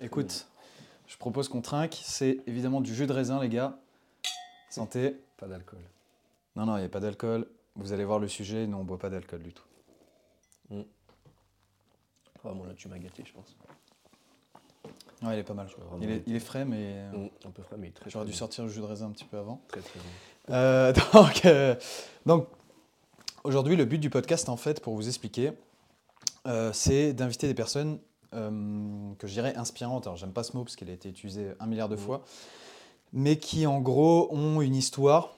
Écoute, je propose qu'on trinque. C'est évidemment du jus de raisin, les gars. Santé. Pas d'alcool. Non, non, il n'y a pas d'alcool. Vous allez voir le sujet. Nous, on ne boit pas d'alcool du tout. Ah, bon, là, tu m'as gâté, je pense. Ouais, il est pas mal. Il est, il est frais, mais Mm, Un peu frais, mais très j'aurais dû sortir le jus de raisin un petit peu avant. Très très bon. Euh, donc, euh, donc aujourd'hui, le but du podcast, en fait, pour vous expliquer, euh, c'est d'inviter des personnes euh, que je dirais inspirantes. Alors, j'aime pas ce mot parce qu'il a été utilisé un milliard de Mhm. fois, mais qui, en gros, ont une histoire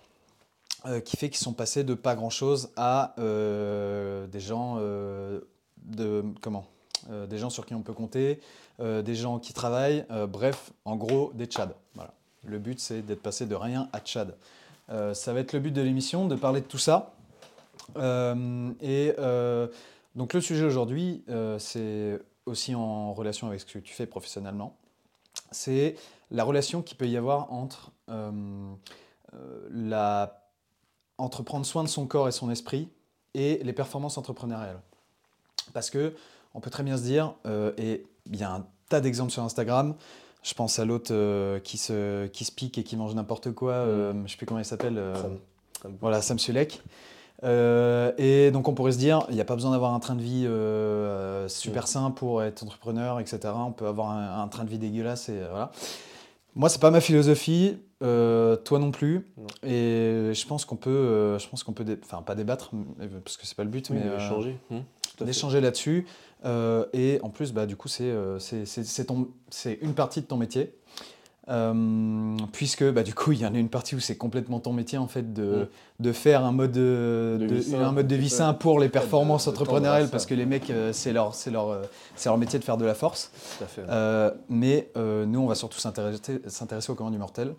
euh, qui fait qu'ils sont passés de pas grand-chose à euh, des gens de comment des gens sur qui on peut compter, des gens qui travaillent, bref, en gros, des Tchad. Voilà. Le but, c'est d'être passé de rien à Tchad. Ça va être le but de l'émission, de parler de tout ça. Et donc le sujet aujourd'hui, c'est aussi en relation avec ce que tu fais professionnellement. C'est la relation qu'il peut y avoir entre, euh, euh, la, entre prendre soin de son corps et son esprit et les performances entrepreneuriales. Parce que on peut très bien se dire, euh, et il y a un tas d'exemples sur Instagram, je pense à l'autre euh, qui, se, qui se pique et qui mange n'importe quoi, euh, je ne sais plus comment il s'appelle. Voilà, Sam Sulek. Euh, et donc on pourrait se dire, il n'y a pas besoin d'avoir un train de vie euh, super sain pour être entrepreneur, etc. On peut avoir un, un train de vie dégueulasse et euh, voilà. Moi, c'est pas ma philosophie, euh, toi non plus. Non. Et je pense qu'on peut, je pense qu'on peut, enfin pas débattre parce que c'est pas le but, Oui, mais mais changer. Tout à fait. d'échanger là-dessus. Et en plus, bah, du coup, c'est une partie de ton métier. Euh, puisque bah, du coup, il y en a une partie où c'est complètement ton métier en fait de, de faire un mode de, De de- vie sain, un mode de vie sain pour les performances entrepreneuriales parce que les mecs, euh, c'est leur, c'est leur, euh, c'est leur métier de faire de la force. Tout à fait. Euh, mais euh, nous, on va surtout s'intéresser s'intéresser au commun du mortel,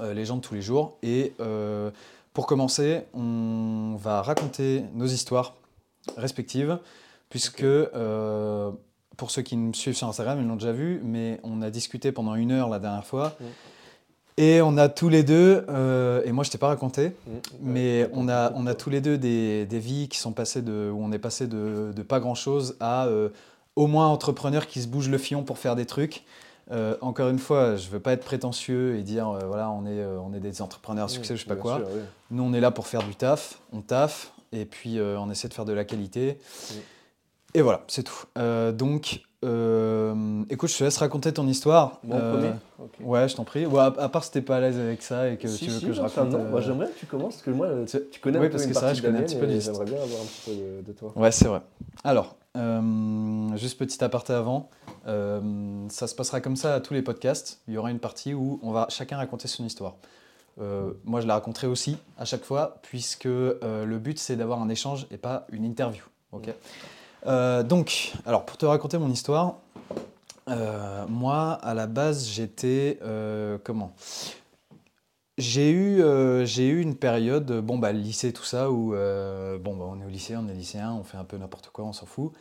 euh, les gens de tous les jours. Et euh, pour commencer, on va raconter nos histoires respectives, puisque euh, pour ceux qui me suivent sur Instagram, ils l'ont déjà vu, mais on a discuté pendant une heure la dernière fois. Mm. Et on a tous les deux, euh, et moi je t'ai pas raconté, Hmm, mais on a, on a tous les deux des, des vies qui sont passées de, où on est passé de, de pas grand chose à euh, au moins entrepreneurs qui se bougent le fion pour faire des trucs. Euh, encore une fois, je veux pas être prétentieux et dire voilà, on est, on est des entrepreneurs à succès, Hmm, je sais pas quoi. sûr, oui. Nous, on est là pour faire du taf, on taffe, et puis on essaie de faire de la qualité. Mm. Et voilà, c'est tout. Euh, donc, euh, écoute, je te laisse raconter ton histoire. En Euh. Ouais, je t'en prie. Ouais, à, à part si t'es pas à l'aise avec ça et que Si, tu veux si, que je non, ça, raconte. non. euh, Moi j'aimerais que tu commences, parce que moi, tu, tu connais Oui, un peu parce une que partie je connais un petit peu. J'aimerais bien avoir un petit peu de, de toi. Ouais, c'est vrai. Alors, euh, juste petit aparté avant, euh, ça se passera comme ça à tous les podcasts. Il y aura une partie où on va chacun raconter son histoire. Euh, moi, je la raconterai aussi à chaque fois, puisque euh, le but, c'est d'avoir un échange et pas une interview. ok Euh, donc, alors, pour te raconter mon histoire, euh, moi, à la base, j'étais... euh, comment? J'ai eu, une période, bon bah le lycée tout ça, où bon bah on est au lycée, on est lycéen, on fait un peu n'importe quoi, on s'en fout,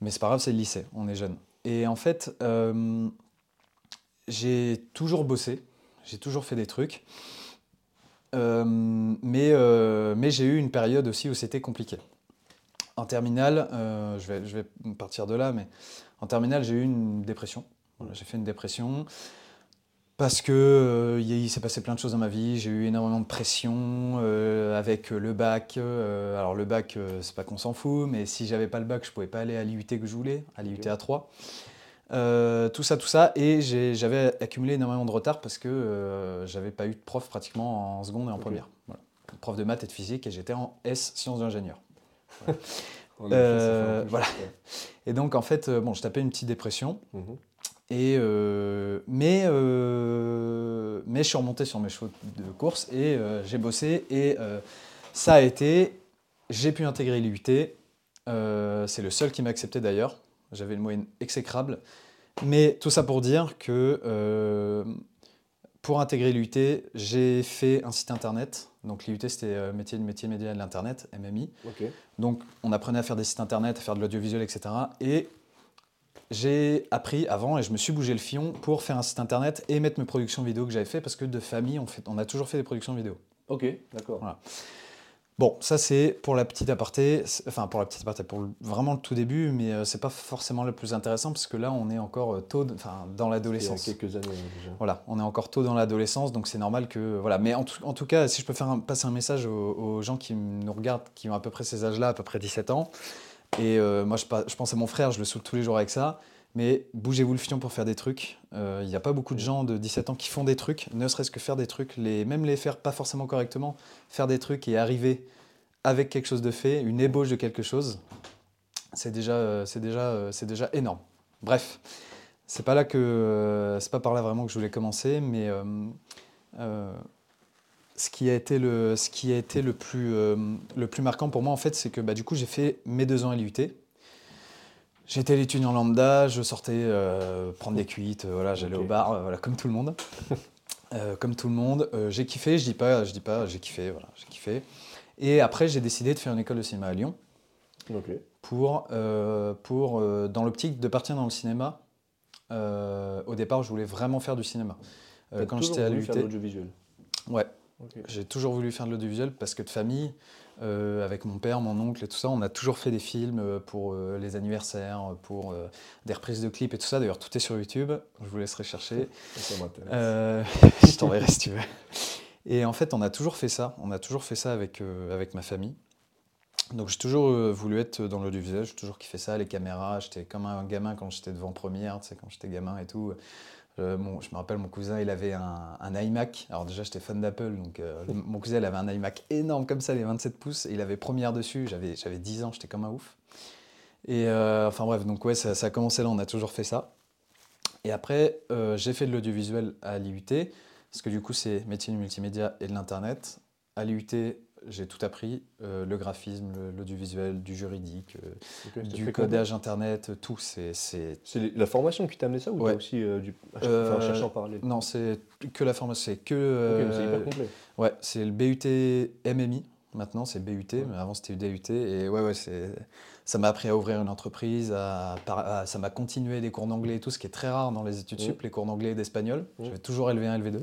mais c'est pas grave, c'est le lycée, on est jeune. Et en fait, j'ai toujours bossé, j'ai toujours fait des trucs, mais, mais j'ai eu une période aussi où c'était compliqué. En terminale, euh, je, vais, je vais partir de là, mais en terminale, j'ai eu une dépression. Voilà, j'ai fait une dépression. Parce que euh, il s'est passé plein de choses dans ma vie, j'ai eu énormément de pression euh, avec le bac. alors le bac, c'est pas qu'on s'en fout, mais si j'avais pas le bac, je pouvais pas aller à l'IUT que je voulais, à l'IUT. A3. Euh, tout ça, tout ça, et j'avais accumulé énormément de retard parce que euh, j'avais pas eu de prof pratiquement en seconde et en première. Voilà. Prof de maths et de physique, et j'étais en S, sciences d'ingénieur. Fait Euh, voilà. Et donc en fait, euh, bon, je tapais une petite dépression. Mhm. Et euh, mais, euh, mais je suis remonté sur mes chevaux de course et j'ai bossé et ça a été, j'ai pu intégrer l'IUT, c'est le seul qui m'a accepté d'ailleurs, j'avais une moyenne exécrable, mais tout ça pour dire que pour intégrer l'IUT, j'ai fait un site internet, donc l'IUT c'était euh, métier de métier média de l'internet, MMI, donc, on apprenait à faire des sites internet, à faire de l'audiovisuel, etc. Et j'ai appris avant et je me suis bougé le fion pour faire un site internet et mettre mes productions vidéo que j'avais fait parce que de famille, on, fait, on a toujours fait des productions vidéo. Ok, d'accord. Voilà. Bon, ça c'est pour la petite aparté, enfin pour la petite aparté, pour le- vraiment le tout début, mais euh, c'est pas forcément le plus intéressant parce que là on est encore euh, tôt, de- enfin dans Il y a l'adolescence. quelques années déjà. Voilà, on est encore tôt dans l'adolescence, donc c'est normal que voilà. Mais en tout, en tout cas, si je peux faire un- passer un message aux, aux gens qui nous regardent, qui ont à peu près ces âges-là, à peu près 17 ans, et euh, moi je, je pense à mon frère, je le saoule tous les jours avec ça. Mais bougez-vous le fion pour faire des trucs. Euh, Il n'y a pas beaucoup de gens de 17 ans qui font des trucs, ne serait-ce que faire des trucs, même les faire pas forcément correctement, faire des trucs et arriver avec quelque chose de fait, une ébauche de quelque chose, c'est déjà, euh, déjà, euh, déjà énorme. Bref, c'est pas là que, euh, c'est pas par là vraiment que je voulais commencer, mais euh, euh, ce qui a été le, ce qui a été le plus, euh, le plus marquant pour moi en fait, c'est que bah, du coup j'ai fait mes deux ans à l'IUT. J'étais l'étudiant lambda, je sortais euh, prendre des cuites, euh, voilà, j'allais au bar, euh, voilà, comme tout le monde. Comme tout le monde, j'ai kiffé, je dis pas, je dis pas, j'ai kiffé, voilà, j'ai kiffé. Et après, j'ai décidé de faire une école de cinéma à Lyon pour, euh, pour euh, dans l'optique de partir dans le cinéma. Euh, au départ, je voulais vraiment faire du cinéma. Quand j'étais à voulu faire de l'UT, l'audiovisuel. ouais, j'ai toujours voulu faire de l'audiovisuel parce que de famille, euh, avec mon père, mon oncle et tout ça, on a toujours fait des films euh, pour euh, les anniversaires, pour euh, des reprises de clips et tout ça. D'ailleurs, tout est sur YouTube. Je vous laisserai chercher. Ça m'intéresse. Je t'enverrai si tu veux. Et en fait, on a toujours fait ça. On a toujours fait ça avec, avec ma famille. Donc j'ai toujours voulu être dans l'audiovisuel, j'ai toujours kiffé ça, les caméras. J'étais comme un gamin quand j'étais devant première, tu sais, quand j'étais gamin et tout. Euh, mon- je me rappelle, mon cousin, il avait un, un iMac. Alors déjà, j'étais fan d'Apple, donc euh, le- mon cousin, il avait un iMac énorme comme ça, les 27 pouces. Et il avait première dessus. J'avais, j'avais 10 ans, j'étais comme un ouf. Et euh, enfin bref, donc ouais, ça, ça a commencé là, on a toujours fait ça. Et après, euh, j'ai fait de l'audiovisuel à l'IUT, parce que du coup, c'est métier du multimédia et de l'Internet. À l'IUT, j'ai tout appris, euh, le graphisme, l'audiovisuel, du juridique, euh, du codage Internet, tout. C'est, la formation qui t'a amené ça ou Ouais. aussi euh, du... enfin, Euh, cherché en parallèle Non, c'est que la formation, c'est que... Ok, mais c'est euh, hyper complet. Ouais, c'est le BUT MMI. Maintenant, c'est BUT, Ouais. mais avant, c'était DUT. Et ouais, ouais, c'est... ça m'a appris à ouvrir une entreprise, à... ça m'a continué des cours d'anglais et tout, ce qui est très rare dans les études sup, Mm. les cours d'anglais et d'espagnol. J'avais toujours LV1, LV2.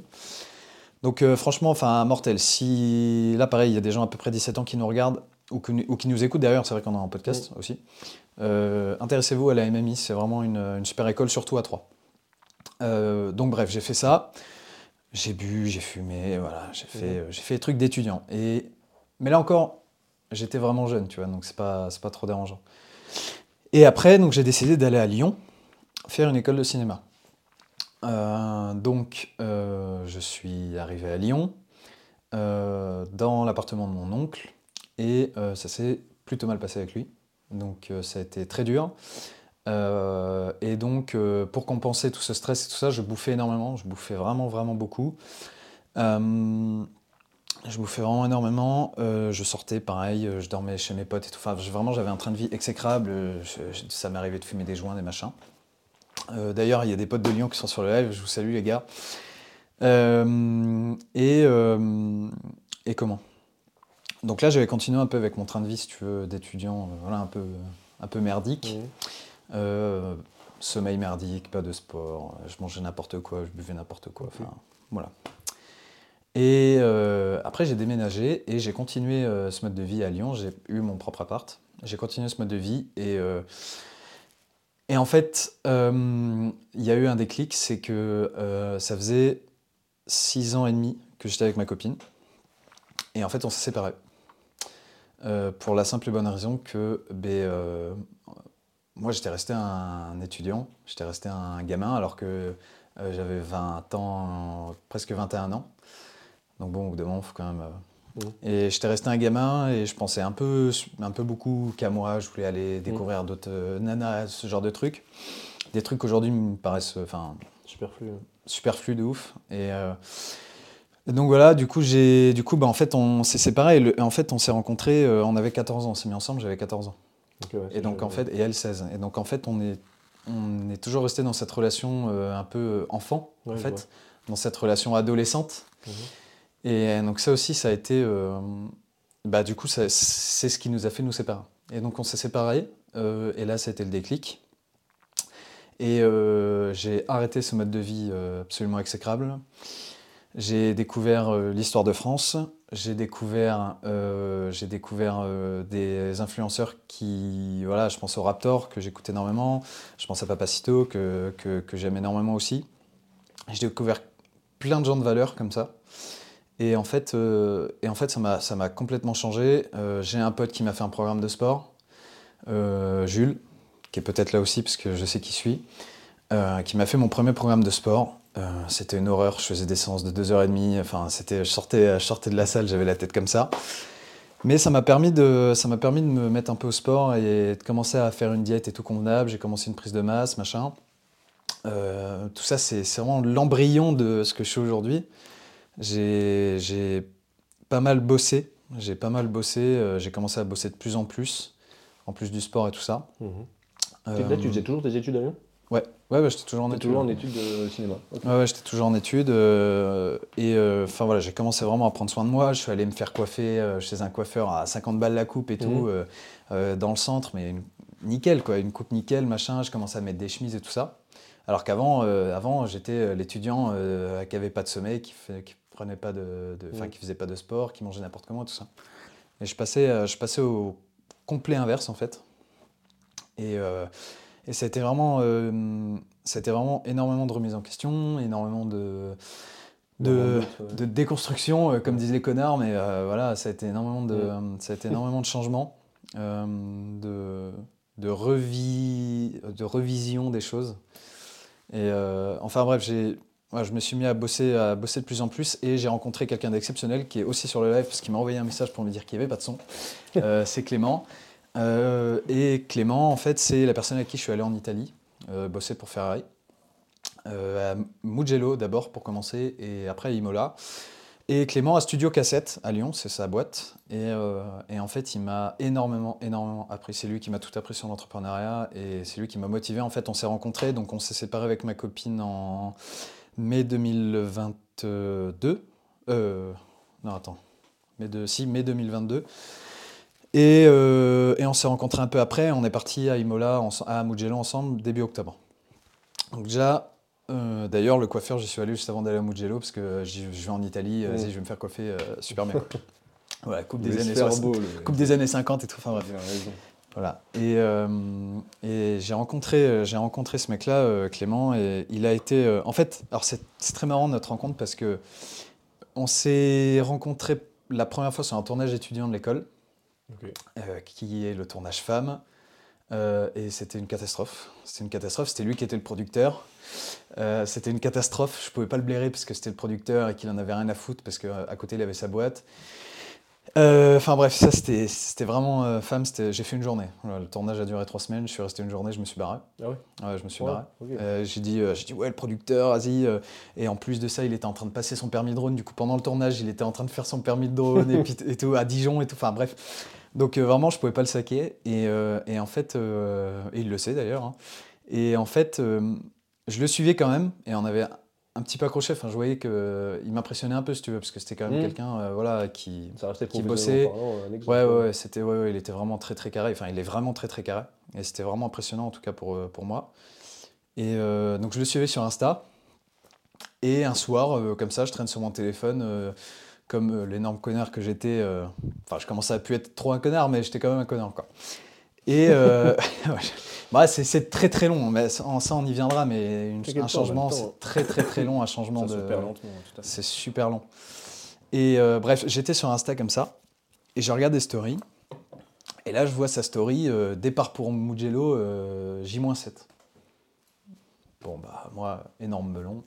Donc, euh, franchement, enfin, mortel. Si là, pareil, il y a des gens à peu près 17 ans qui nous regardent ou, que- ou qui nous écoutent d'ailleurs, c'est vrai qu'on a un podcast aussi. Euh, Intéressez-vous à la MMI, c'est vraiment une, une super école, surtout à 3. donc, bref, j'ai fait ça. J'ai bu, j'ai fumé, voilà, j'ai fait, Mhm. euh, j'ai fait des trucs d'étudiant. Et mais là encore, j'étais vraiment jeune, tu vois, donc c'est pas, pas trop dérangeant. Et après, donc j'ai décidé d'aller à Lyon faire une école de cinéma. Euh, donc, euh, je suis arrivé à Lyon euh, dans l'appartement de mon oncle et ça s'est plutôt mal passé avec lui. Donc, ça a été très dur. Et donc, pour compenser tout ce stress et tout ça, je bouffais énormément. Je bouffais vraiment, vraiment beaucoup. Je bouffais vraiment énormément. Je sortais pareil, je dormais chez mes potes et tout. Enfin, vraiment, j'avais un train de vie exécrable. Je- je- ça m'arrivait de fumer des joints, des machins. Euh, D'ailleurs, il y a des potes de Lyon qui sont sur le live. Je vous salue, les gars. Euh, et, euh, et comment? Donc là, j'avais continué un peu avec mon train de vie, si tu veux, d'étudiant, voilà, un peu, un peu merdique. Sommeil merdique, pas de sport, je mangeais n'importe quoi, je buvais n'importe quoi, enfin voilà. Et après j'ai déménagé et j'ai continué ce mode de vie à Lyon, j'ai eu mon propre appart, j'ai continué ce mode de vie et, et en fait euh, il y a eu un déclic, c'est que euh, ça faisait six ans et demi que j'étais avec ma copine et en fait on s'est séparés. Euh, pour la simple et bonne raison que ben, moi, j'étais resté un étudiant, j'étais resté un gamin alors que j'avais 20 ans, presque 21 ans. Donc bon, au bout il faut quand même... euh. Et j'étais resté un gamin et je pensais un peu, un peu beaucoup qu'à moi. Je voulais aller découvrir d'autres euh, nanas, ce genre de trucs. Des trucs qu'aujourd'hui me paraissent enfin, Superflu. hein. superflus de ouf. Et, euh, et donc voilà, du coup, j'ai, du coup bah, en fait, on s'est séparés. Le- en fait, on s'est rencontrés, euh, on avait 14 ans, on s'est mis ensemble, j'avais 14 ans. Ouais, Et donc en fait, et elle 16. Et donc en fait, on est, on est toujours resté dans cette relation euh, un peu enfant, Ouais, en fait, vois. dans cette relation adolescente. Mhm. Et euh, donc ça aussi, ça a été, euh, bah du coup, ça- c'est ce qui nous a fait nous séparer. Et donc on s'est séparés. euh, et là, c'était le déclic. Et j'ai arrêté ce mode de vie absolument exécrable. J'ai découvert l'histoire de France, j'ai découvert, j'ai découvert des influenceurs qui, voilà, je pense au Raptor que j'écoute énormément, je pense à Papacito que, que, que j'aime énormément aussi. J'ai découvert plein de gens de valeur comme ça. Et en fait, euh, et en fait ça m'a complètement changé. Euh, j'ai un pote qui m'a fait un programme de sport, euh, Jules, qui est peut-être là aussi parce que je sais qui euh, qui m'a fait mon premier programme de sport. C'était une horreur, je faisais des séances de 2h30, enfin, je, sortais, je sortais de la salle, j'avais la tête comme ça. Mais ça m'a permis, permis de me mettre un peu au sport et de commencer à faire une diète et tout convenable. J'ai commencé une prise de masse, machin. Tout ça, c'est vraiment l'embryon de ce que je suis aujourd'hui. J'ai, pas mal bossé, j'ai pas mal bossé, euh, j'ai commencé à bosser de plus en plus, en plus du sport et tout ça. Mhm. Euh, Là, tu faisais toujours tes études à Lyon Ouais, ouais, j'étais toujours en études. toujours en études de cinéma. Ouais, ouais, j'étais toujours en études. euh, et euh, enfin voilà, j'ai commencé vraiment à prendre soin de moi. Je suis allé me faire coiffer chez un coiffeur à 50 balles la coupe et tout, Mhm. dans le centre, mais une- nickel quoi, une coupe nickel, machin. Je commençais à mettre des chemises et tout ça. Alors qu'avant, avant, j'étais l'étudiant qui avait pas de sommeil, qui, fait, qui prenait pas de, de- Mhm. qui faisait pas de sport, qui mangeait n'importe comment, tout ça. Et je passais, euh, je passais au complet inverse en fait. Et, euh, et ça a été vraiment, euh, a été vraiment énormément de remise en question, énormément de, de, Vraiment, ouais. de déconstruction, euh, comme disent les connards, mais euh, voilà, ça a été énormément de, Mm. ça a été énormément de changements, euh, de, de, revi- de revision des choses. Et euh, enfin bref, j'ai, ouais, je me suis mis à bosser, à bosser de plus en plus et j'ai rencontré quelqu'un d'exceptionnel qui est aussi sur le live parce qu'il m'a envoyé un message pour me dire qu'il n'y avait pas de son. Euh, c'est Clément. Euh, et Clément, en fait, c'est la personne avec qui je suis allé en Italie, euh, bosser pour Ferrari. À Mugello d'abord pour commencer et après à Imola. Et Clément a Studio Cassette à Lyon, c'est sa boîte. Et, et en fait, il m'a énormément, énormément appris. C'est lui qui m'a tout appris sur l'entrepreneuriat et c'est lui qui m'a motivé. En fait, on s'est rencontrés, donc on s'est séparés avec ma copine en mai 2022. Euh, non, attends. Mai de, si, mai 2022. Et, euh, et on s'est rencontrés un peu après. On est parti à Imola, à Mugello ensemble, début octobre. Donc déjà, euh, d'ailleurs, le coiffeur, j'y suis allé juste avant d'aller à Mugello parce que je vais en Italie, euh, Mm. vas-y, je vais me faire coiffer super bien. voilà, coupe des, années se faire 60, beau, le- coupe des années 50 et tout. Enfin bref. Voilà. Et, euh, et j'ai rencontré, euh, j'ai rencontré ce mec-là, euh, Clément, et il a été. euh, en fait, alors c'est très marrant notre rencontre parce que on s'est rencontrés la première fois sur un tournage étudiant de l'école, qui est le tournage femme. Et c'était une catastrophe. C'était une catastrophe. C'était lui qui était le producteur. C'était une catastrophe. Je pouvais pas le blairer parce que c'était le producteur et qu'il en avait rien à foutre parce qu'à côté il avait sa boîte. Euh, Enfin bref, ça c'était vraiment euh, femme. J'ai fait une journée. Le tournage a duré trois semaines. Je suis resté une journée. Je me suis barré. Ah ouais? Ouais, je me suis Ouais, barré. ok. Euh, j'ai dit, euh, j'ai dit ouais le producteur, vas-y. et en plus de ça, il était en train de passer son permis de drone. Du coup, pendant le tournage, il était en train de faire son permis de drone et, puis, et tout à Dijon et tout. Enfin bref. Donc vraiment, je pouvais pas le saquer. Et, et en fait, et il le sait d'ailleurs. hein. Et en fait, je le suivais quand même. Et on avait un petit peu accroché. Enfin, je voyais que euh, il m'impressionnait un peu, si tu veux, parce que c'était quand même Mm. quelqu'un, euh, voilà, qui Ça qui bossait. exemple. Ouais, ouais, ouais, c'était, ouais, ouais, il était vraiment très très carré. Enfin, il est vraiment très très carré. Et c'était vraiment impressionnant en tout cas pour, euh, pour moi. Et euh, donc je le suivais sur Insta. Et un soir, euh, comme ça, je traîne sur mon téléphone, comme l'énorme connard que j'étais. Enfin, je commençais à plus être trop un connard, mais j'étais quand même un connard quoi. Et euh, bah, c'est, très très long. Mais ça, ça, on y viendra. Mais une- un changement, c'est très très très long, un changement de. fait. C'est super long. Et euh, bref, j'étais sur Insta comme ça, et je regarde des stories, et là je vois sa story, euh, départ pour Mugello, euh, J-7. Bon bah moi, énorme melon,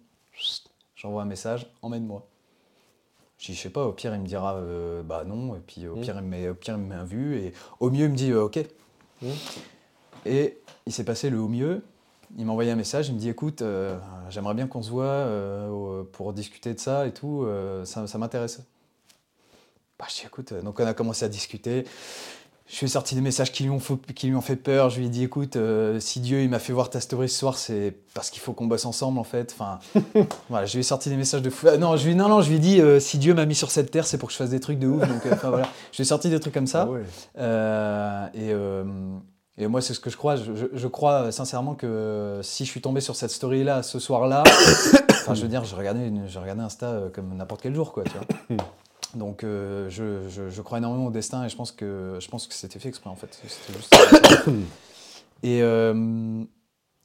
j'envoie un message, emmène-moi. Je dis, je sais pas, au pire il me dira euh, bah non, et puis au Mm. pire, il me met, au pire il me met un vu, et au mieux il me dit euh, ok. Et il s'est passé le au mieux, il m'a envoyé un message, il me dit écoute, euh, j'aimerais bien qu'on se voit euh, pour discuter de ça et tout, euh, ça, ça m'intéresse. Bah, je dis écoute, donc on a commencé à discuter. Je lui ai sorti des messages qui lui ont, fait- qui lui ont fait peur. Je lui ai dit écoute, euh, si Dieu il m'a fait voir ta story ce soir, c'est parce qu'il faut qu'on bosse ensemble en fait. Enfin, voilà, je lui ai sorti des messages de fou. Ah, non, je lui, non, non, je lui ai dit euh, si Dieu m'a mis sur cette terre, c'est pour que je fasse des trucs de ouf. Donc, euh, voilà, je lui ai sorti des trucs comme ça. Ah ouais. Euh, et, euh, Et moi, c'est ce que je crois. Je, je- je crois sincèrement que si je suis tombé sur cette story-là ce soir-là, enfin, je veux dire, je regardais, une- je regardais Insta euh, comme n'importe quel jour, quoi, tu vois. Donc, euh, je, je- je crois énormément au destin et je pense que, je pense que c'était fait exprès, en fait. Juste- et, euh,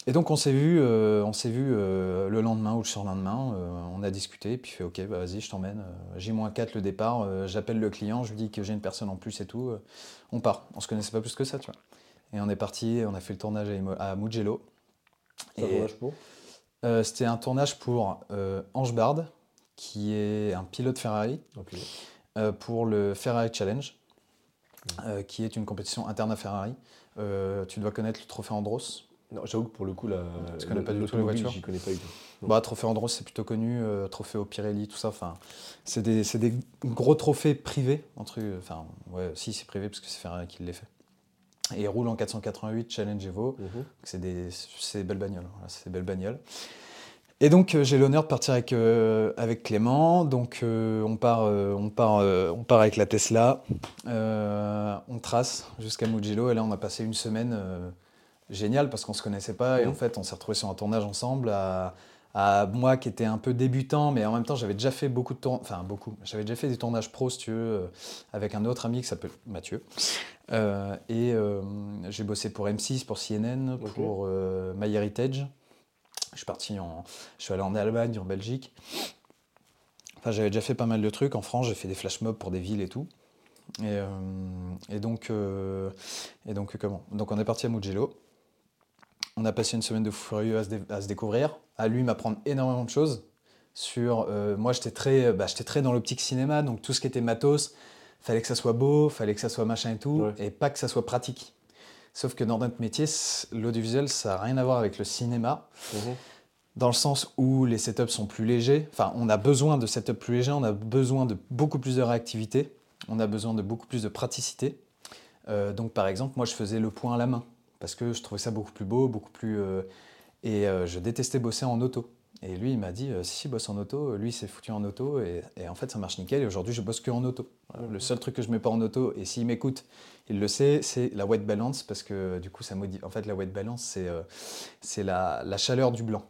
et donc, on s'est vu, euh, on s'est vu le lendemain ou le surlendemain. on a discuté, et puis il fait OK, bah, vas-y, je t'emmène. Euh, J-4 le départ. J'appelle le client, je lui dis que j'ai une personne en plus et tout. on part. On se connaissait pas plus que ça, tu vois. Et on est parti, on a fait le tournage à, à Mugello. Un tournage pour C'était un tournage pour Ange Bard, qui est un pilote Ferrari, euh, pour le Ferrari Challenge, euh, qui est une compétition interne à Ferrari. Euh, tu dois connaître le trophée Andros. Non, j'avoue que pour le coup, la, Tu connais pas du tout les voitures J'y connais pas du tout. Bah, trophée Andros, c'est plutôt connu, trophée au Pirelli, tout ça. Enfin, c'est des, c'est des gros trophées privés. Entre, enfin, ouais, si, c'est privé parce que c'est Ferrari qui les fait. Et il roule en 488 Challenge Evo. Mhm. C'est des, c'est des belles bagnoles. Voilà, c'est des belles bagnoles. Et donc euh, j'ai l'honneur de partir avec, euh, avec Clément. Donc euh, on, part, euh, on, part, on part avec la Tesla. On trace jusqu'à Mugello. Et là on a passé une semaine géniale parce qu'on se connaissait pas. Et en fait on s'est retrouvés sur un tournage ensemble. À, à moi qui était un peu débutant, mais en même temps j'avais déjà fait beaucoup de tournages. Enfin beaucoup. J'avais déjà fait des tournages pro, si tu veux, avec un autre ami qui s'appelle Mathieu. Et j'ai bossé pour M6, pour CNN, Ok. pour euh, My Heritage. Je suis parti en, je suis allé en Allemagne, en Belgique. Enfin, j'avais déjà fait pas mal de trucs en France. J'ai fait des flash mobs pour des villes et tout. Et, euh, et donc, euh, et donc comment? Donc, on est parti à Mugello. On a passé une semaine de fou furieux à se, à se découvrir, à lui m'apprendre énormément de choses. Sur, euh, moi, j'étais très, bah, j'étais très dans l'optique cinéma, donc tout ce qui était matos, fallait que ça soit beau, fallait que ça soit machin et tout, Ouais. et pas que ça soit pratique. Sauf que dans notre métier, l'audiovisuel, ça n'a rien à voir avec le cinéma, Mhm. dans le sens où les setups sont plus légers. Enfin, on a besoin de setups plus légers, on a besoin de beaucoup plus de réactivité, on a besoin de beaucoup plus de praticité. Euh, donc, par exemple, moi, je faisais le point à la main, parce que je trouvais ça beaucoup plus beau, beaucoup plus... euh, et euh, je détestais bosser en auto. Et lui, il m'a dit, euh, si, si, bosse en auto. Lui, s'est foutu en auto. Et, et en fait, ça marche nickel. Et aujourd'hui, je bosse que en auto. Voilà. Le seul truc que je mets pas en auto, et s'il m'écoute, il le sait, c'est la white balance. Parce que du coup, ça modifie. En fait, la white balance, c'est euh, c'est la, la chaleur du blanc.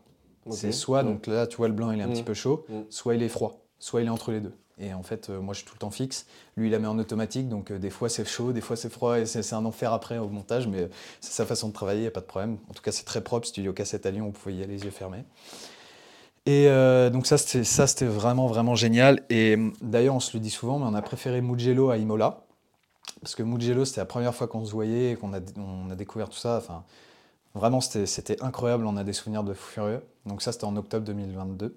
C'est soit, Ouais. donc là, tu vois, le blanc, il est un Mm. petit peu chaud, Mm. soit il est froid, soit il est entre les deux. Et en fait, euh, moi, je suis tout le temps fixe. Lui, il la met en automatique, donc euh, des fois c'est chaud, des fois c'est froid, et c'est un enfer après au montage, mais euh, c'est sa façon de travailler, il n'y a pas de problème. En tout cas, c'est très propre. Studio Cassette à Lyon, vous pouvez y aller les yeux fermés. Et euh, donc ça, c'était vraiment, vraiment génial. Et hum, d'ailleurs, on se le dit souvent, mais on a préféré Mugello à Imola. Parce que Mugello, c'était la première fois qu'on se voyait et qu'on a, on a découvert tout ça. Enfin, vraiment, c'était c'était incroyable. On a des souvenirs de fou furieux. Donc ça, c'était en octobre 2022.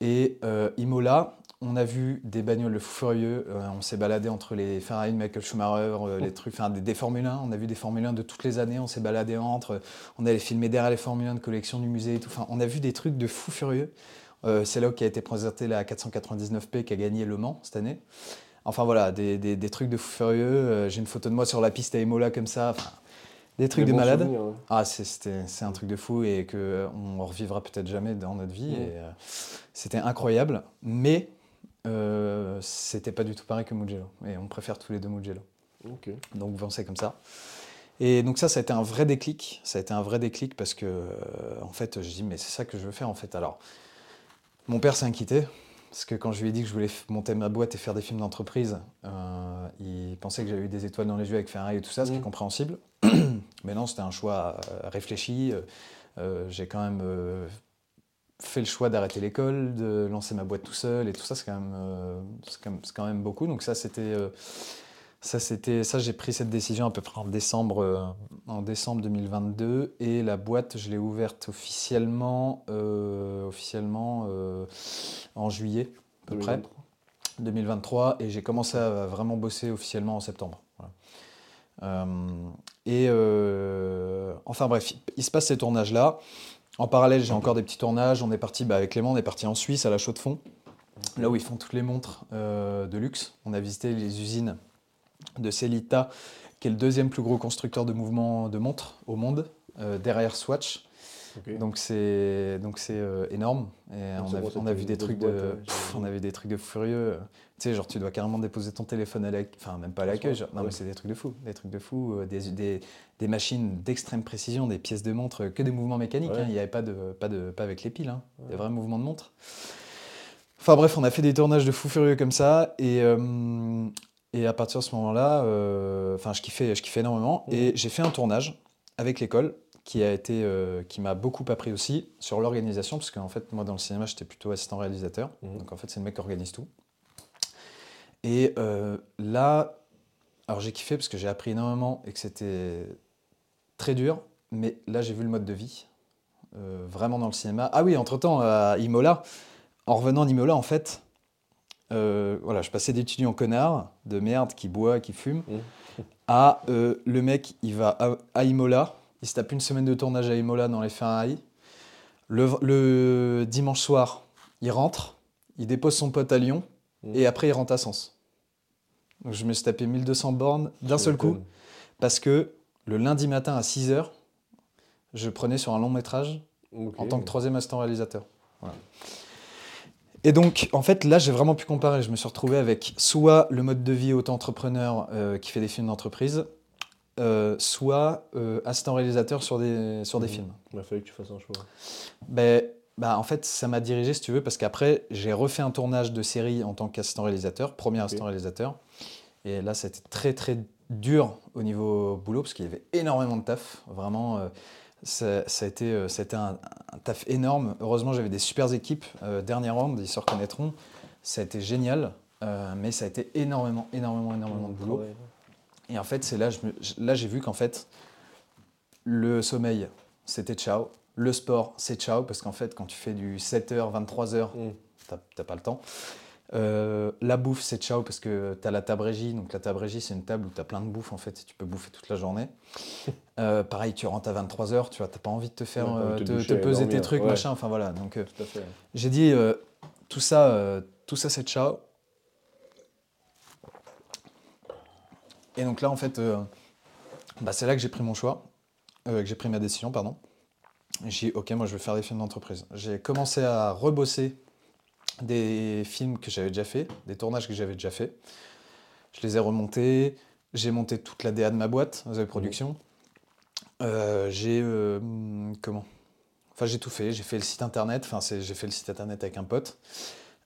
Et euh, Imola, on a vu des bagnoles de fou furieux. Euh, on s'est baladé entre les Ferrari de Michael Schumacher, euh, les trucs, enfin des, des Formule 1. On a vu des Formule 1 de toutes les années. On s'est baladé entre. On allait filmer derrière les Formule 1 de collection du musée et tout. Enfin, on a vu des trucs de fou furieux. Euh, c'est là qui a été présenté la 499P qui a gagné Le Mans cette année. Enfin voilà, des, des- des trucs de fou furieux. J'ai une photo de moi sur la piste à Imola comme ça. Enfin, des trucs de malade. ouais. Ah, c'est- un truc de fou et que on revivra peut-être jamais dans notre vie. Et, c'était incroyable, mais euh, c'était pas du tout pareil que Mugello. Et on préfère tous les deux Mugello. Donc vous pensez comme ça. Et donc ça, ça a été un vrai déclic. Ça a été un vrai déclic parce que, euh, en fait, je dis, mais c'est ça que je veux faire, en fait. Alors, mon père s'est inquiété. Parce que quand je lui ai dit que je voulais monter ma boîte et faire des films d'entreprise, euh, il pensait que j'avais eu des étoiles dans les yeux avec Ferrari et tout ça, ce qui est Mm. compréhensible. Mais non, c'était un choix réfléchi. Euh, J'ai quand même fait le choix d'arrêter l'école, de lancer ma boîte tout seul et tout ça, c'est quand, même, euh, quand, même- beaucoup. Donc ça, c'était... euh, ça, c'était, ça, j'ai pris cette décision à peu près en décembre, euh, en décembre 2022 et la boîte, je l'ai ouverte officiellement, officiellement en juillet à peu près 2023. 2023 et j'ai commencé à vraiment bosser officiellement en septembre. Et enfin bref, il se passe ces tournages-là. En parallèle, j'ai encore des petits tournages. On est parti bah, avec Clément, on est parti en Suisse à la Chaux de Fonds, là où ils font toutes les montres euh, de luxe. On a visité les usines de Celita, qui est le deuxième plus gros constructeur de mouvements de montres au monde, euh, derrière Swatch. Donc c'est donc c'est euh, énorme et on a, on a vu des trucs de boîte, pff, on avait des trucs de furieux. Tu sais genre tu dois carrément déposer ton téléphone à l'accueil, enfin même pas à l'accueil, non Ouais. mais c'est des trucs de fou, des trucs de fou, des, des, des machines d'extrême précision, des pièces de montre, que des mouvements mécaniques, Ouais. hein, il n'y avait pas de pas de pas avec les piles, hein, des vrais mouvements de montre. Enfin bref, on a fait des tournages de fou furieux comme ça et euh, et à partir de ce moment-là, euh, enfin je kiffais je kiffais énormément Mhm. et j'ai fait un tournage avec l'école qui a été euh, qui m'a beaucoup appris aussi sur l'organisation parce qu'en fait moi dans le cinéma j'étais plutôt assistant réalisateur Mhm. donc en fait c'est le mec qui organise tout et là alors j'ai kiffé parce que j'ai appris énormément et que c'était très dur mais là j'ai vu le mode de vie euh, vraiment dans le cinéma ah oui entre temps à Imola en revenant d'Imola en fait euh, voilà je passais d'étudiant connard de merde qui boit qui fume Mhm. à euh, le mec, il va à, à Imola, il se tape une semaine de tournage à Imola dans les Ferrari. Le, le dimanche soir, il rentre, il dépose son pote à Lyon Mhm. et après il rentre à Sens. Donc je me suis tapé 1200 bornes d'un seul coup parce que le lundi matin à 6h, je prenais sur un long métrage en tant que troisième assistant réalisateur. Voilà. Et donc, en fait, là, j'ai vraiment pu comparer. Je me suis retrouvé avec soit le mode de vie auto-entrepreneur euh, qui fait des films d'entreprise, euh, soit euh, assistant réalisateur sur des, sur des Mhm. films. Il a fallu que tu fasses un choix. Ben, bah, en fait, ça m'a dirigé, si tu veux, parce qu'après, j'ai refait un tournage de série en tant qu'assistant réalisateur, premier assistant réalisateur. Et là, c'était très, très dur au niveau boulot, parce qu'il y avait énormément de taf. Vraiment, euh, ça, ça a été, euh, ça a été un, un taf énorme. Heureusement, j'avais des super équipes. Euh, dernière round, ils se reconnaîtront. Ça a été génial, euh, mais ça a été énormément, énormément, énormément de boulot. Et en fait, c'est là, je me- là j'ai vu qu'en fait, le sommeil, c'était ciao. Le sport, c'est ciao, parce qu'en fait, quand tu fais du 7h, 23h, Mhm. t'as t'as pas le temps. Euh, la bouffe, c'est ciao, parce que tu as la table régie. Donc, la table régie, c'est une table où tu as plein de bouffe, en fait, et tu peux bouffer toute la journée. Euh, pareil, tu rentres à 23h, tu vois, t'as pas envie de te faire, Ouais, euh, te peser tes trucs, ouais. machin. Enfin, voilà. Donc, j'ai dit, tout ça, tout ça c'est ciao. Et donc là, en fait, bah, c'est là que j'ai pris mon choix, que j'ai pris ma décision, pardon. J'ai dit, ok, moi je vais faire des films d'entreprise. J'ai commencé à rebosser des films que j'avais déjà fait, des tournages que j'avais déjà fait. Je les ai remontés, j'ai monté toute la DA de ma boîte, The Production. Euh, j'ai euh, comment? Enfin, j'ai tout fait. J'ai fait le site internet. Enfin, j'ai fait le site internet avec un pote.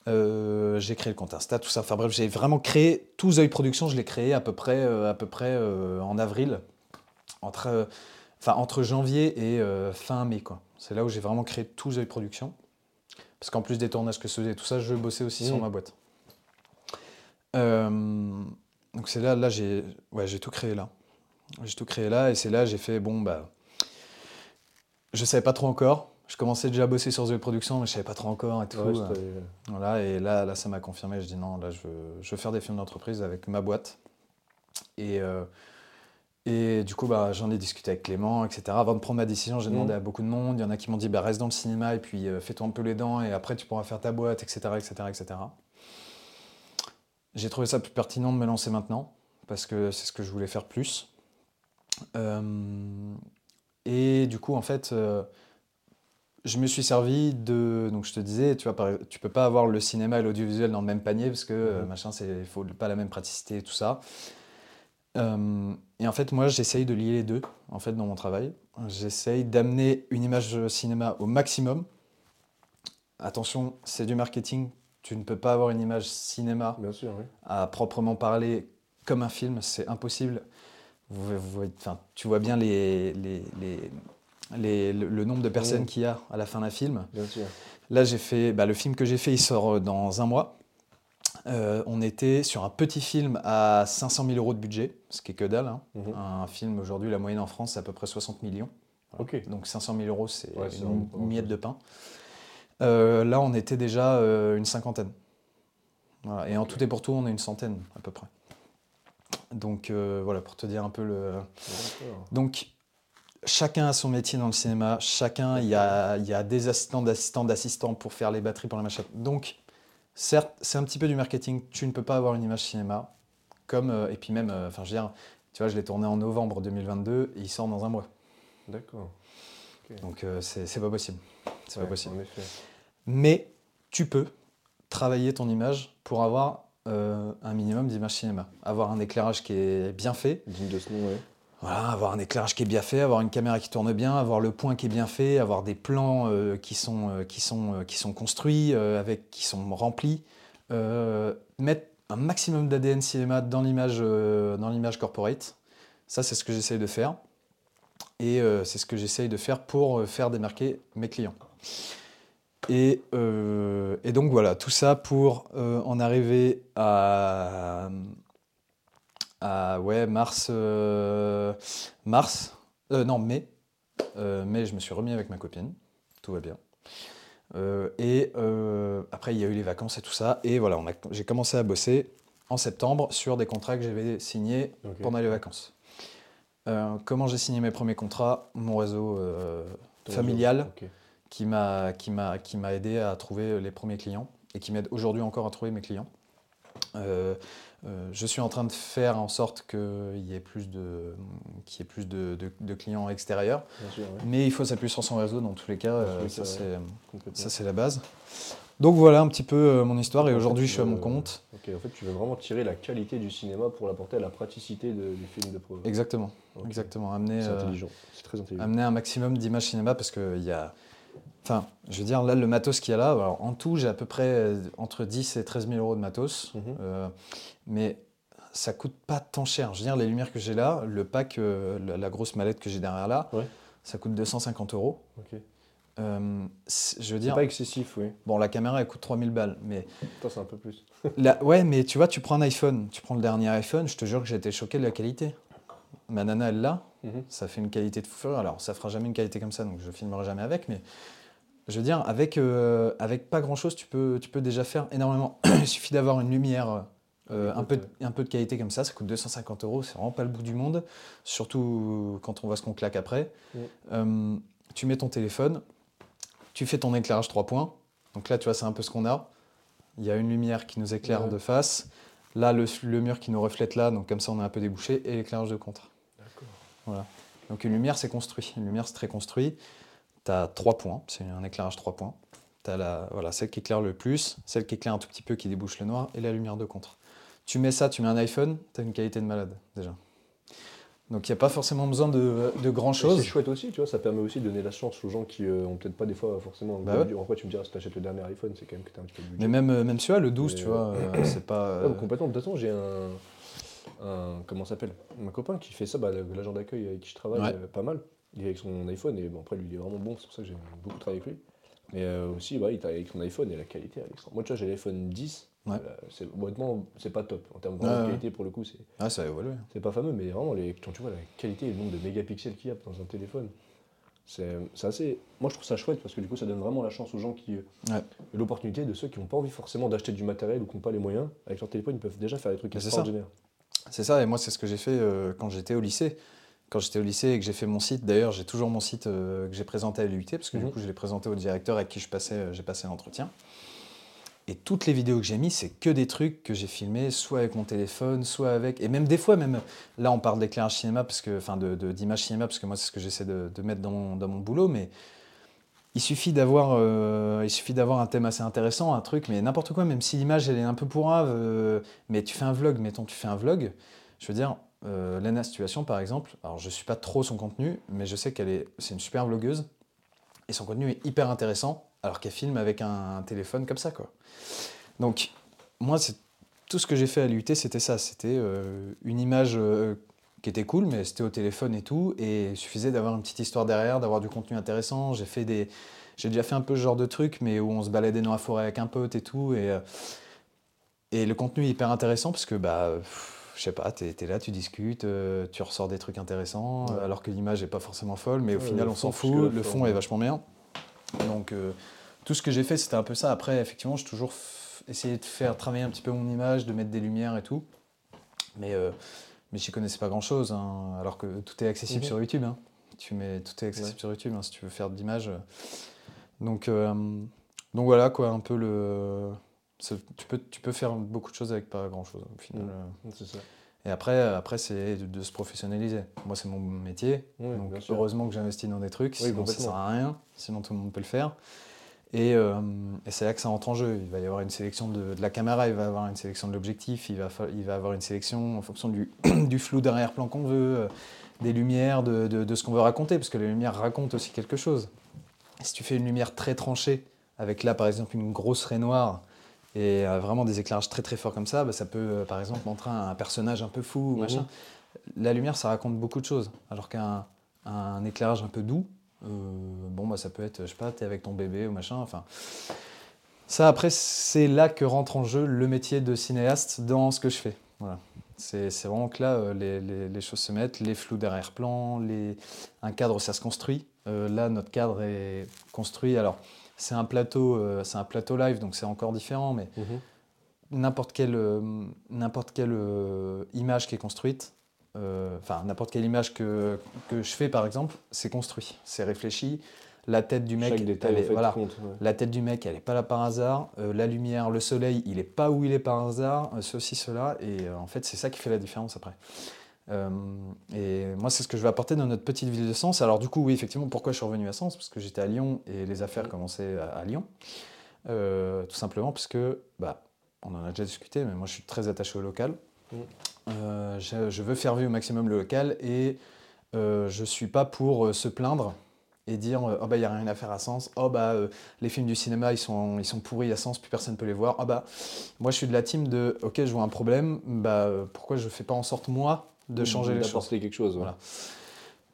Euh, j'ai créé le compte Insta, tout ça. Enfin bref, j'ai vraiment créé tout The Production. Je l'ai créé à peu près, euh, à peu près euh, en avril, entre, euh, enfin entre janvier et euh, fin mai quoi. C'est là où j'ai vraiment créé tout The Production. Parce qu'en plus des tournages que je faisais, et tout ça, je bossais aussi sur Mhm. ma boîte. Euh, donc c'est là, là j'ai, ouais, tout créé là. J'ai tout créé là et c'est là j'ai fait bon bah je savais pas trop encore. Je commençais déjà à bosser sur The Production, mais je savais pas trop encore et tout. Ouais, Euh, c'était- voilà, et là, là ça m'a confirmé. Je dis non, là, je veux, je veux faire des films d'entreprise avec ma boîte. Et, euh, et du coup, bah, j'en ai discuté avec Clément, etc. Avant de prendre ma décision, j'ai demandé Mhm. à beaucoup de monde. Il y en a qui m'ont dit bah, reste dans le cinéma et puis euh, fais-toi un peu les dents et après tu pourras faire ta boîte, etc. etc., etc. J'ai trouvé ça plus pertinent de me lancer maintenant parce que c'est ce que je voulais faire plus. Euh, et du coup, en fait, euh, je me suis servi de. Donc, je te disais, tu vois, tu peux pas avoir le cinéma et l'audiovisuel dans le même panier parce que Mhm. machin, c'est faut pas la même praticité et tout ça. Euh, et en fait, moi, j'essaye de lier les deux en fait dans mon travail. J'essaye d'amener une image cinéma au maximum. Attention, c'est du marketing. Tu ne peux pas avoir une image cinéma Bien sûr, oui. à proprement parler comme un film, c'est impossible. Vous, vous voyez- enfin, tu vois bien les, les- les- les- le, le nombre de personnes Mhm. qu'il y a à la fin d'un film. Bien sûr. Là, j'ai fait bah, le film que j'ai fait, il sort euh, dans un mois. Euh, on était sur un petit film à 500 000 euros de budget, ce qui est que dalle. hein. Mhm. Un film aujourd'hui, la moyenne en France, c'est à peu près 60 millions. Donc 500 000 euros, c'est Ouais, une, miette de pain. Euh, là, on était déjà euh, une cinquantaine. Voilà. Et en tout et pour tout, on est une centaine à peu près. Donc voilà, pour te dire un peu le. Donc chacun a son métier dans le cinéma, chacun, il y a, il y a des assistants d'assistants d'assistants pour faire les batteries, pour les machins. Donc certes, c'est un petit peu du marketing, tu ne peux pas avoir une image cinéma, comme, euh, et puis même, euh, enfin je veux dire, tu vois, je l'ai tourné en novembre 2022 et il sort dans un mois. D'accord. Donc euh, c'est pas possible. C'est pas possible. En effet. Mais tu peux travailler ton image pour avoir un minimum d'image cinéma. Avoir un éclairage qui est bien fait, Digne de ce nom, ouais. Voilà, avoir un éclairage qui est bien fait, avoir une caméra qui tourne bien, avoir le point qui est bien fait, avoir des plans euh, qui, sont, euh, qui, sont, euh, qui sont construits, avec, qui sont remplis, mettre un maximum d'ADN cinéma dans l'image dans l'image corporate. Ça, c'est ce que j'essaye de faire. Et c'est ce que j'essaye de faire pour faire démarquer mes clients. Et, et donc voilà, tout ça pour en arriver à, à ouais, mars, euh, mars, euh, non, mai. Euh, mai, je me suis remis avec ma copine, tout va bien. Et après, il y a eu les vacances et tout ça. Et voilà, j'ai commencé à bosser en septembre sur des contrats que j'avais signés pendant les vacances. Euh, comment j'ai signé mes premiers contrats? Mon réseau euh, familial qui m'a qui m'a qui m'a aidé à trouver les premiers clients et qui m'aide aujourd'hui encore à trouver mes clients. Euh, euh, je suis en train de faire en sorte qu'il y ait plus de y ait plus de, de- de clients extérieurs, Bien sûr, ouais. mais il faut s'appuyer sur son réseau dans tous les cas. euh, ça c'est Complètement. ça c'est la base. Donc voilà un petit peu euh, mon histoire et aujourd'hui je suis à mon compte. Ok, en fait, tu veux vraiment tirer la qualité du cinéma pour l'apporter à la praticité de- du film de pro. Exactement, Ok. exactement. Amener C'est euh, intelligent, c'est très intelligent. amener un maximum d'images cinéma parce qu'il y a. Enfin, je veux dire, là, le matos qu'il y a là, alors, en tout, j'ai à peu près euh, entre 10 et 13 000 euros de matos. Mhm. Euh, mais ça coûte pas tant cher. Je veux dire, les lumières que j'ai là, le pack, euh, la, la grosse mallette que j'ai derrière là, Ouais. ça coûte 250 euros. Euh, je veux dire, pas excessif, oui. bon, la caméra, elle coûte 3000 balles. Mais Toi, c'est un peu plus. la- ouais, mais tu vois, tu prends un iPhone, tu prends le dernier iPhone, je te jure que j'ai été choqué de la qualité. Ma nana, elle l'a, Mhm. ça fait une qualité de fou furieux. Alors, ça fera jamais une qualité comme ça, donc je filmerai jamais avec, mais je veux dire, avec, euh, avec pas grand chose, tu peux, tu peux déjà faire énormément. Il suffit d'avoir une lumière, euh, un, peu de, un peu de qualité comme ça, ça coûte 250 euros, c'est vraiment pas le bout du monde, surtout quand on voit ce qu'on claque après. Mm. Euh, tu mets ton téléphone, tu fais ton éclairage 3 points, donc là, tu vois, c'est un peu ce qu'on a. Il y a une lumière qui nous éclaire de face, là, le, le mur qui nous reflète là, donc comme ça, on est un peu débouché, et l'éclairage de contre. Donc une lumière, c'est construit. Une lumière, c'est très construit. Tu as trois points, c'est un éclairage trois points. Tu as la, voilà, celle qui éclaire le plus, celle qui éclaire un tout petit peu, qui débouche le noir, et la lumière de contre. Tu mets ça, tu mets un iPhone, tu as une qualité de malade déjà. Donc il n'y a pas forcément besoin de, de grand Et C'est chose. chouette aussi, tu vois, ça permet aussi de donner la chance aux gens qui euh, ont peut-être pas des fois forcément. Bah ouais. budget. Après, tu me diras, si tu achètes le dernier iPhone, c'est quand même que tu as un petit peu de budget. Mais même, euh, même celui-là, le 12, Mais, tu vois, euh, c'est pas. Ouais, complètement. De toute façon, j'ai un, un- Comment ça s'appelle Un copain qui fait ça, bah, l'agent d'accueil avec qui je travaille Ouais. euh, pas mal. Il est avec son iPhone, et bon, après, lui, il est vraiment bon, c'est pour ça que j'ai beaucoup travaillé avec lui. Mais euh, aussi, bah, il est avec son iPhone et la qualité, extra. Moi, tu vois, j'ai l'iPhone 10. Ouais. euh, c'est- honnêtement, c'est pas top. En termes de qualité, pour le coup, c'est Ah, ça a évolué. c'est pas fameux, mais vraiment, les, quand tu vois la qualité et le nombre de mégapixels qu'il y a dans un téléphone, c'est c'est assez. Moi, je trouve ça chouette parce que du coup, ça donne vraiment la chance aux gens qui. Ouais. l'opportunité de ceux qui n'ont pas envie forcément d'acheter du matériel ou qui n'ont pas les moyens. Avec leur téléphone, ils peuvent déjà faire des trucs extraordinaires. C'est ça, et moi, c'est ce que j'ai fait euh, quand j'étais au lycée. Quand j'étais au lycée et que j'ai fait mon site, d'ailleurs, j'ai toujours mon site euh, que j'ai présenté à l'UT, parce que du Mhm. coup, je l'ai présenté au directeur avec qui je passais, euh, j'ai passé l'entretien. Et toutes les vidéos que j'ai mis, c'est que des trucs que j'ai filmés, soit avec mon téléphone, soit avec. Et même des fois, même là, on parle d'éclairage cinéma, parce que, enfin, de, de- d'image cinéma, parce que moi, c'est ce que j'essaie de, de mettre dans mon, dans mon boulot, mais il suffit d'avoir euh, il suffit d'avoir un thème assez intéressant, un truc, mais n'importe quoi, même si l'image elle est un peu pourrave, euh, mais tu fais un vlog, mettons, tu fais un vlog, je veux dire, euh, Lena Situation par exemple, alors je suis pas trop son contenu, mais je sais qu'elle est, une super vlogueuse, et son contenu est hyper intéressant, alors qu'elle filme avec un, téléphone comme ça, quoi. Donc, moi, c'est tout ce que j'ai fait à l'UT, c'était ça, c'était euh, une image qui était cool, mais c'était au téléphone et tout, et il suffisait d'avoir une petite histoire derrière, d'avoir du contenu intéressant. J'ai fait des, j'ai déjà fait un peu ce genre de truc, mais où on se baladait dans la forêt avec un pote et tout, et, euh, et le contenu est hyper intéressant parce que bah, je sais pas, t'es es là, tu discutes, euh, tu ressors des trucs intéressants, Ouais. alors que l'image est pas forcément folle, mais au Ouais, final on s'en fout, le fond est vachement bien. Donc euh, tout ce que j'ai fait, c'était un peu ça. Après, effectivement, j'ai toujours essayé de faire travailler un petit peu mon image, de mettre des lumières et tout. Mais, euh, mais j'y connaissais pas grand-chose, hein, alors que tout est accessible Mhm. sur YouTube. hein. Tu mets, tout est accessible Ouais. sur YouTube hein, si tu veux faire de l'image. Donc, euh, donc voilà, quoi, un peu le... Tu peux, tu peux faire beaucoup de choses avec pas grand-chose, au final. Mhm. euh. Ça. Et après, après c'est de, de se professionnaliser. Moi, c'est mon métier. Oui, donc, heureusement que j'investis dans des trucs. Oui, sinon, ça sert à rien. Sinon, tout le monde peut le faire. Et, euh, et c'est là que ça entre en jeu. Il va y avoir une sélection de, de la caméra, il va y avoir une sélection de l'objectif, il va, il va avoir une sélection en fonction du, du flou d'arrière-plan qu'on veut, euh, des lumières, de, de- de ce qu'on veut raconter, parce que les lumières racontent aussi quelque chose. Si tu fais une lumière très tranchée, avec là par exemple une grosse raie noire, et euh, vraiment des éclairages très très forts comme ça, bah, ça peut par exemple montrer un personnage un peu fou, Mhm. machin. La lumière, ça raconte beaucoup de choses, alors qu'un un éclairage un peu doux, bon, bah, ça peut être, je sais pas, t'es avec ton bébé ou machin, enfin. Ça, après, c'est là que rentre en jeu le métier de cinéaste dans ce que je fais. Voilà. C'est vraiment que là, euh, les, les- les choses se mettent, les flous d'arrière-plan, les... un cadre, ça se construit. Euh, là, notre cadre est construit. Alors, c'est un plateau, euh, c'est un plateau live, donc c'est encore différent, mais Mhm. n'importe quelle, euh, n'importe quelle euh, image qui est construite, euh, enfin n'importe quelle image que, que je fais par exemple, c'est construit, c'est réfléchi. La tête du mec, détail elle est- voilà, compte. ouais. la tête du mec, elle n'est pas là par hasard. Euh, la lumière, le soleil, il n'est pas où il est par hasard. Euh, ceci, cela. Et en fait, c'est ça qui fait la différence après. Et moi, c'est ce que je vais apporter dans notre petite ville de Sens. Alors, du coup, oui, effectivement, pourquoi je suis revenu à Sens? Parce que j'étais à Lyon et les affaires commençaient à, à Lyon. Tout simplement parce que, bah, on en a déjà discuté, mais moi, je suis très attaché au local. Euh, je, je veux faire vivre au maximum le local et euh, je ne suis pas pour euh, se plaindre et dire oh bah il y a rien à faire à Sens oh bah les films du cinéma ils sont ils sont pourris à Sens plus personne peut les voir ah bah moi je suis de la team de ok je vois un problème bah pourquoi je fais pas en sorte moi de changer les choses? quelque chose. ouais. Voilà.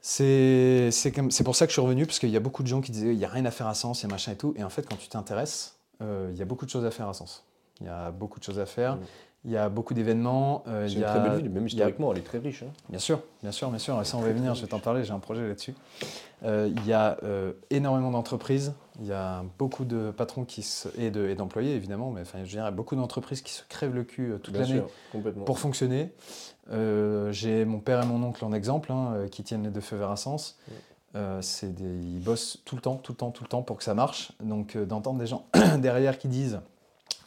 c'est pour ça que je suis revenu parce qu'il y a beaucoup de gens qui disaient il y a rien à faire à Sens il y a machin et tout et en fait quand tu t'intéresses euh, il y a beaucoup de choses à faire à Sens il y a beaucoup de choses à faire Mm. Il y a beaucoup d'événements euh, C'est une a- très belle ville, même y a- historiquement, elle est très riche. hein. Bien sûr, bien sûr, bien sûr. Ça, on va y venir, je vais t'en parler, j'ai un projet là-dessus. Euh, Il y a euh, énormément d'entreprises, il y a beaucoup de patrons qui se- et de- et d'employés, évidemment, mais enfin, je dirais beaucoup d'entreprises qui se crèvent le cul euh, toute Bien l'année sûr, pour fonctionner. J'ai mon père et mon oncle en exemple, hein, qui tiennent les deux feux verts à sens. Ouais. Euh, c'est des- ils bossent tout le temps, tout le temps, tout le temps pour que ça marche. Donc euh, d'entendre des gens derrière qui disent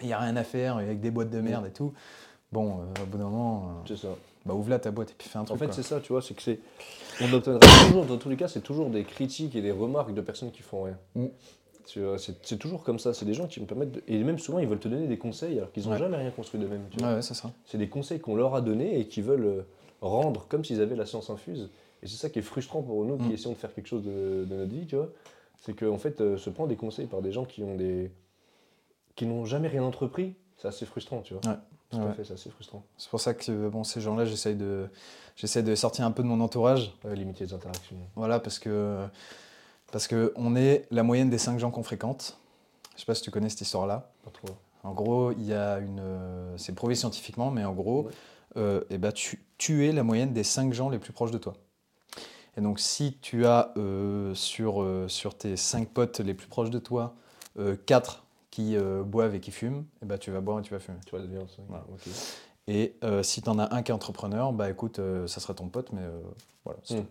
il n'y a rien à faire avec des boîtes de merde et tout, bon, euh, au bout d'un moment, euh, ça. bah, ouvre là ta boîte et puis fais un truc. En fait, c'est ça, tu vois, c'est que c'est. On obtiendra toujours, dans tous les cas, c'est toujours des critiques et des remarques de personnes qui font rien. Mm. Tu vois, C'est toujours comme ça, c'est des gens qui me permettent. de- Et même souvent, ils veulent te donner des conseils alors qu'ils n'ont Ouais. jamais rien construit d'eux-mêmes. tu vois. Ouais, ouais, c'est ça. C'est des conseils qu'on leur a donnés et qui veulent euh, rendre comme s'ils avaient la science infuse. Et c'est ça qui est frustrant pour nous qui Mm. essayons de faire quelque chose de, de notre vie, tu vois. C'est qu'en fait, euh, se prendre des conseils par des gens qui ont des. Qui n'ont jamais rien entrepris, c'est assez frustrant, tu vois. Ouais. Tout Ouais. à fait, c'est assez frustrant. C'est pour ça que bon, ces gens-là, j'essaye de, j'essaie de sortir un peu de mon entourage. Ouais, limiter les interactions. Voilà, parce que, parce que on est la moyenne des cinq gens qu'on fréquente. Je sais pas si tu connais cette histoire-là. Pas trop. En gros, il y a une, euh, c'est prouvé scientifiquement, mais en gros, Ouais. euh, eh ben, tu, tu es la moyenne des cinq gens les plus proches de toi. Et donc, si tu as euh, sur, euh, sur tes cinq potes les plus proches de toi, euh, quatre qui euh, boivent et qui fument, eh ben, tu vas boire et tu vas fumer. Tu vois, devenir. Voilà. Et euh, si tu en as un qui est entrepreneur, bah écoute, euh, ça sera ton pote, mais euh, voilà. c'est Mm. tout.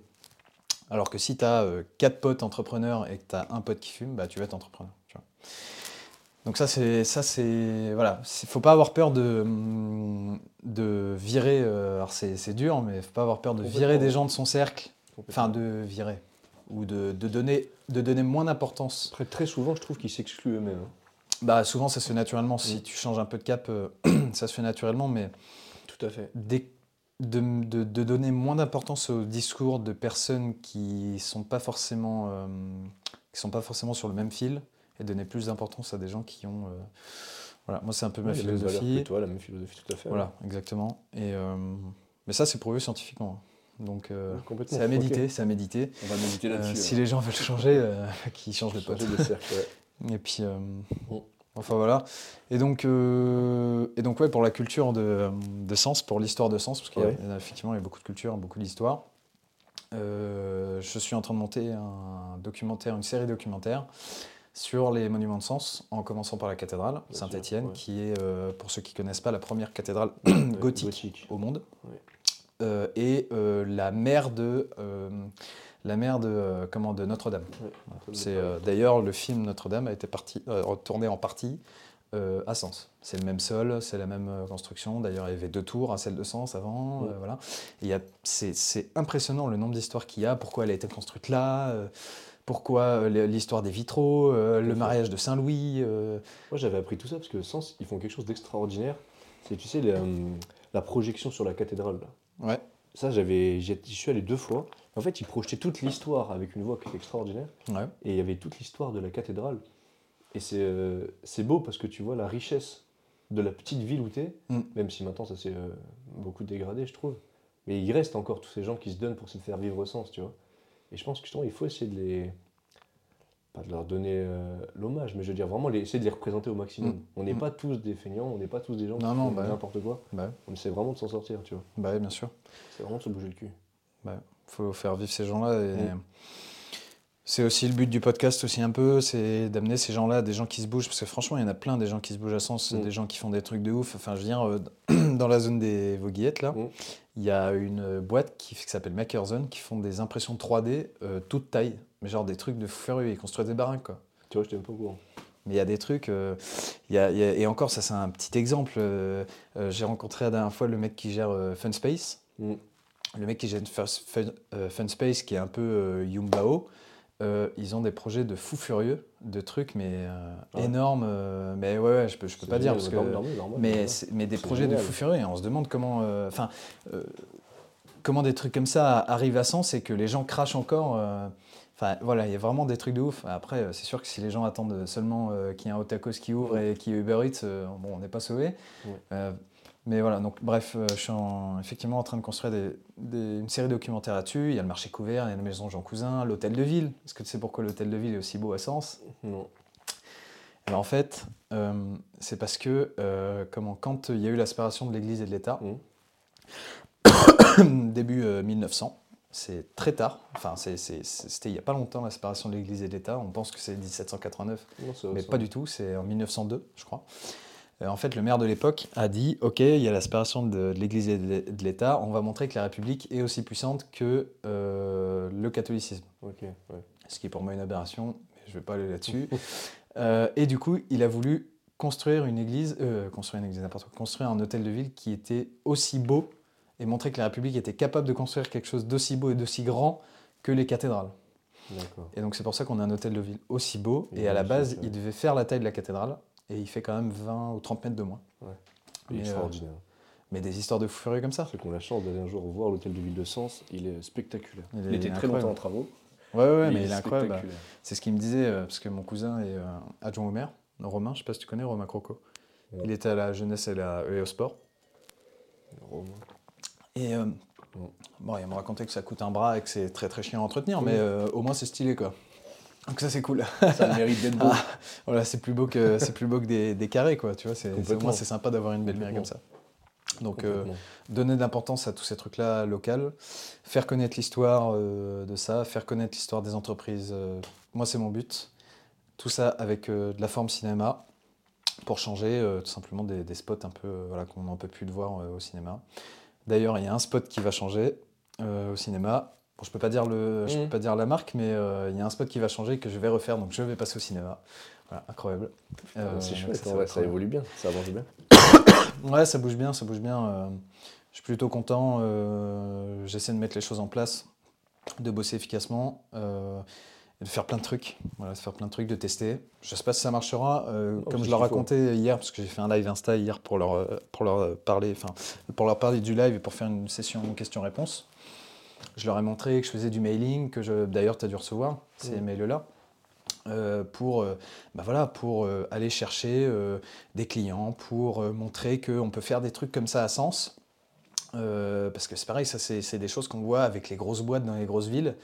Alors que si tu as quatre potes entrepreneurs et que tu as un pote qui fume, bah tu vas être entrepreneur. tu vois. Donc ça, c'est... ça c'est voilà. Il faut pas avoir peur de, de virer... alors c'est dur, mais faut pas avoir peur de virer des gens de son cercle. Enfin, de virer. Ou de, de donner, de donner moins d'importance. Très souvent, je trouve qu'ils s'excluent eux-mêmes. hein. Bah souvent, ça se fait naturellement. Si Mm. tu changes un peu de cap, euh, ça se fait naturellement, mais... Tout à fait. de, de- de donner moins d'importance au discours de personnes qui sont pas forcément euh, qui sont pas forcément sur le même fil et donner plus d'importance à des gens qui ont euh, voilà moi c'est un peu ma que philosophie toi, la même philosophie, tout à fait. voilà exactement et euh, mais ça c'est prouvé scientifiquement hein. donc c'est à méditer c'est à méditer On va méditer là-dessus. si les gens veulent changer qu'ils changent de pote de cercle, ouais. et puis, Bon. Enfin voilà. Et donc, euh, et donc ouais, pour la culture de, de Sens, pour l'histoire de Sens, parce qu'il y a- Ouais. il y a effectivement il y a beaucoup de culture, beaucoup d'histoire. euh, je suis en train de monter un documentaire, une série documentaire sur les monuments de Sens, en commençant par la cathédrale Saint-Étienne, ouais. qui est, euh, pour ceux qui connaissent pas, la première cathédrale gothique, Gothique. au monde, Ouais. Et la mère de, la mère de, euh, comment, de Notre-Dame. C'est euh, d'ailleurs le film Notre-Dame a été parti, euh, tourné en partie à Sens. C'est le même sol, c'est la même construction. D'ailleurs, il y avait deux tours à celle de Sens avant. Euh, voilà. C'est impressionnant le nombre d'histoires qu'il y a, pourquoi elle a été construite là, pourquoi euh, l'histoire des vitraux, euh, le mariage de Saint-Louis. euh, Moi, j'avais appris tout ça parce que Sens, ils font quelque chose d'extraordinaire. C'est, tu sais, la, la projection sur la cathédrale. là. Ouais, Ça, j'avais, j'y j'y suis allé deux fois. En fait, ils projetaient toute l'histoire avec une voix qui était extraordinaire. ouais. Et il y avait toute l'histoire de la cathédrale. Et c'est, euh, c'est beau parce que tu vois la richesse de la petite ville où tu es, Mm. même si maintenant ça s'est euh, beaucoup dégradé, je trouve. Mais il reste encore tous ces gens qui se donnent pour se faire vivre sens, tu vois. Et je pense que justement, il faut essayer de les. Pas de leur donner euh, l'hommage, mais je veux dire vraiment les, essayer de les représenter au maximum. Mm. On n'est Mm. pas tous des feignants, on n'est pas tous des gens Non, qui non, font bah n'importe quoi. Bah. On essaie vraiment de s'en sortir, tu vois. bah bien sûr. C'est vraiment de se bouger le cul. faut faire vivre ces gens-là. Et Mm. C'est aussi le but du podcast, aussi un peu, c'est d'amener ces gens-là, des gens qui se bougent, parce que franchement, il y en a plein des gens qui se bougent à Sens, des gens qui font des trucs de ouf. Enfin, je dire, euh, dans la zone des Voguillettes, là, il y a une boîte qui, qui s'appelle Makerzone qui font des impressions 3D euh, toute taille, mais genre des trucs de fou furieux, ils construisent des baraques, quoi. Tu vois, je t'aime pas au courant. Mais il y a des trucs, euh, y a- il y a- et encore, ça c'est un petit exemple. euh, euh, J'ai rencontré la dernière fois le mec qui gère euh, Funspace. Mm. Le mec qui gère Fun, Fun- Funspace, qui est un peu Yumbao. Ils ont des projets de fou furieux, de trucs, mais Ouais. énormes. mais ouais, ouais, je peux, je peux pas dire parce que. normal, Mais, des projets de fou furieux, et on se demande comment. Enfin, comment des trucs comme ça arrivent à Sens et que les gens crachent encore. Enfin, voilà, il y a vraiment des trucs de ouf. Après, euh, c'est sûr que si les gens attendent seulement euh, qu'il y ait un Otakos qui ouvre et qu'il y ait Uber Eats, euh, bon, on n'est pas sauvé. Ouais. Euh, mais voilà, donc bref, je suis en- effectivement en train de construire des- des- une série documentaire là-dessus. Il y a le marché couvert, il y a la maison Jean Cousin, l'hôtel de ville. Est-ce que tu sais pourquoi l'hôtel de ville est aussi beau à Sens? Non. alors en fait, c'est parce que comment, quand il y a eu la séparation de l'Église et de l'État, début euh, 1900, c'est très tard, enfin c'était il n'y a pas longtemps la séparation de l'Église et de l'État, on pense que c'est 1789, Non, ça- mais ça- pas du tout, c'est en 1902 je crois. Euh, en fait, le maire de l'époque a dit, ok, il y a la séparation de, de l'Église et de l'État, on va montrer que la République est aussi puissante que euh, le catholicisme ouais. ce qui est pour moi une aberration, mais je ne vais pas aller là-dessus. Euh, et du coup, il a voulu construire une église, construire une église n'importe quoi, construire un hôtel de ville qui était aussi beau et montrer que la République était capable de construire quelque chose d'aussi beau et d'aussi grand que les cathédrales. Et donc c'est pour ça qu'on a un hôtel de ville aussi beau. Et à la base, il devait faire la taille de la cathédrale et il fait quand même 20 ou 30 mètres de moins. Euh, extraordinaire. Mais des histoires de fou furieux comme ça. Ceux qui ont la chance d'aller un jour voir l'hôtel de ville de Sens, il est spectaculaire. Il était très longtemps en travaux. Ouais, ouais, mais il est incroyable. C'est ce qu'il me disait, euh, parce que mon cousin est euh, adjoint au maire, Romain, je sais pas si tu connais Romain Croco. Ouais. Il était à la jeunesse et, la, et au sport. Romain. Et euh, Ouais. bon, il m'a raconté que ça coûte un bras et que c'est très très chiant à entretenir, mais euh, au moins c'est stylé quoi. Donc ça c'est cool. Ça a le mérite d'être beau. Ah, voilà, c'est plus beau que c'est plus beau que des, des carrés quoi. Tu vois, c'est au moins c'est sympa d'avoir une belle mairie comme ça. Donc euh, donner de l'importance à tous ces trucs-là locaux, faire connaître l'histoire de ça, faire connaître l'histoire des entreprises. moi, c'est mon but. Tout ça avec de la forme cinéma pour changer tout simplement des, des spots un peu voilà, qu'on n'en peut plus de voir au cinéma. D'ailleurs, il y a un spot qui va changer euh, au cinéma. Bon, je peux pas dire le, je peux pas dire la marque, mais euh, il y a un spot qui va changer que je vais refaire, donc je vais passer au cinéma. Voilà, incroyable. Euh, Ah, c'est donc chouette, ça, ça évolue bien, ça avance bien. Ouais, ça bouge bien, ça bouge bien. euh, je suis plutôt content. euh, J'essaie de mettre les choses en place, de bosser efficacement, euh, et de faire plein de trucs. Voilà, de faire plein de trucs, de tester. Je sais pas si ça marchera. euh, Oh, comme c'est je leur racontais hier, parce que j'ai fait un live Insta hier pour leur, euh, pour leur parler, enfin, pour leur parler du live et pour faire une session questions-réponses. Je leur ai montré que je faisais du mailing, que je, d'ailleurs tu as dû recevoir ces mails-là. euh, pour, euh, bah voilà, pour euh, aller chercher des clients, pour montrer qu'on peut faire des trucs comme ça à Sens. Parce que c'est pareil, ça c'est des choses qu'on voit avec les grosses boîtes dans les grosses villes.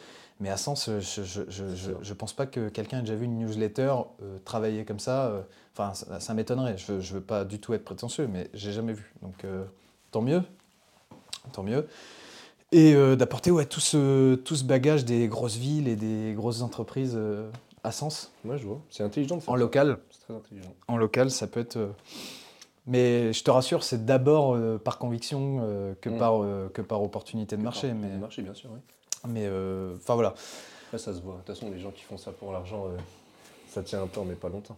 Mais à Sens, je je pense pas que quelqu'un ait déjà vu une newsletter euh, travailler comme ça. euh, Enfin, ça, ça m'étonnerait. Je, ne veux pas du tout être prétentieux, mais j'ai jamais vu. Donc, euh, tant mieux. Tant mieux. Et euh, d'apporter ouais, tout, ce, tout ce bagage des grosses villes et des grosses entreprises euh, à Sens. Moi, je vois. C'est intelligent de faire En ça. local, C'est très intelligent. en local, ça peut être. euh, Mais je te rassure, c'est d'abord par conviction que, Mm. par, que par opportunité de marché. Mais... Mais, marché, bien sûr, oui. Mais euh, enfin voilà. Ça se voit. De toute façon, les gens qui font ça pour l'argent, euh, ça tient un temps, mais pas longtemps.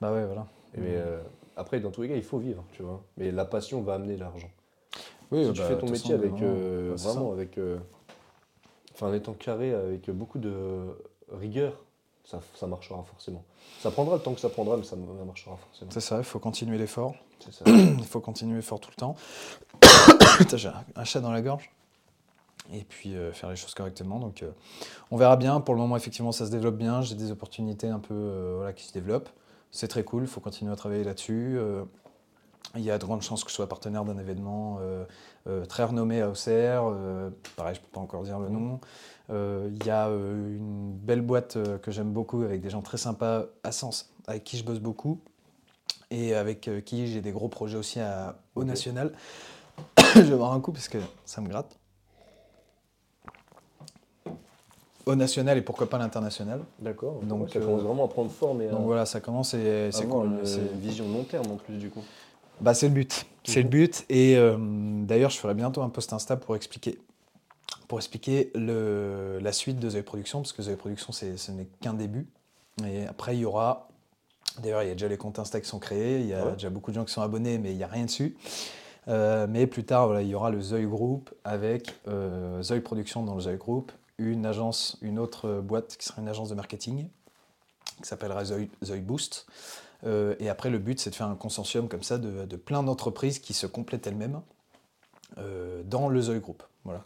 Bah ouais, voilà. Et mais, euh, Après, dans tous les cas, il faut vivre, tu vois. Mais la passion va amener l'argent. Oui, si tu bah, fais ton métier façon, avec vraiment, ça. avec enfin en étant carré avec beaucoup de rigueur ça, ça marchera forcément ça prendra le temps que ça prendra mais ça, ça marchera forcément C'est ça, il faut continuer l'effort. c'est ça Il faut continuer fort tout le temps. Putain, J'ai un chat dans la gorge. Et puis euh, faire les choses correctement. Donc euh, on verra bien. Pour le moment, effectivement, ça se développe bien. J'ai des opportunités un peu euh, voilà, qui se développent. C'est très cool. Il faut continuer à travailler là-dessus. Il y a de grandes chances que je sois partenaire d'un événement très renommé à Auxerre. Pareil, je ne peux pas encore dire le nom. Il y a une belle boîte que j'aime beaucoup avec des gens très sympas à Sens, avec qui je bosse beaucoup et avec qui j'ai des gros projets aussi à, au national. je vais boire un coup parce que ça me gratte. Au national et pourquoi pas l'international. d'accord Donc, ça euh, commence vraiment à prendre forme et à Donc voilà, ça commence et c'est cool. C'est- une vision long terme en plus du coup Bah, c'est le but. C'est le Mhm. but. Et euh, d'ailleurs, je ferai bientôt un post Insta pour expliquer, pour expliquer le, la suite de Zoé Productions, parce que Zoé Productions, c'est- ce n'est qu'un début. Et après, il y aura. D'ailleurs, il y a déjà les comptes Insta qui sont créés, il y a Ouais. déjà beaucoup de gens qui sont abonnés, mais il n'y a rien dessus. Euh, mais plus tard, voilà, il y aura le Zoé Group avec euh, Zoé Productions dans le Zoé Group, une agence, une autre boîte qui sera une agence de marketing qui s'appellera Zoé Boost. Euh, et après, le but, c'est de faire un consortium comme ça de, de plein d'entreprises qui se complètent elles-mêmes euh, dans le Zoé Group. Voilà.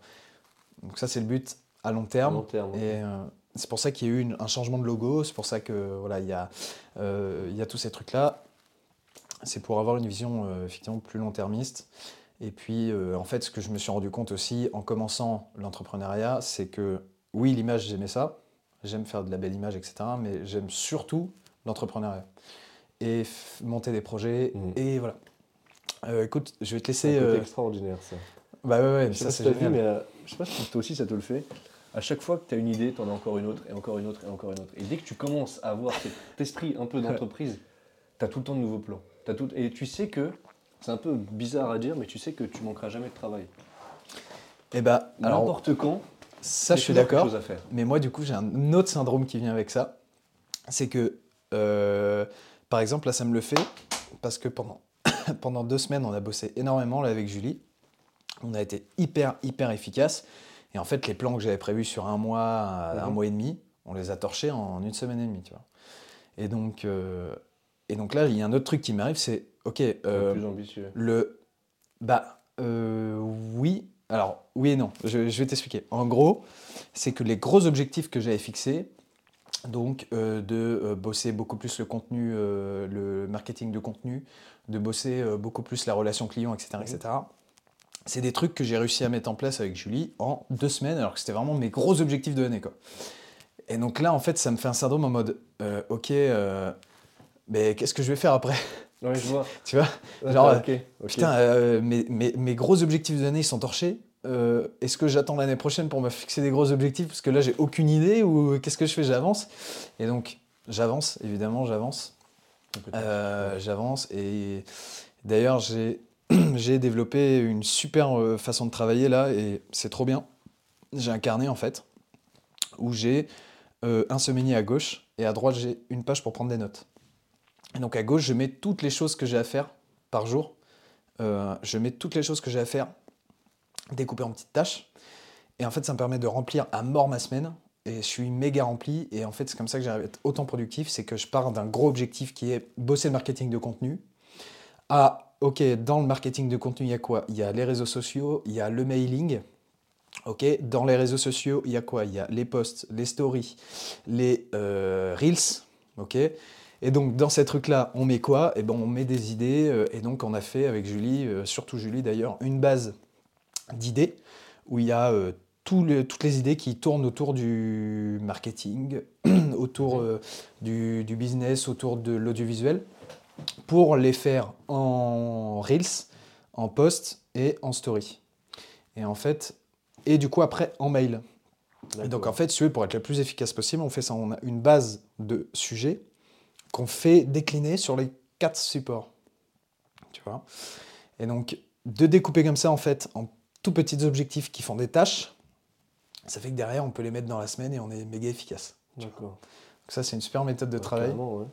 Donc ça, c'est le but à long à terme. long terme Et euh, c'est pour ça qu'il y a eu une- un changement de logo, c'est pour ça que voilà, il y a, il y a tous ces trucs-là. C'est pour avoir une vision effectivement plus long-termiste. Et puis, euh, en fait, ce que je me suis rendu compte aussi en commençant l'entrepreneuriat, c'est que oui, l'image, j'aimais ça. J'aime faire de la belle image, etc. Mais j'aime surtout l'entrepreneuriat. Et monter des projets. Mhm. Et voilà. Euh, écoute, je vais te c'est laisser. côté euh, extraordinaire ça Bah ouais, ouais, Je sais ça si c'est vu, génial. mais euh, je sais pas si toi aussi ça te le fait. À chaque fois que tu as une idée, tu en as encore une autre, et encore une autre, et encore une autre. Et dès que tu commences à avoir cet esprit un peu d'entreprise, tu as tout le temps de nouveaux plans. T'as tout... Et tu sais que, c'est un peu bizarre à dire, mais tu sais que tu manqueras jamais de travail. Et bah, alors, N'importe quand, ça, je suis d'accord. chose à faire. Mais moi, du coup, j'ai un autre syndrome qui vient avec ça. C'est que, euh, par exemple, là, ça me le fait parce que pendant, pendant deux semaines, on a bossé énormément là, avec Julie. On a été hyper, hyper efficace. Et en fait, les plans que j'avais prévus sur un mois, un Mhm. mois et demi, on les a torchés en une semaine et demie. Tu vois. Et, donc, euh, et donc là, il y a un autre truc qui m'arrive c'est OK, euh, plus ambitieux. le. Bah, euh, oui. Alors, oui et non. Je, je vais t'expliquer. En gros, c'est que les gros objectifs que j'avais fixés, donc euh, de euh, bosser beaucoup plus le contenu, le marketing de contenu, de bosser beaucoup plus la relation client, etc., etc., c'est des trucs que j'ai réussi à mettre en place avec Julie en deux semaines, alors que c'était vraiment mes gros objectifs de l'année. Quoi. Et donc là, en fait, ça me fait un syndrome en mode, ok, mais qu'est-ce que je vais faire après? Ouais, je vois. Tu vois Genre. Putain, euh, mes, mes- mes gros objectifs de l'année, ils sont torchés. Euh, Est-ce que j'attends l'année prochaine pour me fixer des gros objectifs? Parce que là, j'ai aucune idée ou qu'est-ce que je fais? J'avance. Et donc, j'avance, évidemment, j'avance. Euh, j'avance. Et d'ailleurs, j'ai développé une super façon de travailler là et c'est trop bien. J'ai un carnet en fait où j'ai un semainier à gauche et à droite, j'ai une page pour prendre des notes. Et donc à gauche, je mets toutes les choses que j'ai à faire par jour. Euh, je mets toutes les choses que j'ai à faire découpées en petites tâches. Et en fait, ça me permet de remplir à mort ma semaine. Et je suis méga rempli. Et en fait, c'est comme ça que j'arrive à être autant productif. C'est que je pars d'un gros objectif qui est bosser le marketing de contenu. À, ok, dans le marketing de contenu, il y a quoi? Il y a les réseaux sociaux, il y a le mailing. Ok, dans les réseaux sociaux, il y a quoi? Il y a les posts, les stories, les euh, reels. Ok, et donc dans ces trucs-là, on met quoi? Eh ben, on met des idées. euh, et donc on a fait avec Julie, euh, surtout Julie d'ailleurs, une base d'idées où il y a euh, toutes les idées qui tournent autour du marketing, autour du, du business, autour de l'audiovisuel, pour les faire en reels, en post et en story. Et en fait, et du coup après en mail. Et donc en fait, si tu veux, pour être le plus efficace possible, on fait ça. On a une base de sujets qu'on fait décliner sur les quatre supports. Tu vois? Et donc, de découper comme ça, en fait, en tout petits objectifs qui font des tâches, ça fait que derrière, on peut les mettre dans la semaine et on est méga efficace. D'accord. Donc ça, c'est une super méthode de Ouais, travail. ouais.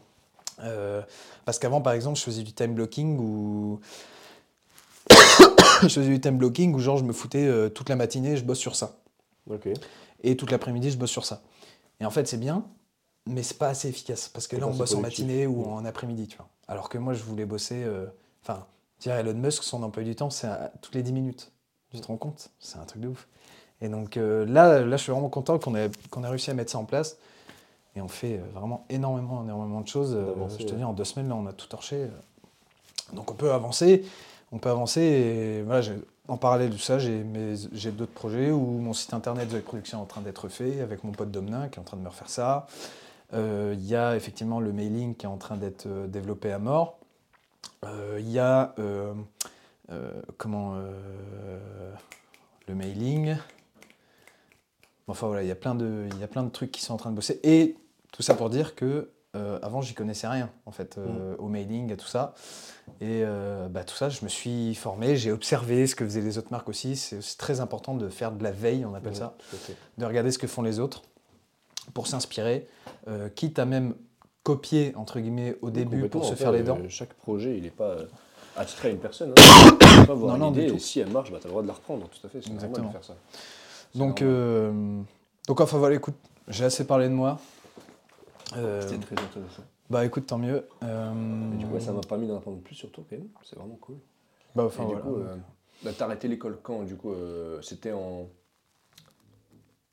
Euh, parce qu'avant, par exemple, je faisais du time blocking ou je faisais du time blocking où genre je me foutais euh, toute la matinée, je bosse sur ça. Et toute l'après-midi, je bosse sur ça. Et en fait, c'est bien, mais c'est pas assez efficace. Parce que là, on bosse en matinée ou en après-midi, tu vois. Alors que moi, je voulais bosser. euh, Enfin, dire Elon Musk, son emploi du temps, c'est à- toutes les 10 minutes. Tu te rends compte? C'est un truc de ouf. Et donc euh, là, là, je suis vraiment content qu'on ait, qu'on ait réussi à mettre ça en place. Et on fait euh, vraiment énormément, énormément de choses. Euh, je te dis, en deux semaines, là, on a tout torché. Donc on peut avancer. On peut avancer. Et voilà, en parallèle de ça, j'ai d'autres projets où mon site internet de production est en train d'être fait avec mon pote Domnin qui est en train de me refaire ça. Euh, Il y a effectivement le mailing qui est en train d'être euh, développé à mort. Euh, Il y a comment le mailing. Enfin voilà, il y a plein de il y a plein de trucs qui sont en train de bosser. Et tout ça pour dire que euh, avant j'y connaissais rien en fait euh, au mailing à tout ça. Et euh, bah, tout ça je me suis formé, j'ai observé ce que faisaient les autres marques aussi. C'est très important de faire de la veille, on appelle Ouais, ça. De regarder ce que font les autres pour s'inspirer, euh, quitte à même copier entre guillemets au début pour se faire les dents. euh, chaque projet, il n'est pas euh, attitré à une personne. Hein. Tu peux pas voir Non, non, du l'idée tout. et si elle marche, bah, tu as le droit de la reprendre. Tout à fait, c'est normal Exactement. de faire ça. Donc, euh, donc enfin voilà, écoute, j'ai assez parlé de moi. Euh, C'était très intéressant. bah écoute, tant mieux. Du coup, ouais, ça m'a permis d'en apprendre plus sur toi quand même. C'est vraiment cool. bah, enfin, et du voilà. coup, euh, bah, t'as arrêté l'école quand Du coup, c'était en.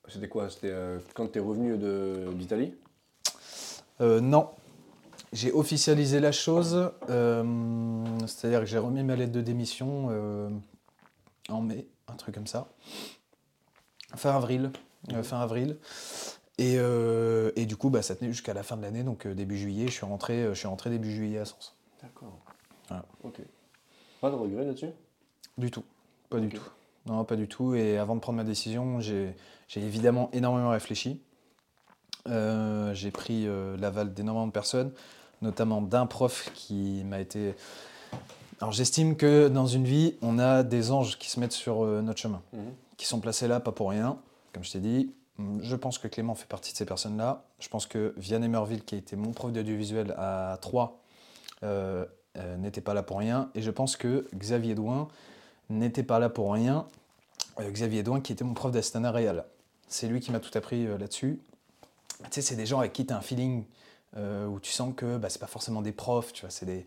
C'était quoi? C'était euh, quand t'es revenu de- d'Italie Euh, non, j'ai officialisé la chose, euh, c'est-à-dire que j'ai remis ma lettre de démission en mai, un truc comme ça, fin avril, fin avril. Et, et du coup, bah, ça tenait jusqu'à la fin de l'année, donc début juillet. Je suis rentré, je suis rentré début juillet à Sens. D'accord. Voilà. Ok. Pas de regret là-dessus? Du tout, pas du tout. Non, pas du tout. Et avant de prendre ma décision, j'ai évidemment énormément réfléchi. Euh, j'ai pris euh, l'aval d'énormément de personnes, notamment d'un prof qui m'a été. Alors j'estime que dans une vie, on a des anges qui se mettent sur euh, notre chemin, Mhm. qui sont placés là pas pour rien. Comme je t'ai dit, je pense que Clément fait partie de ces personnes-là. Je pense que Vianney Merville, qui a été mon prof d'audiovisuel à 3, n'était pas là pour rien. Et je pense que Xavier Douin n'était pas là pour rien. Euh, Xavier Douin, qui était mon prof d'Astana Real. C'est lui qui m'a tout appris euh, là-dessus. Tu sais, c'est des gens avec qui tu as un feeling euh, où tu sens que bah, c'est pas forcément des profs, tu vois, c'est des,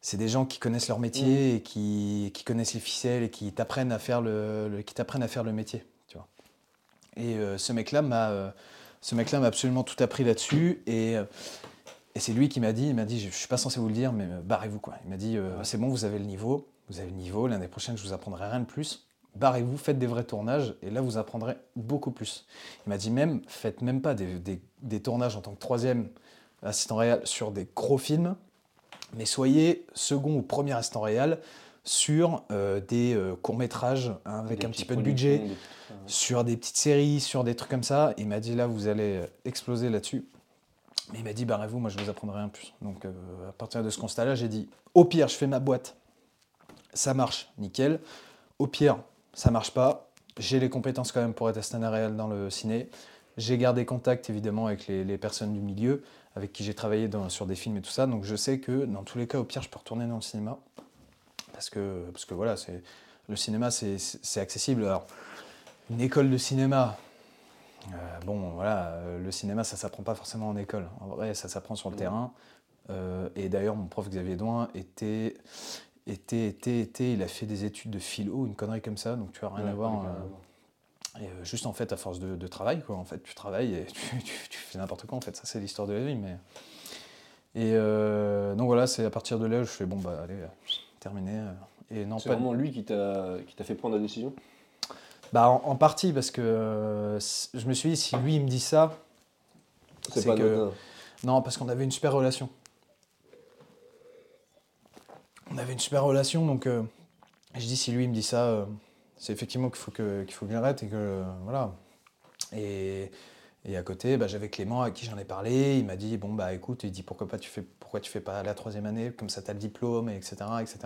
c'est des gens qui connaissent leur métier et qui, qui connaissent les ficelles et qui t'apprennent à faire le, le- qui t'apprennent à faire le métier, tu vois. Et euh, ce mec-là m'a, euh, ce mec-là m'a absolument tout appris là-dessus et, euh, et c'est lui qui m'a dit, il m'a dit, je, je suis pas censé vous le dire, mais barrez-vous quoi. Il m'a dit, c'est bon, vous avez le niveau, vous avez le niveau, l'année prochaine je vous apprendrai rien de plus. Barrez-vous, faites des vrais tournages et là vous apprendrez beaucoup plus. Il m'a dit même, faites même pas des, des- des tournages en tant que troisième assistant réel sur des gros films, mais soyez second ou premier assistant réel sur euh, des euh, courts-métrages hein, avec Des un petit peu de budget, des sur des petites séries, sur des trucs comme ça. Il m'a dit là, vous allez euh, exploser là-dessus. Mais il m'a dit, barrez-vous, moi je vous apprendrai rien de plus. Donc euh, à partir de ce constat-là, j'ai dit, au pire, je fais ma boîte, ça marche, nickel. Au pire, ça marche pas. J'ai les compétences quand même pour être assistant réel dans le ciné. J'ai gardé contact évidemment avec les, les personnes du milieu avec qui j'ai travaillé dans- sur des films et tout ça. Donc je sais que dans tous les cas, au pire, je peux retourner dans le cinéma. Parce que, parce que voilà, c'est, le cinéma, c'est, accessible. Alors, une école de cinéma, euh, bon, voilà, euh, le cinéma, ça s'apprend pas forcément en école. En vrai, ça s'apprend sur le terrain. Euh, et d'ailleurs, mon prof Xavier Douin était, était, était, était, il a fait des études de philo, une connerie comme ça, donc tu as rien ouais, à voir. euh, et euh, juste en fait, à force de, de travail, quoi. En fait, tu travailles et tu, tu- tu fais n'importe quoi. En fait, ça, c'est l'histoire de la vie. Mais... Et euh, donc voilà, c'est à partir de là où je fais bon, bah allez, terminé. Et non, C'est pas. vraiment lui qui t'a qui t'a fait prendre la décision? Bah, en, en partie, parce que euh, je me suis dit, si lui, il me dit ça, C'est C'est pas que-. Non, parce qu'on avait une super relation. On avait une super relation, donc euh, je dis si lui il me dit ça, euh, c'est effectivement qu'il faut que qu'il faut que j'arrête et que euh, voilà. Et, et à côté, bah, j'avais Clément à qui j'en ai parlé. Il m'a dit bon bah écoute, il dit pourquoi pas tu fais pourquoi tu fais pas la troisième année comme ça t'as le diplôme et etc etc.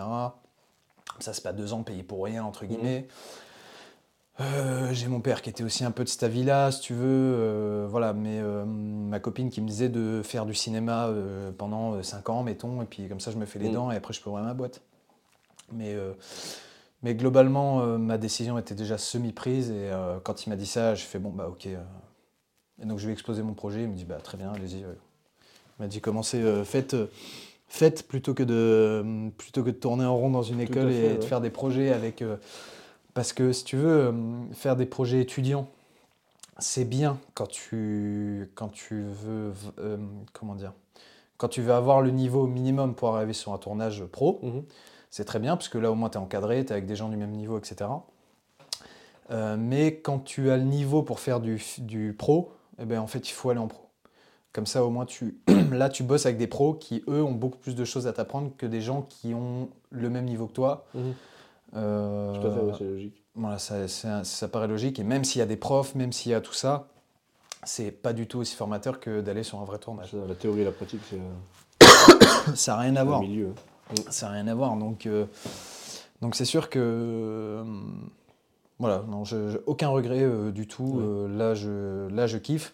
Ça c'est pas deux ans payés pour rien entre guillemets. Euh, j'ai mon père qui était aussi un peu de cette vie-là, si tu veux. euh, voilà, mais euh, ma copine qui me disait de faire du cinéma pendant 5 ans, mettons, et puis comme ça je me fais les Mm. dents et après je peux ouvrir ma boîte. Mais, mais globalement, ma décision était déjà semi-prise et quand il m'a dit ça, j'ai fait bon, bah ok. Et donc je lui ai exposé mon projet, il me dit bah très bien, allez-y. Il m'a dit commencez, faites, faites plutôt, que de, plutôt que de tourner en rond dans une école fait, et de faire des projets avec. euh, parce que si tu veux, euh, faire des projets étudiants, c'est bien quand tu, quand tu veux. euh, comment dire Quand tu veux avoir le niveau minimum pour arriver sur un tournage pro, Mhm. c'est très bien, parce que là au moins tu es encadré, tu es avec des gens du même niveau, etc. Euh, mais quand tu as le niveau pour faire du, pro, eh ben, en fait il faut aller en pro. Comme ça au moins tu, là tu bosses avec des pros qui eux ont beaucoup plus de choses à t'apprendre que des gens qui ont le même niveau que toi. Mhm. Euh, Tout à fait, ouais, c'est logique. voilà, ça, ça paraît logique. Et même s'il y a des profs, même s'il y a tout ça, c'est pas du tout aussi formateur que d'aller sur un vrai tournage. Ça, La théorie et la pratique, c'est Ça n'a rien à voir. milieu. Ça n'a rien à voir. Donc, euh, donc c'est sûr que. euh, voilà, non, je- je- aucun regret euh, du tout. Ouais. Là, je, là, je kiffe.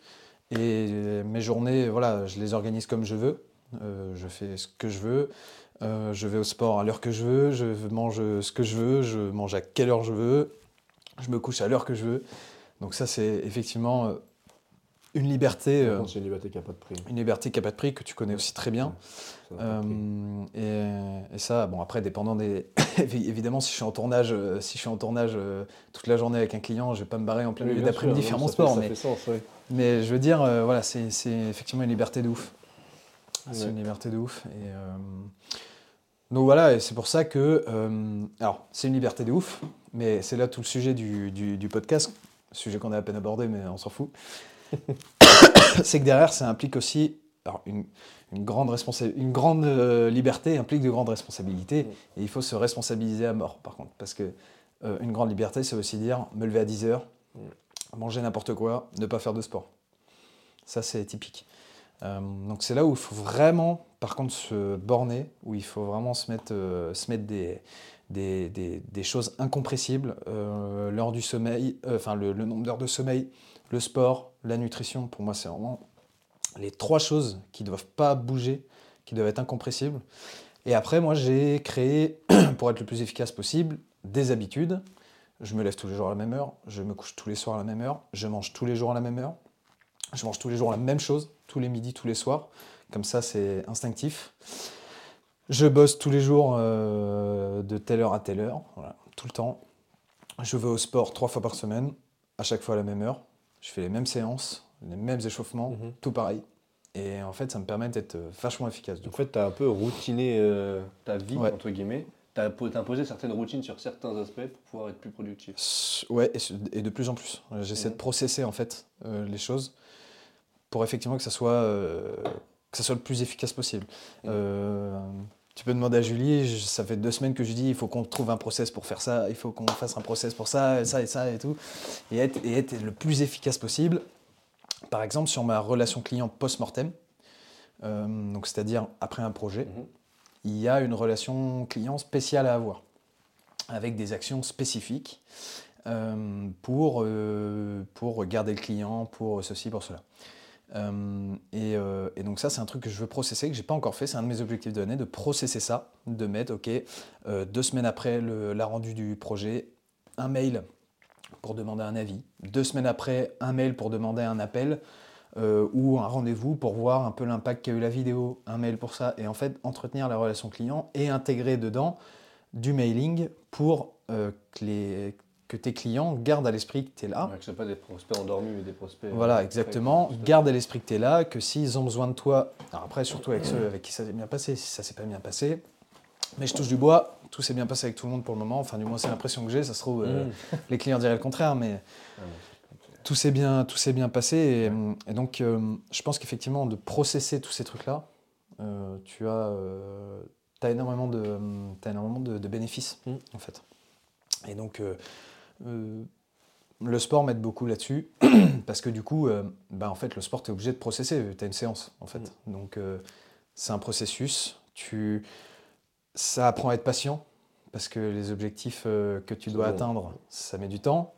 Et mes journées, voilà, je les organise comme je veux. Je fais ce que je veux. Euh, je vais au sport à l'heure que je veux. Je mange ce que je veux. Je mange à quelle heure je veux. Je me couche à l'heure que je veux. Donc ça, c'est effectivement euh, une liberté. Euh, C'est une liberté qui n'a pas de prix. une liberté qui n'a pas de prix, que tu connais aussi très bien. Euh, et, et ça, bon, après, dépendant des. Évidemment, si je suis en tournage, si je suis en tournage toute la journée avec un client, je vais pas me barrer en plein Oui, milieu d'après-midi faire mon sport. fait- mais, sens, ouais. mais je veux dire, voilà, c'est c'est effectivement une liberté de ouf. C'est Ouais. une liberté de ouf. Et, euh, Donc voilà, et c'est pour ça que. euh, alors, c'est une liberté de ouf, mais c'est là tout le sujet du, du- du podcast, sujet qu'on a à peine abordé, mais on s'en fout. c'est que derrière, ça implique aussi. Alors, une, une grande, responsa- une grande euh, liberté implique de grandes responsabilités, et il faut se responsabiliser à mort, par contre. Parce que une grande liberté, c'est aussi dire me lever à 10 heures, manger n'importe quoi, ne pas faire de sport. Ça, c'est typique. Euh, donc c'est là où il faut vraiment, par contre, se borner, où il faut vraiment se mettre, euh, se mettre des, choses incompressibles. Euh, l'heure du sommeil, euh, enfin le, le nombre d'heures de sommeil, le sport, la nutrition, pour moi, c'est vraiment les trois choses qui ne doivent pas bouger, qui doivent être incompressibles. Et après, moi, j'ai créé, pour être le plus efficace possible, des habitudes. Je me lève tous les jours à la même heure, je me couche tous les soirs à la même heure, je mange tous les jours à la même heure, je mange tous les jours la même chose, tous les midis, tous les soirs. Comme ça, c'est instinctif. Je bosse tous les jours euh, de telle heure à telle heure, voilà, tout le temps. Je vais au sport trois fois par semaine, à chaque fois à la même heure. Je fais les mêmes séances, les mêmes échauffements, Mhm. tout pareil. Et en fait, ça me permet d'être euh, vachement efficace. du En fait, tu as un peu routiné euh, ta vie, Ouais. entre guillemets. Tu as imposé certaines routines sur certains aspects pour pouvoir être plus productif. Ouais, et, de plus en plus. J'essaie Mhm. de processer en fait euh, les choses pour effectivement que ça soit, euh, que ça soit le plus efficace possible. Mhm. Euh, tu peux demander à Julie, je- ça fait deux semaines que je dis il faut qu'on trouve un process pour faire ça, il faut qu'on fasse un process pour ça, et ça et ça et tout, et être, et être le plus efficace possible. Par exemple, sur ma relation client post-mortem, euh, donc c'est-à-dire après un projet, Mhm. il y a une relation client spéciale à avoir, avec des actions spécifiques euh, pour, euh, pour garder le client, pour ceci, pour cela. Euh, et, euh, et donc ça, c'est un truc que je veux processer, que j'ai pas encore fait. C'est un de mes objectifs de l'année, de processer ça, de mettre, ok, euh, deux semaines après le, la rendu du projet, un mail pour demander un avis. Deux semaines après, un mail pour demander un appel ou un rendez-vous pour voir un peu l'impact qu'a eu la vidéo, un mail pour ça. Et en fait, entretenir la relation client et intégrer dedans du mailing pour que, les, que tes clients gardent à l'esprit que tu es là. Ouais, que ce soit pas des prospects endormis, mais des prospects. Voilà, euh, exactement. Garde à l'esprit que tu es là, que s'ils ont besoin de toi, alors après, surtout avec ceux avec qui ça s'est bien passé, si ça s'est pas bien passé, mais je touche du bois, tout s'est bien passé avec tout le monde pour le moment, enfin, du moins, c'est l'impression que j'ai, ça se trouve, euh, Mhm. les clients diraient le contraire, mais Ah ouais. tout s'est bien, tout bien passé. Et, et donc, euh, je pense qu'effectivement, de processer tous ces trucs-là, euh, tu as, as énormément de, t'as énormément de, de bénéfices, Mm. en fait. Et donc, euh, le sport m'aide beaucoup là-dessus, parce que du coup, euh, bah, en fait, le sport, tu es obligé de processer, tu as une séance, en fait. Donc, euh, c'est un processus. Tu, ça apprend à être patient, parce que les objectifs que tu dois atteindre, ça met du temps.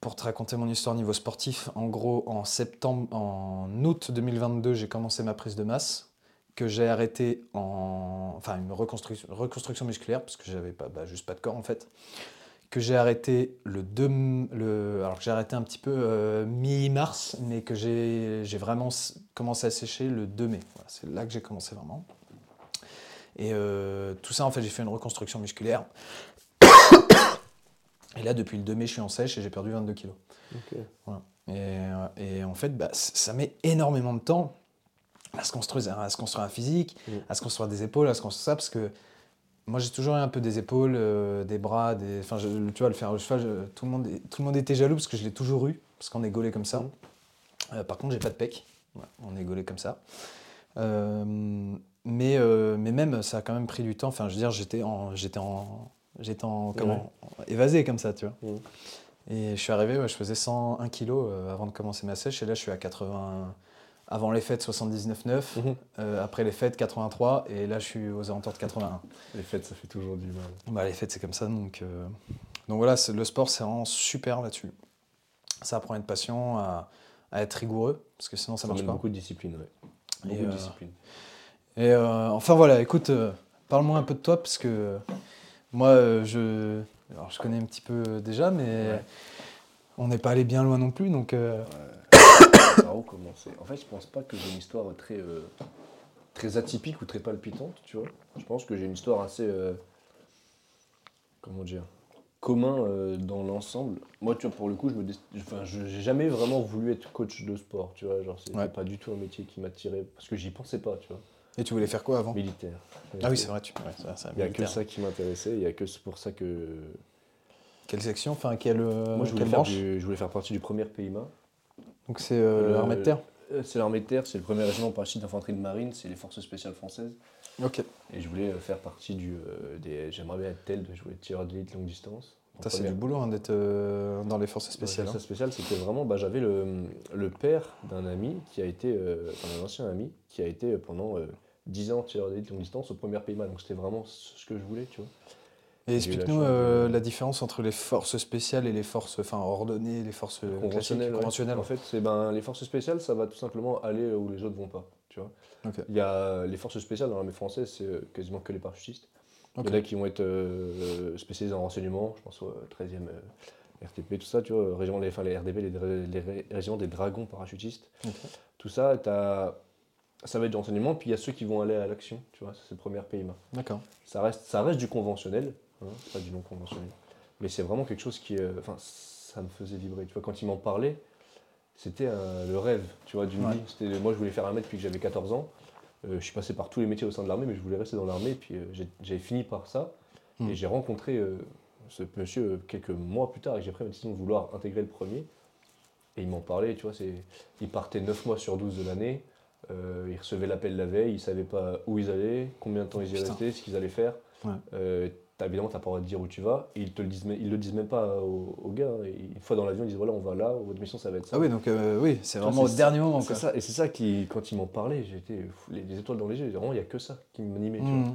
Pour te raconter mon histoire niveau sportif, en gros, en septembre, en août 2022, j'ai commencé ma prise de masse, que j'ai arrêté en. Enfin, une reconstruction, reconstruction musculaire, parce que j'avais pas, bah, juste pas de corps en fait. Que j'ai arrêté le 2. Le, alors que j'ai arrêté un petit peu euh, mi-mars, mais que j'ai j'ai vraiment commencé à sécher le 2 mai. Voilà, c'est là que j'ai commencé vraiment. Et euh, tout ça, en fait, j'ai fait une reconstruction musculaire. Et là, depuis le 2 mai, je suis en sèche et j'ai perdu 22 kilos. Voilà. Et, euh, et en fait, bah, ça met énormément de temps à se construire, à se construire un physique, Mm. à se construire des épaules, à se construire ça, parce que moi j'ai toujours eu un peu des épaules, euh, des bras, des... enfin je- tu vois, le fer cheval, je- tout, le monde, tout le monde était jaloux parce que je l'ai toujours eu, parce qu'on est gaulé comme ça. Mm. Euh, par contre, j'ai pas de pec, on est gaulé comme ça. Euh, mais, mais même, ça a quand même pris du temps. Enfin, je veux dire, j'étais en, j'étais en, j'étais en, comment, évasé comme ça, tu vois. Mm. Et je suis arrivé, je faisais 101 kilos euh, avant de commencer ma sèche, et là je suis à 80. Avant les fêtes, 79,9. Mhm. Euh, après les fêtes, 83. Et là, je suis aux alentours de 81. Les fêtes, ça fait toujours du mal. Bah, les fêtes, c'est comme ça. Donc, euh, donc voilà, le sport, c'est vraiment super là-dessus. Ça apprend à être patient, à, à être rigoureux, parce que sinon, ça Ça marche pas. beaucoup de discipline, ouais. Et, Beaucoup de euh, discipline. Et euh, enfin voilà, écoute, parle-moi un peu de toi, parce que moi, je, alors, je connais un petit peu déjà, mais Ouais. on n'est pas allé bien loin non plus. Donc, Par où commencer? En fait, je pense pas que j'ai une histoire très, euh, très atypique ou très palpitante, tu vois. Je pense que j'ai une histoire assez. euh, comment dire commun euh, dans l'ensemble. Moi, tu vois, pour le coup, je me, enfin, je- j'ai jamais vraiment voulu être coach de sport, tu vois. Genre, c'était Ouais. pas du tout un métier qui m'attirait parce que j'y pensais pas, tu vois. et tu voulais faire quoi avant? Militaire. Ah oui, c'est vrai, tu ouais, ça, c'est Il y a que ça qui m'intéressait. Il y a que c'est pour ça que Quelle section? Enfin, quelle, euh, moi, je voulais, quelle faire du- je voulais faire partie du premier PIMA. Donc c'est euh, l'armée de terre Euh, C'est l'armée de terre, c'est le premier régiment parachute d'infanterie de marine, c'est les forces spéciales françaises. Ok. Et je voulais euh, faire partie du. des, J'aimerais bien être tel, voulais être tireur d'élite longue distance. C'est du boulot hein, d'être euh, dans les forces spéciales. Ouais, hein. ça spécial, c'était vraiment. Bah, J'avais le, le père d'un ami qui a été. euh, enfin, d'un ancien ami qui a été pendant euh, 10 ans tireur d'élite longue distance au premier PIMA. Donc c'était vraiment ce que je voulais, tu vois. Et explique-nous de- euh, la différence entre les forces spéciales et les forces enfin, ordonnées, les forces euh, ouais. conventionnelles. En fait, c'est ben, les forces spéciales, ça va tout simplement aller où les autres vont pas, tu vois. Il y a les forces spéciales dans l'armée française, c'est euh, quasiment que les parachutistes. Il y en a qui vont être euh, spécialisés en renseignement, je pense au 13e euh, RTP, tout ça, tu vois, régiment, les, enfin, les RDP, les, régiments des dragons parachutistes. Tout ça, t'as- ça va être du renseignement, puis il y a ceux qui vont aller à l'action, tu vois, c'est le premier PIMA. D'accord. Ça reste, ça reste du conventionnel, hein, pas du non conventionnel. Mais c'est vraiment quelque chose qui. euh, Enfin, ça me faisait vibrer. Tu vois, quand il m'en parlait, c'était euh, le rêve, tu vois, d'une Ouais. vie. Moi, je voulais faire un depuis que j'avais 14 ans. Euh, je suis passé par tous les métiers au sein de l'armée, mais je voulais rester dans l'armée. Puis j'ai- fini par ça. Hmm. Et j'ai rencontré ce monsieur quelques mois plus tard et j'ai pris la décision de vouloir intégrer le premier. Et il m'en parlait, tu vois, c'est, il partait 9 mois sur 12 de l'année. Euh, il recevait l'appel la veille, il ne savait pas où ils allaient, combien de temps ils y restaient, ce qu'ils allaient faire. Ouais. Euh, t'as- évidemment, tu n'as pas le droit de dire où tu vas. Et ils te le disent, ils le disent même pas aux, aux gars. hein. Une fois dans l'avion, ils disent voilà, on va là, votre mission, ça va être ça. Ah oui, donc euh, oui, c'est Tu vraiment au dernier moment. Quoi. ça, et c'est ça qui, quand ils m'en parlaient, j'étais les, les étoiles dans les yeux. Vraiment, il n'y a que ça qui m'animait. tu. Mhm.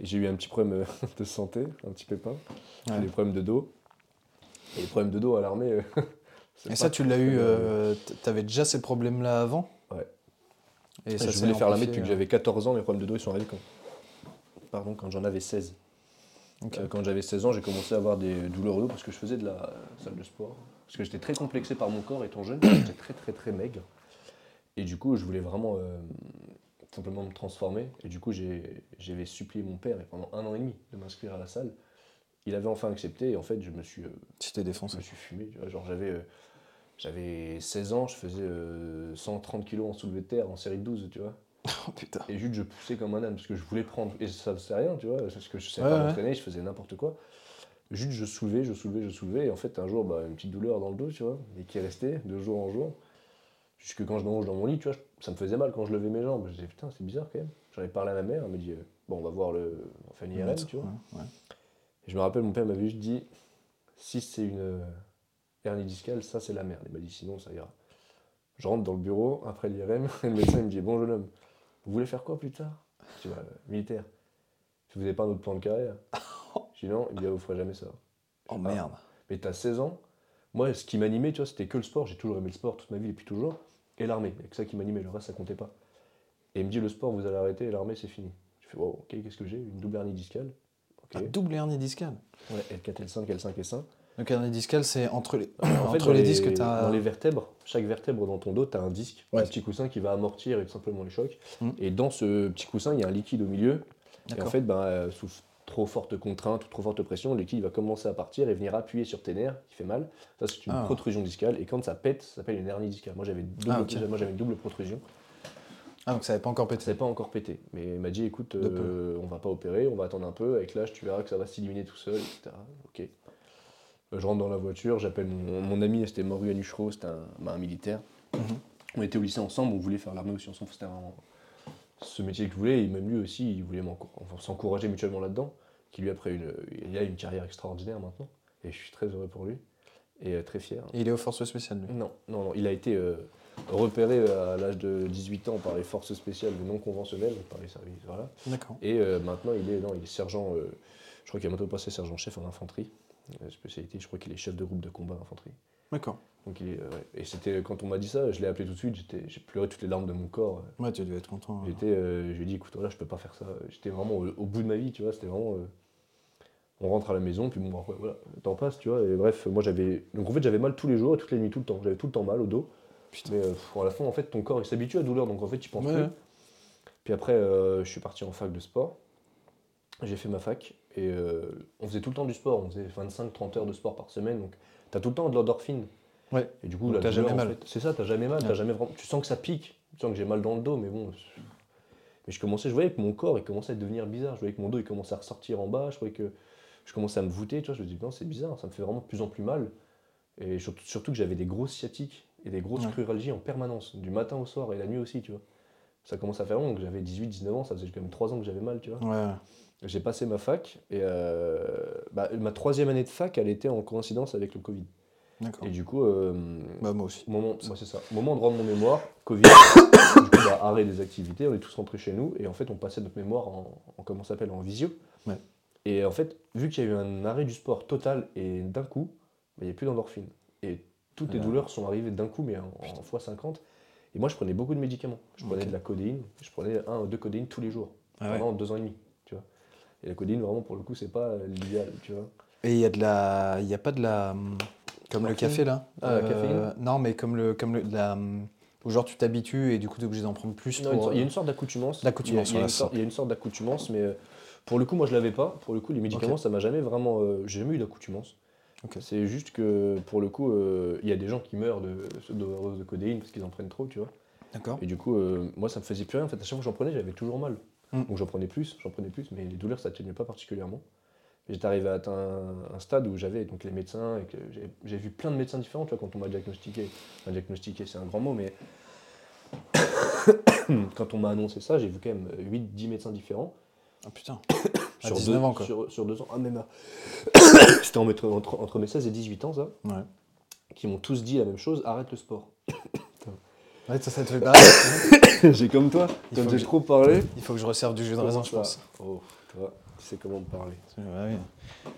Et j'ai eu un petit problème euh, de santé, un petit pépin. Ouais. des problèmes de dos. Et les problèmes de dos à l'armée. euh, Et ça, tu l'as eu, euh, t- t'avais déjà ces problèmes-là avant? Ouais. Et je ça s'est voulais faire l'armée depuis que euh, j'avais 14 ans. Les problèmes de dos, ils sont arrivés quand, Pardon, quand j'en avais 16. Euh, quand j'avais 16 ans, j'ai commencé à avoir des douleurs au dos parce que je faisais de la salle de sport. Parce que j'étais très complexé par mon corps étant jeune. j'étais très, très, très maigre. Et du coup, je voulais vraiment euh, simplement me transformer. Et du coup, j'avais supplié mon père et pendant un an et demi de m'inscrire à la salle. Il avait enfin accepté et en fait, je me suis, euh, Tu t'es je défoncé. me suis fumé. tu vois. Genre, j'avais, euh, j'avais 16 ans, je faisais euh, 130 kilos en soulevé de terre en série de 12, tu vois. Oh putain. Et juste, je poussais comme un âne parce que je voulais prendre. Et ça ne sert à rien, tu vois, parce que je ne savais Ouais, pas ouais. m'entraîner, je faisais n'importe quoi. Juste, je soulevais, je soulevais, je soulevais. Et en fait, un jour, bah, une petite douleur dans le dos, tu vois, et qui est restée de jour en jour. Jusque quand je me range dans mon lit, tu vois, ça me faisait mal quand je levais mes jambes. Je disais, putain, c'est bizarre quand même. J'en ai parlé à ma mère, elle m'a dit, euh, bon, on va voir le. On fait une IRM, tu vois. Ouais, ouais. Et je me rappelle, mon père m'avait juste dit si c'est une euh, hernie discale, ça c'est la merde. Il m'a dit sinon ça ira. Je rentre dans le bureau après l'IRM, et le médecin il me dit Bon jeune homme, vous voulez faire quoi plus tard? Je dis Bah, militaire. Vous n'avez pas un autre plan de carrière Je dis non, il dit Ah, vous ferez jamais ça. Oh Ah. merde. Mais t'as 16 ans, moi, ce qui m'animait, tu vois, c'était que le sport. J'ai toujours aimé le sport toute ma vie, et puis toujours. Et l'armée. Il y a que ça qui m'animait, le reste, ça comptait pas. Et il me dit, le sport, vous allez arrêter, et l'armée, c'est fini. Je fais, wow, ok, qu'est-ce que j'ai? Une double hernie discale. Ok. Un double hernie discale? Ouais, L4, L5, L5, L5. Donc hernie discale, c'est entre les, En fait, entre dans les disques que tu as. Dans les vertèbres, chaque vertèbre dans ton dos, tu as un disque, Ouais. un petit coussin qui va amortir tout simplement les chocs. Mm. Et dans ce petit coussin, il y a un liquide au milieu. Et en fait, ben, euh, sous trop forte contrainte ou trop forte pression, le liquide va commencer à partir et venir appuyer sur tes nerfs, qui fait mal. Ça, c'est une Ah. protrusion discale. Et quand ça pète, ça s'appelle une hernie discale. Moi, j'avais double, Ah, ok. moi, j'avais une double protrusion. Ah, donc ça n'avait pas encore Ça pété. n'avait pas encore pété. Mais il m'a dit écoute, euh, on va pas opérer, on va attendre un peu. Avec l'âge, tu verras que ça va s'éliminer tout seul, etc. Ok. Je rentre dans la voiture, j'appelle mon, mon ami, c'était Maurice Anuchereau, c'était un, bah, un militaire. Mhm. On était au lycée ensemble, on voulait faire l'armée aussi ensemble. C'était vraiment ce métier que je voulais. Et même lui aussi, il voulait s'encourager mutuellement là-dedans. Qui lui, après, une, il a une carrière extraordinaire maintenant. Et je suis très heureux pour lui. Et euh, très fier. Et il est aux forces spéciales, lui? Non, non, non. Il a été euh, repéré à l'âge de 18 ans par les forces spéciales non conventionnelles, par les services. Voilà. D'accord. Et euh, maintenant, il est, non, il est sergent. euh, je crois qu'il a bientôt passé sergent-chef en infanterie. Euh, spécialité, je crois qu'il est chef de groupe de combat d'infanterie. D'accord. Donc il est, euh, ouais. Et c'était quand on m'a dit ça, je l'ai appelé tout de suite. J'étais, j'ai pleuré toutes les larmes de mon corps. Ouais, tu devais être content. hein. J'étais, euh, je lui ai dit, écoute, voilà, je peux pas faire ça. J'étais vraiment au, au bout de ma vie, tu vois. C'était vraiment. euh, on rentre à la maison, puis bon, après, voilà, le temps passe, tu vois. Et bref, moi j'avais. Donc en fait, j'avais mal tous les jours, toutes les nuits, tout le temps. J'avais tout le temps mal au dos. Putain. Mais euh, à la fin, en fait, ton corps il s'habitue à la douleur, donc en fait, tu penses Ouais, plus. Puis après, euh, je suis parti en fac de sport. J'ai fait ma fac et euh, on faisait tout le temps du sport. On faisait 25-30 heures de sport par semaine. Donc, tu as tout le temps de l'endorphine. Ouais. Et du coup, Donc la t'as douleur, jamais en mal. fait, C'est ça, t'as jamais mal. Ouais. t'as jamais vraiment... Tu sens que ça pique. Tu sens que j'ai mal dans le dos, mais bon. Mais je commençais, je voyais que mon corps, il commençait à devenir bizarre. Je voyais que mon dos, il commençait à ressortir en bas. Je voyais que je commençais à me voûter. Tu vois, je me dis, non, c'est bizarre. Ça me fait vraiment de plus en plus mal. Et surtout, surtout que j'avais des grosses sciatiques et des grosses Ouais. cruralgies en permanence, du matin au soir et la nuit aussi, tu vois. Ça commence à faire long, donc j'avais 18-19 ans, ça faisait quand même 3 ans que j'avais mal, tu vois. Ouais. J'ai passé ma fac et euh, bah, ma troisième année de fac, elle était en coïncidence avec le Covid. D'accord. Et du coup, euh, Bah, moi aussi. au moment, moi, c'est ça. Moment de rendre mon mémoire, Covid, du coup, bah, arrêt des activités, on est tous rentrés chez nous et en fait, on passait notre mémoire en, en comment s'appelle, en visio. Ouais. Et en fait, vu qu'il y a eu un arrêt du sport total et d'un coup, bah, il n'y a plus d'endorphine. Et toutes les Ouais. douleurs sont arrivées d'un coup, mais en, en fois 50. Et moi, je prenais beaucoup de médicaments. Je prenais de la codéine, je prenais un ou deux codéines tous les jours, Ah ouais. pendant deux ans et demi. Et la codéine, vraiment, pour le coup, c'est pas l'idéal, tu vois. Et il y a de la. Il y a pas de la. Comme le café là. Ah, la caféine Non, mais comme le. Comme le de la. Où genre tu t'habitues et du coup tu es obligé d'en prendre plus Non, pour. il y a euh, une sorte d'accoutumance. D'accoutumance, Il il y a une sorte- ça. Il y a une sorte d'accoutumance, mais euh, pour le coup, moi, je l'avais pas. Pour le coup, les médicaments, Ok. ça m'a jamais vraiment. euh, J'ai jamais eu d'accoutumance. Ok. C'est juste que, pour le coup, euh, il y a des gens qui meurent de d'overdose de codéine parce qu'ils en prennent trop, tu vois. D'accord. Et du coup, euh, moi, ça me faisait plus rien. En fait, à chaque fois que j'en prenais, j'avais toujours mal. Mm. Donc j'en prenais plus, j'en prenais plus, mais les douleurs, ça ne tenait pas particulièrement. J'étais arrivé à atteindre un, un stade où j'avais donc les médecins, et que j'ai- vu plein de médecins différents, tu vois, quand on m'a diagnostiqué. Enfin, diagnostiqué, c'est un grand mot, mais quand on m'a annoncé ça, j'ai vu quand même 8-10 médecins différents. Ah putain. À Sur 19 deux, ans, quoi. Sur, sur deux ans. Ah, même à- C'était entre, entre, entre mes 16 et 18 ans, ça. Ouais. Qui m'ont tous dit la même chose arrête le sport. Ouais, ça, ça te fait pareil. j'ai comme toi, Il j'ai trop parlé. Il faut que je resserve du jus de raisin, je pense. Oh, toi, tu sais comment me parler. Ouais, oui.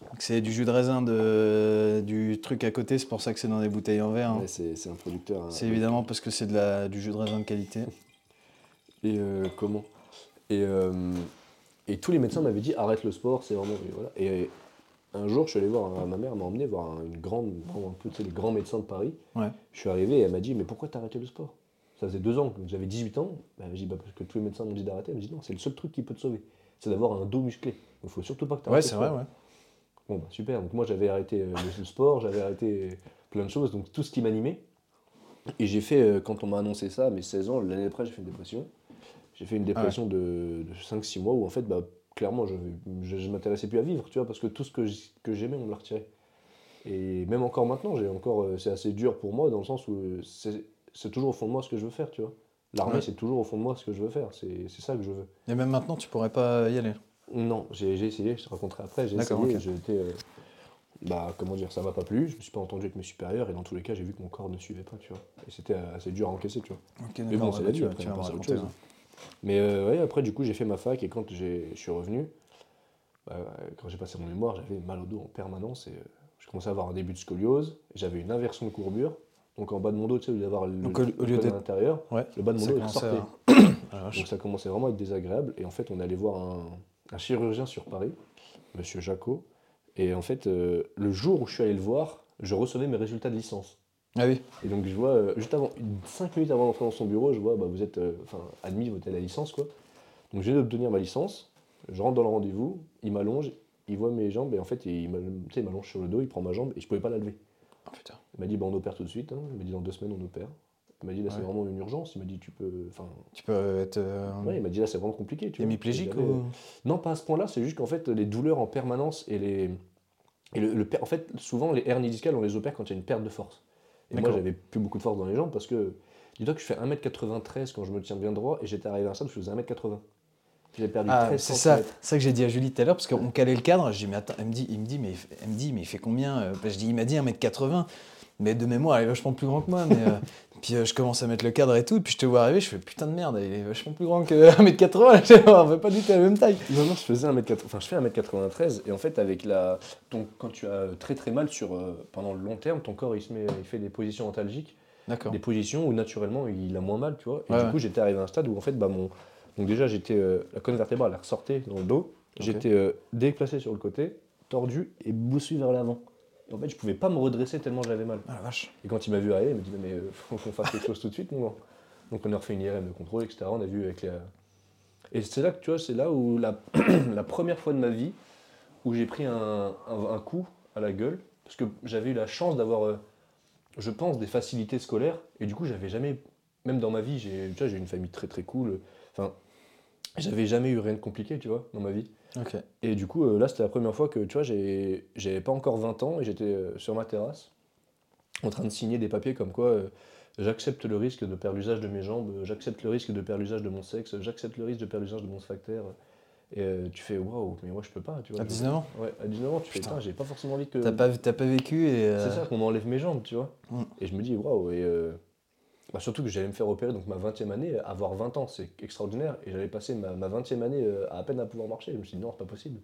Donc, C'est du jus de raisin de, du truc à côté, c'est pour ça que c'est dans des bouteilles en verre. hein. C'est un producteur. hein. C'est évidemment parce que c'est du jus de raisin de qualité. Et euh, comment? Et, euh, et tous les médecins m'avaient dit arrête le sport, c'est vraiment. et voilà. Et un jour, je suis allé voir, ma mère m'a emmené voir une grande, un peu, tu sais, les grands médecins de Paris. Ouais. Je suis arrivé et elle m'a dit mais pourquoi t'as arrêté le sport? Ça faisait deux ans, que j'avais 18 ans. Elle m'a dit bah, parce que tous les médecins m'ont dit d'arrêter. Elle m'a dit non, c'est le seul truc qui peut te sauver, c'est d'avoir un dos musclé. Il faut surtout pas que tu Ouais, c'est vrai, ouais. Bon, bah, super. Donc, moi, j'avais arrêté euh, le, le sport, j'avais arrêté plein de choses, donc tout ce qui m'animait. Et j'ai fait, euh, quand on m'a annoncé ça, à mes 16 ans, l'année d'après, j'ai fait une dépression. J'ai fait une dépression de, de 5-6 mois où, en fait, bah, clairement, je ne m'intéressais plus à vivre, tu vois, parce que tout ce que j'aimais, on me l'a retiré. Et même encore maintenant, j'ai encore, euh, c'est assez dur pour moi, dans le sens où euh, c'est c'est toujours au fond de moi ce que je veux faire, tu vois. L'armée, Ouais. c'est toujours au fond de moi ce que je veux faire, c'est c'est ça que je veux. Et même maintenant, tu pourrais pas y aller. Non, j'ai j'ai essayé, je te raconterai après, j'ai D'accord, essayé, j'ai été... euh, bah, comment dire, ça m'a pas plu, je me suis pas entendu avec mes supérieurs, et dans tous les cas, j'ai vu que mon corps ne suivait pas, tu vois. Et c'était euh, assez dur à encaisser, tu vois. Mais bon, c'est ouais, la tu vie, après, tu vas raconter, chose. hein. Mais euh, ouais, après, du coup, j'ai fait ma fac, et quand je suis revenu, bah, quand j'ai passé mon mémoire, j'avais mal au dos en permanence, et euh, je commençais à avoir un début de scoliose, j'avais une inversion de courbure. Donc en bas de mon dos, tu sais, au lieu d'avoir le, Donc, au- lieu à l'intérieur, Ouais. le bas de mon dos sortait. à- Ah. Donc ça commençait vraiment à être désagréable. Et en fait, on allait voir un, un chirurgien sur Paris, Monsieur Jacot. Et en fait, euh, le jour où je suis allé le voir, je recevais mes résultats de licence. Ah oui. Et donc je vois, euh, juste avant, 5 minutes avant d'entrer dans son bureau, je vois, bah, vous êtes euh, admis, vous à la licence, quoi. Donc je viens d'obtenir ma licence, je rentre dans le rendez-vous, il m'allonge, il voit mes jambes, et en fait, il m'allonge sur le dos, il prend ma jambe, et je pouvais pas la lever. Oh, putain. Il m'a dit, bah, on opère tout de suite, hein. il m'a dit, dans deux semaines, on opère. Il m'a dit, là, c'est vraiment une urgence, il m'a dit, tu peux... Enfin, Tu peux être euh, ouais, il m'a dit, là, c'est vraiment compliqué, tu hémiplégique ou... non, pas à ce point-là, c'est juste qu'en fait, les douleurs en permanence et les. Et le, le en fait, souvent, les hernies discales, on les opère quand il y a une perte de force. Et moi, j'avais plus beaucoup de force dans les jambes parce que. Dis-toi que je fais 1m93 quand je me tiens bien droit et j'étais arrivé à un stade où je faisais 1m80. J'ai perdu Ah, 13 c'est ça, cm. c'est ça que j'ai dit à Julie tout à l'heure, parce qu'on calait le cadre, je dis, mais attends, elle me dit, il me dit, mais, elle me dit, mais il fait combien euh, Je dis, il m'a dit 1m80, mais de mémoire, il est vachement plus grand que moi, mais... euh, puis euh, je commence à mettre le cadre et tout, et puis je te vois arriver, je fais, putain de merde, il est vachement plus grand que 1m80, je on fait pas du tout la même taille. Non, non, je faisais 1m80, enfin, je fais 1m93 et en fait, avec la. ton- quand tu as très très mal sur, euh, pendant le long terme, ton corps il, se met, il fait des positions antalgiques. D'accord. des positions où naturellement il a moins mal, tu vois. Et Ouais, du ouais. coup, j'étais arrivé à un stade où en fait, bah, mon... donc déjà, j'étais euh, la colonne vertébrale elle ressortait dans le dos, j'étais euh, déplacé sur le côté, tordu et boussu vers l'avant. Et en fait, je pouvais pas me redresser tellement j'avais mal. Ah la vache. Et quand il m'a vu arriver, il m'a dit mais euh, faut qu'on fasse quelque chose tout de suite. Donc on a refait une IRM de contrôle, etc. On a vu avec les. Et c'est là que tu vois, c'est là où la, la première fois de ma vie où j'ai pris un, un- un coup à la gueule, parce que j'avais eu la chance d'avoir, euh, je pense, des facilités scolaires, et du coup j'avais jamais, même dans ma vie, j'ai, j'ai une famille très très cool. J'avais jamais eu rien de compliqué, tu vois, dans ma vie. Et du coup, euh, là, c'était la première fois que, tu vois, j'avais pas encore 20 ans et j'étais euh, sur ma terrasse en train de signer des papiers comme quoi euh, j'accepte le risque de perdre l'usage de mes jambes, j'accepte le risque de perdre l'usage de mon sexe, j'accepte le risque de perdre l'usage de mon sphincter. Et tu fais waouh, mais moi je peux pas, tu vois. À je- 19 ans Ouais, à 19 ans, tu fais Putain. j'ai pas forcément envie que. T'as pas, pas vécu et... C'est ça, qu'on m'enlève mes jambes, tu vois. Mm. Et je me dis, waouh, et bah, surtout que j'allais me faire opérer, donc ma 20e année, avoir 20 ans, c'est extraordinaire. Et j'allais passer ma, ma 20e année euh, à à peine à pouvoir marcher. Je me suis dit, non, c'est pas possible.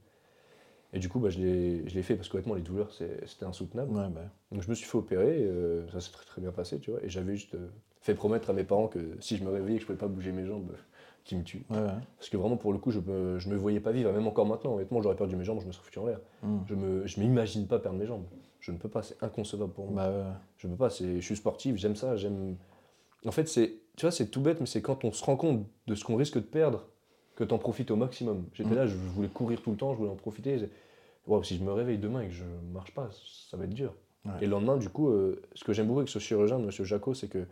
Et du coup, bah, je l'ai fait parce qu'honnêtement, les douleurs, c'était insoutenable. Ouais, bah. Donc je me suis fait opérer, euh, ça s'est très très bien passé, tu vois. Et j'avais juste euh, fait promettre à mes parents que si je me réveillais que je pouvais pas bouger mes jambes, qu'ils me tuent. Ouais, ouais. Parce que vraiment, pour le coup, je me, je me voyais pas vivre, même encore maintenant. Honnêtement, j'aurais perdu mes jambes, je me serais foutu en l'air. Hmm. Je me, je m'imagine pas perdre mes jambes. Je ne peux pas, c'est inconcevable pour moi. Bah, ouais. Je peux pas, je suis sportif, j'aime ça, j'aime. En fait, c'est, tu vois, c'est tout bête, mais c'est quand on se rend compte de ce qu'on risque de perdre que t'en profites au maximum. J'étais Mm. là, je voulais courir tout le temps, je voulais en profiter. Waouh, si je me réveille demain et que je marche pas, ça va être dur. Ouais. Et le lendemain, du coup, euh, ce que j'aime beaucoup avec ce chirurgien, Monsieur Jacot, c'est que,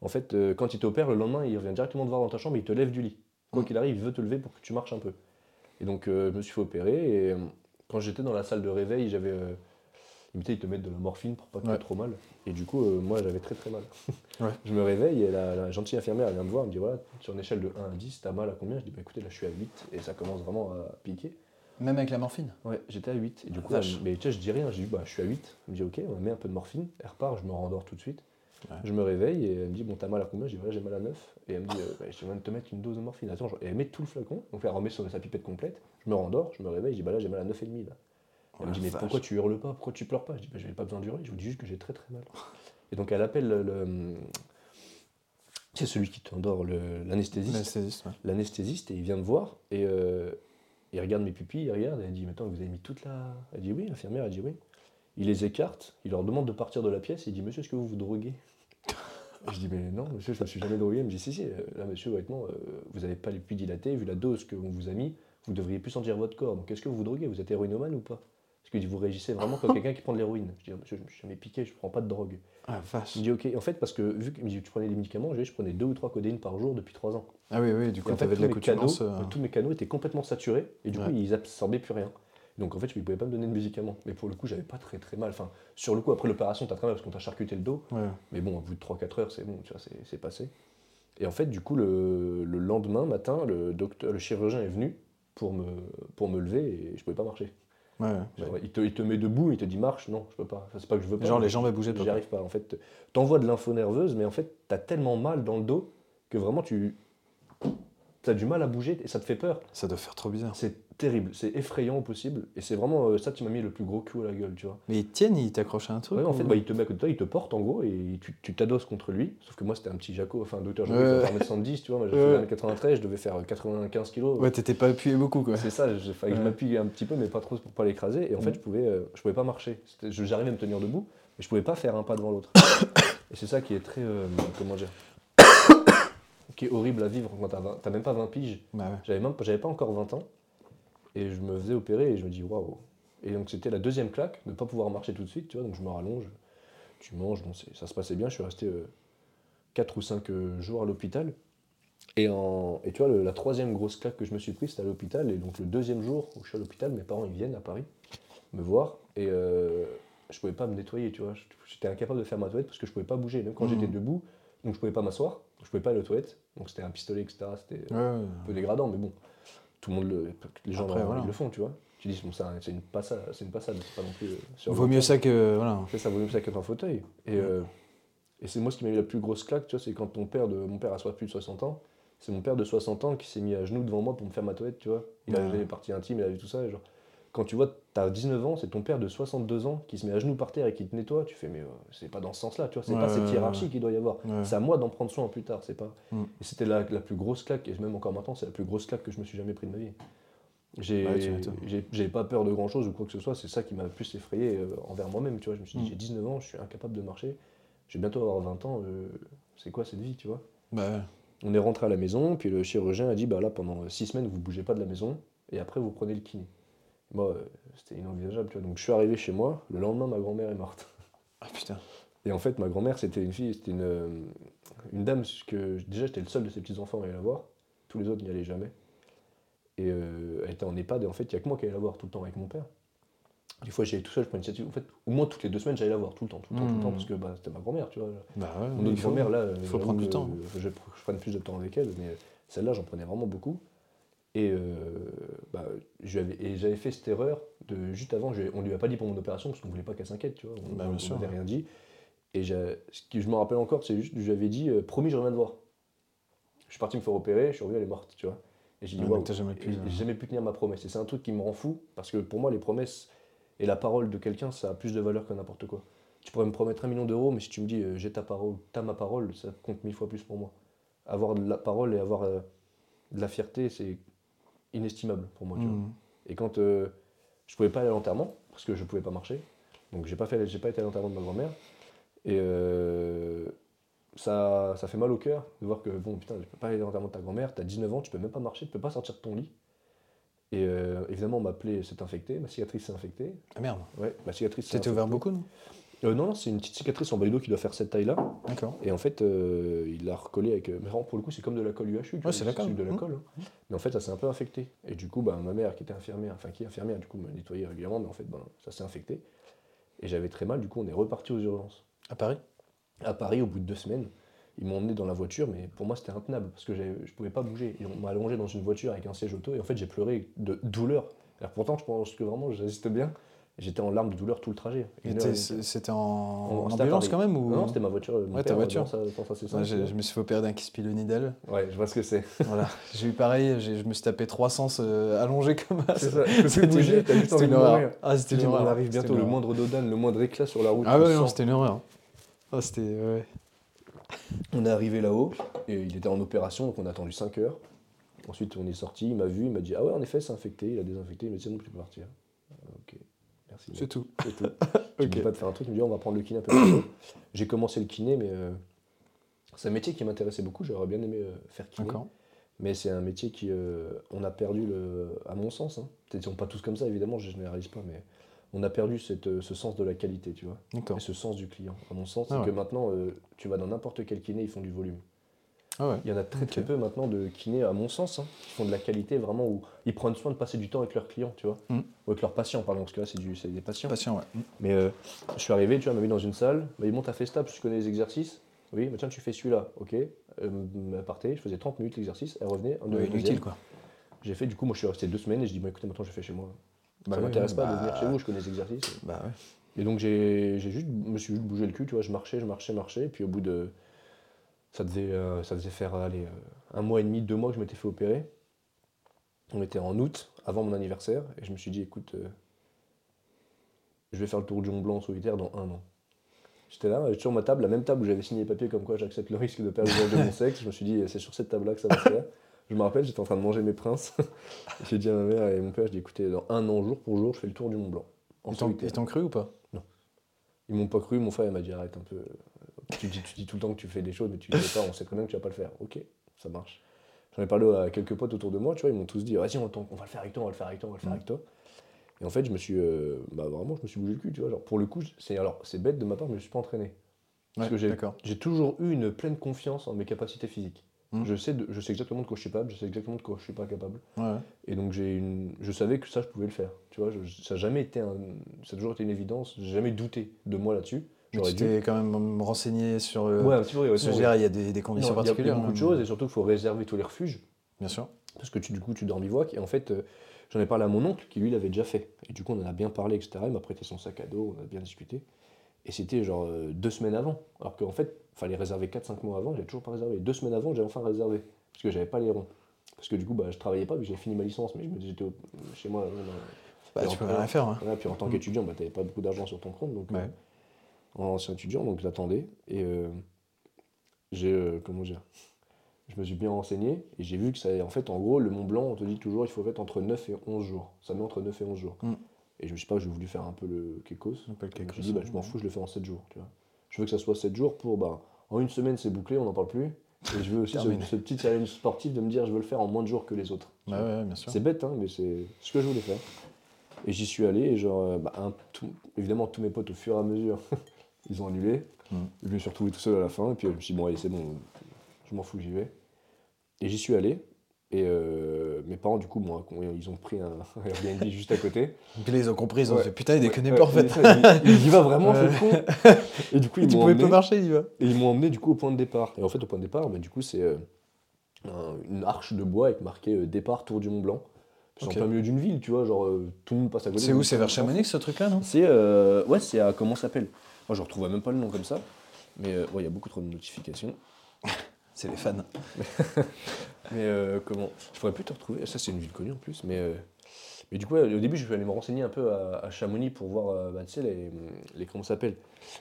en fait, euh, quand il t'opère, le lendemain, il revient directement te voir dans ta chambre et il te lève du lit. Quoi Mm. qu'il arrive, il veut te lever pour que tu marches un peu. Et donc, euh, je me suis fait opérer et quand j'étais dans la salle de réveil, j'avais. il me disait, ils te mettent de la morphine pour pas que tu aies trop mal. Et du coup, euh, moi, j'avais très très mal. Ouais. Je me réveille et la, la gentille infirmière elle vient me voir, elle me dit voilà, sur une échelle de 1 à 10, t'as mal à combien? Je dis bah écoutez, là je suis à 8 et ça commence vraiment à piquer. Même avec la morphine? Ouais, j'étais à 8. Et du Ah, coup, mais tu sais, je dis rien, je dis bah je suis à 8. Elle me dit ok, on met un peu de morphine, elle repart, je me rendors tout de suite. Ouais. Je me réveille et elle me dit bon, t'as mal à combien? Je dis voilà, j'ai mal à 9. Et elle me dit euh, bah, je viens de te mettre une dose de morphine. Attends, et elle met tout le flacon, donc elle remet sur sa pipette complète. Je me rendors, je me réveille, je dis bah là j'ai mal à 9,5 là. Elle Oh me dit mais vache. pourquoi tu hurles pas? Pourquoi tu pleures pas? Je dis bah j'avais pas besoin d'hurler, je vous dis juste que j'ai très très mal. Et donc elle appelle le. le- c'est celui qui t'endort, l'anesthésiste L'anesthésiste, ouais. l'anesthésiste et il vient me voir et euh, il regarde mes pupilles, il regarde et elle dit Mais attends, vous avez mis toute la. Elle dit Oui, l'infirmière, elle dit Oui. Il les écarte, il leur demande de partir de la pièce et il dit Monsieur, est-ce que vous vous droguez? Je dis Mais non, monsieur, je me suis jamais drogué. Il me dit Si, si, euh, là, monsieur, honnêtement, euh, vous n'avez pas les pupilles dilatées, vu la dose qu'on vous a mis, vous devriez plus sentir votre corps. Donc est-ce que vous vous droguez? Vous êtes héroïnomane ou pas? Dit Vous réagissez vraiment comme quelqu'un qui prend de l'héroïne. Je dis Monsieur, je me suis jamais piqué, je prends pas de drogue. Ah, vache. Il me dit Ok, en fait, parce que vu que tu prenais des médicaments, je dis, je prenais deux ou trois codéines par jour depuis trois ans. Ah oui, oui, du coup, t'avais de tous mes canaux- euh, Tous mes canaux étaient complètement saturés et du coup, ils absorbaient plus rien. Donc en fait, je ne pouvais pas me donner de médicaments. Mais pour le coup, j'avais pas très très mal. Enfin, sur le coup, après l'opération, t'as très mal parce qu'on t'a charcuté le dos. ouais. Mais bon, au bout de 3-4 heures, c'est bon, tu vois, c'est c'est passé. Et en fait, du coup, le, le lendemain matin, le, docteur, le chirurgien est venu pour me, pour me lever et je pouvais pas marcher. Ouais, il, te, il te met debout, il te dit marche, non, je peux pas. Enfin, c'est pas que je veux pas. Genre, les jambes, bougeaient pas, J'y arrive pas. En fait, t'envoies de l'info nerveuse, mais en fait, t'as tellement mal dans le dos que vraiment tu. tu as du mal à bouger et ça te fait peur. Ça doit faire trop bizarre. C'est terrible, c'est effrayant au possible. Et c'est vraiment euh, ça qui m'a mis le plus gros coup à la gueule, tu vois. Mais ils tiennent, ils t'accrochent à un truc Ouais, en ou- fait, bah, il te met à côté de toi, il te porte en gros et tu t'adosses contre lui. Sauf que moi, c'était un petit Jaco, enfin, docteur Jaco, fait 1m70, tu vois. Moi, j'ai fait 1m93, je devais faire 95 kilos. Ouais, t'étais pas appuyé beaucoup, quoi. C'est ça, il fallait que je Ouais. m'appuie un petit peu, mais pas trop pour pas l'écraser. Et en fait, Mhm. je pouvais, euh, je pouvais pas marcher. Je- J'arrivais à me tenir debout, mais je pouvais pas faire un pas devant l'autre. et c'est ça qui est très, euh, comment dire, qui est horrible à vivre quand t'as 20 t'as même pas 20 piges. Bah ouais. J'avais pas encore 20 ans, et je me faisais opérer et je me dis waouh. Et donc c'était la deuxième claque de pas pouvoir marcher tout de suite, tu vois. Donc je me rallonge, tu manges, bon, ça se passait bien. Je suis resté 4 ou 5 jours à l'hôpital. Et, en, et tu vois, le- la troisième grosse claque que je me suis prise, c'était à l'hôpital. Et donc le deuxième jour où je suis à l'hôpital, mes parents ils viennent à Paris me voir et euh, je pouvais pas me nettoyer, tu vois. J'étais incapable de faire ma toilette parce que je pouvais pas bouger, même quand Mhm. j'étais debout. Donc je pouvais pas m'asseoir, je pouvais pas aller aux toilettes. Donc c'était un pistolet, etc. C'était Ouais, un peu dégradant, mais bon, tout le monde, le, les gens Après, le- voilà. font, tu vois. Tu dis, bon, c'est une passade, c'est une passade, c'est pas non plus. euh, Vaut mieux ça que. Voilà. terme. C'est ça, vaut mieux ça qu'être fauteuil. Et, euh, et c'est moi ce qui m'a eu la plus grosse claque, tu vois, c'est quand ton père, de, mon père a soit plus de 60 ans, c'est mon père de 60 ans qui s'est mis à genoux devant moi pour me faire ma toilette, tu vois. Il a Ouais. vu les parties intimes, il a vu tout ça, et genre. Quand tu vois, t'as 19 ans, c'est ton père de 62 ans qui se met à genoux par terre et qui te nettoie, tu fais, mais euh, c'est pas dans ce sens-là, tu vois, c'est Ouais, pas cette hiérarchie qu'il doit y avoir. Ouais. C'est à moi d'en prendre soin plus tard, c'est pas. Mm. Et c'était la, la plus grosse claque, et même encore maintenant, c'est la plus grosse claque que je me suis jamais pris de ma vie. J'ai Ouais, pas peur de grand chose ou quoi que ce soit, c'est ça qui m'a le plus effrayé euh, envers moi-même, tu vois. Je me suis dit, Mm. j'ai 19 ans, je suis incapable de marcher, je vais bientôt avoir 20 ans, euh, c'est quoi cette vie, tu vois? Bah. On est rentré à la maison, puis le chirurgien a dit, bah là, pendant 6 semaines, vous bougez pas de la maison, et après, vous prenez le kiné. Moi, euh, c'était inenvisageable, tu vois. Donc je suis arrivé chez moi, le lendemain, ma grand-mère est morte. Ah putain. Et en fait, ma grand-mère, c'était une fille, c'était une, euh, une dame que déjà j'étais le seul de ses petits-enfants à aller la voir. Tous les autres n'y allaient jamais. Et euh, elle était en EHPAD, et en fait, il n'y a que moi qui allais la voir tout le temps avec mon père. Des fois, j'allais tout seul, je prenais l'initiative. En fait, au moins toutes les deux semaines, j'allais la voir tout le temps, tout le temps, tout le temps, Mhm. parce que bah, c'était ma grand-mère, tu vois. Bah ouais. Mon il autre faut. grand-mère, là, euh, faut prendre du temps. euh, Je, je prenne plus de temps avec elle, mais celle-là, j'en prenais vraiment beaucoup. Et, euh, bah, j'avais fait cette erreur de juste avant, on lui a pas dit pour mon opération parce qu'on voulait pas qu'elle s'inquiète, tu vois. On Bah, n'avait rien dit. Et ce que je me rappelle encore, c'est juste, je lui avais dit, euh, promis, je reviens te voir. Je suis parti me faire opérer, je suis revenu, elle est morte, tu vois. Et j'ai dit, Ouais, t'as jamais pu, euh, jamais pu tenir ma promesse. Et c'est un truc qui me rend fou, parce que pour moi, les promesses et la parole de quelqu'un, ça a plus de valeur que n'importe quoi. Tu pourrais me promettre un million d'euros, mais si tu me dis, j'ai ta parole, t'as ma parole, ça compte mille fois plus pour moi. Avoir de la parole et avoir de la fierté, c'est inestimable pour moi. tu vois. Mhm. Et quand euh, je pouvais pas aller à l'enterrement, parce que je pouvais pas marcher, donc j'ai pas, fait, j'ai pas été à l'enterrement de ma grand-mère, et euh, ça, ça fait mal au cœur de voir que, bon, putain, je peux pas aller à l'enterrement de ta grand-mère, t'as 19 ans, tu peux même pas marcher, tu peux pas sortir de ton lit. Et euh, évidemment, ma plaie s'est infectée, ma cicatrice s'est infectée. Ah merde. Ouais, ma cicatrice s'est T'étais ouvert beaucoup, non? Euh, Non, non, c'est une petite cicatrice en bas du dos qui doit faire cette taille-là. D'accord. Et en fait, euh, il l'a recollé avec. euh, Mais vraiment, pour le coup, c'est comme de la colle UHU. tu vois, c'est la colle. de la Mmh. colle. hein. Mais en fait, ça s'est un peu infecté. Et du coup, bah, ma mère, qui était infirmière, enfin qui est infirmière, du coup, me nettoyait régulièrement, mais en fait, ça s'est infecté. Et j'avais très mal, du coup, on est reparti aux urgences. À Paris? À Paris, au bout de deux semaines, ils m'ont emmené dans la voiture, mais pour moi, c'était intenable, parce que je pouvais pas bouger. Et on m'a allongé dans une voiture avec un siège auto, et en fait, j'ai pleuré de douleur. Alors pourtant, je pense que vraiment, j'assiste bien. J'étais en larmes de douleur tout le trajet. C'était en, en ambulance quand même ou... Non, non, c'était ma voiture. mon Ouais, ta père, voiture. dans sa- dans sa C5, Ouais, tu j'ai- vois. je me suis fait opérer d'un kiss pilonidal. Ouais, je vois ce que c'est. voilà. J'ai eu pareil, je me suis tapé 300 euh, allongé comme ça. C'est ça. C'était bouger, t'as juste c'était envie une de horreur. mourir. Ah, c'était une horreur. on arrive bientôt, le moindre dodane, le moindre éclat sur la route. Ah ouais, non, c'était une horreur. Ah, c'était... Ouais. On est arrivé là-haut, et il était en opération, donc on a attendu 5 heures. Ensuite, on est sorti, il m'a vu, il m'a dit Ah ouais, en effet, c'est infecté, il a désinfecté, il m'a dit bon, tu peux partir. Ah, merci. C'est tout. C'est tout. Je Ok. ne pas te faire un truc, il me dit On va prendre le kiné un peu plus tôt. J'ai commencé le kiné, mais euh, c'est un métier qui m'intéressait beaucoup, j'aurais bien aimé euh, faire kiné. D'accord. Mais c'est un métier qui, euh, on a perdu, le, à mon sens, hein. peut-être qu'ils sont pas tous comme ça, évidemment, je généralise pas, mais on a perdu cette, ce sens de la qualité, tu vois, D'accord. et ce sens du client. À mon sens, Ah c'est ouais. que maintenant, tu vas dans n'importe quel kiné, ils font du volume. Ah ouais. Il y en a très très peu maintenant de kinés, à mon sens, hein, qui font de la qualité vraiment où ils prennent soin de passer du temps avec leurs clients, tu vois, Mm. ou avec leurs patients, pardon, parce que là, c'est des patients. Patient, ouais. Mais euh, je suis arrivé, tu vois, m'a mis dans une salle, m'a dit Bon, t'as fait stable, tu connais les exercices? Oui, bah tiens, tu fais celui-là, ok. Euh, partait, je faisais 30 minutes l'exercice, elle revenait, un deuxième. inutile, quoi. J'ai fait, du coup, moi je suis resté deux semaines et je dis Bon, écoutez, maintenant je fais chez moi. Bah ça oui, m'intéresse oui, pas de bah- venir chez vous, je connais les exercices. Bah ouais. Et donc j'ai juste, je me suis juste bougé le cul, tu vois, je marchais, je marchais, marchais, et puis au bout de. Ça devait, euh, ça faire aller un mois et demi, deux mois que je m'étais fait opérer. On était en août, avant mon anniversaire, et je me suis dit, écoute, euh, je vais faire le tour du Mont Blanc en solitaire dans un an. J'étais là, j'étais sur ma table, la même table où j'avais signé les papiers comme quoi j'accepte le risque de perdre de mon sexe. Je me suis dit, c'est sur cette table-là que ça va se faire. Je me rappelle, j'étais en train de manger mes princes. J'ai dit à ma mère et mon père, je dis, écoutez, dans un an, jour pour jour, je fais le tour du Mont Blanc. En Ils t'ont- cru ou pas? Ils m'ont pas cru, mon frère m'a dit arrête un peu. Tu dis, tu dis tout le temps que tu fais des choses, mais tu ne fais pas, on sait très bien que tu vas pas le faire. Ok, ça marche. J'en ai parlé à quelques potes autour de moi, tu vois, ils m'ont tous dit vas-y, on, va le faire avec toi, on va le faire avec toi, on va le faire Mm. avec toi. Et en fait, je me suis. euh, bah vraiment, je me suis bougé le cul, tu vois. Genre, pour le coup, c'est alors c'est bête de ma part, mais je suis pas entraîné. Parce Ouais, que j'ai- toujours eu une pleine confiance en mes capacités physiques. Mm. Je, sais de- je sais exactement de quoi je suis capable, je sais exactement de quoi je suis pas capable. Ouais. Et donc j'ai une, je savais que ça je pouvais le faire. Tu vois, je- ça a jamais été un, ça a toujours été une évidence. J'ai jamais douté de moi là-dessus. Tu t'es quand même renseigné sur. euh, Ouais, un petit peu. il y a des, conditions il a- il y a particulières. beaucoup de hein, choses et surtout qu'il faut réserver tous les refuges Bien sûr. parce que tu, du coup tu bivouac et en fait euh, j'en ai parlé à mon oncle qui lui l'avait déjà fait et du coup on en a bien parlé etc. Il m'a prêté son sac à dos, on a bien discuté et c'était genre euh, deux semaines avant alors qu'en fait fallait réserver 4-5 mois avant, j'ai toujours pas réservé. Deux semaines avant j'ai enfin réservé parce que j'avais pas les ronds parce que du coup bah, je travaillais pas que j'ai fini ma licence mais je me j'étais chez moi. Bah, tu peux rien faire. hein. Puis en tant Mm. qu'étudiant, bah, tu n'avais pas beaucoup d'argent sur ton compte, donc Ouais. euh, en ancien étudiant, donc j'attendais. Et euh, j'ai, euh, comment dire, je me suis bien renseigné et j'ai vu que ça, en fait, en gros, le Mont Blanc, on te dit toujours, il faut mettre entre 9 et 11 jours. Ça met entre 9 et 11 jours. Mm. Et je me suis pas, j'ai voulu faire un peu le Kekos. Un peu le Je me suis dit, bah, je m'en fous, je le fais en 7 jours. Tu vois. Je veux que ça soit 7 jours pour, bah, en une semaine, c'est bouclé, on n'en parle plus. Et je veux aussi ce, petit challenge sportif de me dire, je veux le faire en moins de jours que les autres. tu Ouais, bien sûr. C'est bête, hein, mais c'est ce que je voulais faire. Et j'y suis allé, et genre, euh, bah, un- tout- évidemment, tous mes potes, au fur et à mesure, ils ont annulé. Mm. Je me suis retrouvé tout seul à la fin, et puis euh, je me suis dit, bon, allez, c'est bon, je m'en fous, j'y vais. Et j'y suis allé, et euh, mes parents, du coup, moi, ils ont pris un Airbnb juste à côté. Puis là, ils ont compris, ils ont Ouais. fait putain, il déconne Ouais, pas en fait. il, il y va vraiment, c'est con. Et du coup, ils m'ont pas marcher, il y va. et ils m'ont emmené, du coup, au point de départ. Et en fait, au point de départ, bah, du coup, c'est euh, un- une arche de bois avec marqué euh, départ Tour du Mont Blanc. C'est Ok. en plein milieu d'une ville, tu vois, genre tout le monde passe à côté. C'est où C'est le vers. Chamonix ce truc-là, non? C'est ouais, c'est à comment ça s'appelle? Moi, je retrouve même pas le nom comme ça, mais euh, ouais, il y a beaucoup trop de notifications. C'est les fans. Mais euh, comment? Je pourrais plus te retrouver. Ça, c'est une ville connue en plus, mais euh, mais du coup, ouais, au début, je suis allé me renseigner un peu à, à Chamonix pour voir, bah, les, les comment s'appelle?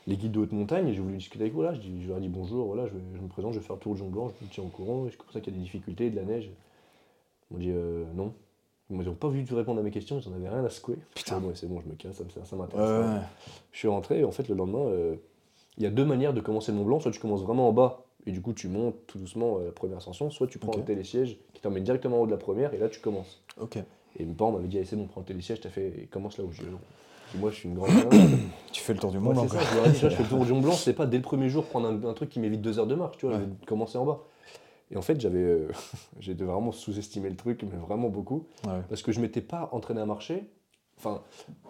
Les guides de haute montagne. Et j'ai voulu discuter avec eux là. Je, dis, je leur ai dit bonjour, voilà, je, vais- je me présente, je vais faire le tour du Mont Blanc, je me tiens au courant. C'est comme ça qu'il y a des difficultés, de la neige? M'ont dit non. Ils m'ont pas vu répondre à mes questions, ils en avaient rien à secouer. Putain. C'est bon, je me casse, ça, ça, m'intéresse. ouais. Je suis rentré et en fait le lendemain, euh, il y a deux manières de commencer le Mont Blanc. Soit tu commences vraiment en bas et du coup tu montes tout doucement euh, la première ascension, soit tu prends Ok. un télésiège qui t'emmène directement en haut de la première et là tu commences. Ok. Et mes parents m'avaient dit, allez c'est bon, prends le télésiège, t'as fait, et commence là où je dis, Et moi je suis une grande... Tu fais le tour du Mont Blanc. je fais le tour du Mont Blanc, c'est pas dès le premier jour prendre un, un truc qui m'évite deux heures de marche, tu vois, Ouais. je vais commencer en bas. Et en fait j'avais euh, j'ai vraiment sous-estimer le truc, mais vraiment beaucoup. Ouais. Parce que je m'étais pas entraîné à marcher. Enfin,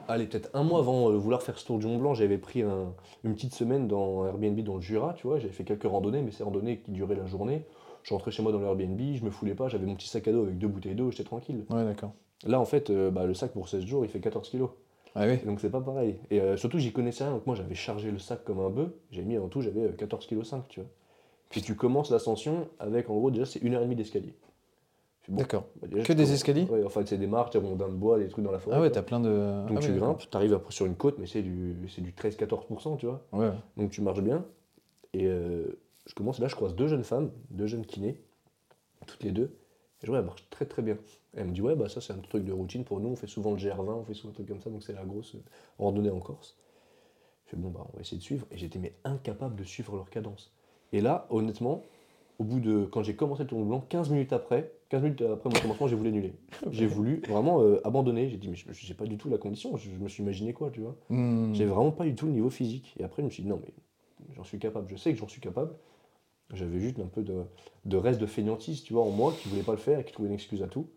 allez, peut-être un mois avant de vouloir faire ce tour du Mont Blanc, j'avais pris un- une petite semaine dans Airbnb dans le Jura, tu vois. J'avais fait quelques randonnées, mais ces randonnées qui duraient la journée. Je rentrais chez moi dans le Airbnb, je me foulais pas, j'avais mon petit sac à dos avec deux bouteilles d'eau, j'étais tranquille. Ouais, d'accord. Là, en fait, euh, bah, le sac pour 16 jours, il fait 14 kilos. Ah oui. Donc, c'est pas pareil. Et euh, surtout, j'y connaissais rien. Donc, moi, j'avais chargé le sac comme un bœuf. J'ai mis en tout, j'avais euh, 14 kilos 5, tu vois. Puis, tu commences l'ascension avec, en gros, déjà, c'est une heure et demie d'escalier. Bon, D'accord. bah, Que des escaliers Ouais, enfin, c'est des marches, des rondins de bois, des trucs dans la forêt. Ah ouais, t'as plein de. Donc ah tu ouais, grimpes, tu arrives après sur une côte, mais c'est du, du 13-14%, tu vois. Ouais. Donc tu marches bien. Et euh, je commence, là je croise deux jeunes femmes, deux jeunes kinés, toutes les deux. Et je vois, elles marchent très très bien. Et elle me dit, ouais, bah ça c'est un truc de routine pour nous, on fait souvent le GR20, on fait souvent un truc comme ça, donc c'est la grosse euh, randonnée en Corse. Je fais, bon, bah on va essayer de suivre. Et j'étais mais incapable de suivre leur cadence. Et là, honnêtement, au bout de, quand j'ai commencé le tour du blanc, 15 minutes après, 15 minutes après mon commencement, j'ai voulu annuler. J'ai voulu vraiment euh, abandonner. J'ai dit, mais je j'ai pas du tout la condition, je, je me suis imaginé quoi, tu vois? Hmm. J'ai vraiment pas du tout le niveau physique. Et après, je me suis dit, non, mais j'en suis capable, je sais que j'en suis capable. J'avais juste un peu de, de reste de fainéantise, tu vois, en moi, qui voulait pas le faire et qui trouvait une excuse à tout.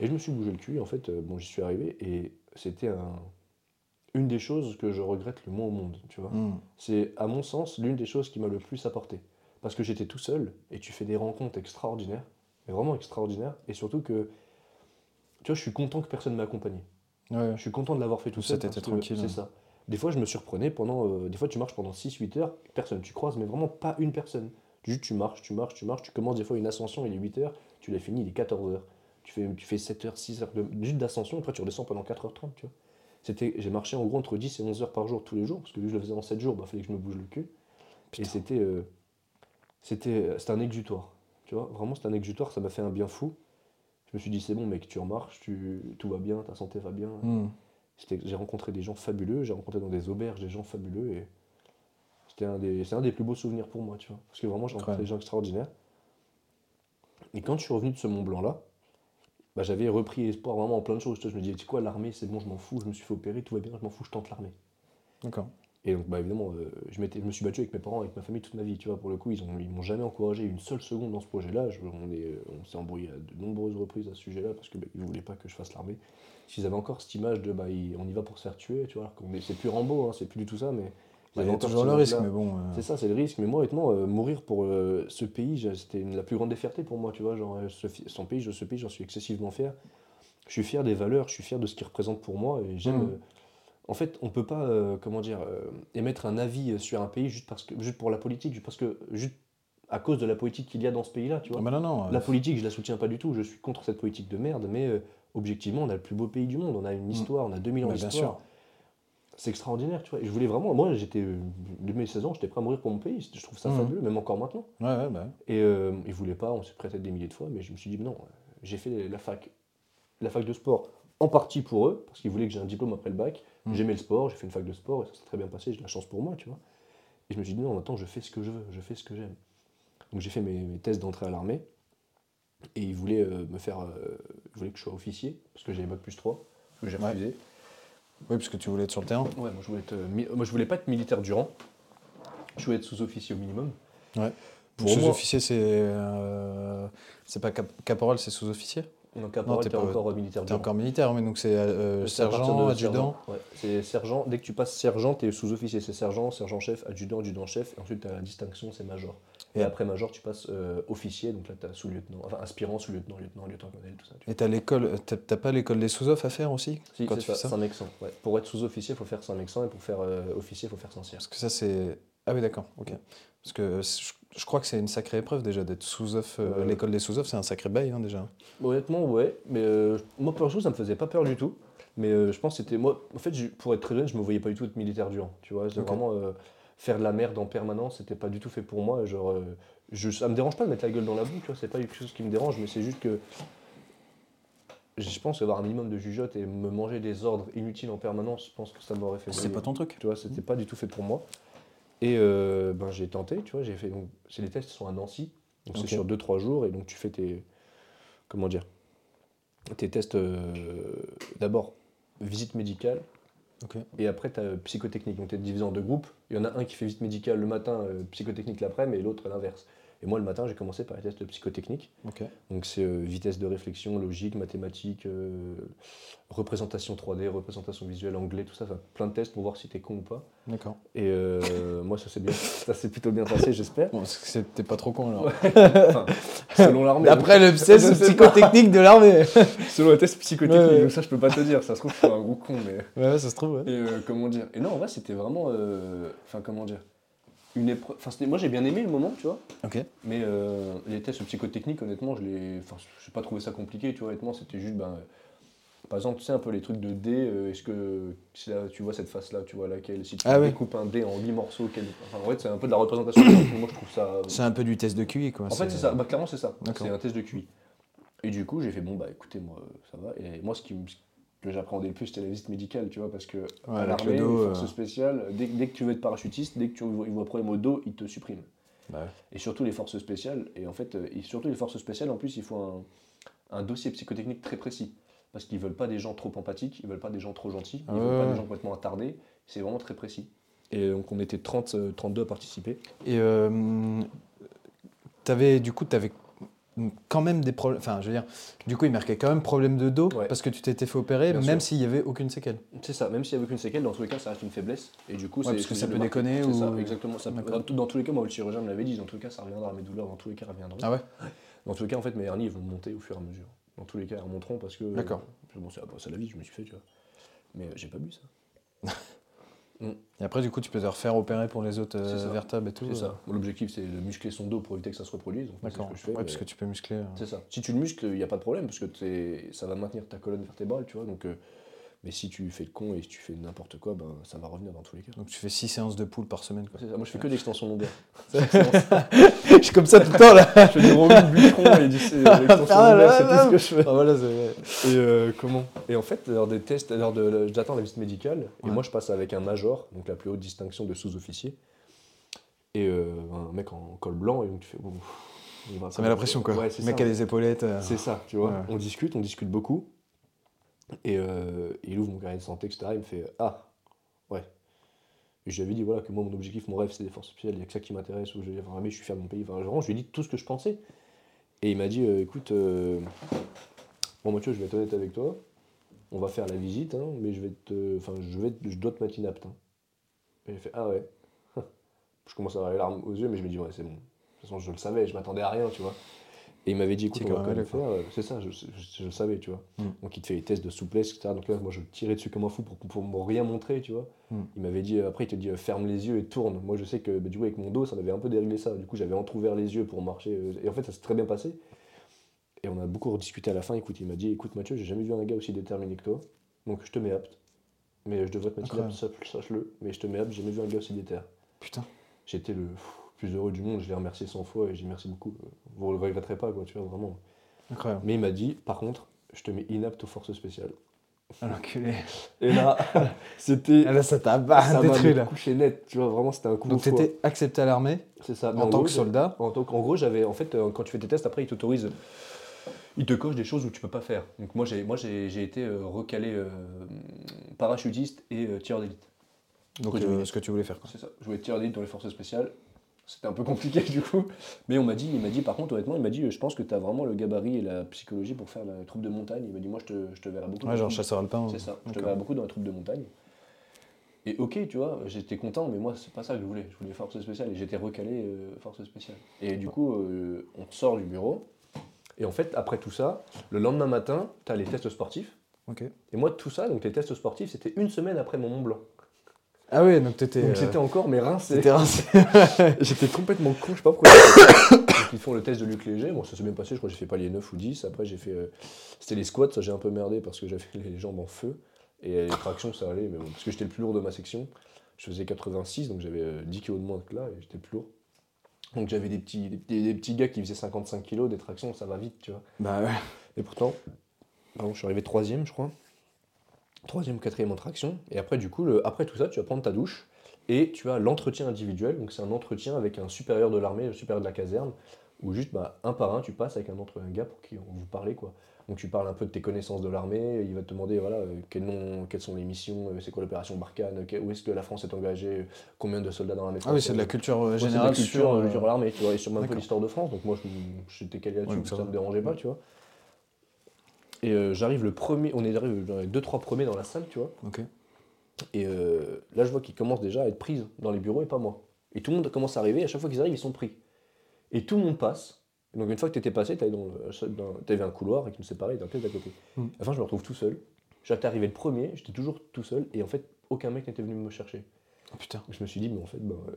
Et je me suis bougé le cul, et en fait, euh, bon, j'y suis arrivé, et c'était un- une des choses que je regrette le moins au monde, tu vois. Hmm. C'est, à mon sens, l'une des choses qui m'a le plus apporté. Parce que j'étais tout seul, et tu fais des rencontres extraordinaires, mais vraiment extraordinaires, et surtout que, tu vois, je suis content que personne m'ait accompagné. Ouais. Je suis content de l'avoir fait tout seul. que tranquille, C'est ouais. ça. Des fois, je me surprenais pendant. euh, des fois, tu marches pendant 6-8 heures, personne. Tu croises, mais vraiment pas une personne. Juste, tu marches, tu marches, tu marches, tu commences des fois une ascension, il est 8h, tu l'as fini, il est 14h. Tu fais, tu fais 7h, 6h de, juste d'ascension, après tu redescends pendant 4h30, tu vois. C'était, j'ai marché en gros entre 10 et 11 heures par jour tous les jours, parce que vu que je le faisais en 7 jours, il bah, fallait que je me bouge le cul. Et c'était, euh, c'était, c'était un exutoire. Tu vois, vraiment, c'était un exutoire, ça m'a fait un bien fou. Je me suis dit, c'est bon, mec, tu remarches, tu, tout va bien, ta santé va bien. Hmm. J'ai rencontré des gens fabuleux, j'ai rencontré dans des auberges des gens fabuleux, et c'était un des, c'est un des plus beaux souvenirs pour moi, tu vois. Parce que vraiment, j'ai rencontré des gens extraordinaires. Et quand je suis revenu de ce Mont Blanc-là, bah, j'avais repris espoir vraiment en plein de choses. Je me disais, tu sais quoi, l'armée, c'est bon, je m'en fous, je me suis fait opérer, tout va bien, je m'en fous, je tente l'armée. D'accord. Et donc, bah, évidemment, euh, je, je me suis battu avec mes parents, avec ma famille toute ma vie, tu vois. Pour le coup, ils ont, ils m'ont jamais encouragé une seule seconde dans ce projet-là. Je- on est, euh, on s'est embrouillé à de nombreuses reprises à ce sujet-là parce qu'ils ne voulaient pas que je fasse l'armée. S'ils avaient encore cette image de, bah, il- on y va pour se faire tuer, tu vois. alors C'est plus Rambo, hein, c'est plus du tout ça, mais. Il y avaient a encore toujours le risque, mais bon. euh, C'est ça, c'est le risque. Mais moi, honnêtement, euh, mourir pour euh, ce pays, c'était la plus grande des fiertés pour moi, tu vois. Genre, ce, son pays, je- ce pays, j'en suis excessivement fier. Je suis fier des valeurs, je suis fier de ce qu'il représente pour moi. Et j'aime. Euh, en fait, on peut pas, comment dire, émettre un avis sur un pays juste, parce que, juste pour la politique, juste parce que, juste à cause de la politique qu'il y a dans ce pays-là, tu vois. ah bah non, non. La politique, je la soutiens pas du tout, je suis contre cette politique de merde, mais objectivement, on a le plus beau pays du monde, on a une histoire, on a 2000 ans bah, bien d'histoire. C'est extraordinaire, tu vois. Et je voulais vraiment, moi, j'étais, de mes 16 ans, j'étais prêt à mourir pour mon pays, je trouve ça Mhm. fabuleux, même encore maintenant. Ouais, ouais, bah. Et euh, ils voulaient pas, on s'est prêté des milliers de fois, mais je me suis dit, non, j'ai fait la fac, la fac de sport, en partie pour eux, parce qu'ils voulaient que j'ai un diplôme après le bac. Mhm. J'aimais le sport, j'ai fait une fac de sport, et ça s'est très bien passé, j'ai de la chance pour moi, tu vois. Et je me suis dit, non, maintenant, je fais ce que je veux, je fais ce que j'aime. Donc j'ai fait mes, mes tests d'entrée à l'armée, et ils voulaient euh, me faire, euh, ils voulaient que je sois officier, parce que j'avais bac plus 3, que j'ai Ouais. Oui, parce que tu voulais être sur le terrain. Ouais, moi je voulais être, euh, moi je voulais pas être militaire du rang, je voulais être sous-officier au minimum. Pour moi- Sous-officier, c'est. euh, c'est pas cap- caporal, c'est sous-officier? Donc caporal, t'es t'es pas- encore euh, militaire du T'es encore militaire, mais donc c'est euh, C'est à partir sergent, de adjudant. sergent. Ouais, c'est sergent. Dès que tu passes sergent, tu es sous-officier. C'est sergent, sergent-chef, adjudant, adjudant-chef. Et ensuite, tu as la distinction, c'est major. Et après major, tu passes euh, officier. Donc là, tu as sous-lieutenant. Enfin, aspirant, sous-lieutenant, lieutenant, lieutenant-colonel, tout ça. tu. Et t'as l'école, t'as t'as pas l'école des sous-off à faire aussi Si, quand c'est tu fais ça, ça 5 Ouais. Pour être sous-officier, il faut faire 5 Et pour faire euh, officier, il faut faire Saint-Cyr. Parce que ça, c'est. Ah oui, d'accord, ok. Parce que je, je crois que c'est une sacrée épreuve déjà d'être sous-off. euh, Ouais. L'école des sous-off, c'est un sacré bail hein, déjà. Honnêtement, ouais. Mais euh, moi, perso, ça me faisait pas peur du tout. Mais je pense que c'était. Moi, en fait, pour être très honnête, je me voyais pas du tout être militaire du rang. Tu vois, c'était Ok. vraiment. Faire de la merde en permanence, c'était pas du tout fait pour moi. Genre, euh, je, ça me dérange pas de mettre la gueule dans la boue, tu vois, c'est pas quelque chose qui me dérange, mais c'est juste que. Je pense avoir un minimum de jugeote et me manger des ordres inutiles en permanence, je pense que ça m'aurait fait. C'est pas ton truc. Tu vois, c'était pas du tout fait pour moi. Et euh, ben, j'ai tenté, tu vois, j'ai fait. Donc, les tests sont à Nancy, donc c'est sur 2-3 jours, et donc tu fais tes. Comment dire Tes tests, euh, d'abord, visite médicale, Et après, tu as psychotechnique. Donc, tu es divisé en deux groupes. Il y en a un qui fait visite médicale le matin, euh, psychotechnique l'après-midi, et l'autre l'inverse. Et moi, le matin, j'ai commencé par les tests psychotechniques. Donc, c'est euh, vitesse de réflexion, logique, mathématiques, euh, représentation 3D, représentation visuelle, anglais, tout ça. Enfin, plein de tests pour voir si tu es con ou pas. D'accord. Et euh, moi, ça s'est bien, ça s'est plutôt bien passé, j'espère. Bon, t'es pas trop con alors. Enfin, selon l'armée. D'après le sais psychotechnique de l'armée. selon le test psychotechnique, Ouais, ouais. ça, je peux pas te dire. Ça se trouve, je suis un gros con, mais. Ouais, ça se trouve, ouais. Et comment dire? Et non, en vrai, c'était vraiment. Enfin, comment dire? Une épreuve. Enfin, moi, j'ai bien aimé le moment, tu vois. Ok. Mais euh, les tests psychotechniques, honnêtement, je l'ai. Enfin, j'ai pas trouvé ça compliqué, tu vois. Honnêtement, c'était juste. Ben, euh, par exemple, tu sais, un peu les trucs de dés. euh, Est-ce que. Si là, tu vois cette face-là, tu vois laquelle Si tu Ah ouais. découpes un dé en 8 morceaux, quel... enfin, en fait, c'est un peu de la représentation. moi, je trouve ça. C'est un peu du test de QI, quoi. En fait, c'est ça. Bah, clairement, c'est ça. C'est un test de QI. Et du coup, j'ai fait bon, bah écoutez, moi, ça va. Et moi, ce qui me- que j'appréhendais le plus, c'était la visite médicale, tu vois, parce que Ouais, à l'armée, euh. spéciales, dès, dès que tu veux être parachutiste, dès que tu vois, problème au dos, ils te suppriment. Bah ouais. Et surtout les forces spéciales. Et en fait, euh, et surtout les forces spéciales, en plus, il faut un, un dossier psychotechnique très précis. Parce qu'ils veulent pas des gens trop empathiques, ils veulent pas des gens trop gentils, ils Ouais, veulent pas des gens complètement attardés. C'est vraiment très précis. Et donc, on était 30, euh, 32 à participer. Et euh, t'avais, du coup, t'avais quand même des problèmes. Enfin, je veux dire, du coup, il marquait quand même problème de dos Ouais. parce que tu t'étais fait opérer, Bien même s'il y avait aucune séquelle. C'est ça, même s'il n'y avait aucune séquelle, dans tous les cas, ça reste une faiblesse. Et du coup, Ouais, parce que ça peut déconner C'est ou- ça, exactement. Ça peut- dans, dans tous les cas, moi, le chirurgien me l'avait dit, dans tous les cas, ça reviendra. Mes douleurs, dans tous les cas, reviendront. Ah ouais Dans tous les cas, en fait, mes hernies vont monter au fur et à mesure. Dans tous les cas, elles remonteront parce que. D'accord. euh, Bon, c'est bon, c'est la vie, je me suis fait, tu vois. Mais euh, j'ai pas bu ça. Mm. Et après, du coup, tu peux te refaire opérer pour les autres euh, vertèbres et tout. C'est euh, ça. Bon, L'objectif, c'est de muscler son dos pour éviter que ça se reproduise. D'accord. Ouais, mais- parce que tu peux muscler. euh. C'est ça. Si tu le muscles, il n'y a pas de problème, parce que ça va maintenir ta colonne vertébrale, tu vois. Donc, euh, mais si tu fais le con et si tu fais n'importe quoi, ben, ça va revenir dans tous les cas. Donc tu fais 6 séances de poule par semaine. Quoi. C'est ça. Moi, je fais que d'extension longueur. je suis comme ça tout le temps là. je fais du Romain Bûcheron et du c'est- l'extension Ah, longueur, c'est tout ce que je fais. Ah, voilà, Et euh, comment? Et en fait, lors des tests, lors de, j'attends la visite médicale, et moi je passe avec un major, donc la plus haute distinction de sous-officier, et euh, un mec en col blanc, et donc tu fais bon. Ça met la pression quoi. Ouais, le mec ça. a les épaulettes. euh. C'est ça, tu vois. Ouais. On discute, on discute beaucoup. Et euh, il ouvre mon carnet de santé, etc. Il me fait Ah, ouais. Et je lui avais dit voilà, que moi, mon objectif, mon rêve, c'est des forces spéciales, il n'y a que ça qui m'intéresse, je, mais je suis fier de mon pays. Enfin, je lui ai dit tout ce que je pensais. Et il m'a dit euh, écoute, euh, bon, Mathieu, je vais être honnête avec toi. On va faire la visite, hein, mais je vais te. Enfin, je, vais te- je dois te mettre inapte. hein. Et il fait Ah ouais. je commence à avoir les larmes aux yeux, mais je me dis Ouais, c'est bon. De toute façon, je le savais, je m'attendais à rien, tu vois. Et il m'avait dit, écoute, on va quand même faire. euh, C'est ça, je, je- je le savais, tu vois. Mm. Donc il te fait les tests de souplesse, etc. Donc là, moi, je tirais dessus comme un fou pour, pour me rien montrer, tu vois. Mm. Il m'avait dit, euh, après, il te dit, euh, ferme les yeux et tourne. Moi, je sais que, bah, du coup, avec mon dos, ça m'avait un peu déréglé ça. Du coup, j'avais entrouvert les yeux pour marcher. Et en fait, ça s'est très bien passé. Et on a beaucoup rediscuté à la fin. Écoute, il m'a dit, écoute, Mathieu, j'ai jamais vu un gars aussi déterminé que toi. Donc je te mets apte. Mais je devrais te mettre sache- sache-le. Mais je te mets apte, j'ai jamais vu un gars aussi déter. Putain. J'étais le pff, plus heureux du monde, je l'ai remercié 100 fois et j'ai merci beaucoup. Vous le regretterez pas, quoi, tu vois, vraiment. Incroyable. Mais il m'a dit, par contre, je te mets inapte aux forces spéciales. Ah, l'enculé. Et là, c'était. Ah, là, ça t'a détruit là. couché net, tu vois, vraiment, c'était un coup Donc t'étais accepté à l'armée C'est ça. En tant gros, que soldat. En, tant qu'en gros, j'avais. En fait, euh, quand tu fais tes tests, après, ils t'autorisent. Ils te cochent des choses où tu peux pas faire. Donc, moi, j'ai, moi, j'ai, été euh, recalé euh, parachutiste et euh, tireur d'élite. Donc euh, ce que tu voulais faire. Quoi. C'est ça. Je voulais tireur d'élite dans les forces spéciales. C'était un peu compliqué du coup. Mais on m'a dit, il m'a dit par contre, honnêtement, il m'a dit, je pense que tu as vraiment le gabarit et la psychologie pour faire la troupe de montagne. Il m'a dit, moi, je te, je te verrai beaucoup. dans Ouais, la genre chasseur alpin. C'est ça. Je te verrai beaucoup dans la troupe de montagne. Et ok, tu vois, j'étais content, mais moi, c'est pas ça que je voulais. Je voulais forces spéciales et j'étais recalé euh, forces spéciales. Et du coup, euh, on sort du bureau. Et en fait, après tout ça, le lendemain matin, tu as les tests sportifs. Ok. Et moi, tout ça, donc les tests sportifs, c'était une semaine après mon Mont Blanc. Ah oui, donc t'étais. Donc euh, j'étais encore, mais rincé. t'étais rincé. J'étais complètement con, je sais pas pourquoi. Donc, ils font le test de Luc Léger. Bon, ça s'est bien passé, je crois que j'ai fait palier 9 ou 10. Après, j'ai fait. euh, C'était les squats, ça j'ai un peu merdé parce que j'avais les jambes en feu. Et les tractions, ça allait, mais bon, parce que j'étais le plus lourd de ma section. Je faisais 86, donc j'avais euh, 10 kg de moins que là et j'étais le plus lourd. Donc j'avais des petits, des, petits- des petits gars qui faisaient 55 kg, des tractions, ça va vite, tu vois. Bah ouais. Et pourtant, pardon, je suis arrivé troisième, je crois. Troisième, quatrième traction. Et après, du coup, le- après tout ça, tu vas prendre ta douche et tu as l'entretien individuel. Donc, c'est un entretien avec un supérieur de l'armée, le supérieur de la caserne, où juste bah, un par un, tu passes avec un autre un gars pour qui on vous parlez. Quoi. Donc, tu parles un peu de tes connaissances de l'armée. Il va te demander voilà, euh, quel nom, quelles sont les missions, euh, c'est quoi l'opération Barkhane, que- où est-ce que la France est engagée, combien de soldats dans l'armée Ah oui, c'est de la culture euh, Ouais, c'est de la générale culture sur. euh, euh, l'armée, tu vois, et sur un peu l'histoire de France. Donc moi, je- j'étais calé là-dessus, Ouais, ça va. me dérangeait pas, tu vois. Et euh, j'arrive le premier, on est arrivé dans les deux trois premiers dans la salle, tu vois. Ok. Et euh, là, je vois qu'ils commencent déjà à être prises dans les bureaux et pas moi. Et tout le monde commence à arriver. Et à chaque fois qu'ils arrivent, ils sont pris. Et tout le monde passe. Donc une fois que tu étais passé, tu avais un couloir et qui nous séparait d'un pièce d'à côté. Mm. À la fin, je me retrouve tout seul. J'étais arrivé le premier, j'étais toujours tout seul. Et en fait, aucun mec n'était venu me chercher. Oh putain. Je me suis dit, mais en fait, ben, euh,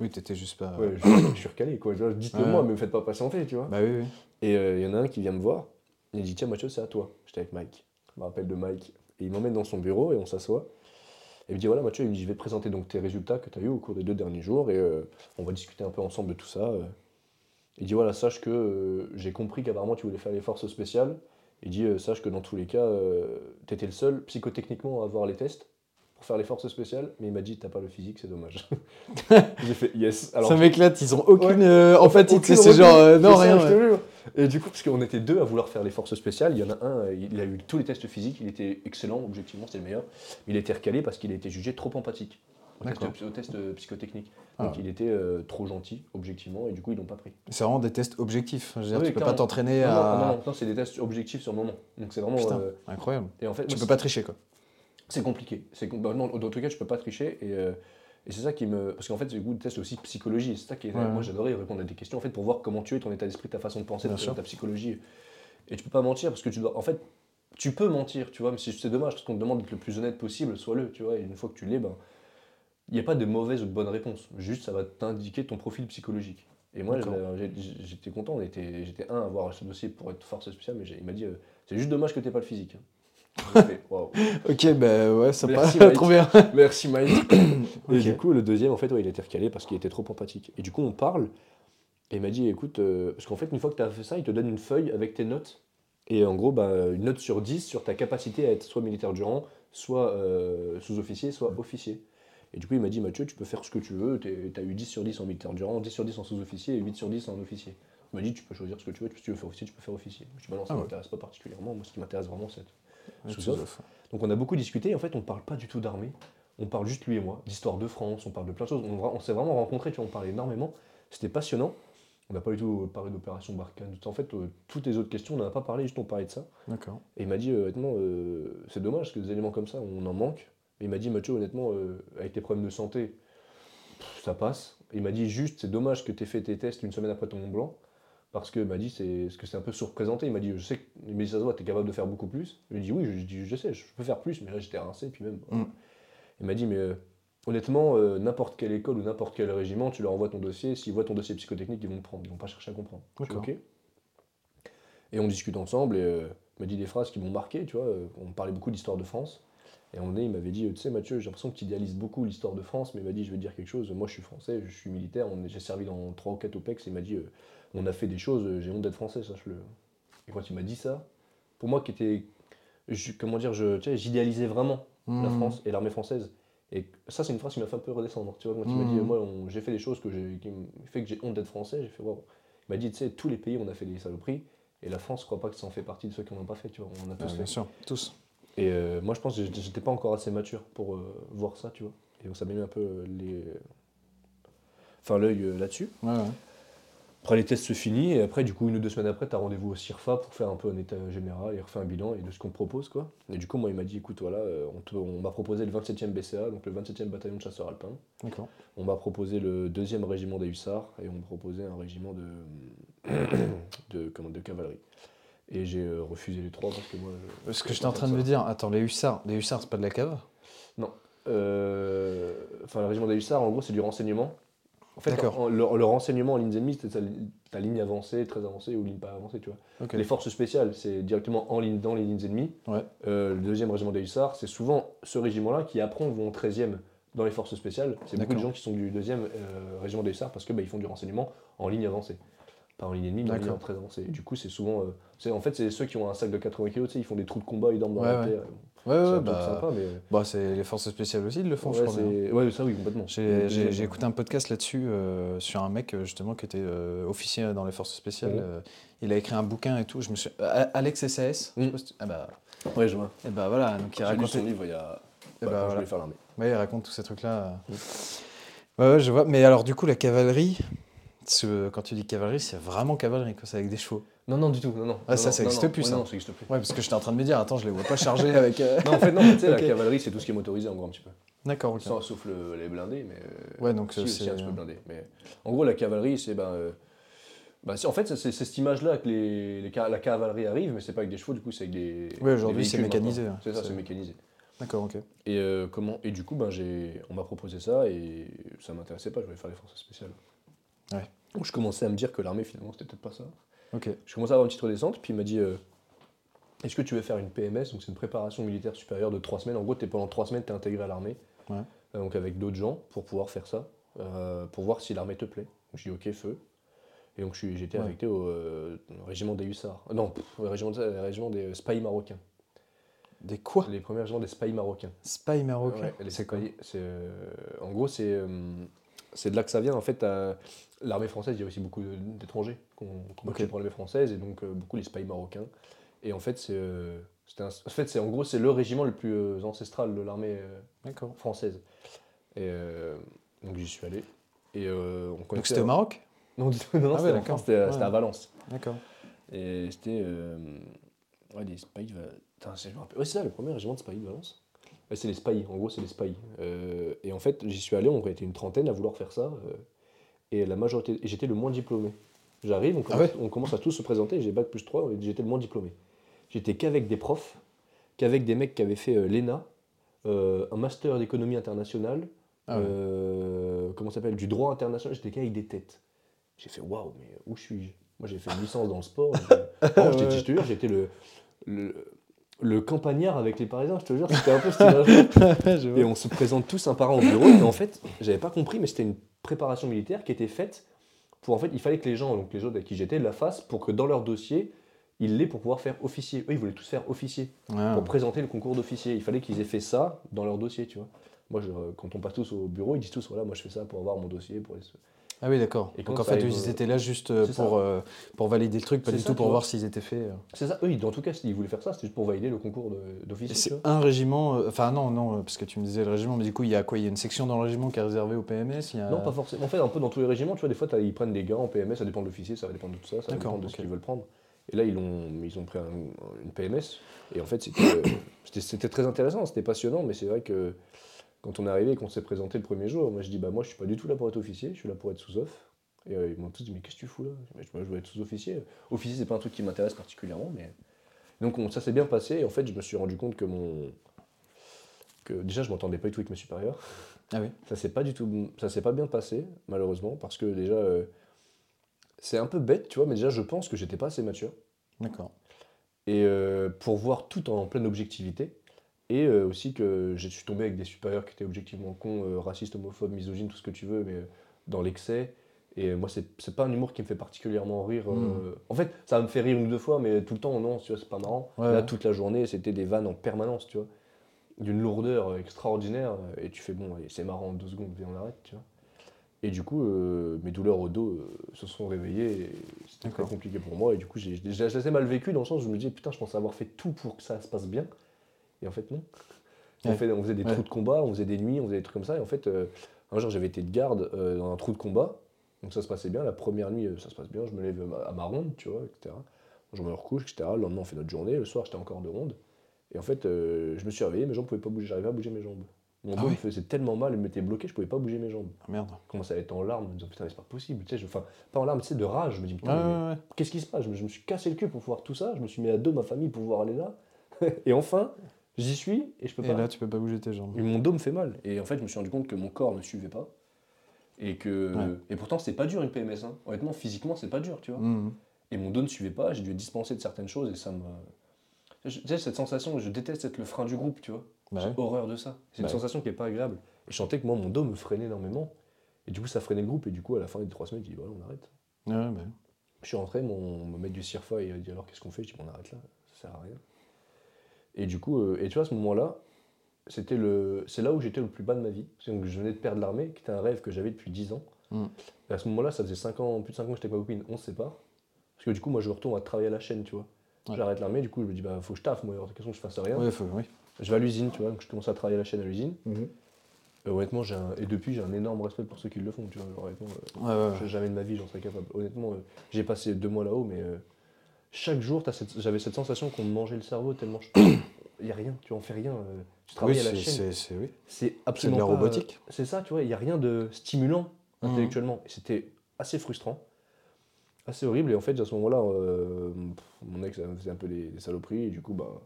Oui, t'étais juste pas. ouais, je, je suis recalé. quoi. Dites-le Ouais. moi, mais me faites pas patienter, tu vois. Bah oui, oui. Et euh, il y en a un qui vient me voir. Il dit Tiens, Mathieu, c'est à toi. J'étais avec Mike. Je me rappelle de Mike. Et il m'emmène dans son bureau et on s'assoit. Et il me dit Voilà, Mathieu, il me dit, je vais te présenter donc tes résultats que tu as eu au cours des deux derniers jours et euh, on va discuter un peu ensemble de tout ça. euh. Il dit Voilà, sache que euh, j'ai compris qu'apparemment tu voulais faire les forces spéciales. Il dit Sache que dans tous les cas, tu étais le seul psychotechniquement à avoir les tests pour faire les forces spéciales. Mais il m'a dit T'as pas le physique, c'est dommage. j'ai fait Yes. Alors, ça m'éclate, ils ont aucune Ouais. euh, sais, Aucune c'est genre. euh, non, ça, rien. te ouais. Et du coup, parce qu'on était deux à vouloir faire les forces spéciales, il y en a un, il a eu tous les tests physiques, il était excellent, objectivement, c'était le meilleur. Mais il a été recalé parce qu'il a été jugé trop empathique au test, D'accord. au test, euh, psychotechnique. Donc Ah. il était euh, trop gentil, objectivement, et du coup, ils l'ont pas pris. C'est vraiment des tests objectifs. Je veux dire, Oui, tu peux pas t'entraîner Non, non, à. non, non, non, c'est des tests objectifs sur le moment. Donc c'est vraiment. Putain, euh, incroyable. et en fait, Tu moi, peux pas tricher, quoi. C'est compliqué. C'est bah non, dans tout cas, je peux pas tricher. Et, euh, et c'est ça qui me. Parce qu'en fait, le goût de test, aussi psychologie. C'est ça qui est. Ouais, Moi, j'adorais répondre à des questions en fait, pour voir comment tu es, ton état d'esprit, ta façon de penser, ta, psychologie. Et tu peux pas mentir parce que tu dois. En fait, tu peux mentir, tu vois, mais c'est dommage parce qu'on te demande d'être le plus honnête possible, sois-le, tu vois. Et une fois que tu l'es, ben. il n'y a pas de mauvaise ou de bonne réponse. Juste, ça va t'indiquer ton profil psychologique. Et moi, j'étais content. J'étais un à avoir ce dossier pour être force spéciale, mais il m'a dit euh, c'est juste dommage que t'aies pas le physique. Ok, bah ouais, ça Merci, Mike. trop bien. Merci Mike. Et du coup, le deuxième, en fait, ouais, il a été recalé parce qu'il était trop empathique. Et du coup, on parle. Et il m'a dit écoute, euh, parce qu'en fait, une fois que tu as fait ça, il te donne une feuille avec tes notes. Et en gros, bah, une note sur 10 sur ta capacité à être soit militaire du rang, soit euh, sous-officier, soit officier. Et du coup, il m'a dit Mathieu, tu peux faire ce que tu veux. Tu as eu 10 sur 10 en militaire du rang, 10 sur 10 en sous-officier et 8 sur 10 en officier. Il m'a dit tu peux choisir ce que tu veux. Si tu veux faire officier, tu peux faire officier. Je dis bah non, ça Ah ouais. m'intéresse pas particulièrement. Moi, ce qui m'intéresse vraiment, c'est Donc on a beaucoup discuté, en fait on parle pas du tout d'armée, on parle juste lui et moi, d'histoire de France, on parle de plein de choses, on, s'est vraiment rencontrés, tu vois, on parlait énormément, c'était passionnant. On n'a pas du tout parlé d'opération Barkhane, en fait euh, toutes les autres questions on n'en a pas parlé, juste on parlait de ça. D'accord. Et il m'a dit euh, honnêtement, euh, c'est dommage parce que des éléments comme ça on en manque. Mais il m'a dit Mathieu honnêtement, avec tes problèmes de santé, pff, ça passe. Et il m'a dit juste c'est dommage que tu aies fait tes tests une semaine après ton Mont Blanc. Parce que m'a dit c'est parce que c'est un peu surprésenté. Il m'a dit je sais que il m'a dit, ça se voit, t'es capable de faire beaucoup plus. Je lui ai dit oui, je, je dis je sais, je peux faire plus, mais là j'étais rincé puis même. Mm. Il m'a dit mais euh, honnêtement euh, n'importe quelle école ou n'importe quel régiment, tu leur envoies ton dossier, s'ils voient ton dossier psychotechnique, ils vont le prendre, ils vont pas chercher à comprendre. Ok. Et on discute ensemble et euh, il m'a dit des phrases qui m'ont marqué, tu vois. On parlait beaucoup d'histoire de France. Et à un moment donné, il m'avait dit, tu sais Mathieu, j'ai l'impression que tu idéalises beaucoup l'histoire de France, mais il m'a dit, je vais te dire quelque chose, moi je suis français, je suis militaire, on est- j'ai servi dans 3 ou 4 OPEX, et il m'a dit, euh, on a fait des choses, euh, j'ai honte d'être français, sache-le. Et quand il m'a dit ça, pour moi qui était, je- comment dire, je- tu sais, j'idéalisais vraiment la Mhm. France et l'armée française. Et ça, c'est une phrase qui m'a fait un peu redescendre. Tu vois, quand il m'a dit, moi, on- j'ai fait des choses que j'ai, qui me fait que j'ai honte d'être français, j'ai fait, waouh. Il m'a dit, tu sais, tous les pays, on a fait des saloperies, et la France, je crois pas que ça en fait partie de ceux qui n'en ont pas fait, tu vois, on a tous fait. bien sûr, tous. Et euh, moi, je pense que j'étais- pas encore assez mature pour euh, voir ça, tu vois. Et ça m'a mis un peu euh, les... enfin, l'œil là-dessus. Ouais, ouais. Après, les tests se finissent, et après, du coup, une ou deux semaines après, tu as rendez-vous au CIRFA pour faire un peu un état général et refaire un bilan et de ce qu'on te propose, quoi. Et du coup, moi, il m'a dit, écoute, voilà, on, te- on m'a proposé le 27e BCA, donc le 27e bataillon de chasseurs alpins. D'accord. On m'a proposé le deuxième régiment des hussards et on m'a proposé un régiment de, de, comment, de cavalerie. Et j'ai euh, refusé les trois parce que moi. je- Ce que j'étais en train de me dire, attends, les hussards, les hussards, c'est pas de la cave? Euh, Enfin, le régiment des hussards, en gros, c'est du renseignement. En fait, D'accord. en- le, le renseignement en lignes ennemies, c'est ta, ta ligne avancée, très avancée ou ligne pas avancée, tu vois. Ok. Les forces spéciales, c'est directement en ligne dans les lignes ennemies. Ouais. Euh, le deuxième régiment des hussards, c'est souvent ce régiment-là qui après vont au 13e dans les forces spéciales. C'est beaucoup de gens qui sont du deuxième euh, régiment des hussards parce que bah, ils font du renseignement en ligne avancée. Pas en ligne ennemie, mais en ligne très avancée. Et du coup, c'est souvent. euh, c'est- en fait, c'est ceux qui ont un sac de 80 kg, ils font des trous de combat, ils dorment dans Ouais, la ouais. terre. Ouais, C'est ouais, truc bah, sympa, mais. bah, c'est les forces spéciales aussi, ils le font, je crois. bien. c'est- ouais, ça oui, complètement. J'ai j'ai- j'ai écouté un podcast là-dessus euh, sur un mec euh, justement qui était euh, officier dans les forces spéciales. Mhm. euh, il a écrit un bouquin et tout. Je me suis euh, Alex SAS. je si tu- Ah bah, Ouais, je vois. et bah voilà. Donc il raconte, son livre il y a. Eh bah, bah, je faire l'armée. ouais, il raconte tous ces trucs-là. Ouais, ouais, je vois. Mais alors du coup, la cavalerie. Ce- quand tu dis cavalerie, c'est vraiment cavalerie. C'est avec des chevaux. Non, non, du tout. Non, non. Ah, ça, Non, ça non, existe non, plus, ouais, ça. Non, ça existe plus. Ouais, parce que j'étais en train de me dire, attends, je les vois pas chargés avec. euh, Non, en fait, non, tu sais, la cavalerie, c'est tout ce qui est motorisé, en gros, un petit peu. D'accord, ok. Sans- sauf le- les blindés, mais. euh, Ouais, donc si, euh, aussi, c'est. un petit peu blindé. Mais en gros, la cavalerie, c'est. Ben, euh, c'est- en fait, c'est cette image-là que les, les la cavalerie arrive, mais c'est pas avec des chevaux, du coup, c'est avec des. Ouais, aujourd'hui, c'est mécanisé, ouais. C'est ça, C'est- mécanisé. D'accord, ok. Et, euh, comment, et du coup, ben, on m'a proposé ça et ça m'intéressait pas, je voulais faire les forces spéciales. Ouais. Donc je commençais à me dire que l'armée, finalement, c'était peut-être pas ça. Ok. Je commençais à avoir une petite redescente, puis il m'a dit euh, Est-ce que tu veux faire une PMS Donc c'est une préparation militaire supérieure de trois semaines. En gros, es, pendant trois semaines, tu es intégré à l'armée, Ouais. euh, donc avec d'autres gens, pour pouvoir faire ça, euh, pour voir si l'armée te plaît. Donc j'ai dit Ok, feu. Et donc été Ouais. affecté au régiment des hussards. Non, pff, au régiment, euh, régiment des spahis marocains. Des quoi? Les premiers régiments des spahis marocains. Spy marocain. Ouais, les c'est quoi c'est, En gros, c'est c'est de là que ça vient. En fait, à l'armée française, il y a aussi beaucoup d'étrangers qui ont combattu Ok. pour l'armée française, et donc euh, beaucoup les spahis marocains. Et en fait, c'est euh, un- en fait, c'est en gros, c'est le régiment le plus euh, ancestral de l'armée euh, française. Et euh, donc j'y suis allé. Et euh, on Donc c'était au Maroc? Non, non, non, Ah c'était Ouais. à Valence. D'accord. Et c'était. euh, ouais, des spahis. Putain. Ouais, c'est ça, le premier régiment de spahis de Valence. Ouais, c'est les spahis, en gros, c'est les spahis. Euh, et en fait, j'y suis allé, on était une trentaine à vouloir faire ça. euh, et la majorité. Et j'étais le moins diplômé. J'arrive, on, Ah commence- ouais on commence à tous se présenter, j'ai bac plus 3, et j'étais le moins diplômé. J'étais qu'avec des profs, qu'avec des mecs qui avaient fait euh, l'ENA, euh, un master d'économie internationale, Ah ouais. euh, comment ça s'appelle Du droit international, j'étais qu'avec des têtes. J'ai fait waouh, mais où suis-je? Moi j'ai fait une licence dans le sport. j'ai-. Je te jure, j'étais le, le, le campagnard avec les Parisiens, je te jure, c'était un peu. Je Et on se présente tous un par un au bureau. Et en fait, j'avais pas compris, mais c'était une préparation militaire qui était faite pour. En fait, il fallait que les gens, donc les gens avec qui j'étais, la fassent pour que dans leur dossier, ils l'aient pour pouvoir faire officier. Eux, ils voulaient tous faire officier Ah. pour présenter le concours d'officier. Il fallait qu'ils aient fait ça dans leur dossier, tu vois. Moi, je- quand on passe tous au bureau, ils disent tous voilà, moi je fais ça pour avoir mon dossier. Pour les- Ah oui, d'accord. Et Donc en fait, ils euh, étaient là juste euh, pour, euh, pour valider le truc, pas du ça, tout pour vois. voir s'ils étaient faits. C'est ça, eux, en tout cas, ils voulaient faire ça, c'était juste pour valider le concours d'officier. c'est un régiment, euh, enfin non, non, parce que tu me disais le régiment, mais du coup, il y a quoi? Il y a une section dans le régiment qui est réservée au PMS il y a... Non, pas forcément. En fait, un peu dans tous les régiments, tu vois, des fois, ils prennent des gars en PMS, ça dépend de l'officier, ça va dépendre de tout ça, ça dépendre de ce qu'ils veulent prendre. Et là, ils ont, ils ont pris un- une PMS, et en fait, c'était très intéressant, c'était passionnant, mais c'est vrai que quand on est arrivé et qu'on s'est présenté le premier jour, moi, je dis, bah, moi, je suis pas du tout là pour être officier, je suis là pour être sous-off. Et euh, ils m'ont tous dit, mais qu'est-ce que tu fous là? Je veux être sous-officier. Officier, c'est pas un truc qui m'intéresse particulièrement, mais. Donc, on- ça s'est bien passé, et en fait, je me suis rendu compte que mon. que déjà, je m'entendais pas du tout avec mes supérieurs. Ah oui. Ça s'est pas du tout, ça s'est pas bien passé malheureusement parce que déjà euh, c'est un peu bête, tu vois, mais déjà je pense que j'étais pas assez mature D'accord. et euh, pour voir tout en pleine objectivité et euh, aussi que je suis tombé avec des supérieurs qui étaient objectivement cons, euh, racistes, homophobes, misogynes, tout ce que tu veux, mais euh, dans l'excès. Et moi, c'est c'est pas un humour qui me fait particulièrement rire. euh, Mm. En fait, ça me fait rire une ou deux fois, mais tout le temps, non, tu vois, c'est pas marrant. Ouais, Là, ouais. toute la journée, c'était des vannes en permanence, tu vois. D'une lourdeur extraordinaire. Et tu fais, bon, c'est marrant en deux secondes, viens, on arrête, tu vois. Et du coup, euh, mes douleurs au dos euh, se sont réveillées. C'était très compliqué pour moi. Et du coup, j'ai assez mal vécu dans le sens où je me disais, putain, je pensais avoir fait tout pour que ça se passe bien. Et en fait, non. On, Ouais. fait- on faisait des Ouais. trous de combat, on faisait des nuits, on faisait des trucs comme ça. Et en fait, euh, un jour, j'avais été de garde euh, dans un trou de combat. Donc ça se passait bien. La première nuit, euh, ça se passe bien. Je me lève à ma- ronde, tu vois, etc. Je me recouche, etc. Le lendemain, on fait notre journée. Le soir, j'étais encore de ronde. Et en fait, euh, je me suis réveillé, mes jambes pouvaient pas bouger. J'arrivais à bouger mes jambes. Mon Ah dos me faisait tellement mal, il m'était bloqué, je pouvais pas bouger mes jambes. Ah, merde. Je commençais à être en larmes, en me disant putain, mais c'est pas possible. Tu sais, je- enfin, pas en larmes, tu sais, de rage. Je me dis putain, mais ouais, ouais. qu'est-ce qui se passe? Je me, je me suis cassé le cul pour pouvoir tout ça. Je me suis mis à dos ma famille pour pouvoir aller là. et enfin, j'y suis et je peux Et pas. là, tu peux pas bouger tes jambes. Et mon dos me fait mal. Et en fait, je me suis rendu compte que mon corps ne suivait pas. Et que. Ouais. Et pourtant, c'est pas dur une PMS. hein. Honnêtement, physiquement, c'est pas dur, tu vois. Mhm. Et mon dos ne suivait pas. J'ai dû être dispensé de certaines choses et ça me. Tu sais, cette sensation, je déteste être le frein du groupe, tu vois. Bah J'ai ouais. horreur de ça. C'est une Bah ouais. sensation qui est pas agréable. Et je sentais que moi, mon dos me freinait énormément. Et du coup, ça freinait le groupe. Et du coup, à la fin des trois semaines, j'ai dit, voilà, on arrête. Ouais, bah. Je suis rentré, mon, mon maître du CIRFA, il a dit, alors qu'est-ce qu'on fait? Je dis, bon, on arrête là, ça sert à rien. Et du coup, euh, et tu vois, à ce moment-là, c'était le, c'est là où j'étais le plus bas de ma vie. Donc je venais de perdre l'armée, qui était un rêve que j'avais depuis 10 ans. Mm. Et à ce moment-là, ça faisait 5 ans, plus de 5 ans que j'étais avec ma copine, on se sépare. Parce que du coup, moi, je retourne à travailler à la chaîne, tu vois. Ouais. J'arrête l'armée, du coup, je me dis, bah, faut que je taffe, moi, alors, question que je fasse rien. Ouais, faut- oui. Je vais à l'usine, tu vois, donc je commence à travailler à la chaîne à l'usine. Euh, honnêtement, j'ai un- et depuis, j'ai un énorme respect pour ceux qui le font, tu vois. Genre, honnêtement, euh, Ouais, Jamais de ma vie, j'en serais capable. Honnêtement, j'ai passé deux mois là-haut, mais chaque jour, j'avais cette sensation qu'on me mangeait le cerveau tellement je. Il n'y a rien, tu en fais rien. euh, tu Oui, travailles à la chaîne. c'est oui. C'est C'est de absolument la pas, euh, robotique. c'est ça, tu vois, il n'y a rien de stimulant Mhm. intellectuellement. C'était assez frustrant, assez horrible. Et en fait, à ce moment-là, euh, mon ex faisait un peu des, des saloperies, et du coup, bah,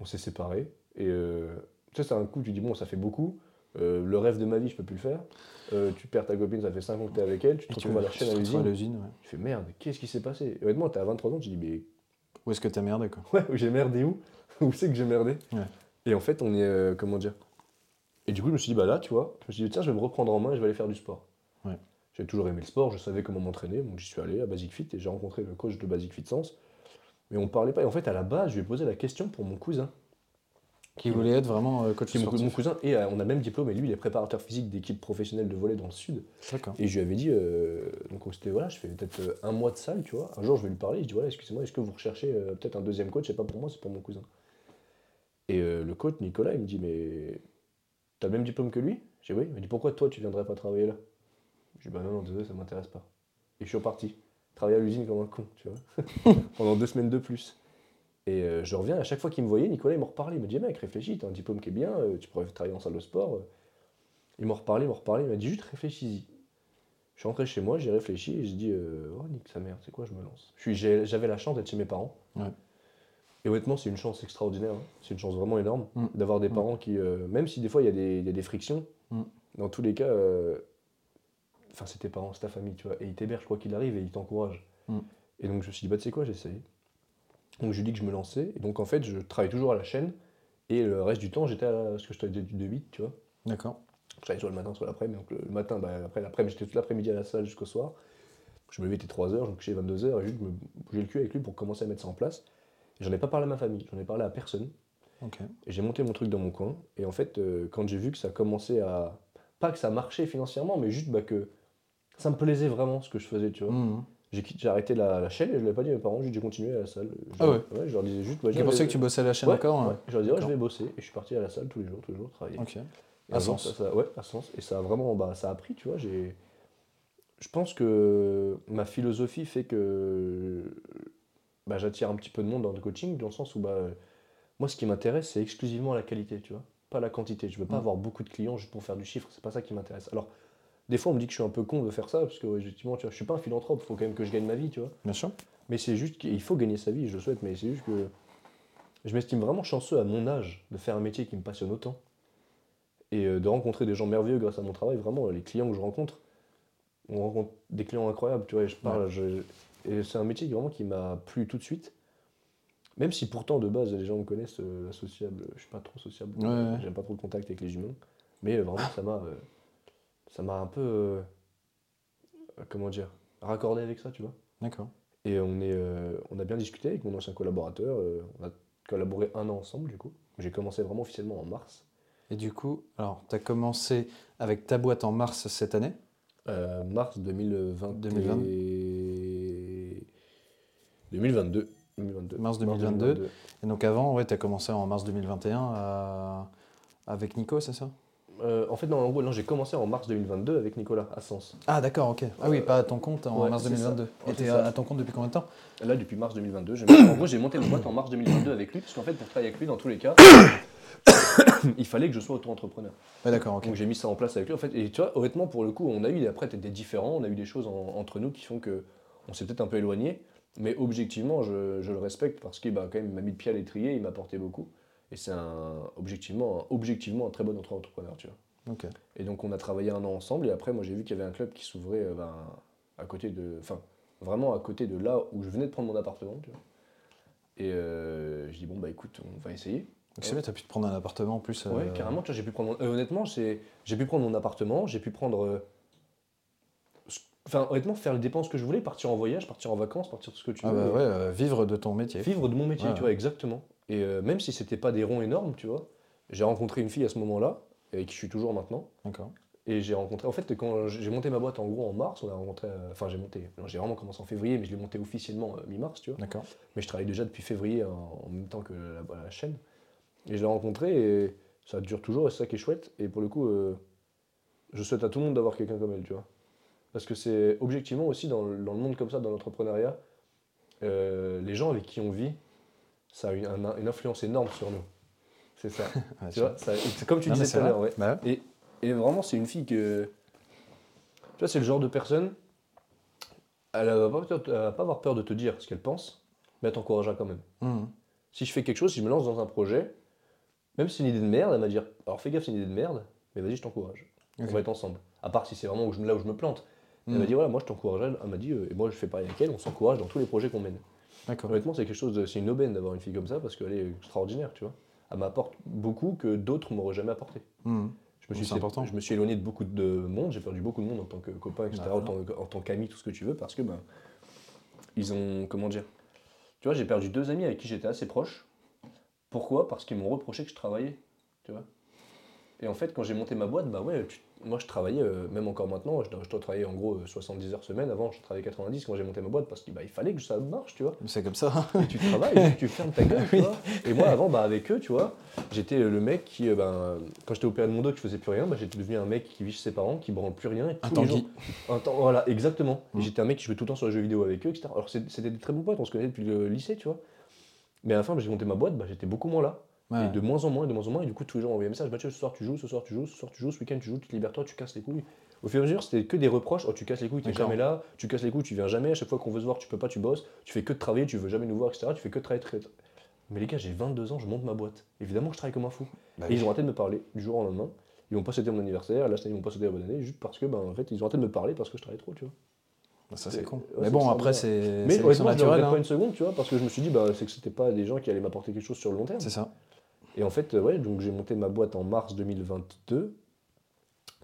on s'est séparés. Et euh, tu sais, c'est un coup, tu dis, bon, ça fait beaucoup. Euh, le rêve de ma vie, je peux plus le faire. Euh, tu perds ta copine, ça fait 5 ans que tu es avec elle, tu te Et retrouves à la chaîne à l'usine. ouais. Tu fais merde, qu'est-ce qui s'est passé? Et Honnêtement, t'es à 23 ans, tu dis, mais Où est-ce que t'as merdé, quoi? Ouais, j'ai merdé où? Où c'est que j'ai merdé? Ouais. Et en fait, on est. euh, comment dire? Et du coup, je me suis dit, bah là, tu vois, je me suis dit, tiens, je vais me reprendre en main et je vais aller faire du sport. Ouais. J'ai toujours aimé le sport, je savais comment m'entraîner, donc j'y suis allé à Basic Fit et j'ai rencontré le coach de Basic Fit Sens. Mais on parlait pas. Et en fait, à la base, je lui ai posé la question pour mon cousin. Qui voulait être vraiment euh, coach Qui est mon, cou- mon sportif. cousin, et euh, on a même diplôme, et lui, il est préparateur physique d'équipe professionnelle de volley dans le sud. D'accord. Et je lui avais dit, euh, donc c'était voilà, je fais peut-être un mois de salle, tu vois. Un jour, je vais lui parler, je dis voilà, excusez-moi, est-ce que vous recherchez euh, peut-être un deuxième coach? C'est pas pour moi, c'est pour mon cousin. Et euh, le coach, Nicolas, il me dit, mais t'as le même diplôme que lui? J'ai dit oui. Il m'a dit pourquoi toi, tu viendrais pas travailler là? Je dis bah non, non, désolé, ça m'intéresse pas. Et je suis reparti, travailler à l'usine comme un con, tu vois, pendant deux semaines de plus. Et euh, je reviens, à chaque fois qu'il me voyait, Nicolas, il m'en reparlait. Il me dit, mec, réfléchis, t'as un diplôme qui est bien, euh, tu pourrais travailler en salle de sport. Il m'en reparlait, il m'en reparlait, il m'a dit juste réfléchis-y. Je suis rentré chez moi, j'ai réfléchi et j'ai dit euh, Oh, nique sa mère, c'est quoi, je me lance. Je j'ai- J'avais la chance d'être chez mes parents. Ouais. Et honnêtement, c'est une chance extraordinaire. hein. C'est une chance vraiment énorme Mm. d'avoir des Mm. parents qui, euh, même si des fois il y, a des- il y a des frictions, Mm. dans tous les cas, euh, enfin, c'est tes parents, c'est ta famille, tu vois. Et ils t'hébergent quoi qu'il arrive et ils t'encouragent. Et donc, je me suis dit, bah, tu sais quoi, j'essaye. Donc, je lui dis que je me lançais. Et donc, en fait, je travaille toujours à la chaîne. Et le reste du temps, j'étais à ce que je travaillais de 8, tu vois. D'accord. Je travaillais soit le matin, soit l'après-midi. Donc, le matin, bah, après l'après-midi, j'étais toute l'après-midi à la salle jusqu'au soir. Je me levais, était 3h, je me couchais 22h. Et juste, je me bougeais le cul avec lui pour commencer à mettre ça en place. J'en ai pas parlé à ma famille, j'en ai parlé à personne. Ok. Et j'ai monté mon truc dans mon coin. Et en fait, euh, quand j'ai vu que ça commençait à. Pas que ça marchait financièrement, mais juste bah, que ça me plaisait vraiment ce que je faisais, tu vois. Mhm. J'ai arrêté la, la chaîne et je l'ai pas dit à mes parents, j'ai continué à la salle. Je, Ah ouais Je leur disais juste. bah, J'ai pensé que tu bossais à la chaîne Ouais, encore. ouais. hein. Je leur disais, ouais, je vais bosser. Et je suis parti à la salle tous les jours, tous les jours, travailler. Ok. Et À Sens. ça- ça- ouais, à Sens. Et ça a vraiment, bah, ça a pris, tu vois. Je pense que ma philosophie fait que bah, j'attire un petit peu de monde dans le coaching, dans le sens où bah, moi, ce qui m'intéresse, c'est exclusivement la qualité, tu vois, pas la quantité. Je veux pas Mm. avoir beaucoup de clients juste pour faire du chiffre. C'est pas ça qui m'intéresse. Alors, des fois, on me dit que je suis un peu con de faire ça, parce que effectivement, tu vois, je suis pas un philanthrope. Il faut quand même que je gagne ma vie, tu vois. Bien sûr. Mais c'est juste qu'il faut gagner sa vie, je le souhaite, mais c'est juste que je m'estime vraiment chanceux à mon âge de faire un métier qui me passionne autant et euh, de rencontrer des gens merveilleux grâce à mon travail. Vraiment, les clients que je rencontre, on rencontre des clients incroyables, tu vois, et je parle, je- et c'est un métier qui, vraiment qui m'a plu tout de suite. Même si pourtant de base les gens me connaissent euh, sociable, je suis pas trop sociable, Ouais, ouais. j'aime pas trop le contact avec les humains, mais euh, vraiment ça m'a, euh, ça m'a un peu, euh, comment dire, raccordé avec ça, tu vois. D'accord. Et on, est, euh, on a bien discuté avec mon ancien collaborateur. euh, on a collaboré un an ensemble, du coup. J'ai commencé vraiment officiellement en mars. Et du coup, alors, tu as commencé avec ta boîte en mars cette année? Euh, mars 2020. 2020. 2022. 2022. Mars 2022. Et donc avant, ouais, tu as commencé en mars 2021 à- avec Nico, c'est ça? Euh, en fait, non, en gros, non, j'ai commencé en mars 2022 avec Nicolas à Sens. Ah d'accord, ok. Ah oui, Euh, pas à ton compte en ouais, mars c'est 2022. ça. Et t'es à, à ton compte depuis combien de temps Là, depuis mars 2022. j'ai- en gros, j'ai monté la boîte en mars 2022 avec lui, parce qu'en fait, pour travailler avec lui, dans tous les cas, il fallait que je sois auto-entrepreneur. Ouais, d'accord, ok. Donc j'ai mis ça en place avec lui. En fait, et tu vois, honnêtement, pour le coup, on a eu après des différends, on a eu des choses en- entre nous qui font que on s'est peut-être un peu éloigné. Mais objectivement, je, je le respecte parce qu'il bah, quand même il m'a mis le pied à l'étrier, il m'a apporté beaucoup. Et c'est un, objectivement, un- objectivement un très bon entrepreneur, tu vois. Ok. Et donc on a travaillé un an ensemble et après moi j'ai vu qu'il y avait un club qui s'ouvrait euh, ben, à côté de, enfin vraiment à côté de là où je venais de prendre mon appartement, tu vois. Et euh, je dis bon bah écoute, on va essayer. Donc c'est bien, tu as pu te prendre un appartement en plus. Ouais, euh, carrément, tu vois, j'ai pu prendre mon- euh, honnêtement, c'est- j'ai pu prendre mon appartement, j'ai pu prendre euh, enfin honnêtement faire les dépenses que je voulais, partir en voyage, partir en vacances, partir tout ce que tu Ah veux. bah et ouais, euh, vivre de ton métier. Vivre de mon métier, Ouais. tu vois, exactement. Et euh, même si c'était pas des ronds énormes, tu vois, j'ai rencontré une fille à ce moment-là, avec qui je suis toujours maintenant. D'accord. Et j'ai rencontré, en fait, quand j'ai monté ma boîte en gros en mars, on a rencontré, euh, enfin j'ai monté, j'ai vraiment commencé en février, mais je l'ai monté officiellement euh, mi-mars, tu vois. D'accord. Mais je travaille déjà depuis février en, en même temps que la, la chaîne. Et je l'ai rencontrée et ça dure toujours et c'est ça qui est chouette. Et pour le coup, euh, je souhaite à tout le monde d'avoir quelqu'un comme elle, tu vois. Parce que c'est objectivement aussi dans, le- dans le monde comme ça, dans l'entrepreneuriat, les gens avec qui on vit, ça a une, un- une influence énorme sur nous. C'est ça. Ouais, tu vois, ça- comme tu Non, disais tout à l'heure, ouais. Bah ouais. Et, et vraiment, c'est une fille que. Tu vois, c'est le genre de personne. Elle va pas, elle va pas avoir peur de te dire ce qu'elle pense, mais elle t'encouragera quand même. Mhm. Si je fais quelque chose, si je me lance dans un projet, même si c'est une idée de merde, elle va dire Alors fais gaffe, c'est une idée de merde, mais vas-y, je t'encourage. On va être ensemble. À part si c'est vraiment où je- là où je me plante. Elle m'a dit Voilà, moi je t'encourage. Elle, elle m'a dit euh, Et moi je fais pareil avec elle, on s'encourage dans tous les projets qu'on mène. Honnêtement, c'est quelque chose C'est une aubaine d'avoir une fille comme ça parce qu'elle est extraordinaire, tu vois. Elle m'apporte beaucoup que d'autres m'auraient jamais apporté. Mhm. Je me, suis, c'est important. je me suis éloigné de beaucoup de monde, j'ai perdu beaucoup de monde en tant que copain, etc., en D'accord. tant, en tant qu'ami, tout ce que tu veux, parce que ben, ils ont, comment dire, tu vois, j'ai perdu deux amis avec qui j'étais assez proche. Pourquoi? Parce qu'ils m'ont reproché que je travaillais, tu vois. Et en fait, quand j'ai monté ma boîte, bah ouais, tu- moi je travaillais, euh, même encore maintenant, je je dois travailler en gros euh, 70 heures semaine. Avant, je travaillais 90 quand j'ai monté ma boîte parce qu'il bah, il fallait que ça marche, tu vois C'est comme ça. et tu travailles, tu, tu fermes ta gueule, tu Oui. vois. Et moi, avant, bah, avec eux, tu vois, j'étais le mec qui, euh, ben, quand j'étais opéré de mon dos, que je faisais plus rien, bah, j'étais devenu un mec qui vit chez ses parents, qui branle plus rien. Et Un tous les Tanguy. jours- un temps, voilà, exactement. Et Mm. J'étais un mec qui jouait tout le temps sur les jeux vidéo avec eux, etc. Alors c'était des très bons potes, on se connaissait depuis le lycée, tu vois. Mais à la fin, j'ai monté ma boîte, bah, j'étais beaucoup moins là. Ouais. Et de moins en moins, et de moins en moins. Et du coup, tous les gens m'envoyaient un message Mathieu, ce soir tu joues, ce soir tu joues, ce soir tu joues, ce week-end tu joues, tu te libères toi, tu casses les couilles. Au fur et à mesure, c'était que des reproches Oh, tu casses les couilles, tu jamais là, tu casses les couilles, tu viens jamais. À chaque fois qu'on veut se voir, tu peux pas, tu bosses. Tu fais que de travailler, tu veux jamais nous voir, etc. Tu fais que de travailler. très- Mais les gars, j'ai 22 ans, je monte ma boîte. Évidemment que je travaille comme un fou. Bah Et ils ont arrêté de me parler du jour au lendemain. ils vont pas souhaiter mon anniversaire, là, ils vont pas souhaiter la bonne année, juste parce que, ben, en fait, ils ont arrêté de me parler parce que je travaille trop, tu vois. Bah, ça, c'est con. ouais, mais bon, après, ouais. c'est Mais c'est honnêtement, je ne hein. pas une seconde, tu vois, parce que je me suis dit, bah, c'est que c'était pas des gens qui allaient m'apporter quelque chose sur le long terme. C'est ça. Et en fait, euh, ouais, donc j'ai monté ma boîte en mars 2022.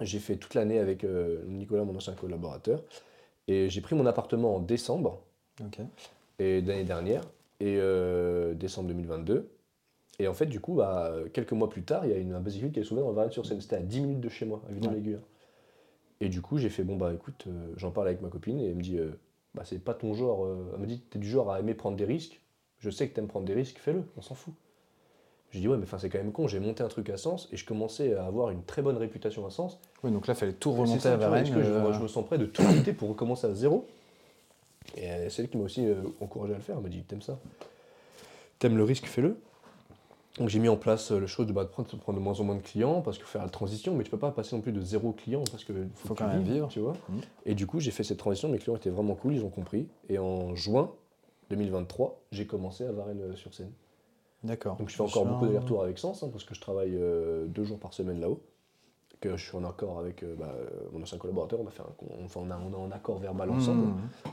J'ai fait toute l'année avec euh, Nicolas, mon ancien collaborateur. Et j'ai pris mon appartement en décembre et d'année dernière, et euh, décembre 2022. Et en fait, du coup, bah, quelques mois plus tard, il y a une, un qui est ouvert en Varennes-sur-Seine. C'était à 10 minutes de chez moi, à Villeneuve-l'Aiguille. Et du coup, j'ai fait, bon, bah écoute, euh, j'en parle avec ma copine, et elle me dit, bah c'est pas ton genre. elle me dit, t'es du genre à aimer prendre des risques. Je sais que t'aimes prendre des risques, fais-le, on s'en fout. J'ai dit, ouais, mais enfin, c'est quand même con, j'ai monté un truc à Sens, et je commençais à avoir une très bonne réputation à Sens. Oui, donc là, il fallait tout remonter ça, à Varennes. que je, euh, je me sens prêt de tout quitter pour recommencer à zéro. Et c'est elle qui m'a aussi euh, encouragé à le faire. Elle m'a dit T'aimes ça T'aimes le risque, fais-le. Donc j'ai mis en place euh, le chose de, bah, de prendre, de prendre de moins en moins de clients parce qu'il faut faire la transition, mais tu peux pas passer non plus de zéro client parce que faut, Faut que quand même vivre. tu vois. Mhm. Et du coup, j'ai fait cette transition. Mes clients étaient vraiment cool, ils ont compris. Et en juin 2023, j'ai commencé à Varennes-sur-Seine. D'accord. Donc je fais encore beaucoup d'allers-retours avec Sens, hein, parce que je travaille euh, deux jours par semaine là-haut. Que je suis en accord avec euh, bah, mon ancien collaborateur, on a fait un, enfin, on a, on a un accord verbal Mmh. ensemble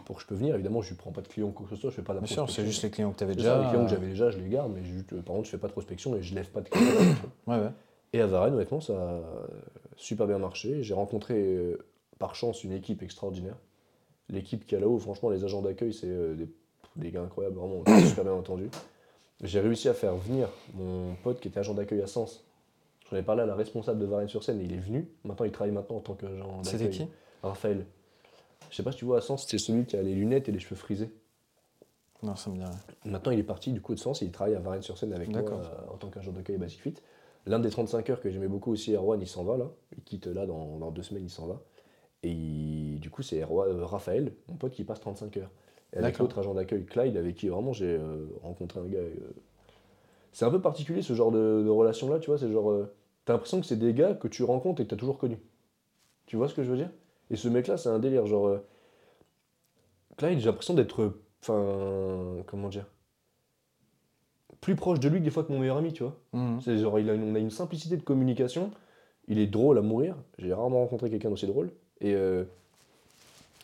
pour que je peux venir. Évidemment, je ne prends pas de clients ou quoi que ce soit, je fais pas la Bien sûr, c'est juste les clients que tu avais ça, déjà. les clients que euh, j'avais déjà, je les garde, mais par contre, je fais pas de prospection et je lève pas de clients. Ouais, ouais. et à Varennes, honnêtement, ça a super bien marché. J'ai rencontré par chance une équipe extraordinaire. L'équipe qui est là-haut, franchement, les agents d'accueil, c'est des, des gars incroyables, vraiment, super bien entendu. J'ai réussi à faire venir mon pote qui était agent d'accueil à Sens. J'en ai parlé à la responsable de Varennes-sur-Seine et il est venu. Maintenant, il travaille maintenant en tant qu'agent d'accueil. C'était qui? Raphaël. Je sais pas si tu vois, à Sens, c'est celui qui a les lunettes et les cheveux frisés. Non, ça me dit rien. Maintenant, il est parti du coup de Sens et il travaille à Varennes-sur-Seine avec moi euh, en tant qu'agent d'accueil Basic Fit. L'un des 35 heures que j'aimais beaucoup aussi, Erwan, il s'en va là. Il quitte là dans, dans deux semaines, il s'en va. Et il- du coup, c'est euh, Raphaël, mon pote, qui passe 35 heures. Et avec l'autre agent d'accueil, Clyde, avec qui vraiment j'ai euh, rencontré un gars. euh, C'est un peu particulier ce genre de, de relation-là, tu vois. C'est genre. euh, T'as l'impression que c'est des gars que tu rencontres et que t'as toujours connus. Tu vois ce que je veux dire? Et ce mec-là, c'est un délire. Genre. Clyde, j'ai l'impression d'être. Enfin. Comment dire Plus proche de lui que des fois que mon meilleur ami, tu vois. Mhm. C'est genre, il a une- on a une simplicité de communication. Il est drôle à mourir. J'ai rarement rencontré quelqu'un d'aussi drôle. Et,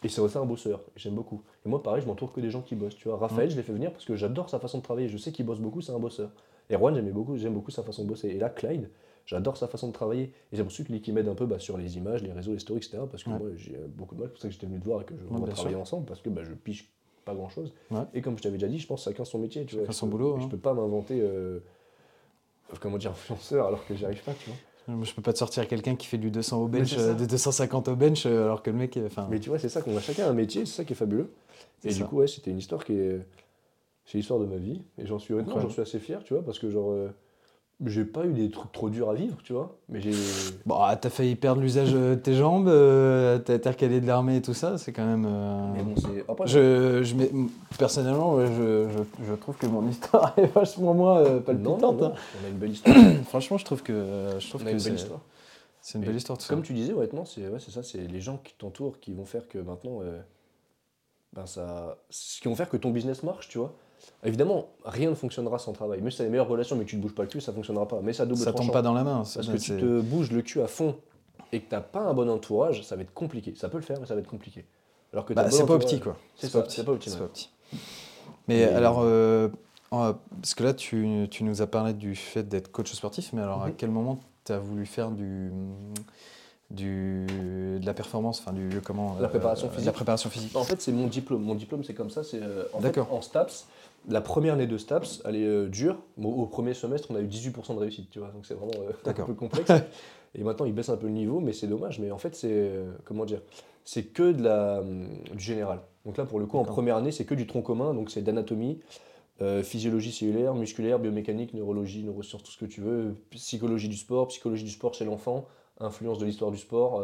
et c'est aussi un bosseur. J'aime beaucoup. Et moi, pareil, je m'entoure que des gens qui bossent. Tu vois, Raphaël, je l'ai fait venir parce que j'adore sa façon de travailler. Je sais qu'il bosse beaucoup, c'est un bosseur. Et Juan, j'aimais beaucoup, j'aime beaucoup sa façon de bosser. Et là, Clyde, j'adore sa façon de travailler. Et c'est pour ça qu'il m'aide un peu bah, sur les images, les réseaux, les stories, etc. Parce que Ouais. moi, j'ai beaucoup de mal. C'est pour ça que j'étais venu te voir et que je Ouais, on travailler sûr. ensemble parce que bah, je piche pas grand chose. Ouais. Et comme je t'avais déjà dit, je pense que chacun son métier. Tu vois. Chacun Je son peux- boulot, Je hein. peux pas m'inventer. euh, comment dire, influenceur alors que j'y arrive pas, tu vois. Je peux pas te sortir quelqu'un qui fait du 200 au Mais bench, euh, des 250 au bench, euh, alors que le mec, enfin, Mais tu vois, c'est ça qu'on a chacun un métier, c'est ça qui est fabuleux. Et du coup, ouais, c'était une histoire qui est. C'est l'histoire de ma vie. Et j'en suis, j'en suis assez fier, tu vois, parce que genre. euh, j'ai pas eu des trucs trop durs à vivre, tu vois. Mais j'ai. bon, ah, t'as failli perdre l'usage de tes jambes, euh, t'as été recalé de l'armée et tout ça, c'est quand même. euh, Mais bon, c'est. Après, Je, je mets- personnellement, je, je, je trouve que mon histoire est vachement moins euh, palpitante. non, non, hein. on a une belle histoire. Franchement, je trouve que, euh, je trouve on a que une belle histoire. c'est une Et belle histoire. Tout ça. Comme tu disais, honnêtement, c'est ouais, ça, c'est les gens qui t'entourent qui vont faire que maintenant. ben ça, ce qui vont faire que ton business marche, tu vois. Évidemment, rien ne fonctionnera sans travail. Même si tu as les meilleures relations, mais que tu ne bouges pas le cul, ça fonctionnera pas. Mais ça double ça tombe tranchant. pas dans la main. Parce que tu te bouges le cul à fond et que t'as pas un bon entourage, ça va être compliqué. Ça peut le faire, mais ça va être compliqué. Alors que Bah, c'est pas optique, quoi. C'est pas pas ouais. pas optique. Mais, Mais- alors, euh, parce que là, tu, tu nous as parlé du fait d'être coach sportif, mais alors à Mhm. quel moment tu as voulu faire du, du, de la performance, enfin du comment La préparation euh, physique. La préparation physique. En fait, c'est mon diplôme. Mon diplôme, c'est comme ça. C'est euh, en, en STAPS. La première année de STAPS, elle est euh, dure. Au, au premier semestre, on a eu 18% de réussite, tu vois. Donc c'est vraiment euh, un peu complexe. et maintenant, il baisse un peu le niveau, mais c'est dommage. Mais en fait, c'est euh, comment dire C'est que de la, hum, du général. Donc là, pour le coup, en première année, c'est que du tronc commun. Donc c'est d'anatomie, physiologie cellulaire, musculaire, biomécanique, neurologie, neurosciences, tout ce que tu veux, psychologie du sport, psychologie du sport chez l'enfant, influence de l'histoire du sport,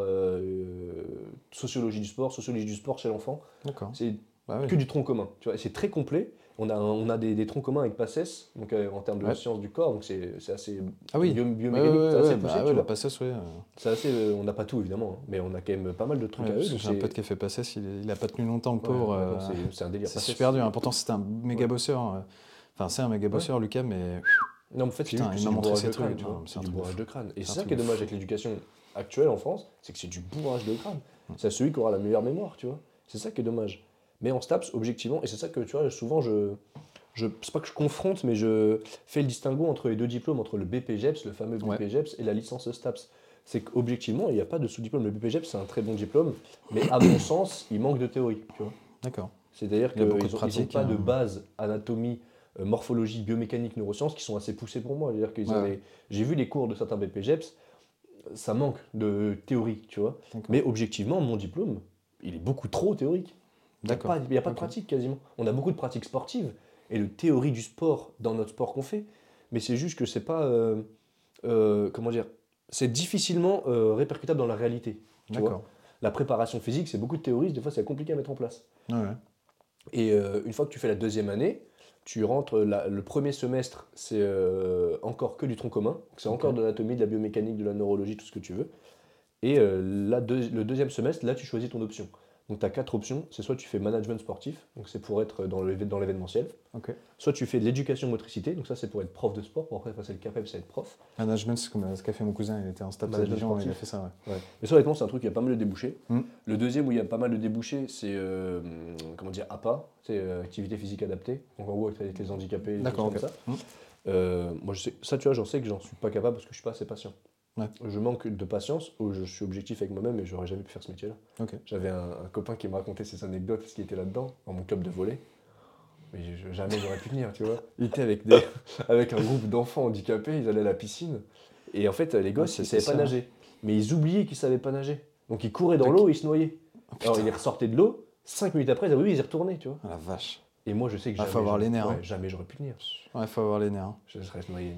sociologie du sport, sociologie du sport chez l'enfant. D'accord. C'est Bah oui. que du tronc commun. Tu vois, c'est très complet. On a, on a des, des troncs communs avec PACES, donc euh, en termes de Ouais. sciences du corps, donc c'est assez Ah oui. bio- biomécanique, ouais, assez poussé, bah la vois. passeuse, ouais. euh, assez, euh, on n'a pas tout évidemment, hein, mais on a quand même pas mal de trucs à eux. J'ai un pote qui a fait passeuse, il, il a pas tenu longtemps, le pauvre. euh, c'est- un délire. C'est super dur. hein. Pourtant, c'est un méga bosseur. euh. Enfin, c'est un méga bosseur, Lucas, mais Non, en fait, c'est Putain, il m'a montré ces trucs, vois. c'est du bourrage de crâne. Et C'est ça qui est dommage avec l'éducation actuelle en France, c'est que c'est du bourrage de crâne. C'est celui qui aura la meilleure mémoire, tu vois. C'est ça qui est dommage. Mais en STAPS, objectivement, et c'est ça que, tu vois, souvent, je... je c'est pas que je confronte, mais je fais le distinguo entre les deux diplômes, entre le BPGEPS, le fameux Ouais. BPGEPS, et la licence STAPS. C'est qu'objectivement, il n'y a pas de sous-diplôme. Le BPGEPS, c'est un très bon diplôme, mais à mon sens, il manque de théorie. D'accord. C'est-à-dire de qu'ils n'ont pas de hein. base anatomie, euh, morphologie, biomécanique, neurosciences qui sont assez poussés pour moi. C'est-à-dire qu'ils Ouais. J'ai vu les cours de certains BPGEPS, ça manque de théorie, tu vois. Mais objectivement, mon diplôme, il est beaucoup trop théorique. Il n'y a pas, il y a pas de pratique quasiment. On a beaucoup de pratiques sportives et de théorie du sport dans notre sport qu'on fait. Mais c'est juste que c'est pas. euh, euh, comment dire C'est difficilement euh, répercutable dans la réalité. tu vois. D'accord. La préparation physique, c'est beaucoup de théorie, des fois c'est compliqué à mettre en place. Ouais. Et une fois que tu fais la deuxième année, tu rentres, la- le premier semestre, c'est encore que du tronc commun. C'est encore de l'anatomie, de la biomécanique, de la neurologie, tout ce que tu veux. Et la deux- le deuxième semestre, là, tu choisis ton option. Donc tu as quatre options. C'est soit tu fais management sportif, donc c'est pour être dans l'événementiel. Soit tu fais de l'éducation motricité, donc ça c'est pour être prof de sport. Pour après passer le CAPEP, c'est être prof. Management, c'est comme ce qu'a fait mon cousin, il était en Management Dijon, il a fait ça, ouais. Mais ça honnêtement, c'est un truc qui a pas mal de débouchés. Mm. Le deuxième où il y a pas mal de débouchés, c'est euh, comment dire APA, c'est euh, activité physique adaptée. Donc en gros avec les handicapés, des D'accord, choses ok. comme Mm. ça. Euh, moi je sais, ça tu vois, j'en sais que j'en suis pas capable parce que je suis pas assez patient. Ouais. Je manque de patience, ou je suis objectif avec moi-même et j'aurais jamais pu faire ce métier-là. J'avais un, un copain qui me racontait ses anecdotes, ce qui était là-dedans, dans mon club de volley. Mais je- jamais j'aurais pu venir, tu vois. Il était avec, des, avec un groupe d'enfants handicapés, ils allaient à la piscine. Et en fait, les gosses, ils savaient pas nager. Mais ils oubliaient qu'ils savaient pas nager. Donc ils couraient dans l'eau et ils se noyaient. Oh, Alors ils ressortaient de l'eau, cinq minutes après, ils avaient oui, ils y retournaient, tu vois. Ah, la vache. Et moi, je sais que Ah, jamais, faut avoir les nerfs, ouais, hein. jamais j'aurais pu venir. Ouais, faut avoir les nerfs. hein. Je serais noyé,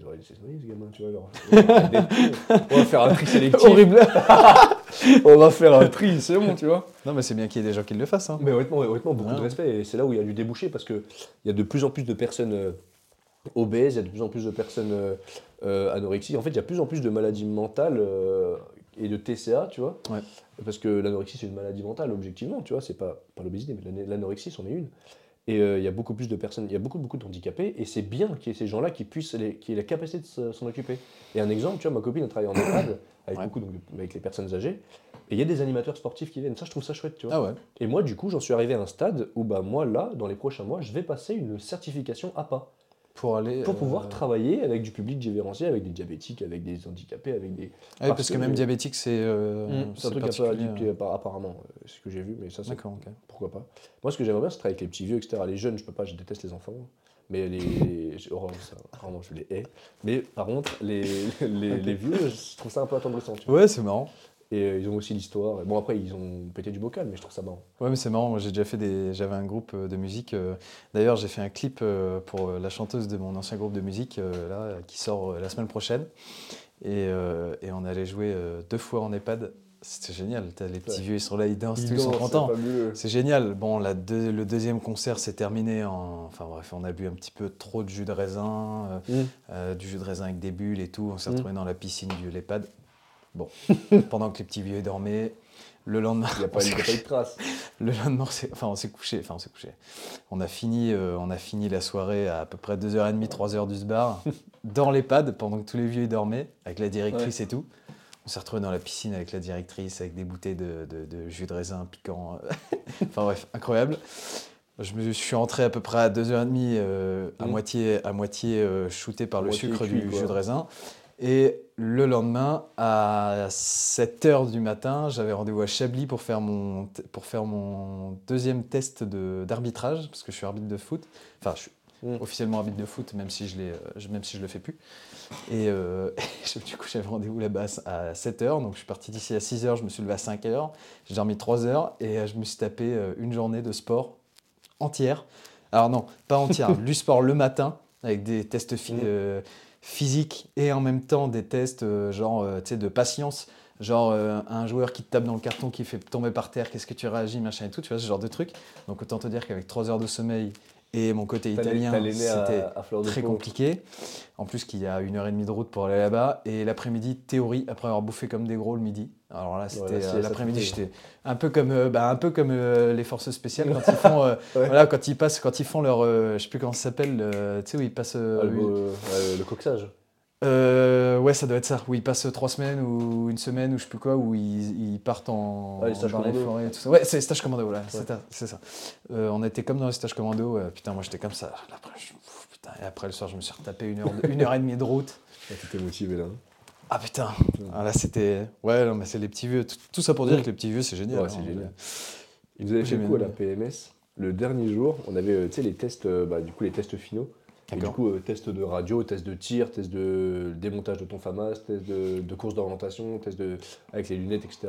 j'aurais laissé se noyer ce gamin, tu vois. On va faire un tri sélectif. Horrible On va faire un tri, c'est bon, tu vois. Non, mais c'est bien qu'il y ait des gens qui le fassent. Hein. Mais honnêtement, honnêtement beaucoup Ouais. de respect. Et c'est là où il y a du débouché parce qu'il y a de plus en plus de personnes euh, obèses, il y a de plus en plus de personnes euh, euh, anorexiques. En fait, il y a de plus en plus de maladies mentales euh, et de TCA, tu vois. Ouais. Parce que l'anorexie, c'est une maladie mentale, objectivement, tu vois. C'est pas, pas l'obésité, mais l'an- l'anorexie, c'en est une. Et euh, il y a beaucoup plus de personnes, il y a beaucoup, beaucoup de handicapés. Et c'est bien qu'il y ait ces gens-là qui puissent, les, qui aient la capacité de se- s'en occuper. Et un exemple, tu vois, ma copine a travaillé en EHPAD avec, Ouais. beaucoup, donc, avec les personnes âgées. Et il y a des animateurs sportifs qui viennent. Ça, je trouve ça chouette, tu vois. Ah ouais. Et moi, du coup, j'en suis arrivé à un stade où, bah, moi, là, dans les prochains mois, je vais passer une certification APA Pour aller. pour euh, pouvoir travailler avec du public différencié, avec des diabétiques, avec des handicapés, avec des. ouais, parce, parce que, que- même diabétique, c'est. euh, c'est un truc un peu addictif, euh. appa- apparemment, euh, c'est ce que j'ai vu, mais ça, c'est D'accord, ok. pourquoi pas. Moi, ce que j'aimerais bien, c'est travailler avec les petits vieux, etc. Les jeunes, je peux pas, je déteste les enfants. Mais les. les- j'ai horreur de ça, vraiment, je les hais. Mais par contre, les, les, vieux, je trouve ça un peu attendrissant, tu vois. Ouais, c'est marrant. Et euh, ils ont aussi l'histoire. Bon, après, ils ont pété du bocal, mais je trouve ça marrant. Ouais, mais c'est marrant. Moi, j'ai déjà fait des. J'avais un groupe euh, de musique. euh, D'ailleurs, j'ai fait un clip euh, pour la chanteuse de mon ancien groupe de musique, euh, là, euh, qui sort euh, la semaine prochaine. Et, euh, et on allait jouer euh, deux fois en EHPAD. C'était génial. T'as les petits Ouais. vieux, ils sont là, ils dansent, Ils tous, ils sont dansent, contents. c'est fabuleux. C'est génial. Bon, la deux- le deuxième concert s'est terminé en. Enfin bref, on a bu un petit peu trop de jus de raisin, euh, Mm. euh, du jus de raisin avec des bulles et tout. On s'est Mm. retrouvé dans la piscine du LEPAD. Bon, pendant que les petits vieux dormaient. Le lendemain, Il n'y a, pas- pas eu de traces. le lendemain, on enfin, on s'est couché. Enfin, on s'est couché. On a fini, euh, on a fini la soirée à à peu près 2h30, 3h du bar, dans l'EHPAD, pendant que tous les vieux dormaient, avec la directrice et tout. On s'est retrouvés dans la piscine avec la directrice, avec des bouteilles de, de- de jus de raisin piquant. enfin bref, incroyable. Je me suis rentré à peu près à 2h30, euh, à Mm. moitié, à moitié euh, shooté par le Moitié sucre cuit, du quoi. jus de raisin. Et le lendemain, à 7h du matin, j'avais rendez-vous à Chablis pour faire mon, t- pour faire mon deuxième test de- d'arbitrage, parce que je suis arbitre de foot. Enfin, je suis Mm. officiellement arbitre de foot, même si je, l'ai, euh, je- même si je le fais plus. Et euh, du coup, j'avais rendez-vous là-bas à 7h, donc je suis parti d'ici à 6h, je me suis levé à 5h, j'ai dormi 3 heures, et euh, je me suis tapé une journée de sport entière. Alors non, pas entière, du sport le matin, avec des tests Mm. euh, physiques et en même temps des tests euh, genre euh, de patience. Genre euh, un joueur qui te tape dans le carton, qui fait tomber par terre, qu'est-ce que tu réagis, machin et tout, tu vois, ce genre de truc. Donc autant te dire qu'avec 3 heures de sommeil Et mon côté italien, c'était très peau. compliqué. En plus qu'il y a une heure et demie de route pour aller là-bas. Et l'après-midi, théorie, après avoir bouffé comme des gros le midi. Alors là, c'était euh, l'après-midi, j'étais un peu comme, euh, bah, un peu comme euh, les forces spéciales quand ils font, euh, Ouais. voilà, quand ils passent, quand ils font leur, je sais plus comment ça s'appelle, tu sais où ils passent. Ah, le, le coxage. Euh, ouais, ça doit être ça. Où ils passent trois semaines ou une semaine ou je sais plus quoi, où ils, ils partent en Ouais, les stages dans les commando. forêts et tout ça. Ouais, c'est les stages commando, voilà, c'est ça- c'est ça. Euh, on était comme dans les stages commando. euh, putain, moi j'étais comme ça. Après, je- pff, putain, et après le soir, je me suis retapé une heure, de- une heure et demie de route. T'étais motivé là. hein. Ah putain. Ah, là, c'était. Ouais, non, mais c'est les petits vieux. Tout, tout ça pour dire que les petits vieux, c'est génial. Ouais, hein. c'est génial. Ils nous avaient fait coup à la. PMS. Le dernier jour, on avait tu sais, les tests, bah, du coup les tests finaux. Et du coup, euh, test de radio, test de tir, test de démontage de ton FAMAS, test de, de course d'orientation, test de, avec les lunettes, etc.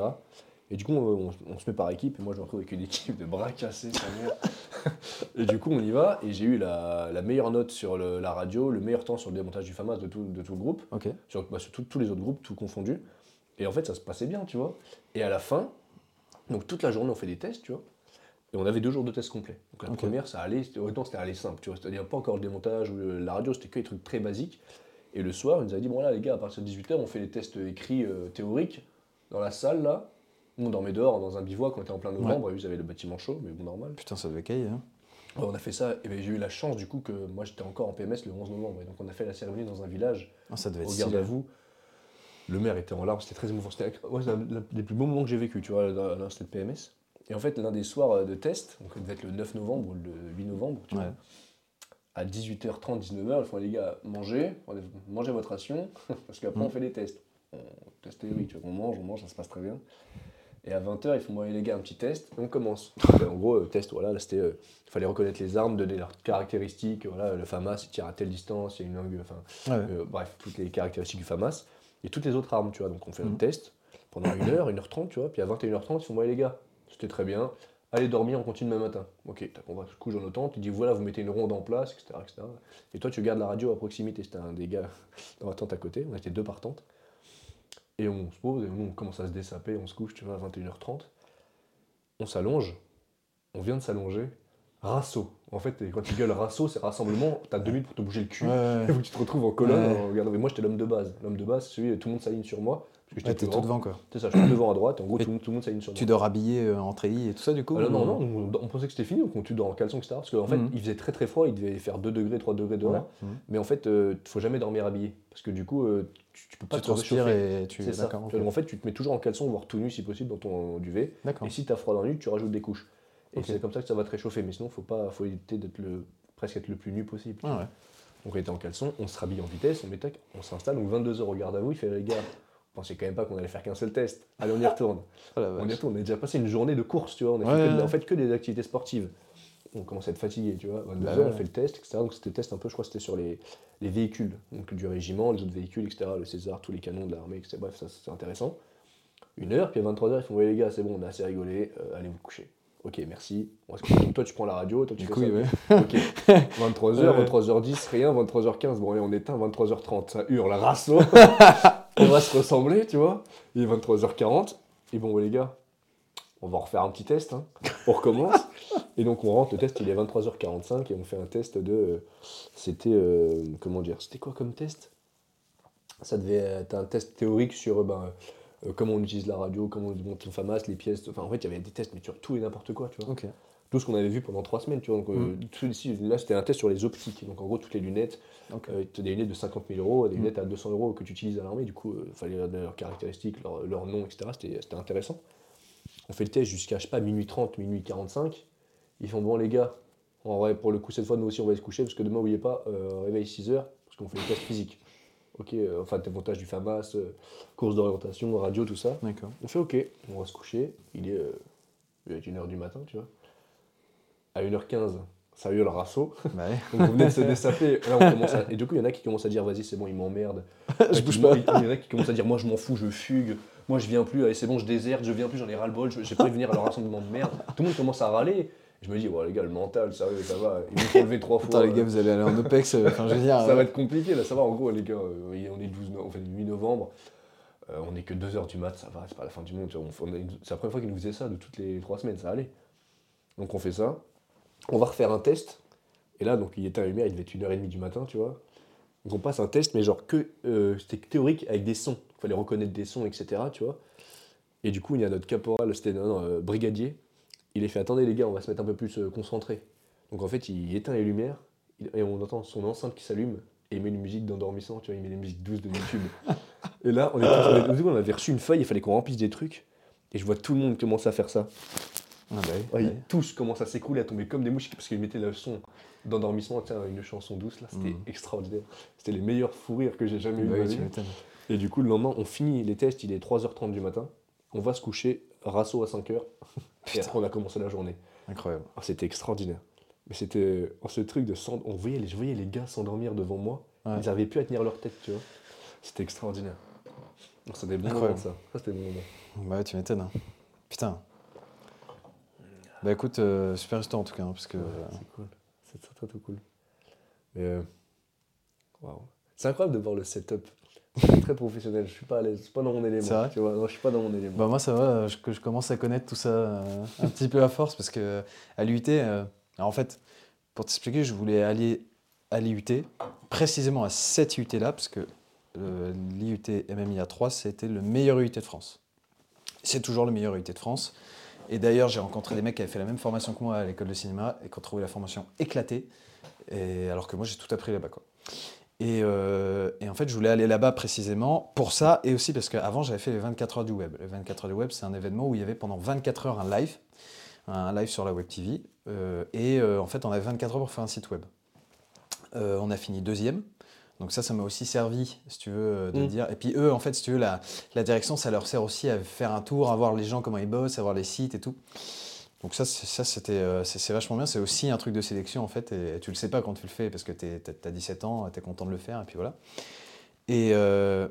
Et du coup, on, on se met par équipe, et moi je me retrouve avec une équipe de bras cassés, et du coup, on y va, et j'ai eu la, la meilleure note sur le- la radio, le meilleur temps sur le démontage du FAMAS de tout, de tout le groupe, sur, bah, sur tout- tous les autres groupes, tout confondu. Et en fait, ça se passait bien, tu vois. Et à la fin, donc toute la journée, on fait des tests, tu vois. Et on avait deux jours de tests complets. Donc la première, ça allait, c'était- autant c'était allé simple, tu vois. C'est-à-dire pas encore le démontage ou le- la radio, c'était que des trucs très basiques. Et le soir, il nous a dit, bon là les gars, à partir de 18h, on fait les tests écrits euh, théoriques dans la salle là. On dormait dehors dans un bivouac, on était en plein novembre, et vous avez le bâtiment chaud, mais bon, normal. Putain, ça devait cailler. Hein. Ouais, on a fait ça, et ben, j'ai eu la chance du coup que moi j'étais encore en PMS le 11 novembre. Et donc on a fait la cérémonie dans un village Ah, ça devait être au garde stylé. à vous. Le maire était en larmes, c'était très émouvant. C'était ouais, un des plus beaux moments que j'ai vécu, tu vois, dans dans cette PMS. Et en fait, l'un des soirs euh, de test, donc ça devait être le 9 novembre ou le 8 novembre, tu vois, à 18h30, 19h, ils font les gars, mangez, mangez votre ration, parce qu'après Mm. on fait les tests. On teste théorique, tu vois, on mange, on mange, ça se passe très bien. Et à 20h, ils font, bon, les gars, un petit test, et on commence. En gros, euh, test, voilà, là, c'était, euh, il fallait reconnaître les armes, donner leurs caractéristiques, voilà, le FAMAS, il tire à telle distance, il y a une langue, enfin, Ouais. euh, bref, toutes les caractéristiques du FAMAS et toutes les autres armes, tu vois. Donc on fait un test pendant une heure, une heure trente, tu vois. Puis à 21h30, ils font, ouais les gars, c'était très bien. Allez dormir, on continue demain matin. Ok, va se couche dans nos tentes. Il dit, voilà, vous mettez une ronde en place, etc. etc. Et toi, tu gardes la radio à proximité. C'était un des gars dans la tente à côté. On était deux par tente. Et on se pose, et nous, on commence à se dessaper, on se couche, tu vois, à 21h30. On s'allonge. On vient de s'allonger. Rasso. En fait, quand tu gueules rasso, c'est rassemblement. T'as deux minutes pour te bouger le cul. Ouais, ouais, Il faut que tu te retrouves en colonne en regardant. Mais moi, j'étais l'homme de base. L'homme de base, c'est celui où tout le monde s'aligne sur moi. Parce que Ouais, t'es tout devant quoi. C'est ça, je suis devant à droite. En gros, tout, le monde- tout le monde s'aligne sur moi. Tu dors habillé euh, en treillis et tout ça du coup Ah, non, non, non, on, on pensait que c'était fini, donc tu dors en caleçon, etc. Parce qu'en fait, Mhm. il faisait très très froid, il devait faire 2 degrés, 3 degrés dehors. Ouais. Mhm. Mais en fait, il faut jamais dormir habillé. Parce que du coup, euh, tu, tu peux pas Tu te réchauffer. et tu. C'est ça. D'accord. Vois, donc, en fait, tu te mets toujours en caleçon, voire tout nu si possible, dans ton duvet. D'accord. Et si tu as froid dans la nuit, tu rajoutes des couches. Et c'est comme ça que ça va te réchauffer. Mais sinon, faut pas, faut éviter d'être le presque être le plus nu possible. Ah ouais. Donc on était en caleçon, on se rhabille en vitesse, on met tac, on s'installe, donc 22h au garde à vous, il fait les gars, on pensait quand même pas qu'on allait faire qu'un seul test. Allez, on y retourne. Oh on y retourne, on a déjà passé une journée de course, tu vois, on a Ouais, fait que, en fait que des activités sportives. On commence à être fatigué, tu vois. 22h, Bah on ouais. fait le test, etc. Donc c'était test un peu, je crois que c'était sur les, les véhicules, donc du régiment, les autres véhicules, etc. Le César, tous les canons de l'armée, etc. Bref, ça c'est intéressant. Une heure, puis à 23h, ils font, ouais les gars, c'est bon, on a assez rigolé, euh, allez vous coucher. Ok, merci. On. Donc toi, tu prends la radio, toi, tu Du fais coup, ça. ouais. Ok. 23h, Ouais, ouais. 23h10, rien, 23h15, bon allez, on éteint, 23h30, ça hurle, rasso. on va se ressembler, tu vois. Il est 23h40, et bon, les gars, on va refaire un petit test, hein. on recommence. Et donc on rentre, le test il est 23h45 et on fait un test de... euh, C'était, euh, comment dire, c'était quoi comme test? Ça devait être un test théorique sur ben, euh, comment on utilise la radio, comment on monte son FAMAS, les pièces, enfin en fait il y avait des tests mais sur tout et n'importe quoi, tu vois. Tout ce qu'on avait vu pendant trois semaines. Tu vois, donc, euh, tout ici, là, c'était un test sur les optiques. Donc, en gros, toutes les lunettes, euh, as des lunettes de 50 000 euros, des Mm. lunettes à 200 euros que tu utilises à l'armée. Du coup, il fallait regarder leurs caractéristiques, leur, leur nom, etc. C'était intéressant. On fait le test jusqu'à, je sais pas, minuit 30, minuit 45. Ils font, bon, les gars, en vrai, pour le coup, cette fois, nous aussi, on va aller se coucher parce que demain, n'oubliez pas, euh, réveil 6 heures parce qu'on fait les tests physiques. Ok, euh, enfin, démontage du FAMAS, euh, course d'orientation, radio, tout ça. D'accord. On fait OK, on va se coucher. Il est, euh, il est 1h du matin, tu vois. À 1h15, ça hurle rasso. Bah ouais. Donc on venait de se dessaper. Là, on commence à- Et du coup, il y en a qui commencent à dire vas-y, c'est bon, il m'emmerde. Je bouge pas. Il y en a qui commencent à dire moi, je m'en fous, je fugue. Moi, je viens plus. Allez, c'est bon, je déserte, je viens plus, j'en ai ras-le-bol. je- J'ai pas venir à leur rassemblement de merde. Tout le monde commence à râler. Je me dis, ouais, les gars, le mental, sérieux, ça va. Ils vont s'enlever trois fois. Attends les gars, vous allez aller en OPEX. Enfin, je veux dire. Ça va être compliqué là, ça va en gros les gars, euh, on est le 12 no- on fait le 8 novembre, euh, on est que 2h du mat, ça va, c'est pas la fin du monde, c'est la première fois qu'ils nous faisaient ça de toutes les 3 semaines, ça allait. Donc on fait ça, on va refaire un test Et là, donc, il était à lumière, il devait être 1h30 du matin, tu vois. Donc, on passe un test, mais genre que euh, c'était théorique avec des sons. Il fallait reconnaître des sons, etc., tu vois. Et du coup, il y a notre caporal, c'était non, euh, brigadier. Il est fait attendez les gars, on va se mettre un peu plus euh, concentré. Donc en fait, il éteint les lumières et on entend son enceinte qui s'allume et il met une musique d'endormissant, tu vois, il met des musiques douces de YouTube. et là, on, début, on avait reçu une feuille, il fallait qu'on remplisse des trucs. Et je vois tout le monde commencer à faire ça. Ah bah oui, Ouais, bah tous commencent à s'écrouler, à tomber comme des mouches parce qu'ils mettaient le son d'endormissement, tiens, une chanson douce là, c'était Mhm. extraordinaire. C'était les meilleurs fous rires que j'ai jamais eu. Bah oui. Et du coup, le lendemain, on finit les tests, il est 3h30 du matin. On va se coucher, rasso à 5h. Et après, on a commencé la journée. Incroyable. Ah, c'était extraordinaire. Mais c'était oh, ce truc de on voyait les, je voyais les gars s'endormir devant moi. Ouais. Ils n'arrivaient plus à tenir leur tête, tu vois. C'était extraordinaire. C'était moments, ça. Ça, c'était moments. Bah ouais, tu m'étonnes. hein. Putain. Bah écoute, euh, super histoire en tout cas, hein, parce que... Ouais, c'est cool. C'est très cool. Mais euh, waouh. C'est incroyable de voir le setup. Très professionnel. Je suis pas à l'aise. Je suis pas dans mon élément. C'est vrai tu vois. Non, je suis pas dans mon élément. Bah moi ça va, je- que je commence à connaître tout ça euh, un petit peu à force parce que à l'UT, euh, en fait, pour t'expliquer, je voulais aller à l'IUT, précisément à cette UT là, parce que euh, l'IUT MMIA 3 c'était le meilleur UT de France. C'est toujours le meilleur UT de France. Et d'ailleurs, j'ai rencontré des mecs qui avaient fait la même formation que moi à l'école de cinéma et qui ont trouvé la formation éclatée, alors que moi j'ai tout appris là-bas. quoi. Et, euh, et en fait, je voulais aller là-bas précisément pour ça et aussi parce qu'avant, j'avais fait les 24 heures du web. Les 24 heures du web, c'est un événement où il y avait pendant 24 heures un live, un live sur la web TV. euh, et euh, en fait, on avait 24 heures pour faire un site web. On a fini deuxième. Donc ça, ça m'a aussi servi, si tu veux, euh, de Mm. dire. Et puis eux, en fait, si tu veux, la, la direction, ça leur sert aussi à faire un tour, à voir les gens comment ils bossent, à voir les sites et tout. Donc ça, c'est- ça c'était, euh, c'est vachement bien. C'est aussi un truc de sélection en fait. Et tu le sais pas quand tu le fais parce que tu as 17 ans, tu es content de le faire et puis voilà. Et, euh,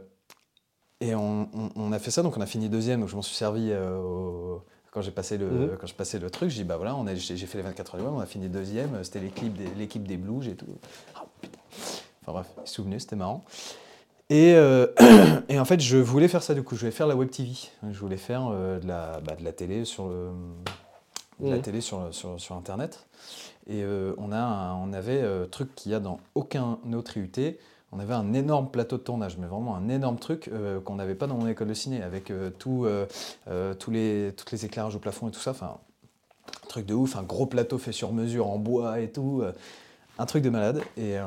et on, on- on a fait ça, donc on a fini deuxième. Donc je m'en suis servi euh, au- quand j'ai passé le Mhm. quand je passais le truc. J'ai dit bah voilà, on j'ai j'ai fait les 24 heures du web, on a fini deuxième. C'était l'équipe des, l'équipe des Blues et tout. Enfin bref, souvenez, c'était marrant. Et, euh, et en fait, je voulais faire ça du coup. Je voulais faire la web TV. Je voulais faire euh, de, la, bah, de la télé sur le, de la Mhm. télé sur, sur, sur Internet. Et euh, on, a un- on avait truc qu'il y a dans aucun autre IUT. On avait un énorme plateau de tournage, mais vraiment un énorme truc qu'on n'avait pas dans mon école de ciné, avec tout, tous, les, toutes les éclairages au plafond et tout ça. Enfin, un truc de ouf, un gros plateau fait sur mesure en bois et tout. Un truc de malade. Et, euh,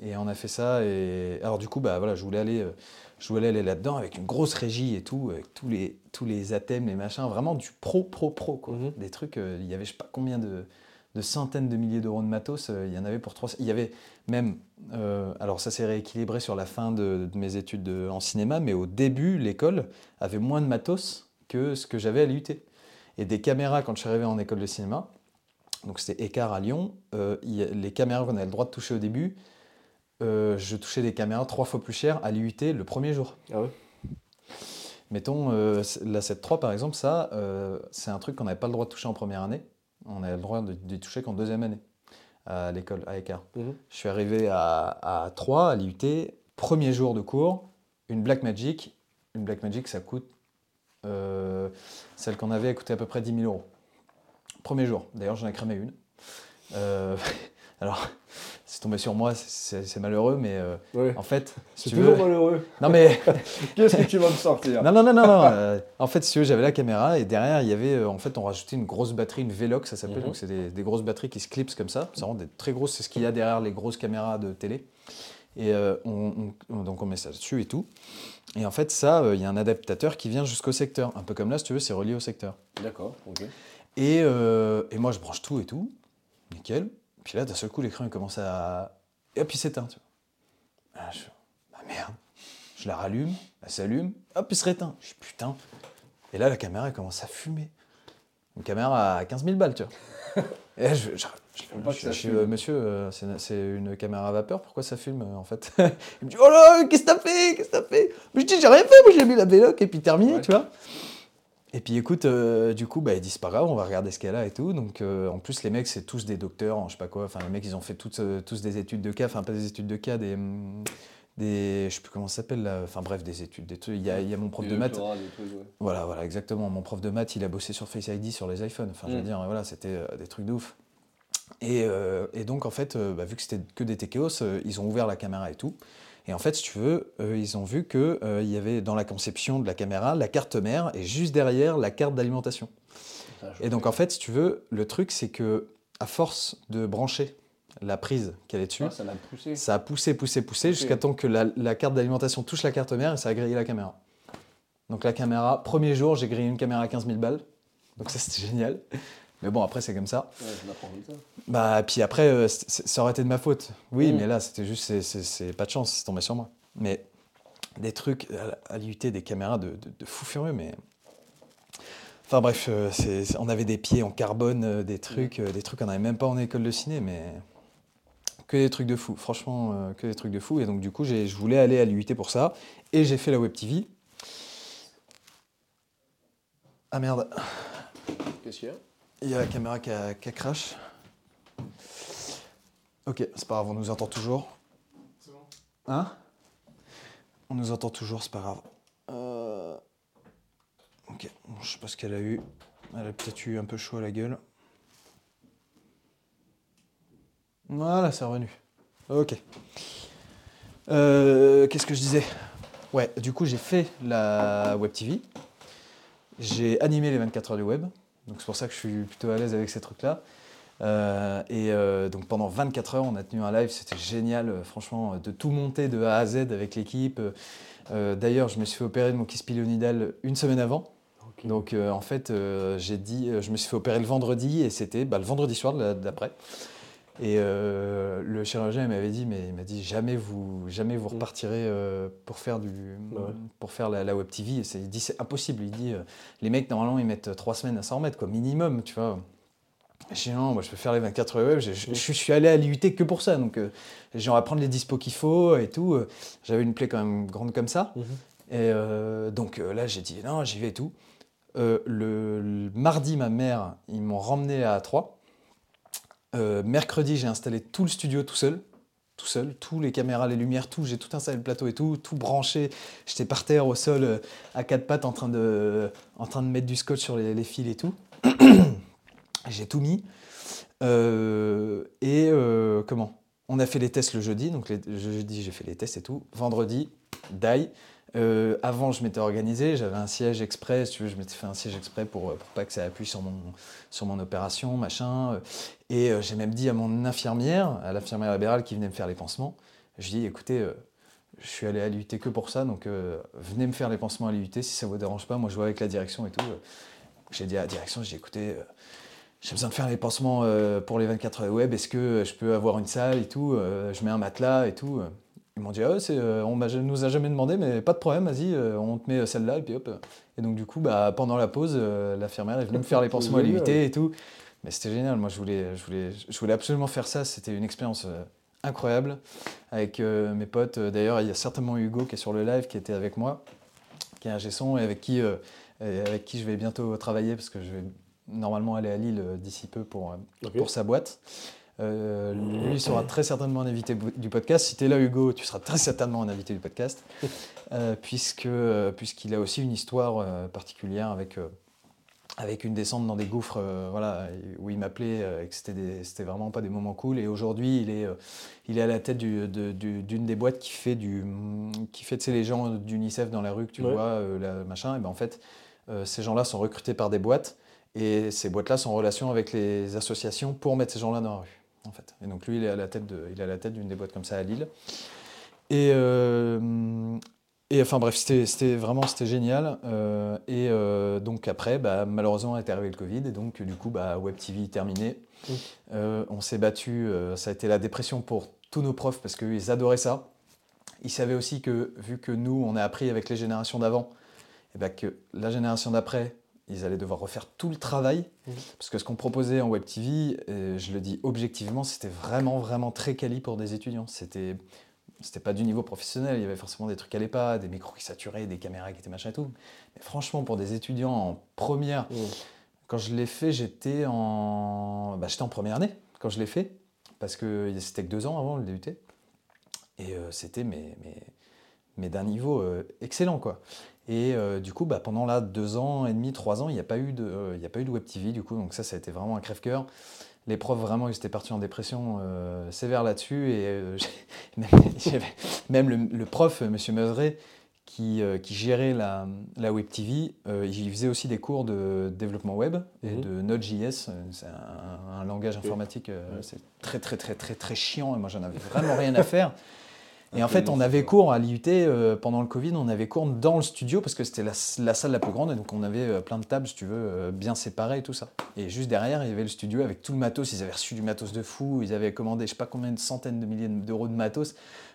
et on a fait ça. Et alors du coup, bah voilà, je voulais aller, euh, je voulais aller là-dedans avec une grosse régie et tout, avec tous les, tous les athèmes, les machins, vraiment du pro, pro, pro, quoi. Mhm. Des trucs, euh, il y avait je sais pas combien de, de centaines de milliers d'euros de matos, euh, il y en avait pour trois. Il y avait même, alors ça s'est rééquilibré sur la fin de, de mes études de- en cinéma, mais au début, l'école avait moins de matos que ce que j'avais à l'IUT. Et des caméras, quand je suis arrivé en école de cinéma, donc c'était Écart à Lyon, euh, y les caméras qu'on avait le droit de toucher au début, euh, je touchais des caméras trois fois plus chères à l'IUT le premier jour. Ah ouais? Mettons, euh, la 7.3 par exemple, ça, euh, c'est un truc qu'on n'avait pas le droit de toucher en première année. On avait le droit de, de toucher qu'en deuxième année à l'école, à Écart. Mhm. Je suis arrivé à, à 3, à l'IUT, premier jour de cours, une Blackmagic. Une Blackmagic, ça coûte. euh, celle qu'on avait, elle coûtait à peu près 10 000 euros. Premier jour. D'ailleurs, j'en ai cramé une. Euh, alors, c'est tombé sur moi, c'est malheureux, mais euh, Ouais. en fait, si C'est toujours veux. malheureux. Non, mais. Qu'est-ce que tu vas me sortir? Non, non, non, non, non. euh, en fait, si j'avais la caméra et derrière, il y avait, euh, en fait, on rajoutait une grosse batterie, une Velox, ça s'appelle. Mhm. Donc, c'est des, des grosses batteries qui se clipsent comme ça. C'est vraiment des très grosses, c'est ce qu'il y a derrière les grosses caméras de télé. Et euh, on, on- donc, on met ça dessus et tout. Et en fait, ça, euh, il y a un adaptateur qui vient jusqu'au secteur. Un peu comme là, si tu veux, c'est relié au secteur. D'accord, ok. Et, euh, et moi, je branche tout et tout. Nickel. Puis là, d'un seul coup, l'écran, il commence à. Et hop, il s'éteint. Tu vois. Ah, je... Bah merde. Je la rallume, elle s'allume, hop, il se réteint. Je dis putain. Et là, la caméra, elle commence à fumer. Une caméra à 15 000 balles, tu vois. Et là, je, je, pas que ça fume. monsieur, euh, c'est une caméra à vapeur, pourquoi ça fume euh, en fait? Il me dit, oh là, qu'est-ce que t'as fait? Qu'est-ce que t'as fait? Mais je dis, j'ai rien fait, moi j'ai mis la véloc et puis terminé, Ouais. tu vois. Et puis écoute, euh, du coup, bah, ils disent pas grave, on va regarder ce qu'elle a et tout. Donc euh, en plus, les mecs, c'est tous des docteurs, en je sais pas quoi. Enfin, les mecs, ils ont fait toutes, euh, tous des études de cas, enfin pas des études de cas, des. hum, des je sais plus comment ça s'appelle là. Enfin bref, des études. Des trucs. Il y a, il y a mon prof de maths. Voilà, voilà, exactement. Mon prof de maths, il a bossé sur Face ID sur les iPhones. Enfin, je veux Mm. dire, voilà, c'était des trucs de ouf. Et, et donc, en fait, bah, vu que c'était que des TKOs, ils ont ouvert la caméra et tout. Et en fait, si tu veux, euh, ils ont vu qu'il il y avait dans la conception de la caméra la carte mère et juste derrière la carte d'alimentation. Et donc, en fait, si tu veux, le truc, c'est que à force de brancher la prise qu'elle est dessus, Ah, ça l'a poussé. ça a poussé, poussé, poussé jusqu'à temps que la, la carte d'alimentation touche la carte mère et ça a grillé la caméra. Donc la caméra, premier jour, j'ai grillé une caméra à 15 000 balles. Donc ça, c'était génial. Mais bon, après, c'est comme ça. Ouais, comme ça. Bah, puis après, euh, ça aurait été de ma faute. Oui, Mm. mais là, c'était juste, c'est- pas de chance, c'est tombé sur moi. Mais des trucs à, à l'IUT, des caméras de, de, de fou furieux, mais. Enfin bref, euh, on avait des pieds en carbone, euh, des trucs, euh, des trucs qu'on n'avait même pas en école de ciné, mais que des trucs de fou, franchement, euh, que des trucs de fou. Et donc du coup, je voulais aller à l'IUT pour ça, et j'ai fait la Web TV. Ah merde, Qu'est-ce qu'il y a? Il y a la caméra qui a, qui a crash. Ok, c'est pas grave, on nous entend toujours. Hein? On nous entend toujours, c'est pas grave. Euh, Ok, bon, je sais pas ce qu'elle a eu. Elle a peut-être eu un peu chaud à la gueule. Voilà, c'est revenu. Ok. Euh, Qu'est-ce que je disais? Ouais, du coup, j'ai fait la Web TV. J'ai animé les 24 heures du web. Donc c'est pour ça que je suis plutôt à l'aise avec ces trucs-là. Euh, et euh, donc pendant 24 heures, on a tenu un live, c'était génial, euh, franchement, de tout monter de A à Z avec l'équipe. D'ailleurs, je me suis fait opérer de mon kyste pilonidal une semaine avant. Donc en fait, j'ai dit, je me suis fait opérer le vendredi et c'était bah, le vendredi soir d'après. Et euh, le chirurgien il m'avait dit, mais il m'a dit jamais vous, jamais vous Mm. repartirez euh, pour faire du, ouais. pour faire la, la web TV. Et il dit c'est impossible. Il dit euh, les mecs normalement ils mettent trois semaines à s'en remettre quoi, minimum, tu vois. J'ai dit non, moi je peux faire les 24 heures web. Je, je- je suis allé à l'IUT que pour ça, donc j'ai envie de prendre les dispos qu'il faut et tout. J'avais une plaie quand même grande comme ça. Mhm. Et donc là, j'ai dit non, j'y vais et tout. Le, le mardi, ma mère, ils m'ont ramené à 3. mercredi, j'ai installé tout le studio tout seul. Tout seul, tous les caméras, les lumières, tout. J'ai tout installé le plateau et tout, tout branché. J'étais par terre au sol euh, à quatre pattes en train de, en train de mettre du scotch sur les, les fils et tout. j'ai tout mis. Euh, et euh, comment? On a fait les tests le jeudi. Donc le jeudi, j'ai fait les tests et tout. Vendredi, die. Euh, avant, je m'étais organisé, j'avais un siège exprès, si tu veux, je m'étais fait un siège exprès pour, euh, pour pas que ça appuie sur mon, sur mon opération, machin. Et euh, j'ai même dit à mon infirmière, à l'infirmière libérale qui venait me faire les pansements, je dis écoutez, euh, je suis allé à l'IUT que pour ça, donc venez me faire les pansements à l'IUT si ça vous dérange pas. Moi, je vois avec la direction et tout. J'ai dit à la direction, j'ai dit écoutez, j'ai besoin de faire les pansements pour les 24 heures web, est-ce que je peux avoir une salle et tout Je mets un matelas et tout. Ils m'ont dit, ah c'est, euh, on ne nous a jamais demandé, mais pas de problème, vas-y, euh, on te met celle-là, et puis hop. Et donc, du coup, bah, pendant la pause, euh, l'infirmière est venue me faire les pansements à Génial. et tout. Mais c'était génial, moi, je voulais, je, voulais, je voulais absolument faire ça, c'était une expérience euh, incroyable avec euh, mes potes. Euh, D'ailleurs, il y a certainement Hugo qui est sur le live, qui était avec moi, qui est un son et avec qui, euh, et avec qui je vais bientôt travailler, parce que je vais normalement aller à Lille euh, d'ici peu euh, pour sa boîte. Euh, lui sera très certainement un invité du podcast. Si tu es là, Hugo, tu seras très certainement un invité du podcast, euh, puisque, euh, puisqu'il a aussi une histoire euh, particulière avec, euh, avec une descente dans des gouffres euh, voilà, où il m'appelait euh, et que c'était, c'était vraiment pas des moments cool. Et aujourd'hui, il est, euh, il est à la tête du- de- du- d'une des boîtes qui fait, du, qui fait les gens d'UNICEF dans la rue que tu Ouais. vois, euh, la- machin. Et ben en fait, euh, ces gens-là sont recrutés par des boîtes. Et ces boîtes-là sont en relation avec les associations pour mettre ces gens-là dans la rue. En fait. Et donc lui, il est à la tête de- il est à la tête d'une des boîtes comme ça à Lille. Et, euh, et enfin bref, c'était vraiment c'était génial. Euh, et euh, donc après, bah, malheureusement, est arrivé le Covid. Et donc du coup, bah, Web TV terminé. On s'est battu. ça a été la dépression pour tous nos profs parce qu'ils adoraient ça. Ils savaient aussi que vu que nous, on a appris avec les générations d'avant, et ben que la génération d'après, ils allaient devoir refaire tout le travail. Mhm. Parce que ce qu'on proposait en Web TV, et je le dis objectivement, c'était vraiment, vraiment très quali pour des étudiants. C'était. C'était pas du niveau professionnel, il y avait forcément des trucs qui allaient pas, des micros qui saturaient, des caméras qui étaient machin et tout. Mais franchement, pour des étudiants en première, Mhm. quand je l'ai fait, j'étais en... Bah, j'étais en première année quand je l'ai fait, parce que c'était que deux ans avant le DUT. Et euh, c'était mais, mais, mais d'un niveau euh, excellent, quoi. Et euh, du coup, bah, pendant là, deux ans et demi, trois ans, il n'y a, pas eu de, euh, y a pas eu de Web TV, du coup, donc ça, ça a été vraiment un crève-cœur. les profs vraiment ils étaient partis en dépression euh, sévère là-dessus et euh, même le, le prof, Monsieur Meuseret, qui, qui gérait la, la Web TV, il faisait aussi des cours de développement web et Mhm. de Node.js. C'est un, un langage informatique, c'est très très très très très chiant et moi j'en avais vraiment rien à faire. Et en fait, on avait cours à l'IUT euh, pendant le Covid, on avait cours dans le studio parce que c'était la, la salle la plus grande et donc on avait euh, plein de tables, si tu veux, euh, bien séparées et tout ça. Et juste derrière, il y avait le studio avec tout le matos. Ils avaient reçu du matos de fou, ils avaient commandé je sais pas combien de centaines de milliers d'euros de matos.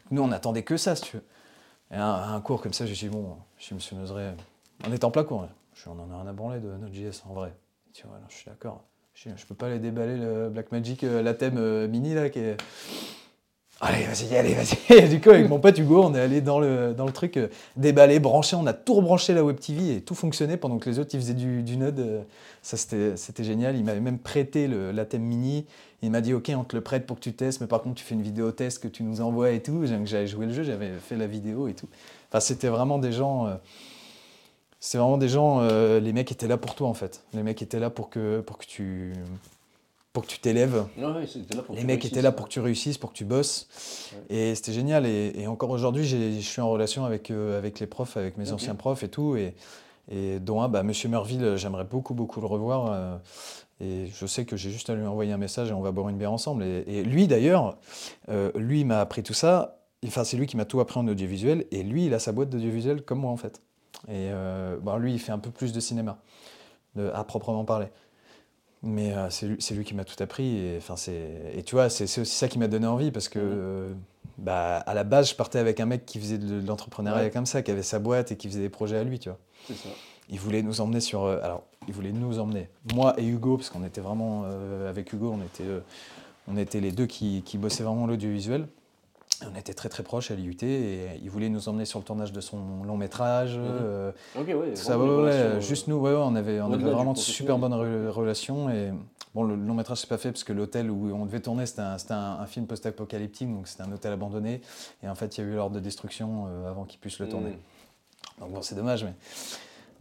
Nous, on attendait que ça, si tu veux. Et un, un cours comme ça, j'ai dit bon, je suis Monsieur Meuseret, on est en plein cours. suis, on en a rien à branler de Node.js en vrai. Tu vois, alors, je suis d'accord. Je, je peux pas aller déballer le Blackmagic, la thème mini là qui est. Allez, vas-y, allez, vas-y. Du coup, avec mon pote Hugo, on est allé dans le, dans le truc, euh, déballer, brancher. On a tout rebranché la Web TV et tout fonctionnait pendant que les autres ils faisaient du, du Node. euh, Ça, c'était génial. Il m'avait même prêté le, la thème mini. Il m'a dit, OK, on te le prête pour que tu testes, mais par contre, tu fais une vidéo test que tu nous envoies et tout. J'avais joué le jeu, j'avais fait la vidéo et tout. Enfin, c'était vraiment des gens. euh, c'est vraiment des gens. euh, les mecs étaient là pour toi, en fait. Les mecs étaient là pour que, pour que tu. Pour que tu t'élèves. Ouais, Les mecs étaient là pour que tu réussisses, pour que tu bosses. Et c'était génial. Et, et encore aujourd'hui, je suis en relation avec, euh, avec les profs, avec mes anciens profs et tout. Et, et dont un, bah, Monsieur Merville, j'aimerais beaucoup, beaucoup le revoir. euh, et je sais que j'ai juste à lui envoyer un message et on va boire une bière ensemble. Et, et lui, d'ailleurs, euh, lui il m'a appris tout ça. Enfin, c'est lui qui m'a tout appris en audiovisuel. Et lui, il a sa boîte d'audiovisuel comme moi, en fait. Et euh, bah, lui, il fait un peu plus de cinéma, de- à proprement parler. Mais euh, c'est lui, c'est lui qui m'a tout appris. Et, enfin, c'est- et tu vois, c'est c'est aussi ça qui m'a donné envie parce que, euh, bah, à la base, je partais avec un mec qui faisait de l'entrepreneuriat Ouais. comme ça, qui avait sa boîte et qui faisait des projets à lui, tu vois. C'est ça. Il voulait nous emmener sur. euh, alors, il voulait nous emmener, moi et Hugo, parce qu'on était vraiment. avec Hugo, on était, on était les deux qui, qui bossaient vraiment l'audiovisuel. On était très très proches à l'IUT et il voulait nous emmener sur le tournage de son long métrage. Mhm. euh, Ok, ouais. ça, ouais, relation, euh, juste nous, ouais, ouais, on avait, on avait vraiment de super bonnes re- relations. Et bon, le long métrage, c'est pas fait parce que l'hôtel où on devait tourner, c'était un, c'était un- un film post-apocalyptique, donc c'était un hôtel abandonné. Et en fait, il y a eu l'ordre de destruction euh, avant qu'ils puissent le tourner. Mm. Donc bon, c'est dommage, mais.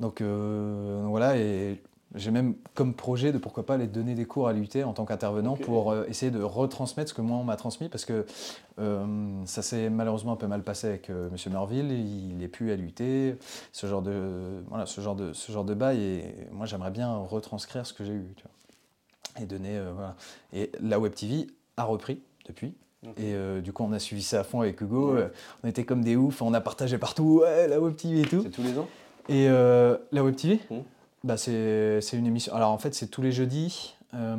Donc, euh, donc voilà, et j'ai même comme projet de pourquoi pas aller donner des cours à l'UT en tant qu'intervenant pour euh, essayer de retransmettre ce que moi on m'a transmis parce que euh, ça s'est malheureusement un peu mal passé avec euh, Monsieur Merville, il est plus à l'UT, ce genre de voilà, ce genre de ce genre de bail et moi j'aimerais bien retranscrire ce que j'ai eu, tu vois, et donner euh, voilà. Et la Web TV a repris depuis. Et euh, du coup, on a suivi ça à fond avec Hugo. Ouais. on était comme des oufs, on a partagé partout, ouais, la Web TV et tout. C'est tous les ans Et euh, la Web TV, Mhm. Bah c'est c'est une émission. Alors en fait, c'est tous les jeudis. euh,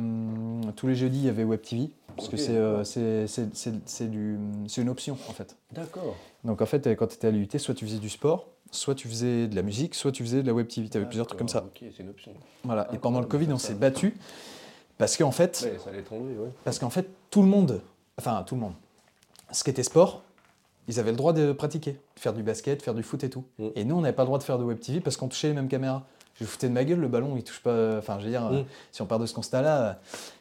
tous les jeudis, il y avait Web TV. Parce que c'est euh, c'est- c'est- c'est- c'est du- c'est une option en fait. D'accord. Donc en fait, quand tu étais à l'UT, soit tu faisais du sport, soit tu faisais de la musique, soit tu faisais de la Web TV. Tu avais plusieurs trucs comme ça. Ok, c'est une option. Voilà. Et Incroyable pendant le Covid, on s'est battu. Parce qu'en fait, Ouais, ça allait tomber, ouais. parce qu'en fait, tout le monde, enfin tout le monde, ce qui était sport, ils avaient le droit de pratiquer, faire du basket, faire du foot et tout. Mm. Et nous, on n'avait pas le droit de faire de web TV parce qu'on touchait les mêmes caméras. Je foutais de ma gueule, le ballon, il touche pas. Enfin, je veux dire, Mm. euh, si on part de ce constat-là. euh,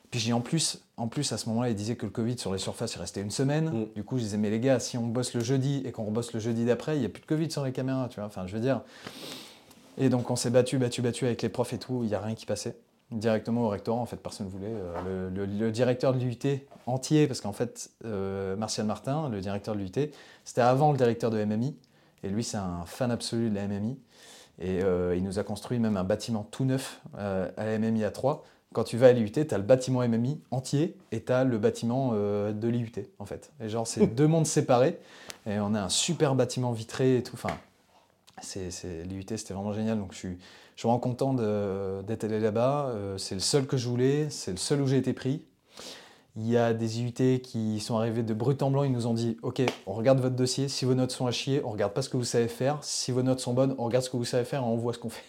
Puis j'ai en plus, en plus à ce moment-là, ils disaient que le Covid sur les surfaces, il restait une semaine. Mm. Du coup, je disais, mais les gars, si on bosse le jeudi et qu'on rebosse le jeudi d'après, il n'y a plus de Covid sur les caméras, tu vois. Enfin, je veux dire. Et donc, on s'est battu, battu, battu avec les profs et tout, il n'y a rien qui passait. Directement au rectorat, en fait, personne ne voulait. Euh, Le, le- le directeur de l'UT entier, parce qu'en fait, euh, Martial Martin, le directeur de l'UT, c'était avant le directeur de MMI. Et lui, c'est un fan absolu de la MMI. Et euh, il nous a construit même un bâtiment tout neuf euh, à MMI à 3. Quand tu vas à l'IUT, tu as le bâtiment MMI entier et tu as le bâtiment euh, de l'IUT, en fait. Et genre, c'est deux mondes séparés. Et on a un super bâtiment vitré et tout. Enfin, c'est, c'est- l'IUT, c'était vraiment génial. Donc, je suis, je suis vraiment content de- d'être allé là-bas. C'est le seul que je voulais. C'est le seul où j'ai été pris. Il y a des IUT qui sont arrivés de brut en blanc. Ils nous ont dit Ok, on regarde votre dossier. Si vos notes sont à chier, on regarde pas ce que vous savez faire. Si vos notes sont bonnes, on regarde ce que vous savez faire et on voit ce qu'on fait.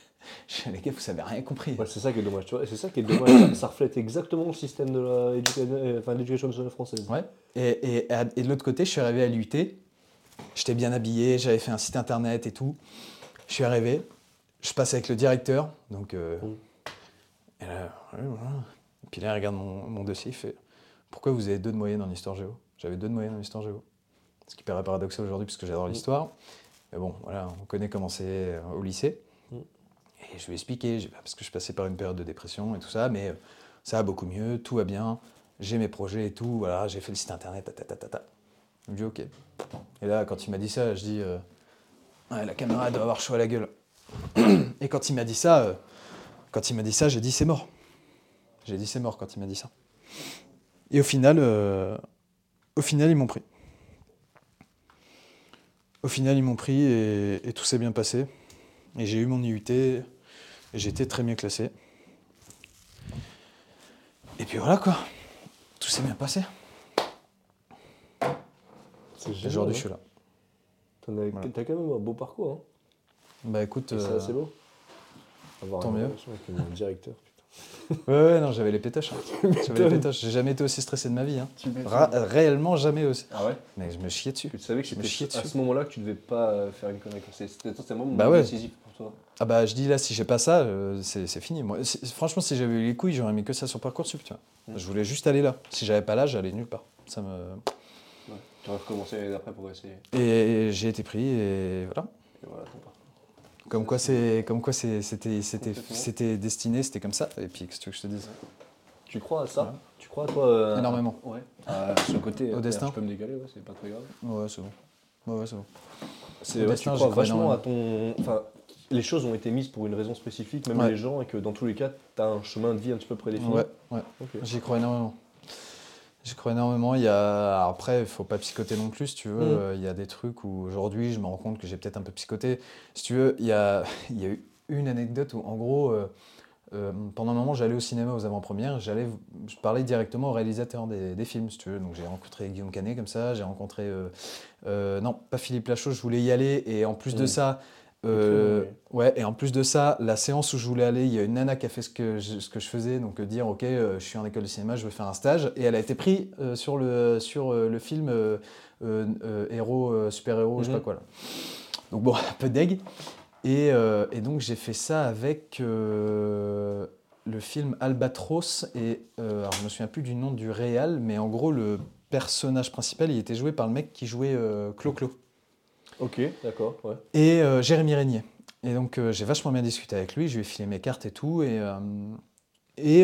Les gars, vous avez rien compris. Ouais, c'est ça qui est dommage, tu vois. Et c'est ça qui est dommage. ça, reflète exactement le système de euh, l'éducation nationale française. Ouais. Et, et, à- et de l'autre côté, je suis arrivé à l'IUT. J'étais bien habillé, j'avais fait un site internet et tout. Je suis arrivé, je passe avec le directeur. Donc, euh, Mm. et là, ouais, voilà. Et puis là, il regarde mon, mon dossier, il fait Pourquoi vous avez deux de moyenne en histoire géo? J'avais deux de moyenne en histoire géo. Ce qui paraît paradoxal aujourd'hui, parce que j'adore Mm. l'histoire. Mais bon, voilà, on connaît comment c'est euh, au lycée. Mm. Et je lui ai expliqué, parce que je passais par une période de dépression et tout ça, mais euh, ça va beaucoup mieux, tout va bien, j'ai mes projets et tout, voilà, j'ai fait le site internet, ta, ta, ta, ta. Je me dis ok. Et là, quand il m'a dit ça, je dis euh, Ouais, la caméra doit avoir chaud à la gueule. Et quand il m'a dit ça, euh, quand il m'a dit ça, j'ai dit c'est mort. J'ai dit c'est mort quand il m'a dit ça. Et au final, euh, au final, ils m'ont pris. Au final, ils m'ont pris et, et tout s'est bien passé. Et j'ai eu mon IUT et j'ai été très bien classé. Et puis voilà quoi. Tout s'est bien passé. Aujourd'hui, je suis là. Voilà. t'as quand même un beau parcours. Hein. Bah écoute. C'est euh, assez beau. Avoir tant mieux. avec mon directeur. Ouais, ouais, non, j'avais les pétaches. hein. J'avais les pétaches. J'ai jamais été aussi stressé de ma vie. Hein. Ra- réellement jamais aussi. Ah ouais? Mais je me chiais dessus. Tu savais que Je me c'était chiais à dessus. ce moment-là que tu devais pas euh, faire une connerie. C'est- C'était vraiment Bah ouais. décisif pour toi. Ah bah je dis là, si j'ai pas ça, euh, c'est c'est fini. Moi, c'est- franchement, si j'avais eu les couilles, j'aurais mis que ça sur Parcoursup, tu vois. Mm. Je voulais juste aller là. Si j'avais pas là, j'allais nulle part. Ça me... Ouais. Tu aurais recommencé l'année d'après pour essayer. Et j'ai été pris et voilà. Et voilà, ton. Comme quoi c'est, comme quoi c'était, c'était, destiné, c'était comme ça. Et puis qu'est-ce que tu veux que je te dise Tu crois à ça? Ouais. Tu crois, toi euh, Énormément. Ouais. À ce côté. Au euh, destin. Je peux me décaler, ouais, c'est pas très grave. Ouais, c'est bon. Ouais, ouais, c'est bon. C'est Au ouais, destin, tu crois vachement à ton. Enfin, les choses ont été mises pour une raison spécifique, même Ouais. les gens, et que dans tous les cas, tu as un chemin de vie un petit peu prédéfini. Ouais, ouais. J'y crois énormément. J'y crois énormément. Il y a... Après, il faut pas psychoter non plus, si tu veux. Mm. Euh, Il y a des trucs où aujourd'hui, je me rends compte que j'ai peut-être un peu psychoté. Si tu veux, il y a, il y a eu une anecdote où, en gros, euh, euh, pendant un moment, j'allais au cinéma aux avant-premières. J'allais, je parlais directement au réalisateur des, des films, si tu veux. Donc j'ai rencontré Guillaume Canet comme ça. J'ai rencontré, euh, non, pas Philippe Lachaud. Je voulais y aller et en plus de Mm. ça. Euh, ouais, et en plus de ça, la séance où je voulais aller, il y a une nana qui a fait ce que je, ce que je faisais, donc euh, dire ok, euh, je suis en école de cinéma, je veux faire un stage, et elle a été prise euh, sur le sur euh, le film héros euh, super héros, je sais Mhm. pas quoi là. Donc bon, un peu deg. Et, et donc j'ai fait ça avec le film Albatros et alors je me souviens plus du nom du réal, mais en gros le personnage principal, il était joué par le mec qui jouait Clo-Clo Ok, d'accord, et euh, Jérémy Régnier. Et donc euh, j'ai vachement bien discuté avec lui, je lui ai filé mes cartes et tout. Et,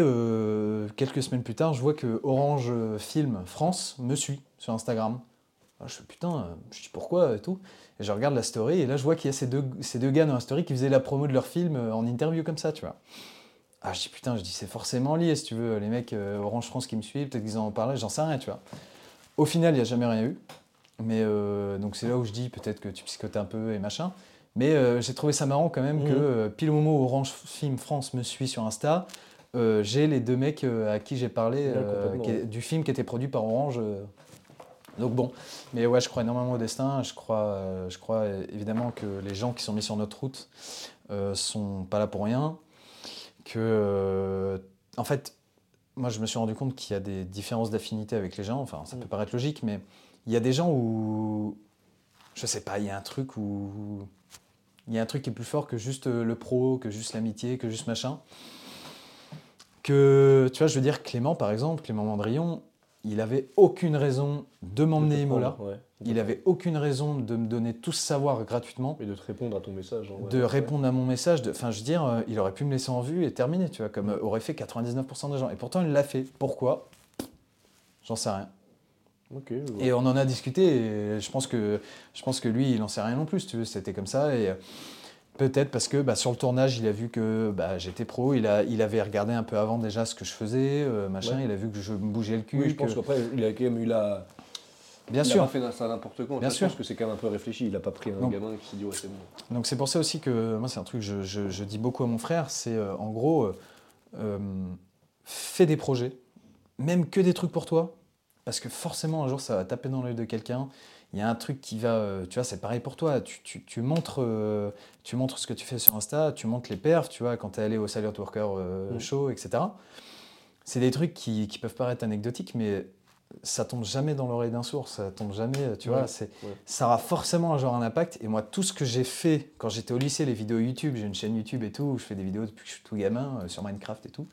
euh, quelques semaines plus tard, je vois que Orange Film France me suit sur Instagram. Alors, je fais putain, je dis pourquoi et tout. Et je regarde la story et là je vois qu'il y a ces deux, ces deux gars dans la story qui faisaient la promo de leur film en interview comme ça, tu vois. Ah, je dis putain, je dis c'est forcément lié si tu veux. Les mecs Orange France qui me suivent, peut-être qu'ils en ont parlé, j'en sais rien, tu vois. Au final, il n'y a jamais rien eu. Mais euh, donc c'est là où je dis peut-être que tu psychotes un peu et machin. Mais euh, j'ai trouvé ça marrant quand même Mhm. que euh, pile au moment où Orange Film France me suit sur Insta, j'ai les deux mecs à qui j'ai parlé qui est- du film qui était produit par Orange. Donc bon, mais ouais, je crois énormément au destin. Je crois, je crois évidemment que les gens qui sont mis sur notre route sont pas là pour rien. Que, en fait, moi je me suis rendu compte qu'il y a des différences d'affinité avec les gens. Enfin, ça peut Mm. paraître logique, mais il y a des gens où, je sais pas, il y a un truc où il y a un truc qui est plus fort que juste euh, le pro, que juste l'amitié, que juste machin. Que, tu vois, je veux dire, Clément, par exemple, Clément Mandrillon, il avait aucune raison de m'emmener Imola. ouais. Il avait aucune raison de me donner tout ce savoir gratuitement, Et de te répondre à ton message. hein, ouais. de Ouais. répondre à mon message. de- Enfin, je veux dire, euh, il aurait pu me laisser en vue et terminer, tu vois, comme euh, aurait fait 99% des gens. Et pourtant, il l'a fait. Pourquoi? J'en sais rien. Je. Et on en a discuté, et je pense que, je pense que lui, il n'en sait rien non plus, si tu veux, c'était comme ça. Et euh, peut-être parce que bah, sur le tournage, il a vu que bah, j'étais pro, il, a, il avait regardé un peu avant déjà ce que je faisais, euh, machin, Ouais. il a vu que je me bougeais le cul. Oui, je pense qu'après, il a quand même eu la. Bien il sûr. a pas fait ça n'importe quoi. Bien je sûr. pense que c'est quand même un peu réfléchi. Il a pas pris un Donc- gamin qui s'est dit ouais, c'est bon. Donc c'est pour ça aussi que moi c'est un truc que je, je- je dis beaucoup à mon frère, c'est euh, en gros euh, euh, fais des projets, même que des trucs pour toi, parce que forcément un jour ça va taper dans l'œil de quelqu'un. Il y a un truc qui va, euh, tu vois, c'est pareil pour toi. Tu, tu- tu montres, euh, tu montres ce que tu fais sur Insta, tu montres les perfs, tu vois, quand tu es allé au Salute Worker euh, Mm. Show, etc. C'est des trucs qui, qui peuvent paraître anecdotiques, mais ça tombe jamais dans l'oreille d'un sourd, ça tombe jamais, tu Ouais, vois. C'est, ouais. ça aura forcément un genre un impact. Et moi, tout ce que j'ai fait quand j'étais au lycée, les vidéos YouTube, j'ai une chaîne YouTube et tout, où je fais des vidéos depuis que je suis tout gamin euh, sur Minecraft et tout.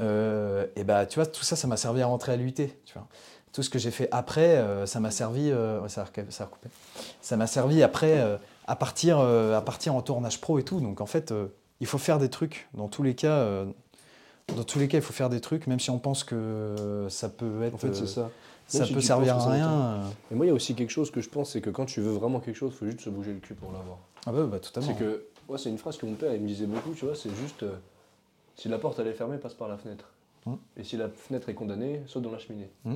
Euh, et bah, tu vois, tout ça, ça m'a servi à rentrer à l'UT, tu vois. Tout ce que j'ai fait après, euh, ça m'a servi, euh, ça, a, recap- ça a recoupé. Ça m'a servi après à partir, à partir en tournage pro et tout. Donc en fait, il faut faire des trucs. Dans tous les cas, Dans tous les cas, il faut faire des trucs, même si on pense que ça peut être. En fait, c'est ça. ça si peut servir à rien. Et moi, il y a aussi quelque chose que je pense, c'est que quand tu veux vraiment quelque chose, il faut juste se bouger le cul pour l'avoir. Ah bah, bah totalement. C'est que, ouais, c'est une phrase que mon père il me disait beaucoup, tu vois, c'est juste si la porte elle est fermée, passe par la fenêtre. Mm. Et si la fenêtre est condamnée, saute dans la cheminée. Mm.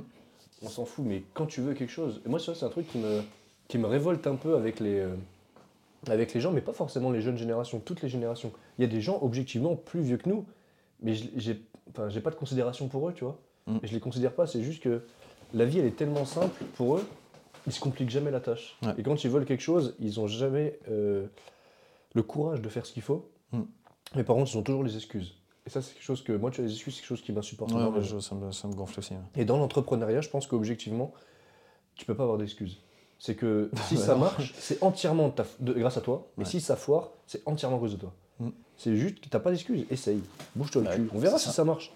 On s'en fout, mais quand tu veux quelque chose, et moi, c'est un truc qui me, qui me révolte un peu avec les, euh, avec les gens, mais pas forcément les jeunes générations, toutes les générations. Il y a des gens objectivement plus vieux que nous, mais je- j'ai enfin, pas de considération pour eux, tu vois. Mm. Et je les considère pas, c'est juste que la vie elle est tellement simple pour eux, ils se compliquent jamais la tâche. Ouais. Et quand ils veulent quelque chose, ils ont jamais euh, le courage de faire ce qu'il faut. Mm. Mais par contre, ils ont toujours les excuses. Et ça, c'est quelque chose que moi, tu as les excuses, c'est quelque chose qui m'insupporte. Ouais, ouais, je- ça, me, ça me gonfle aussi. Et dans l'entrepreneuriat, je pense qu'objectivement, tu peux pas avoir d'excuses. C'est que si ça marche, c'est entièrement de ta de- grâce à toi. Mais si ça foire, c'est entièrement à cause de toi. Mm. C'est juste que t'as pas d'excuses. Essaye. Bouge-toi le cul. On verra si ça. ça marche.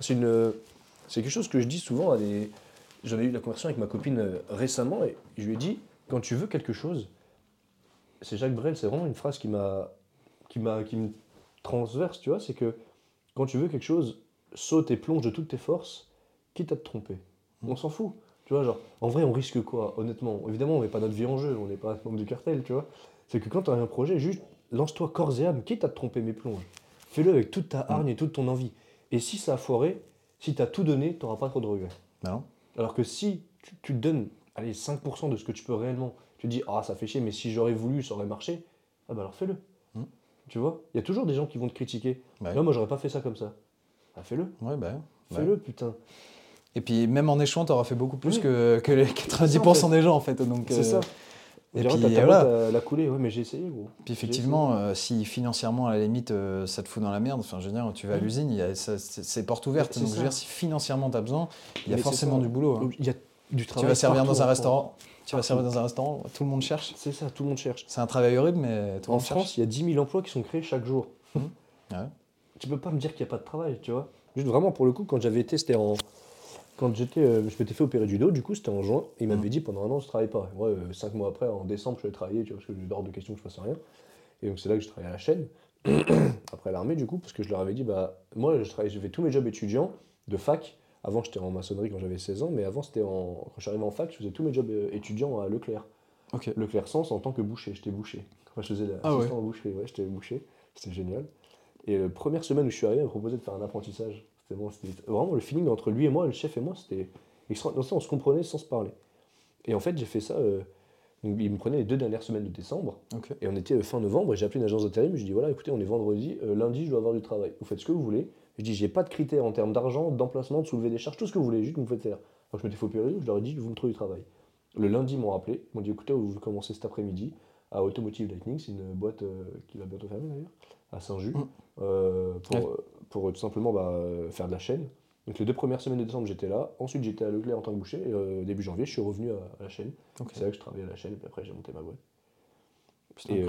C'est une, c'est quelque chose que je dis souvent à des. J'avais eu la conversation avec ma copine euh, récemment et je lui ai dit quand tu veux quelque chose, c'est Jacques Brel, c'est vraiment une phrase qui m'a, qui m'a, qui me transverse, tu vois, c'est que quand tu veux quelque chose, saute et plonge de toutes tes forces, quitte à te tromper. Mm. On s'en fout. Tu vois, genre, en vrai, on risque quoi, honnêtement? Évidemment, on met pas notre vie en jeu, on n'est pas membre du cartel, tu vois. C'est que quand tu as un projet, juste lance-toi corps et âme, quitte à te tromper, mais plonge. Fais-le avec toute ta hargne et toute ton envie. Et si ça a foiré, si tu as tout donné, tu n'auras pas trop de regrets. Bah non. Alors que si tu, donnes allez, 5% de ce que tu peux réellement, tu te dis ah ça fait chier, mais si j'aurais voulu, ça aurait marché, ah bah alors fais-le. Tu vois Il y a toujours des gens qui vont te critiquer. Ouais. Non, moi j'aurais pas fait ça comme ça. Ah fais-le. Ouais, bah, ouais. Fais-le, putain. Et puis même en échouant, t'auras fait beaucoup plus Oui. que, que les 90% des gens en fait. Donc, C'est euh, ça. et Et puis, voilà. boîte, elle a coulé. Ouais, mais j'ai essayé, gros. Puis effectivement, euh, si financièrement, à la limite, euh, ça te fout dans la merde, enfin, je veux dire, tu vas à l'usine, il y a- ça- c'est porte ouverte. Donc, je veux dire, si financièrement, tu as besoin, il y a Mais forcément du boulot. hein. Il y a du Tu travail. vas servir dans un en restaurant, tu vas servir dans un restaurant, tout le monde cherche. C'est ça, tout le monde cherche. C'est un travail horrible, mais tout le En monde cherche. France, il y a 10 000 emplois qui sont créés chaque jour. Mhm. Ouais. Tu peux pas me dire qu'il n'y a pas de travail, tu vois. Juste vraiment, pour le coup, quand j'avais été, c'était en. Quand j'étais, euh, je m'étais fait opérer du dos, du coup, c'était en juin. Il m'avait Mhm. dit pendant un an, je travaille pas. Et moi, euh, cinq mois après, en décembre, je allé travailler, tu vois, parce que j'ai hors de question que je fasse rien. Et donc, c'est là que je travaillais à la chaîne, après l'armée, du coup, parce que je leur avais dit, bah, moi, je travaille, j'ai fait tous mes jobs étudiants de fac. Avant, j'étais en maçonnerie quand j'avais 16 ans, mais avant, c'était en. Quand je suis arrivé en fac, je faisais tous mes jobs euh, étudiants à Leclerc. Ok. Leclerc Sens en tant que boucher, j'étais boucher. Enfin, je faisais Ah ouais. l'assistant en boucherie, ouais, j'étais boucher, c'était génial. Et la première semaine où je suis arrivé, il m'a proposé de faire un apprentissage. C'était bon, vraiment le feeling entre lui et moi, le chef et moi, c'était extraordinaire. On se comprenait sans se parler. Et en fait, j'ai fait ça. euh, donc, il me prenait les deux dernières semaines de décembre, et on était euh, fin novembre, et j'ai appelé une agence d'intérim, je lui ai dit voilà, écoutez, on est vendredi, euh, lundi, je dois avoir du travail. Vous faites ce que vous voulez. Je dis j'ai pas de critères en termes d'argent, d'emplacement, de soulever des charges, tout ce que vous voulez, juste vous me faites faire. Donc je m'étais fait opérer, je leur ai dit vous me trouvez du travail. Le lundi, ils m'ont appelé, ils m'ont dit écoutez, vous commencez cet après-midi à Automotive Lightning, c'est une boîte euh, qui va bientôt fermer d'ailleurs, à Saint-Just, Mm. euh, pour, Ouais. euh, pour, tout simplement bah, faire de la chaîne. Donc les deux premières semaines de décembre, j'étais là. Ensuite, j'étais à Leclerc en tant que boucher. Et euh, début janvier, je suis revenu à, à la chaîne. C'est là que je travaillais à la chaîne, et puis après, j'ai monté ma boîte. Et, euh,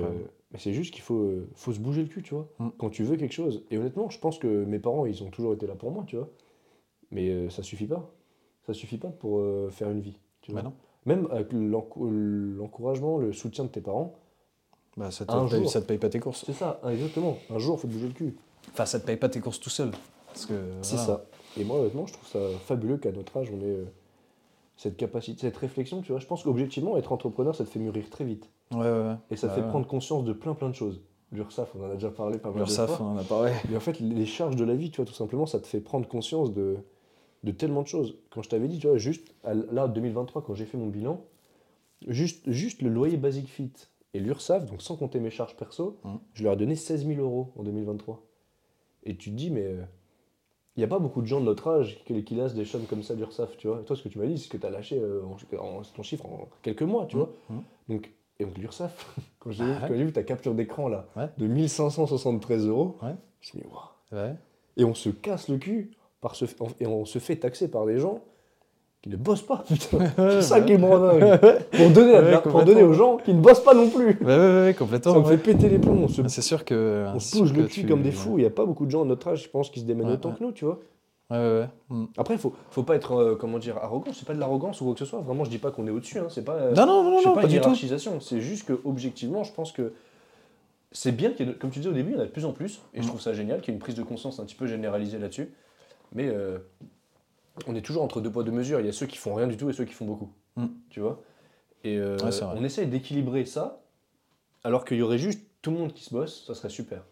mais c'est juste qu'il faut, euh, faut se bouger le cul, tu vois. Mm. Quand tu veux quelque chose. Et honnêtement, je pense que mes parents, ils ont toujours été là pour moi, tu vois. Mais euh, ça suffit pas. Ça suffit pas pour faire une vie. Tu vois. Bah non. Même avec l'encou- l'encouragement, le soutien de tes parents, Bah, ça, te Un paye, jour. ça te paye pas tes courses. c'est ça, exactement. Un jour, faut te bouger le cul. Enfin, ça te paye pas tes courses tout seul. Parce que, C'est voilà. ça. Et moi, honnêtement, je trouve ça fabuleux qu'à notre âge, on ait euh, cette capacité, cette réflexion, tu vois. Je pense qu'objectivement, être entrepreneur, ça te fait mûrir très vite. Ouais. Et ça te Bah fait ouais. prendre conscience de plein plein de choses. L'URSAF, on en a déjà parlé pas mal de L'URSSAF, fois. on en a parlé. Mais en fait, les charges de la vie, tu vois, tout simplement, ça te fait prendre conscience de, de tellement de choses. Quand je t'avais dit, tu vois, juste là, 2023, quand j'ai fait mon bilan, juste, juste le loyer basique fit et l'URSSAF, donc sans compter mes charges perso, Mhm. je leur ai donné 16 000 euros en 2023. Et tu te dis, mais il n'y a pas beaucoup de gens de notre âge qui, qui laissent des sommes comme ça d'URSSAF, tu vois. Et toi, ce que tu m'as dit, c'est que tu as lâché euh, en- en- ton chiffre en quelques mois, tu vois. Mhm. Donc, et donc l'URSSAF, quand j'ai Ah vu, ouais. ta capture d'écran là, Ouais. de 1573 euros, Ouais. je me. Et on se casse le cul par ce, et on se fait taxer par des gens qui ne bossent pas, putain. C'est ça qui dingue. Pour donner, la- Ouais, pour complètement. donner aux gens qui ne bossent pas non plus. Complètement. Ça me fait péter les plombs. On se, C'est sûr que. on se bouge le cul tu- comme des fous. Il n'y a pas beaucoup de gens à notre âge, je pense, qui se démènent autant que nous, tu vois. Ouais, ouais, ouais. Mm. Après, il faut, faut pas être, euh, comment dire, arrogant. C'est pas de l'arrogance ou quoi que ce soit. Vraiment, je dis pas qu'on est au-dessus. Hein. C'est pas, euh, Non, non, non, non, pas, pas une du tout. hiérarchisation. C'est juste que, objectivement, je pense que c'est bien qu'il y ait, de- comme tu disais au début, il y en a de plus en plus, et je Mm. trouve ça génial qu'il y ait une prise de conscience un petit peu généralisée là-dessus. Mais euh, on est toujours entre deux poids, deux mesures. Il y a ceux qui font rien du tout et ceux qui font beaucoup. Mm. Tu vois? Et euh, Ouais, on essaye d'équilibrer ça, alors qu'il y aurait juste tout le monde qui se bosse, ça serait super.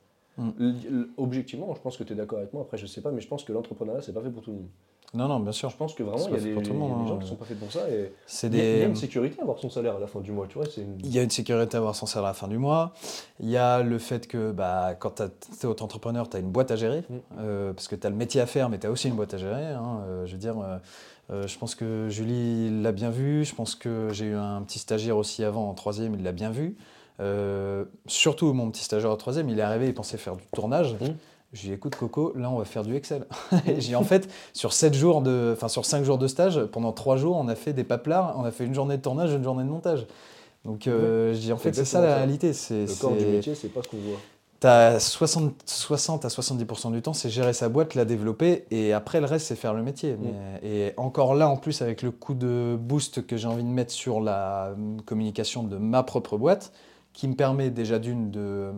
Objectivement, je pense que tu es d'accord avec moi, après je sais pas, mais je pense que l'entrepreneuriat, c'est pas fait pour tout le monde. Non, non, bien sûr. Je pense que vraiment, il y a des, y a gens hein. qui sont pas faits pour ça, et C'est il y, a- il y a des. une sécurité à avoir son salaire à la fin du mois, tu vois, c'est une... Il y a une sécurité à avoir son salaire à la fin du mois. Il y a le fait que bah, quand tu es auto-entrepreneur, tu as une boîte à gérer. Mm. euh, parce que tu as le métier à faire, mais tu as aussi une boîte à gérer. hein. Euh, je veux dire, euh, je pense que Julie l'a bien vu. Je pense que j'ai eu un petit stagiaire aussi avant, en troisième, il l'a bien vu. Euh, surtout mon petit stagiaire en troisième, il est arrivé, il pensait faire du tournage. Mm. J'ai dit, écoute Coco, là on va faire du Excel. Et j'ai en fait, sur 7 jours de, enfin sur 5 jours de stage, pendant 3 jours, on a fait des paplards, on a fait une journée de tournage, une journée de montage. Donc euh, je dis, en fait, c'est ça la réalité. C'est, Le corps du métier, c'est pas ce qu'on voit. T'as 60, 60 à 70% du temps, c'est gérer sa boîte, la développer, et après le reste, c'est faire le métier. Mais- et encore là, en plus, avec le coup de boost que j'ai envie de mettre sur la euh, communication de ma propre boîte, qui me permet déjà d'une de,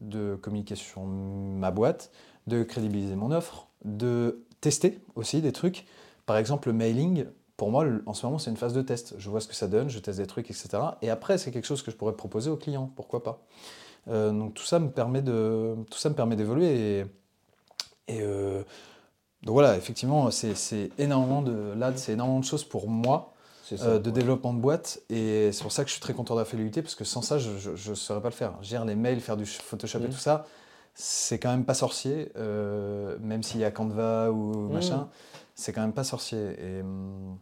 de communiquer sur ma boîte, de crédibiliser mon offre, de tester aussi des trucs. Par exemple, le mailing, pour moi, en ce moment, c'est une phase de test. Je vois ce que ça donne, je teste des trucs, etc. Et après, c'est quelque chose que je pourrais proposer aux clients, pourquoi pas. Euh, donc tout ça me permet de tout ça me permet d'évoluer et, euh, donc voilà effectivement c'est énormément de là c'est énormément de choses pour moi Euh, de ouais. développement de boîte et c'est pour ça que je suis très content de la fidélité parce que sans ça je ne saurais pas le faire gérer les mails faire du Photoshop et Mhm. tout ça c'est quand même pas sorcier euh, même s'il y a Canva ou Mhm. machin c'est quand même pas sorcier et hum,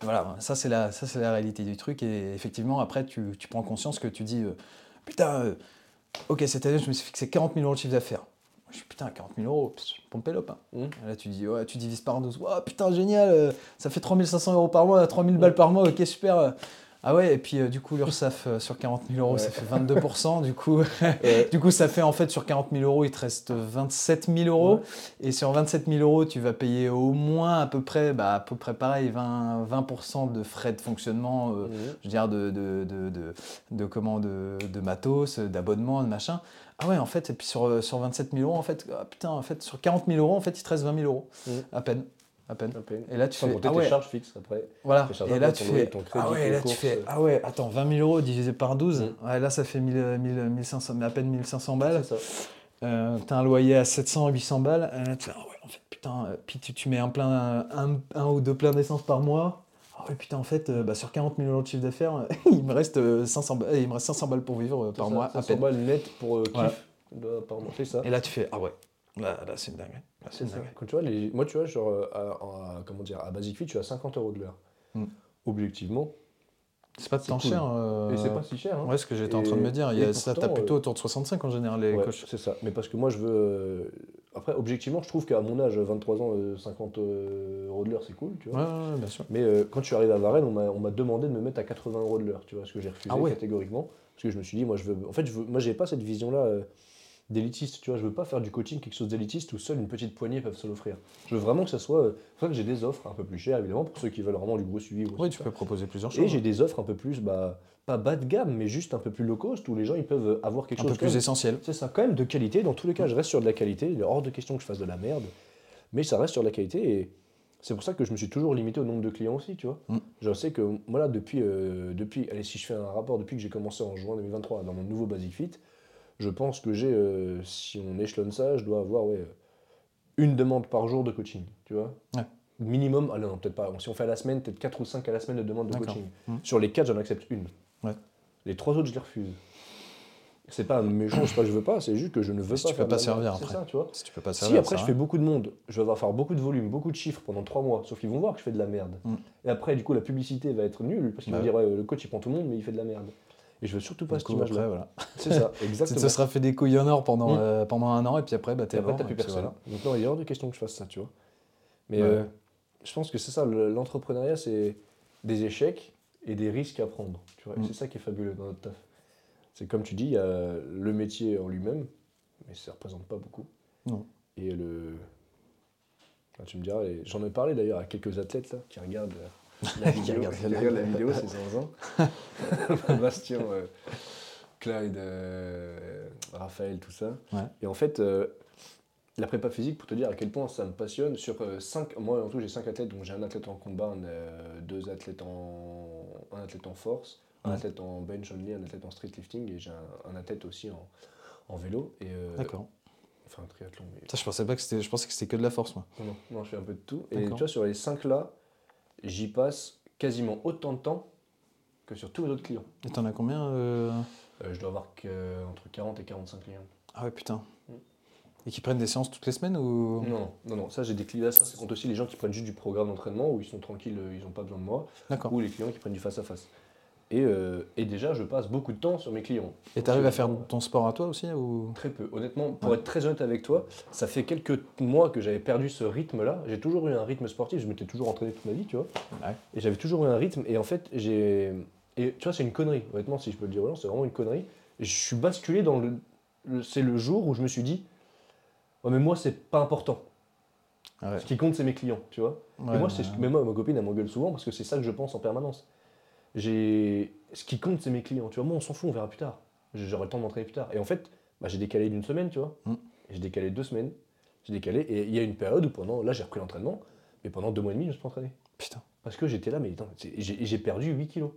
voilà ça c'est la ça c'est la réalité du truc et effectivement après tu, tu prends conscience que tu dis euh, putain ok cette année je me suis fixé 40 000 euros de chiffre d'affaires je suis putain 40 000 euros pss, pompelope hein. Là, tu dis, ouais, tu divises par 12. Ouais, putain, génial, euh, ça fait 3500 euros par mois, 3000 balles par mois, ok, super. euh. Ah ouais, et puis euh, du coup, l'URSSAF euh, sur 40 000 euros, Ouais. ça fait 22%. du, coup, Ouais. du coup, ça fait en fait sur 40 000 euros, il te reste 27 000 euros. Ouais. Et sur 27 000 euros, tu vas payer au moins à peu près, bah, à peu près pareil, 20, 20% de frais de fonctionnement. euh, Mhm. je veux dire, de, de, de, de, de comment, de, de matos, d'abonnement, de machin. Ah ouais, en fait, et puis sur, euh, sur 27 000 euros, en fait, ah putain, en fait, sur 40 000 euros, en fait, il te reste 20 000 euros. Mhm. À peine. À peine. À peine. Et là, tu fais. Ah tes ouais, charges fixes après. voilà. tes Et là, tu fais. Ah ouais, tes là, tu fais. euh. Ah ouais, attends, 20 000 euros divisé par 12. Mhm. Ouais, là, ça fait 1000, euh, 1000, 1500, mais à peine 1500 balles. C'est ça. Euh, T'as un loyer à 700, 800 balles. Euh, tu fais, ah ouais, en fait, putain. euh, Puis tu, tu mets un, plein, un, un ou deux pleins d'essence par mois. Ouais, putain, en fait, euh, bah, sur 40 000 euros de chiffre d'affaires, il, me reste, euh, 500 balles- il me reste 500 balles pour vivre euh, par ça, mois, à 500 peine. balles net pour euh, kiff. Voilà. ça. Et là, tu fais, ah ouais, là, là c'est une dingue. Là, c'est une ça. dingue. Quand tu vois, les... Moi, tu vois, genre, euh, à, à- comment dire, à Basic Fit, je suis à 50 euros de l'heure. Mm. Objectivement. C'est pas tant cool. cher. euh, Et c'est pas si cher. Hein. Ouais, ce que j'étais en train de me dire. Il y ça, t'as plutôt euh, autour de 65 en général, les Ouais, coachs. c'est ça. Mais parce que moi, je veux. Euh, Après, objectivement, je trouve qu'à mon âge, 23 ans, euh, 50 euh, euros de l'heure, c'est cool, tu vois. Ouais, ouais, ouais, bien sûr. Mais euh, quand je suis arrivé à Varennes, on m'a- demandé de me mettre à 80 euros de l'heure, tu vois, ce que j'ai refusé Ah ouais. catégoriquement. Parce que je me suis dit, moi, je veux. En fait, je veux... moi, j'ai pas cette vision-là euh, d'élitiste, tu vois. Je veux pas faire du coaching quelque chose d'élitiste où seule une petite poignée peuvent se l'offrir. Je veux vraiment que ça soit. euh, C'est pour ça que j'ai des offres un peu plus chères, évidemment, pour ceux qui veulent vraiment du gros suivi. ou Oui, tu peux proposer plusieurs choses. Et j'ai des offres un peu plus, bah, pas bas de gamme, mais juste un peu plus low cost, où les gens ils peuvent avoir quelque un chose peu quand plus même- essentiel. c'est ça, quand même de qualité. Dans tous les cas, je reste sur de la qualité. Il est hors de question que je fasse de la merde. Mais ça reste sur de la qualité. Et c'est pour ça que je me suis toujours limité au nombre de clients aussi, tu vois. Mm. Je sais que moi, là, depuis, euh, depuis. Allez, si je fais un rapport depuis que j'ai commencé en juin 2023 dans mon nouveau Basic Fit, je pense que j'ai, euh, si on échelonne ça, je dois avoir, ouais, une demande par jour de coaching, tu vois. Ouais. Minimum, allez, non, peut-être pas. Si on fait à la semaine, peut-être 4 ou 5 à la semaine de demande de coaching. Mm. Sur les 4, j'en accepte une. Ouais. Les trois autres, je les refuse. C'est pas méchant, c'est pas que je veux pas, c'est juste que je ne veux Si pas tu peux pas servir après. ça, tu vois. Si tu peux pas Si servir. après ça je fais beaucoup de monde, je vais faire beaucoup de volume, beaucoup de chiffres pendant trois mois, sauf qu'ils vont voir que je fais de la merde. Mm. Et après, du coup, la publicité va être nulle, parce qu'ils Bah vont dire, ouais, le coach il prend tout le monde, mais il fait de la merde. Et je veux surtout pas cette image-là. après, voilà. C'est ça, exactement. te seras fait des couilles en or pendant, Mm. euh, pendant un an et puis après, bah, t'es après, plus personne. voilà. Donc non, il est hors de question que je fasse ça, tu vois. Mais Ouais. euh, je pense que c'est ça, le- l'entrepreneuriat, c'est des échecs et des risques à prendre. Tu vois. Et Mm. C'est ça qui est fabuleux dans notre taf. C'est comme tu dis, il y a le métier en lui-même, mais ça représente pas beaucoup. Non. Et le. Tu me diras, j'en ai parlé d'ailleurs à quelques athlètes là, qui regardent euh, la vidéo. qui regardent la vidéo, c'est zinzin. Bastien, euh, Clyde, euh, Raphaël, tout ça. Ouais. Et en fait, euh, la prépa physique, pour te dire à quel point ça me passionne, sur 5, moi en tout j'ai 5 athlètes, donc j'ai un athlète en combat, deux athlètes en, un athlète en force, un athlète en bench only, un athlète en street lifting, et j'ai un, un athlète aussi en, en vélo. Et, euh, D'accord. Enfin, un triathlon. mais- Ça, je pensais pas que c'était. Je pensais que c'était que de la force, moi. Non, non, je fais un peu de tout. Et tu vois, sur les 5 là, j'y passe quasiment autant de temps que sur tous les autres clients. Et t'en as combien euh Euh, je dois avoir que, entre 40 et 45 clients. Ah ouais, putain. Et qui prennent des séances toutes les semaines ou? Non, non, non, ça j'ai des clients, ça c'est compte aussi les gens qui prennent juste du programme d'entraînement où ils sont tranquilles, euh, ils n'ont pas besoin de moi, D'accord. ou les clients qui prennent du face à face. Et, euh, et déjà, je passe beaucoup de temps sur mes clients. Et t'arrives à Je- faire ton sport à toi aussi ou? Très peu. Honnêtement, pour Ouais. être très honnête avec toi, ça fait quelques mois que j'avais perdu ce rythme-là. J'ai toujours eu un rythme sportif, je m'étais toujours entraîné toute ma vie, tu vois. Ouais. Et j'avais toujours eu un rythme. Et en fait, j'ai. Et tu vois, c'est une connerie. Honnêtement, si je peux le dire c'est vraiment une connerie. Je suis basculé dans le- c'est le jour où je me suis dit, mais moi, c'est pas important. Ah ouais. Ce qui compte, c'est mes clients, tu vois. Ouais, et moi, ouais, mais moi, ma copine, elle m'engueule souvent parce que c'est ça que je pense en permanence. J'ai, ce qui compte, c'est mes clients, tu vois. Moi, on s'en fout, on verra plus tard. J'aurai le temps de m'entraîner plus tard. Et en fait, bah, j'ai décalé d'une semaine, tu vois. Mm. J'ai décalé deux semaines. J'ai décalé. Et il y a une période où pendant, là, j'ai repris l'entraînement, mais pendant deux mois et demi, je me suis pas entraîné. Putain. Parce que j'étais là, mais attends, j'ai perdu 8 kilos.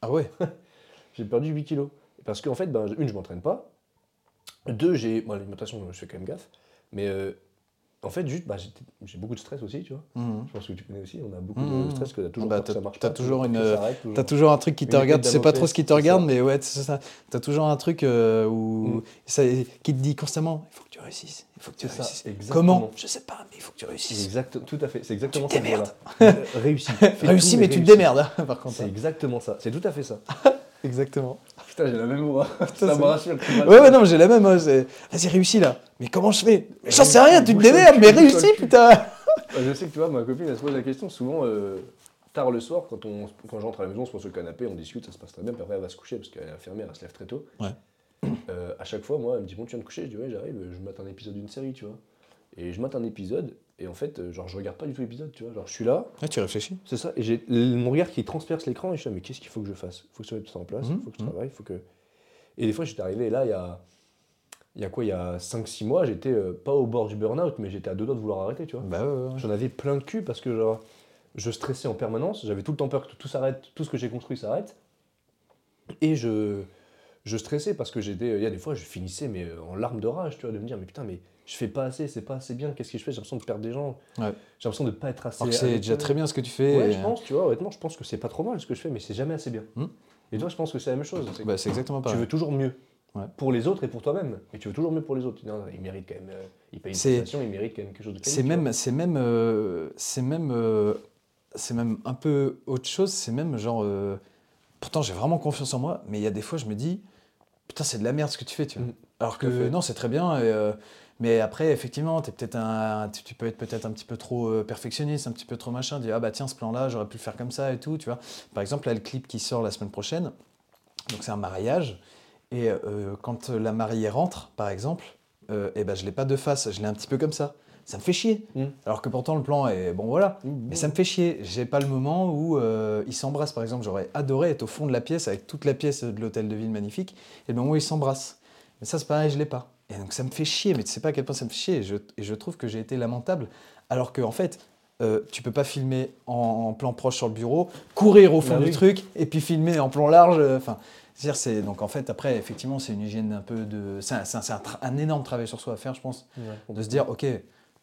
Ah ouais J'ai perdu 8 kilos. Parce qu'en fait, ben, une, je m'entraîne pas. Deux, j'ai. Bon, l'alimentation, je fais quand même gaffe. Mais euh, en fait, juste, bah, j'ai beaucoup de stress aussi, tu vois. Mhm. Je pense que tu connais aussi, on a beaucoup Mhm. de stress que t'as toujours Bah, peur que t'as- ça marche pas. toujours une, toujours. T'as toujours un truc qui te regarde, tu sais pas trop ce qui te regarde, mais ouais, c'est ça. T'as toujours un truc euh, où ça, qui te dit constamment il faut que tu réussisses, il faut que tu ça, réussisses. Comment? Je sais pas, mais il faut que tu réussisses. exact, tout à fait, c'est exactement te ça. démerdes. Réussis. Réussis, mais tu te démerdes, hein, par contre. C'est exactement ça, c'est tout à fait ça. Exactement. Putain, j'ai la même voix. ça me rassure. Ouais, ouais, non, j'ai la même. hein, c'est- Vas-y, réussis là. Mais comment je fais J'en sais rien, tu te démerdes, mais réussis, putain Ouais, Je sais que tu vois, ma copine, elle se pose la question souvent, euh, tard le soir, quand, on, quand j'entre à la maison, on se pose sur le canapé, on discute, ça se passe très bien, puis après elle va se coucher, parce qu'elle est infirmière, elle se lève très tôt. Ouais. Euh, à chaque fois, moi, elle me dit, bon, tu viens de coucher? Je dis, ouais, j'arrive, je mate un épisode d'une série, tu vois. Et je mate un épisode, et en fait, euh, genre, je regarde pas du tout l'épisode, tu vois. Genre, je suis là, Ouais, tu réfléchis. c'est ça, et j'ai mon regard qui transperce l'écran, et je suis là, mais qu'est-ce qu'il faut que je fasse? Il faut que je mette tout ça en place, il Mhm, faut que je mhm. travaille, il faut que. Et des fois, j'étais arrivé, là, il y a. Il y a quoi? Il y a 5-6 mois, j'étais euh, pas au bord du burn-out, mais j'étais à deux doigts de vouloir arrêter, tu vois. Bah ouais, ouais, ouais. J'en avais plein le cul parce que genre, je stressais en permanence, j'avais tout le temps peur que tout s'arrête, tout ce que j'ai construit s'arrête. Et je, je stressais parce que j'étais, il y a des fois, je finissais mais euh, en larmes de rage, tu vois, de me dire, mais putain, mais je fais pas assez, c'est pas assez bien, qu'est-ce que je fais? J'ai l'impression de perdre des gens, Ouais. j'ai l'impression de pas être assez. C'est déjà très bien ce que tu fais. Ouais, et- je pense, tu vois, honnêtement, je pense que c'est pas trop mal ce que je fais, mais c'est jamais assez bien. Hmm. Et toi, je pense que c'est la même chose. c'est Bah, c'est exactement tu pareil. veux toujours mieux. Ouais. Pour les autres et pour toi-même. Et tu veux toujours mieux pour les autres. Non, ils méritent quand même. euh, ils payent une C'est- prestation, ils méritent quand même quelque chose de C'est tu même, c'est même, euh, c'est même, euh, c'est même un peu autre chose. C'est même genre, euh, pourtant j'ai vraiment confiance en moi, mais il y a des fois je me dis, putain c'est de la merde ce que tu fais, tu vois. Mhm. Alors que non, c'est très bien. et, euh, mais après, effectivement, es peut-être un, tu, peux être peut-être un petit peu trop euh, perfectionniste, un petit peu trop machin. Dire ah bah tiens ce plan-là, j'aurais pu le faire comme ça et tout, tu vois. Par exemple, là le clip qui sort la semaine prochaine, donc c'est un mariage. Et euh, quand la mariée rentre, par exemple, euh, eh ben, je l'ai pas de face, je l'ai un petit peu comme ça. Ça me fait chier. Mm. Alors que pourtant le plan est bon voilà. Mais ça me fait chier. J'ai pas le moment où euh, ils s'embrassent par exemple. J'aurais adoré être au fond de la pièce avec toute la pièce de l'hôtel de ville magnifique et le moment où ils s'embrassent. Mais ça c'est pareil, je l'ai pas. Et donc ça me fait chier. Mais tu sais pas à quel point ça me fait chier. Et je, et je trouve que j'ai été lamentable. Alors que en fait. euh, tu peux pas filmer en, en plan proche sur le bureau, courir au fond Bah du oui. truc et puis filmer en plan large. euh, Enfin, c'est-à-dire, c'est donc en fait après effectivement c'est une hygiène un peu de, c'est un, énorme travail sur soi à faire, je pense, Ouais, de se dire ok,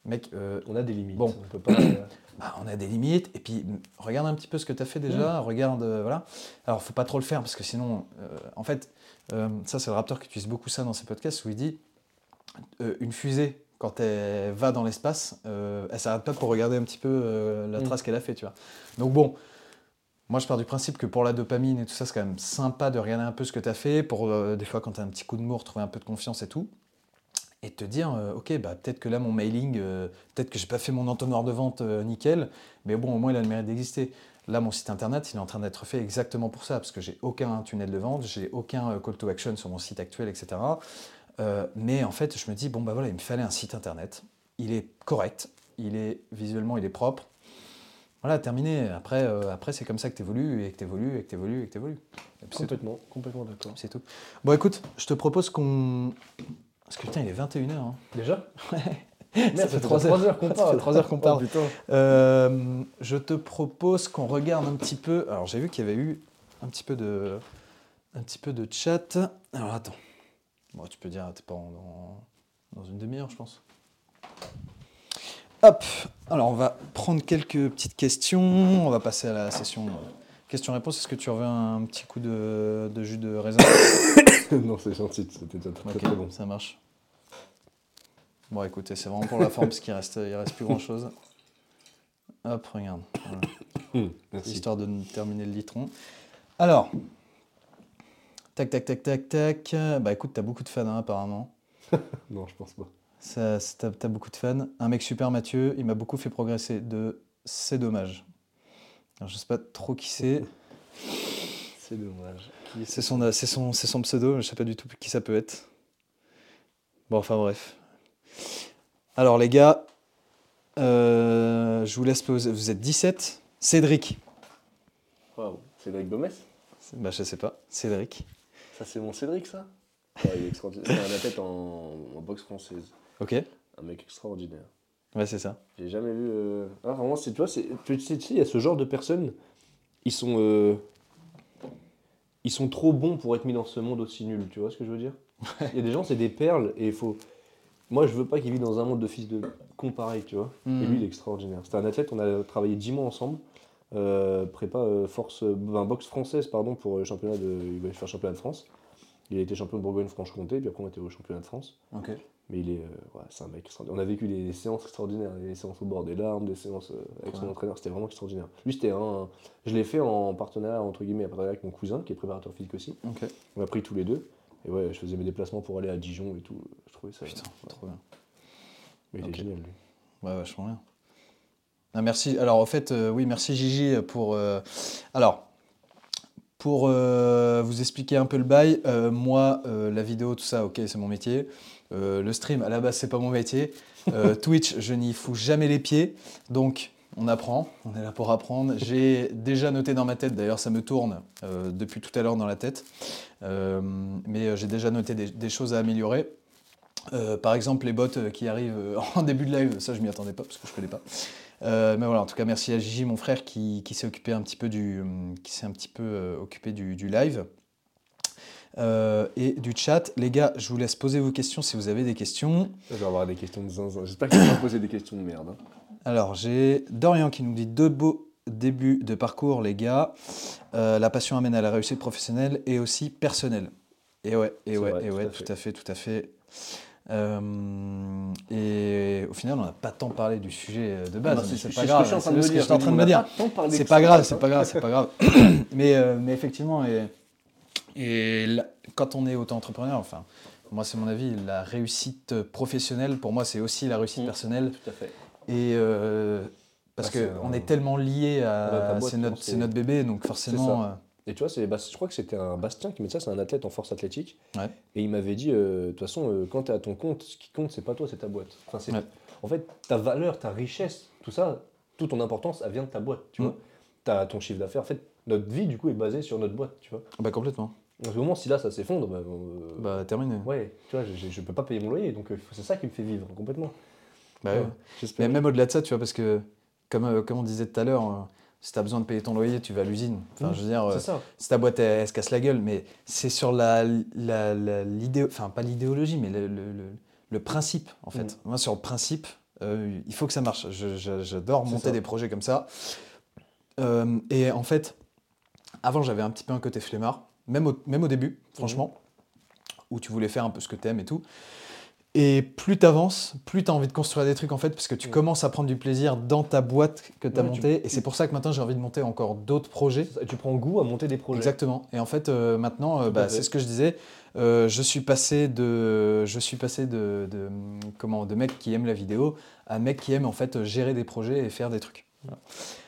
mec, euh, on a des limites. Bon. On peut pas. euh, bah, on a des limites, et puis regarde un petit peu ce que tu as fait déjà, regarde, euh, voilà. Alors, faut pas trop le faire, parce que sinon, euh, en fait, euh, ça, c'est le Raptor qui utilise beaucoup ça dans ses podcasts, où il dit euh, une fusée, quand elle va dans l'espace, euh, elle s'arrête pas pour regarder un petit peu euh, la Mm. trace qu'elle a fait, tu vois. Donc, bon. Moi, je pars du principe que pour la dopamine et tout ça, c'est quand même sympa de regarder un peu ce que tu as fait, pour euh, des fois, quand tu as un petit coup de mou, retrouver un peu de confiance et tout. Et te dire, euh, ok, bah, peut-être que là, mon mailing, euh, peut-être que j'ai pas fait mon entonnoir de vente euh, nickel, mais bon, au moins, il a le mérite d'exister. Là, mon site internet, il est en train d'être fait exactement pour ça, parce que j'ai aucun tunnel de vente, j'ai aucun euh, call to action sur mon site actuel, etc. Euh, mais en fait, je me dis, bon, bah voilà, il me fallait un site internet. Il est correct, il est visuellement, il est propre. Voilà, terminé. Après, euh, après c'est comme ça que tu évolues et que tu évolues et que tu évolues et que tu évolues. Complètement, complètement d'accord. C'est tout. Bon, écoute, je te propose qu'on. Parce que putain, il est 21h. Hein. Déjà? Ouais. Merde, Ça fait trois trois heures qu'on Ça parle. fait trois heures qu'on Oh, parle. Euh, je te propose qu'on regarde un petit peu. Alors, j'ai vu qu'il y avait eu un petit peu de, un petit peu de chat. Alors, attends. Bon, tu peux dire, t'es pas en- dans, dans une demi-heure, je pense. Hop. Alors, on va prendre quelques petites questions. On va passer à la session euh, questions-réponses. Est-ce que tu veux un petit coup de, de jus de raisin non, c'est gentil, c'était déjà très, Ok, très bon. ça marche. Bon, écoutez, c'est vraiment pour la forme parce qu'il reste, il reste plus grand chose. Hop, regarde. Voilà. Merci. histoire de terminer le litron. Alors, tac, tac, tac, tac, tac. Bah écoute, t'as beaucoup de fans hein, apparemment. Non, je pense pas. Ça, T'as t'as beaucoup de fans. Un mec super, Mathieu, il m'a beaucoup fait progresser. De c'est dommage. Alors, je sais pas trop qui c'est. C'est dommage. C'est son, c'est son, c'est son pseudo, mais je sais pas du tout qui ça peut être. Bon, enfin bref. Alors les gars, euh, je vous laisse poser. Vous êtes 17. Cédric. Waouh, Cédric Gomez? Bah je sais pas. Cédric. Ça, c'est mon Cédric, ça Ouais, il est extraordinaire. C'est un athlète en, en boxe française. Ok. Un mec extraordinaire. Ouais, c'est ça. J'ai jamais vu. euh, Ah, vraiment, c'est, tu vois, c'est, tu sais, tu sais, il y a ce genre de personnes, ils sont. euh, Ils sont trop bons pour être mis dans ce monde aussi nul, tu vois ce que je veux dire? Il y a des gens, c'est des perles, et il faut. Moi, je veux pas qu'il vive dans un monde de fils de con pareil, tu vois. Et lui, il est extraordinaire. C'était un athlète, on a travaillé 10 mois ensemble. Euh, prépa euh, force, euh, ben, boxe française pardon pour le championnat de il va faire championnat de France il a été champion de Bourgogne-Franche-Comté puis après on était au championnat de France Ok. mais il est, euh, ouais, c'est un mec extraordinaire. On a vécu des, séances extraordinaires, des séances au bord des larmes, des séances euh, avec son entraîneur, c'était vraiment extraordinaire. Lui, c'était un. Je l'ai fait en partenariat, entre guillemets, en partenariat avec mon cousin, qui est préparateur physique aussi. Ok. On a pris tous les deux. Et ouais, je faisais mes déplacements pour aller à Dijon et tout. Je trouvais ça. Putain, ouais. trop bien. Mais il Ok. est génial, lui. Ouais, vachement bien. Ah, merci. Alors, en fait, euh, oui, merci Gigi pour. euh, alors, pour euh, vous expliquer un peu le bail, moi, la vidéo, tout ça, ok, c'est mon métier. Le stream, à la base, c'est pas mon métier. Twitch, je n'y fous jamais les pieds. Donc, on apprend. On est là pour apprendre. J'ai déjà noté dans ma tête, d'ailleurs, ça me tourne euh, depuis tout à l'heure dans la tête. Euh, mais j'ai déjà noté des, des choses à améliorer. Euh, par exemple, les bots qui arrivent en début de live, ça je m'y attendais pas parce que je connais pas. Euh, mais voilà, en tout cas, merci à Gigi, mon frère, qui, qui s'est occupé un petit peu du, qui s'est un petit peu euh, occupé du, du live Euh, et du chat. Les gars, je vous laisse poser vos questions si vous avez des questions. Je vais avoir des questions de zinzin. J'espère poser des questions de merde. hein. Alors, j'ai Dorian qui nous dit deux beaux débuts de parcours, les gars. Euh, la passion amène à la réussite professionnelle et aussi personnelle. Et ouais, et C'est ouais, vrai, et tout ouais, à tout à fait, tout à fait. Euh, et au final, on n'a pas tant parlé du sujet euh, de base. Bah, c'est pas grave. je suis c'est de ce que dire. j'étais en train de me dire. C'est pas grave, c'est pas grave, c'est pas grave. mais, euh, mais effectivement, et, et là, quand on est auto-entrepreneur, enfin, moi c'est mon avis, la réussite professionnelle, pour moi c'est aussi la réussite Mm. personnelle. Tout à fait. Et euh, parce Bah, qu'on est tellement lié à. notre, c'est notre bébé, donc forcément. Et tu vois, c'est, bah, je crois que c'était un Bastien qui dit ça, c'est un athlète en force athlétique. Ouais. Et il m'avait dit, euh, de toute façon, euh, quand tu es à ton compte, ce qui compte, c'est pas toi, c'est ta boîte. Enfin, c'est, Ouais. En fait, ta valeur, ta richesse, tout ça, toute ton importance, elle vient de ta boîte, tu Mm. vois. Tu as ton chiffre d'affaires. En fait, notre vie, du coup, est basée sur notre boîte, tu vois. Bah complètement. Donc, au moment, si là, ça s'effondre, bah, euh, Bah terminé. ouais, tu vois, je, je peux pas payer mon loyer, donc c'est ça qui me fait vivre complètement. Bah, ouais. Mais même au-delà de ça, tu vois, parce que comme, comme on disait tout à l'heure, si tu as besoin de payer ton loyer, tu vas à l'usine. Enfin, Mm. je veux dire, euh, C'est ça. si ta boîte elle, elle se casse la gueule, mais c'est sur la, la, enfin pas l'idéologie, mais le, le- le- le principe en fait. Mm. Moi sur le principe, euh, il faut que ça marche. J'adore monter ça. des projets comme ça. Euh, et en fait, avant j'avais un petit peu un côté flemmard, même au, même au début, franchement, où tu voulais faire un peu ce que t'aimes et tout. Et plus tu avances, plus tu as envie de construire des trucs en fait, parce que tu Mm. commences à prendre du plaisir dans ta boîte que tu as Ouais, tu- montée. Et c'est pour ça que maintenant j'ai envie de monter encore d'autres projets. Et tu prends goût à monter des projets. Exactement. Et en fait, euh, maintenant, euh, bah, c'est ce que je disais. euh, je suis passé de, je suis passé de, de, comment, de mec qui aime la vidéo à mec qui aime en fait gérer des projets et faire des trucs.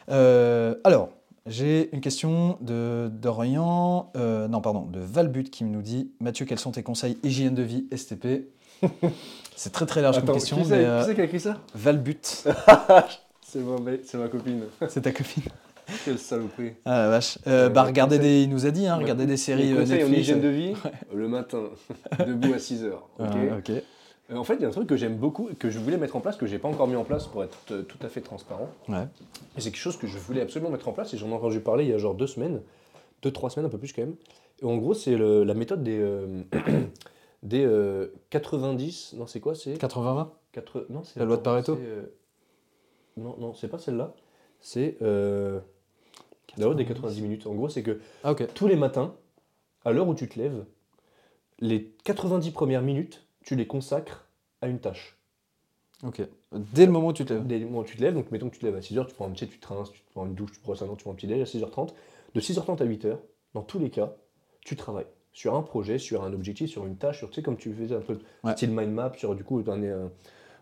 Voilà. Alors, j'ai une question de Dorian, non pardon, de Valbut qui nous dit Mathieu, quels sont tes conseils hygiène de vie STP C'est très très large Attends, comme question, qui c'est, euh, qui a écrit ça? Valbut. C'est ma, copine. C'est ta copine. Quelle saloperie. Ah la vache. Euh, Ouais, bah regardez des, il nous a dit, hein, regardez des séries Les euh, conseils en Netflix. hygiène de vie, le matin, debout à 6 heures. ok Ah, ok? Euh, En fait, il y a un truc que j'aime beaucoup, que je voulais mettre en place, que j'ai pas encore mis en place pour être euh, tout à fait transparent. Ouais. Et c'est quelque chose que je voulais absolument mettre en place et j'en ai entendu parler il y a genre deux semaines, deux, trois semaines, un peu plus quand même. Et en gros, c'est la méthode des, euh, des euh, 90, non, c'est quoi C'est 80-20 Quatre- non, c'est La loi de Pareto euh, Non, non, c'est pas celle-là. C'est euh, la loi des 90 minutes. En gros, c'est que Ah, ok. tous les matins, à l'heure où tu te lèves, les 90 premières minutes, tu les consacres à une tâche. Ok. Dès le moment où tu te lèves. Dès le moment où tu te lèves, donc mettons que tu te lèves à 6h, tu prends un petit, tu te rinces, tu prends une douche, tu te brosses la dent, tu prends un petit déj à 6h30. De 6h30 à 8h, dans tous les cas, tu travailles sur un projet, sur un objectif, sur une tâche, sur, tu sais, comme tu faisais un peu Ouais. style mind map, sur du coup, un, un-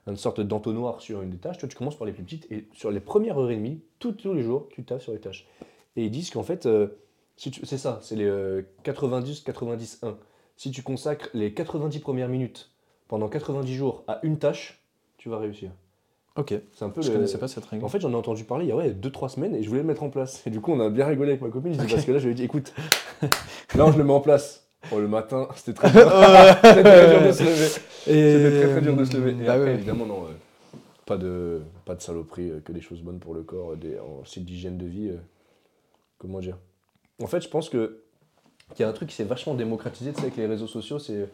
une sorte d'entonnoir sur une des tâches. Toi, tu commences par les plus petites et sur les premières heures et demie, tous, tous les jours, tu taffes sur les tâches. Et ils disent qu'en fait, euh, si c'est ça, c'est les euh, 90-90-1. Si tu consacres les 90 premières minutes pendant 90 jours à une tâche, tu vas réussir. Ok. C'est un peu Je le- connaissais pas cette règle. en fait, j'en ai entendu parler il y a ouais, 2-3 semaines et je voulais le mettre en place. Et du coup, on a bien rigolé avec ma copine. Je dis, Parce que là, je lui ai dit, écoute, là, je le mets en place. Bon, le matin, c'était très dur. C'était très dur de se lever. C'était très très dur de se lever. Et Bah après, ouais. évidemment, non. euh, pas, de, pas de saloperie, euh, que des choses bonnes pour le corps, des, en d'hygiène de vie. euh, comment dire En fait, je pense que qu'il y a un truc qui s'est vachement démocratisé tu sais, avec les réseaux sociaux, c'est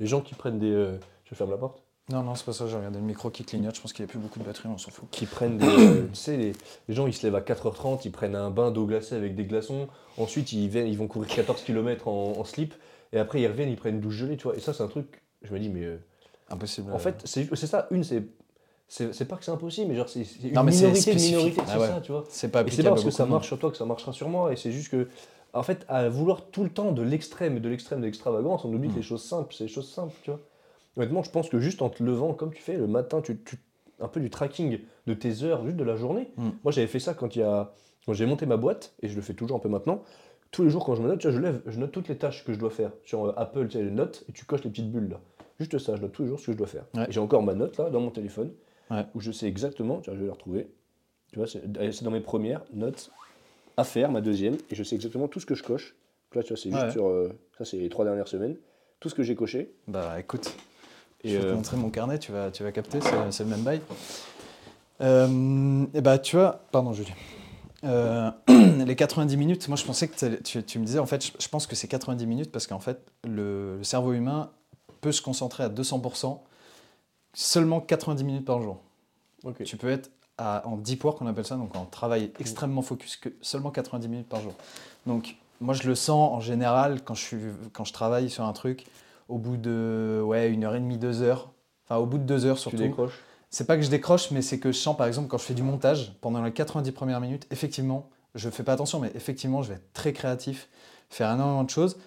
les gens qui prennent des. je ferme la porte Non, non, c'est pas ça. J'ai regardé le micro qui clignote. Je pense qu'il n'y a plus beaucoup de batterie, on s'en fout. qui prennent des. euh, tu sais, les, les gens ils se lèvent à 4h30, ils prennent un bain d'eau glacée avec des glaçons, ensuite ils, viennent, ils vont courir 14 km en, en slip, et après ils reviennent, ils prennent une douche gelée, tu vois. Et ça, c'est un truc, je me dis, mais. euh, Impossible. en fait, c'est c'est ça, une, c'est. C'est pas que c'est impossible, mais genre, c'est une Non, mais c'est minorité de minorité, Ah c'est ouais. ça, tu vois. c'est pas Et c'est pas parce que ça marche sur toi que ça marchera sur moi, et c'est juste que. En fait, à vouloir tout le temps de l'extrême et de l'extrême de l'extravagance, on oublie Mm. que les choses simples, c'est les choses simples, tu vois. Honnêtement, je pense que juste en te levant, comme tu fais le matin, tu, tu- un peu du tracking de tes heures, juste de la journée. Mm. Moi, j'avais fait ça quand il y a, quand j'ai monté ma boîte, et je le fais toujours un peu maintenant. Tous les jours, quand je me note, tu vois, je lève, je note toutes les tâches que je dois faire sur euh, Apple, tu sais, les notes, et tu coches les petites bulles là. Juste ça, je note tous les jours ce que je dois faire. Ouais. Et j'ai encore ma note là dans mon téléphone, Ouais. où je sais exactement, tiens, je vais la retrouver. Tu vois, c'est c'est dans mes premières notes à faire, ma deuxième, et je sais exactement tout ce que je coche. Là, tu vois, c'est juste Ouais. sur. euh, ça, c'est les trois dernières semaines. Tout ce que j'ai coché. Bah écoute, Et je vais te euh, montrer mon carnet, tu vas, tu vas capter, c'est le même bail. Euh, et bah tu vois, pardon Julie. Euh, les 90 minutes, moi je pensais que tu, tu me disais, en fait, je, je pense que c'est 90 minutes parce qu'en fait, le, le cerveau humain peut se concentrer à 200% seulement 90 minutes par jour. ok. Tu peux être à- en deep work, on appelle ça, donc en travail extrêmement focus, que seulement 90 minutes par jour. Donc, moi, je le sens en général quand je, suis, quand je travaille sur un truc, au bout de ouais, une heure et demie, deux heures, enfin, au bout de deux heures Tu surtout. décroches. C'est pas que je décroche, mais c'est que je sens, par exemple, quand je fais du montage, pendant les 90 premières minutes, effectivement, je fais pas attention, mais effectivement, je vais être très créatif, faire énormément de choses.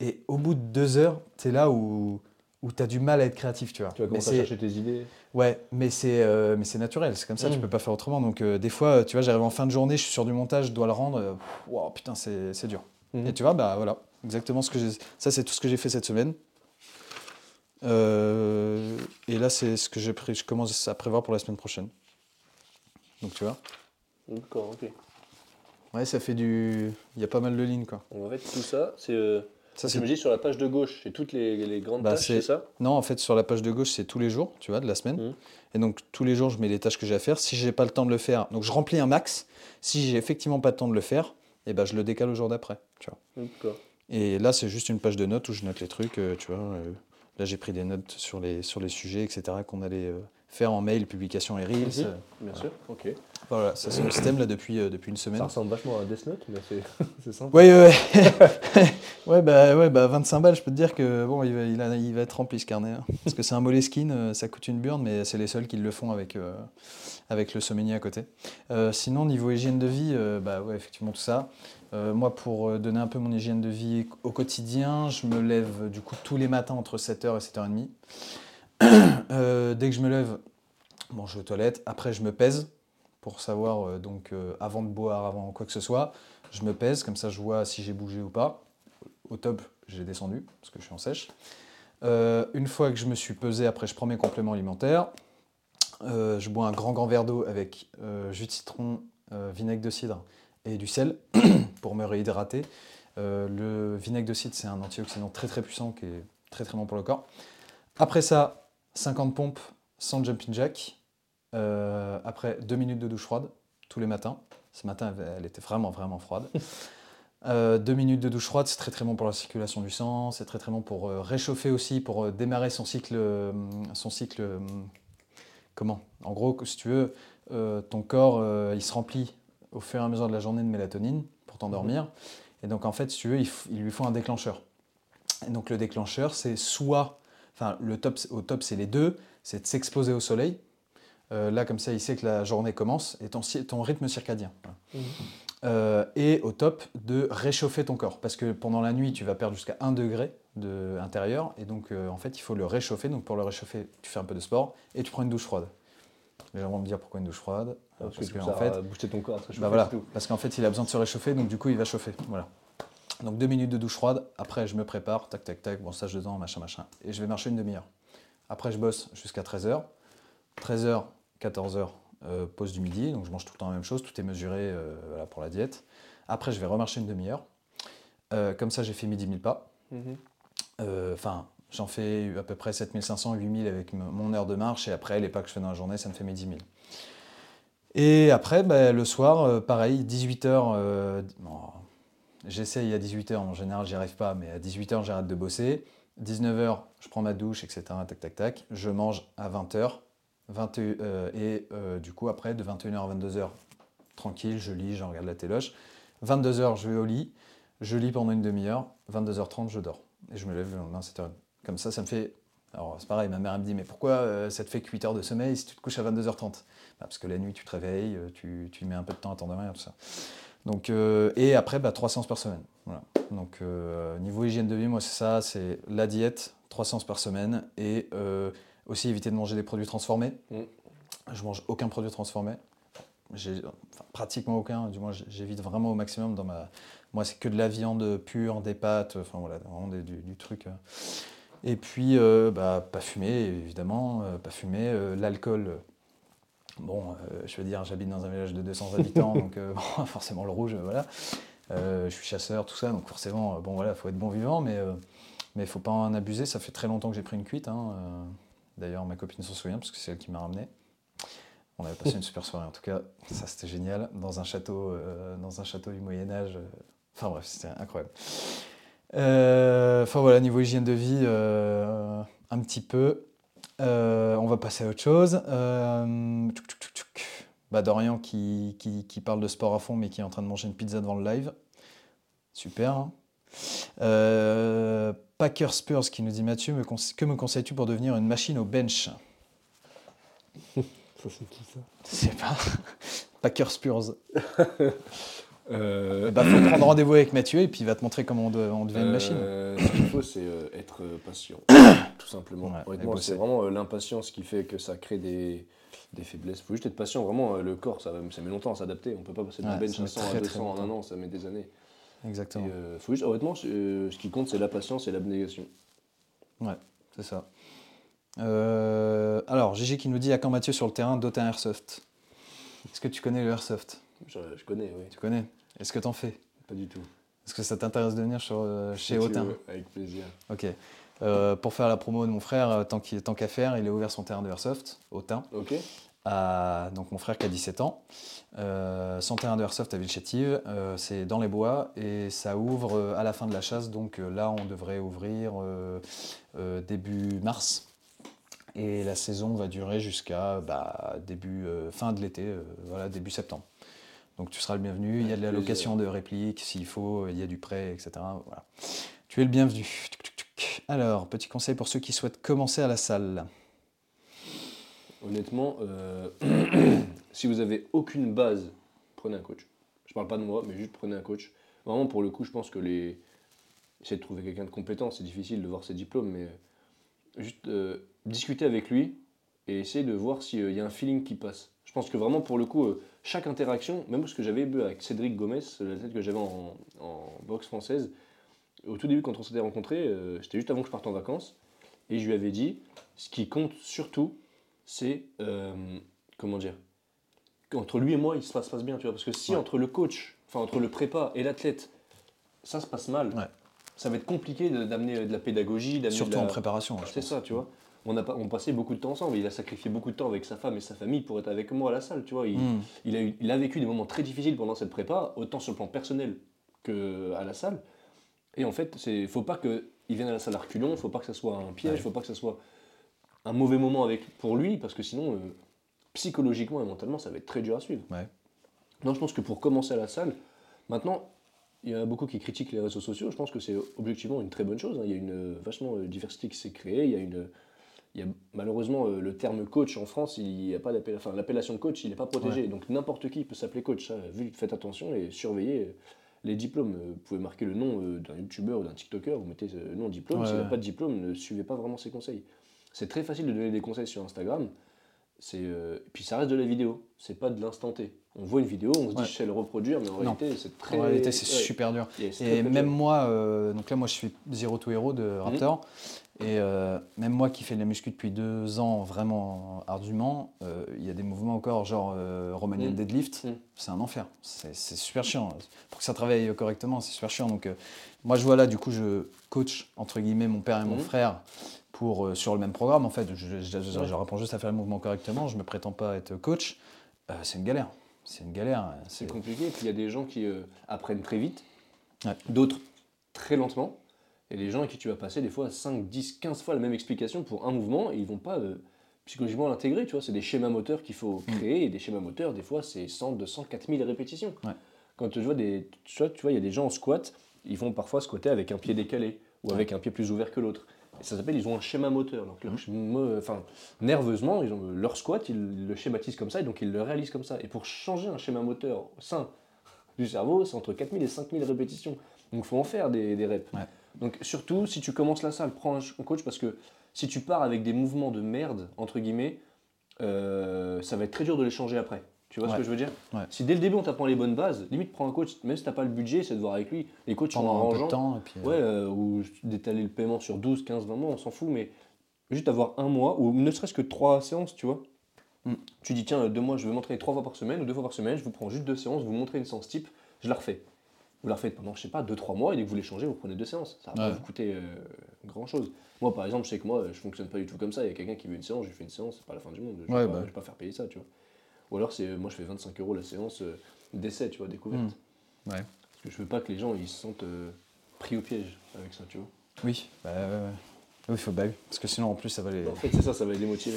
Et au bout de deux heures, tu es là où, où tu as du mal à être créatif, tu vois. Tu vas commencer à c'est- chercher tes idées. Ouais, mais c'est euh, mais c'est naturel, c'est comme ça, tu Mm. peux pas faire autrement. Donc euh, des fois, tu vois, j'arrive en fin de journée, je suis sur du montage, je dois le rendre, euh, wow, putain, c'est c'est dur. Mhm. Et tu vois, bah voilà, exactement ce que j'ai. Ça, c'est tout ce que j'ai fait cette semaine. Euh, et là, c'est ce que j'ai pris, je commence à prévoir pour la semaine prochaine. Donc tu vois, D'accord, ok. ouais, ça fait du. Il y a pas mal de lignes quoi. Donc, en fait, tout ça, c'est. euh, Ça, c'est sur la page de gauche, c'est toutes les, les grandes Bah, tâches, c'est- ça? Non, en fait, sur la page de gauche, c'est tous les jours, tu vois, de la semaine. Mhm. Et donc, tous les jours, je mets les tâches que j'ai à faire. Si j'ai pas le temps de le faire, donc je remplis un max. Si j'ai effectivement pas le temps de le faire, et ben, je le décale au jour d'après, tu vois. D'accord. Et là, c'est juste une page de notes où je note les trucs, euh, tu vois. Là, j'ai pris des notes sur les, sur les sujets, etc., qu'on allait euh, faire en mail, publication et Reels. Bien sûr, ok. voilà, ça, c'est mon système, là, depuis, euh, depuis une semaine. Ça ressemble vachement à Death Note, mais c'est simple. Ouais, ouais, ouais. ouais, bah, ouais, bah 25 balles, je peux te dire que bon, il va, il a- il va être rempli ce carnet. hein. Parce que c'est un Moleskine, euh, ça coûte une burne, mais c'est les seuls qui le font avec, euh, avec le Sommeil à côté. Sinon, niveau hygiène de vie, bah ouais, effectivement, tout ça. Euh, moi, pour euh, donner un peu mon hygiène de vie au quotidien, je me lève du coup tous les matins entre 7h et 7h30. Euh, dès que je me lève, bon, je vais aux toilettes. Après, je me pèse pour savoir, donc, avant de boire, avant quoi que ce soit. Je me pèse, comme ça je vois si j'ai bougé ou pas. Au top, j'ai descendu, parce que je suis en sèche. Une fois que je me suis pesé, après je prends mes compléments alimentaires. Je bois un grand grand verre d'eau avec jus de citron, vinaigre de cidre et du sel pour me réhydrater. Euh, le vinaigre de cidre, c'est un antioxydant très très puissant qui est très très bon pour le corps. Après ça, 50 pompes sans jumping jack. Euh, après, 2 minutes de douche froide tous les matins. Ce matin, elle, était vraiment vraiment froide. Euh, deux minutes de douche froide, c'est très très bon pour la circulation du sang, c'est très très bon pour euh, réchauffer aussi, pour euh, démarrer son cycle, euh, son cycle, euh, comment? En gros, si tu veux, euh, ton corps, euh, il se remplit au fur et à mesure de la journée de mélatonine pour t'endormir. Et donc en fait, si tu veux, il, lui faut un déclencheur. Et donc le déclencheur, c'est soit, enfin le top, au top, c'est les deux, c'est de s'exposer au soleil. Euh, là, comme ça, il sait que la journée commence et ton, rythme circadien. Voilà. Euh, et au top de réchauffer ton corps parce que pendant la nuit tu vas perdre jusqu'à 1 degré de intérieur et donc euh, en fait il faut le réchauffer donc pour le réchauffer tu fais un peu de sport et tu prends une douche froide les gens vont me dire pourquoi une douche froide? Parce, parce que, que, ça en fait boosté ton corps réchauffer, bah voilà, c'est tout. parce qu'en fait il a besoin de se réchauffer donc du coup il va chauffer. Voilà. Donc deux minutes de douche froide. Après je me prépare. Tac tac tac. Brossage de dents machin machin. Et je vais marcher une demi-heure. Après je bosse jusqu'à 13h 13h 14h euh, pause du midi. Donc je mange tout le temps la même chose. Tout est mesuré euh, voilà, pour la diète. Après je vais remarcher une demi-heure. Euh, comme ça j'ai fait midi 1000 pas. Mhm. Euh, enfin j'en fais à peu près 7500 8000 avec mon heure de marche. Et après les pas que je fais dans la journée ça me fait mes 10 000 et après bah, le soir euh, pareil 18h j'essaye à 18h en général j'y arrive pas mais à 18h j'arrête de bosser. 19h je prends ma douche etc tac tac tac. Je mange à 20h 20, euh, et euh, du coup après de 21h à 22h tranquille je lis je regarde la téloche. 22h je vais au lit. Je lis pendant une demi-heure. 22h30 je dors. Et je me lève le lendemain à 7h comme ça ça me fait alors c'est pareil ma mère me dit mais pourquoi euh, ça te fait que 8 heures de sommeil si tu te couches à 22h30 Bah, parce que la nuit tu te réveilles euh, tu, tu mets un peu de temps à t'endormir tout ça donc, euh, et après, bah, 3 séances par semaine. Voilà. Donc, euh, niveau hygiène de vie, moi, c'est ça c'est la diète, 3 séances par semaine, et euh, aussi éviter de manger des produits transformés. Mm. Je mange aucun produit transformé. J'ai enfin, pratiquement aucun, du moins j'évite vraiment au maximum dans ma. Moi, c'est que de la viande pure, des pâtes, enfin voilà, vraiment des- du, du truc. euh. Et puis, bah, pas fumer, évidemment, pas fumer. L'alcool, bon, euh, je veux dire, j'habite dans un village de 200 habitants, donc euh, bon, forcément le rouge, voilà. Euh, je suis chasseur, tout ça, donc forcément, bon voilà, faut être bon vivant, mais mais faut pas en abuser. Ça fait très longtemps que j'ai pris une cuite. hein. D'ailleurs, ma copine s'en souvient parce que c'est elle qui m'a ramené. On avait passé une super soirée en tout cas. Ça c'était génial dans un château, euh, dans un château du Moyen Âge. Enfin bref, c'était incroyable. Euh, Enfin voilà, niveau hygiène de vie, euh, un petit peu. Euh, on va passer à autre chose. Euh, tchouk, tchouk, tchouk, tchouk. Bah, Dorian qui, qui, qui parle de sport à fond mais qui est en train de manger une pizza devant le live. Super. hein. Euh, Packer Spurs qui nous dit Mathieu, me que me conseilles-tu pour devenir une machine au bench? Ça, c'est tout ça? Sais pas. Packer Spurs. Euh, Bah, faut prendre rendez-vous avec Mathieu et puis il va te montrer comment on, de- on devient une machine. Euh, ce qu'il faut, c'est euh, être euh, patient, tout simplement. Ouais, c'est vraiment l'impatience qui fait que ça crée des, des faiblesses. Il faut juste être patient. Vraiment, le corps, ça, ça met longtemps à s'adapter. On peut pas passer d'un Ouais, bench à 100 très, à très 200 en un an, ça met des années. Exactement. Et, faut juste, honnêtement, ce qui compte, c'est la patience et l'abnégation. C'est ça. Alors, Gigi qui nous dit à quand Mathieu sur le terrain d'Autun Airsoft? Est-ce que tu connais le Airsoft? Je, je connais, oui. Tu connais? Est-ce que t'en fais? Pas du tout. Est-ce que ça t'intéresse de venir sur, euh, chez Si Avec plaisir. Ok. Euh, pour faire la promo de mon frère, euh, tant qu'à faire, il a ouvert son terrain de Airsoft, Autun. Ok. à donc mon frère qui a 17 ans. Euh, son terrain de airsoft à Villechétive, c'est dans les bois et ça ouvre à la fin de la chasse. Donc là, on devrait ouvrir début mars. Et la saison va durer jusqu'à bah, début fin de l'été, voilà, début septembre. Donc tu seras le bienvenu. Il y a de la Avec location de répliques s'il faut, il y a du prêt, etc. Voilà. Tu es le bienvenu. Alors, petit conseil pour ceux qui souhaitent commencer à la salle. Honnêtement, euh, si vous avez aucune base, prenez un coach. Je parle pas de moi, mais juste prenez un coach. Vraiment, pour le coup, je pense que les. Essayez de trouver quelqu'un de compétent, c'est difficile de voir ses diplômes, mais euh, juste euh, discuter avec lui et essayer de voir s'il y a un feeling qui passe. Je pense que vraiment, pour le coup, euh, chaque interaction, même ce que j'avais eu avec Cédric Gomez, la tête que j'avais en, en boxe française, au tout début, quand on s'était rencontrés, euh, c'était juste avant que je parte en vacances, et je lui avais dit ce qui compte surtout, c'est, euh, comment dire, qu'entre lui et moi, il se passe, passe bien, tu vois. Parce que si Ouais. entre le coach, enfin entre le prépa et l'athlète, ça se passe mal, Ouais. ça va être compliqué de- d'amener de la pédagogie, d'amener de Surtout la- en préparation. je C'est ça, tu vois. On a, on passait beaucoup de temps ensemble. Il a sacrifié beaucoup de temps avec sa femme et sa famille pour être avec moi à la salle, tu vois. Il, Mm. il a, eu- il a vécu des moments très difficiles pendant cette prépa, autant sur le plan personnel que à la salle. Et en fait, il faut pas qu'il vienne à la salle à reculons, faut pas que ça soit un piège, Ouais. faut pas que ça soit un mauvais moment avec, pour lui, parce que sinon, euh, psychologiquement et mentalement, ça va être très dur à suivre. Ouais. Non, je pense que pour commencer à la salle, maintenant, il y en a beaucoup qui critiquent les réseaux sociaux. Je pense que c'est objectivement une très bonne chose. hein. Il y a une euh, vachement euh, diversité qui s'est créée. Il y a une, il y a, malheureusement, euh, le terme coach en France, il y a pas enfin, l'appellation coach, il n'est pas protégé. Donc n'importe qui peut s'appeler coach. Ça, vu, faites attention et surveillez euh, les diplômes. Euh, Vous pouvez marquer le nom d'un youtubeur ou d'un tiktoker, vous mettez le nom diplôme. Ouais, S'il n'a pas de diplôme, ne suivez pas vraiment ses conseils. C'est très facile de donner des conseils sur Instagram. C'est euh, puis ça reste de la vidéo, c'est pas de l'instant T. On voit une vidéo, on se dit Ouais. je sais le reproduire, mais en Non. réalité c'est très. En réalité, c'est ouais, super dur. et même dur. moi, euh, donc là, moi, je suis Zero to Hero de Raptor. Et euh, même moi qui fais de la muscu depuis deux ans, vraiment ardument, euh, il y a des mouvements encore, genre Romanian Mm. deadlift. Mm. C'est un enfer. C'est super chiant. Pour que ça travaille correctement, c'est super chiant. Donc, moi, je vois là, du coup, je coach, entre guillemets, mon père et mon frère pour, sur le même programme. En fait, je, je, je- Ouais. je leur apprends juste à faire le mouvement correctement. Je me prétends pas être coach. C'est une galère. C'est une galère. C'est compliqué, puis il y a des gens qui euh, apprennent très vite, Ouais. d'autres très lentement, et les gens à qui tu vas passer des fois 5, 10, 15 fois la même explication pour un mouvement, et ils vont pas euh, psychologiquement l'intégrer, tu vois, c'est des schémas moteurs qu'il faut créer, et des schémas moteurs, des fois c'est 100, 200, 4000 répétitions. Ouais. Quand je vois des, tu vois, tu vois, il y a des gens en squat, ils vont parfois squatter avec un pied décalé, ou avec un pied plus ouvert que l'autre. Et ça s'appelle, ils ont un schéma moteur. Donc, leur schéma- enfin, nerveusement, ils ont leur squat, ils le schématisent comme ça, et donc ils le réalisent comme ça. Et pour changer un schéma moteur au sein du cerveau, c'est entre 4000 et 5000 répétitions. Donc il faut en faire des, des reps. Ouais. Donc surtout, si tu commences la salle, prends un coach, parce que si tu pars avec des mouvements de merde, entre guillemets, euh, ça va être très dur de les changer après. Tu vois ce que je veux dire Ouais. Si dès le début on t'apprend les bonnes bases, limite prends un coach, même si t'as pas le budget, c'est de voir avec lui. Les coachs sont pendant un peu arrangeants. de temps. Et puis, euh, Ouais, euh, ou d'étaler le paiement sur 12, 15, 20 mois, on s'en fout, mais juste avoir un mois, ou ne serait-ce que trois séances, tu vois. Mm. Tu dis, tiens, deux mois, je vais m'entraîner trois fois par semaine, ou deux fois par semaine, je vous prends juste deux séances, vous montrez une séance type, je la refais. Vous la refaites pendant, je sais pas, deux, trois mois, et dès que vous les changez, vous prenez deux séances. Ça va pas vous coûter euh, grand-chose. Moi, par exemple, je sais que moi, je fonctionne pas du tout comme ça. Il y a quelqu'un qui veut une séance, je fais une séance, c'est pas la fin du monde. Je vais, pas, bah. je vais pas faire payer ça, tu vois. Ou alors, c'est, moi, je fais 25 euros la séance euh, d'essai, tu vois, découverte. Mm. Ouais. Parce que je veux pas que les gens, ils se sentent euh, pris au piège avec ça, tu vois. Oui, bah, ouais, ouais. Oui, faut, bah oui, parce que sinon en plus ça va les. En fait, c'est ça, ça va les démotiver.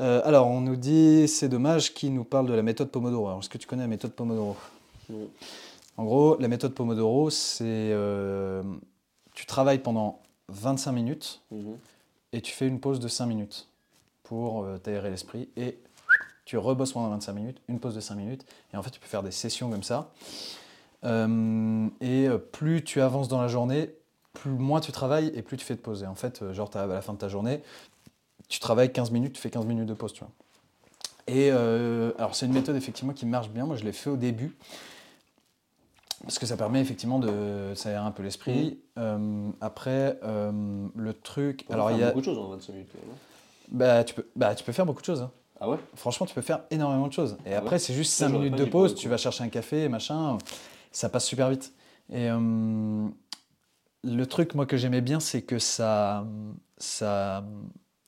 Euh, alors, on nous dit, c'est dommage, qui nous parle de la méthode Pomodoro. Alors, est-ce que tu connais la méthode Pomodoro? Non. En gros, la méthode Pomodoro, c'est. euh, tu travailles pendant 25 minutes Mhm. et tu fais une pause de 5 minutes pour euh, t'aérer l'esprit et tu rebosses pendant 25 minutes, une pause de 5 minutes et en fait tu peux faire des sessions comme ça. Euh, et euh, plus tu avances dans la journée, plus moins tu travailles et plus tu fais de pause. Et en fait, euh, genre à la fin de ta journée, tu travailles 15 minutes, tu fais 15 minutes de pause, tu vois. Et euh, alors c'est une méthode effectivement qui marche bien. Moi je l'ai fait au début parce que ça permet effectivement de s'aérer un peu l'esprit. Euh, après le truc, On alors il y faire a, beaucoup de choses en 25 minutes. bah tu peux, bah tu peux faire beaucoup de choses. hein. Ah ouais Franchement, tu peux faire énormément de choses. Et Ah après, ouais c'est juste Ça, 5 j'aurais minutes de pause, tu vas chercher un café, machin, ça passe super vite. Et euh, le truc, moi, que j'aimais bien, c'est que ça, ça.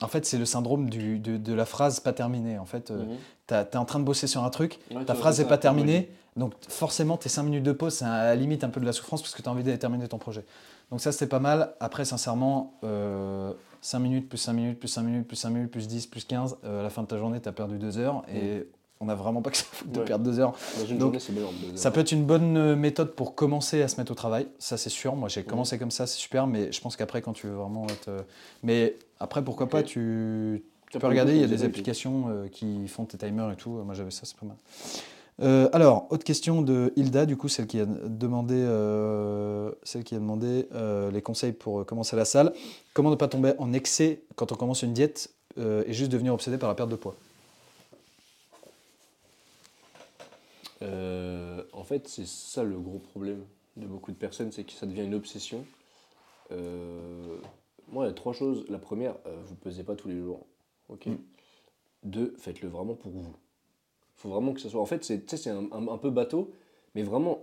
En fait, c'est le syndrome du- de, de la phrase pas terminée. En fait, Mhm. tu es en train de bosser sur un truc, Ouais, ta phrase n'est pas terminée, donc forcément, tes 5 minutes de pause, c'est à la limite un peu de la souffrance parce que tu as envie de terminer ton projet. Donc ça, c'était pas mal. Après, sincèrement, euh, 5 minutes, plus 5 minutes, plus 5 minutes, plus 5 minutes, plus 10, plus 15, euh, à la fin de ta journée, tu as perdu 2 heures et on n'a vraiment pas que ça de Ouais. perdre 2 heures. Une Donc, journée, Ça peut être une bonne euh, méthode pour commencer à se mettre au travail, ça c'est sûr. Moi j'ai commencé comme ça, c'est super, mais je pense qu'après quand tu veux vraiment être... euh, Mais après pourquoi pas, tu, peux regarder, il y a des applications euh, qui font tes timers et tout. Moi j'avais ça, c'est pas mal. Euh, alors, autre question de Hilda, du coup, celle qui a demandé, euh, celle qui a demandé euh, les conseils pour commencer la salle. Comment ne pas tomber en excès quand on commence une diète et juste devenir obsédé par la perte de poids? En fait, c'est ça le gros problème de beaucoup de personnes, c'est que ça devient une obsession. Moi, il y a trois choses. La première, vous ne pesez pas tous les jours. Ok? Mm. de faites-le vraiment pour vous. Faut vraiment que ce soit. En fait, c'est un, un- un peu bateau, mais vraiment,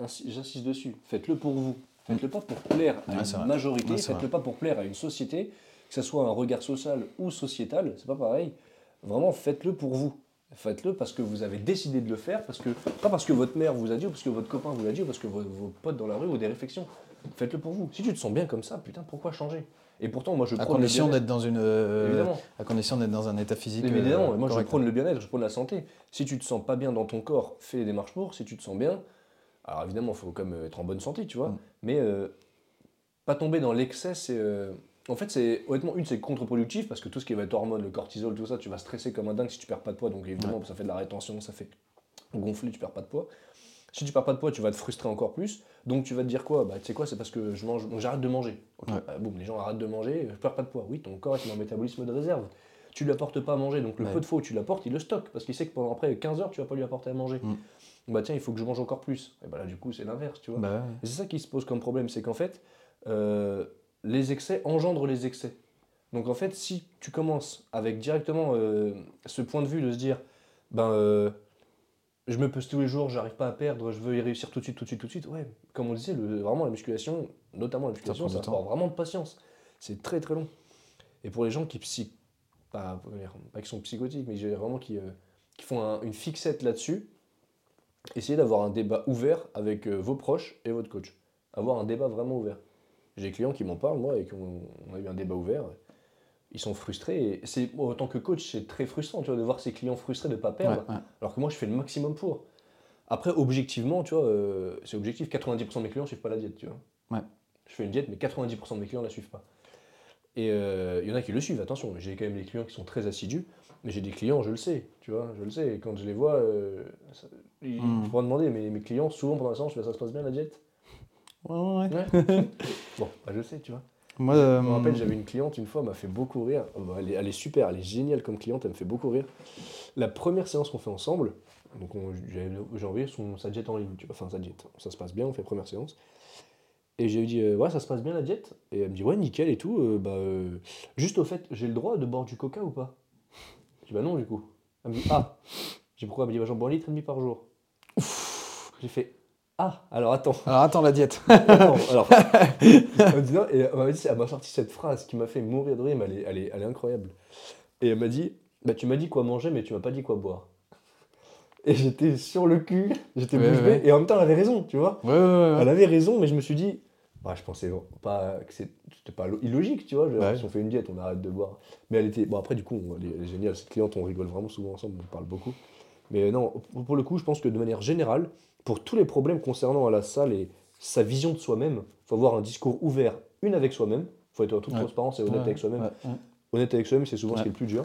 insi- j'insiste dessus. Faites-le pour vous. Faites-le pas pour plaire à Ouais, une majorité, Ouais, faites-le pas pour plaire à une société, que ce soit un regard social ou sociétal, c'est pas pareil. Vraiment, faites-le pour vous. Faites-le parce que vous avez décidé de le faire, parce que, pas parce que votre mère vous a dit, ou parce que votre copain vous l'a dit, ou parce que vos, vos potes dans la rue ou des réflexions. Faites-le pour vous. Si tu te sens bien comme ça, putain, pourquoi changer? Et pourtant, moi, je À prône le condition bien-être. d'être dans une. euh, Évidemment. à condition d'être dans un état physique. euh, Évidemment, et moi je prône le bien-être, je prône la santé. Si tu te sens pas bien dans ton corps, fais les démarches pour. Si tu te sens bien, alors évidemment, il faut quand même être en bonne santé, tu vois. Mm. Mais euh, pas tomber dans l'excès, c'est. euh, En fait, c'est honnêtement, une, c'est contre-productif parce que tout ce qui va être hormones, le cortisol, tout ça, tu vas stresser comme un dingue si tu perds pas de poids. Donc évidemment, ça fait de la rétention, ça fait gonfler, tu perds pas de poids. Si tu perds pas de poids, tu vas te frustrer encore plus. Donc tu vas te dire quoi? Bah tu sais quoi, c'est parce que je mange, donc j'arrête de manger. Ok, Ouais. bah, boum, les gens arrêtent de manger, je perds pas de poids. Oui, ton corps est un métabolisme de réserve. Tu lui apportes pas à manger, donc le Ouais. peu de fois où tu l'apportes, il le stocke parce qu'il sait que pendant après 15 heures, tu vas pas lui apporter à manger. Mm. Bah tiens, il faut que je mange encore plus. Et bah là, du coup, c'est l'inverse, tu vois. Bah ouais. Et c'est ça qui se pose comme problème, c'est qu'en fait, euh, les excès engendrent les excès. Donc en fait, si tu commences avec directement euh, ce point de vue de se dire, ben, euh, je me pèse tous les jours, j'arrive pas à perdre, je veux y réussir tout de suite, tout de suite, tout de suite, ouais, comme on disait, le- vraiment la musculation, notamment la musculation, prend ça apporte vraiment de patience. C'est très très long. Et pour les gens qui psy... pas, pas qui sont psychotiques, mais vraiment qui, euh, qui font un- une fixette là-dessus, essayez d'avoir un débat ouvert avec euh, vos proches et votre coach. Avoir un débat vraiment ouvert. J'ai des clients qui m'en parlent, moi, et qui ont, on a eu un débat ouvert. Ils sont frustrés. C'est, en tant que coach, c'est très frustrant tu vois, de voir ces clients frustrés de ne pas perdre. Ouais, ouais. Alors que moi, je fais le maximum pour. Après, objectivement, tu vois, euh, c'est objectif, 90% de mes clients ne suivent pas la diète, tu vois. Ouais. Je fais une diète, mais 90% de mes clients ne la suivent pas. Et euh, il y en a qui le suivent, attention, j'ai quand même des clients qui sont très assidus, mais j'ai des clients, je le sais, tu vois, je le sais, et quand je les vois, euh, ça- ils Mm. pourront demander, mais mes clients, souvent pendant la séance, ça se passe bien la diète? Ouais, ouais, ouais. Ouais. bon, bah, je le sais, tu vois. Moi, euh, Je me rappelle, j'avais une cliente une fois, elle m'a fait beaucoup rire. Oh, bah, elle, est, elle est super, elle est géniale comme cliente, elle me fait beaucoup rire. La première séance qu'on fait ensemble, donc on- j'ai envoyé son, sa diète en ligne, tu vois, enfin sa diète. Ça se passe bien, on fait première séance. Et j'ai dit, euh, ouais, ça se passe bien la diète Et elle me dit, ouais, nickel et tout. euh, bah, euh, juste au fait, j'ai le droit de boire du coca ou pas? Je dis, bah non, du coup. Elle me dit, ah J'ai pourquoi? Elle me dit, bah, j'en bois un litre et demi par jour. J'ai fait, ah, alors attends. Alors attends la diète. Alors, elle m'a dit- elle m'a sorti cette phrase qui m'a fait mourir de rire, elle est, elle est, elle est incroyable. Et elle m'a dit, bah, tu m'as dit quoi manger, mais tu m'as pas dit quoi boire. Et j'étais sur le cul, j'étais Ouais, bouche bée, ouais. et en même temps, elle avait raison, tu vois. Ouais. Elle avait raison, mais je me suis dit, bah, je pensais pas que c'était pas lo- illogique, tu vois. Si on fait une diète, on arrête de boire. Mais elle était, bon, après, du coup, on- elle est, elle est géniale, cette cliente, on rigole vraiment souvent ensemble, on parle beaucoup. Mais non, pour- pour le coup, je pense que de manière générale, pour tous les problèmes concernant à la salle et sa vision de soi-même, faut avoir un discours ouvert, une avec soi-même, faut être en toute Ouais. transparence et honnête Ouais, avec soi-même. Honnête avec soi-même, c'est souvent ce qui est le plus dur.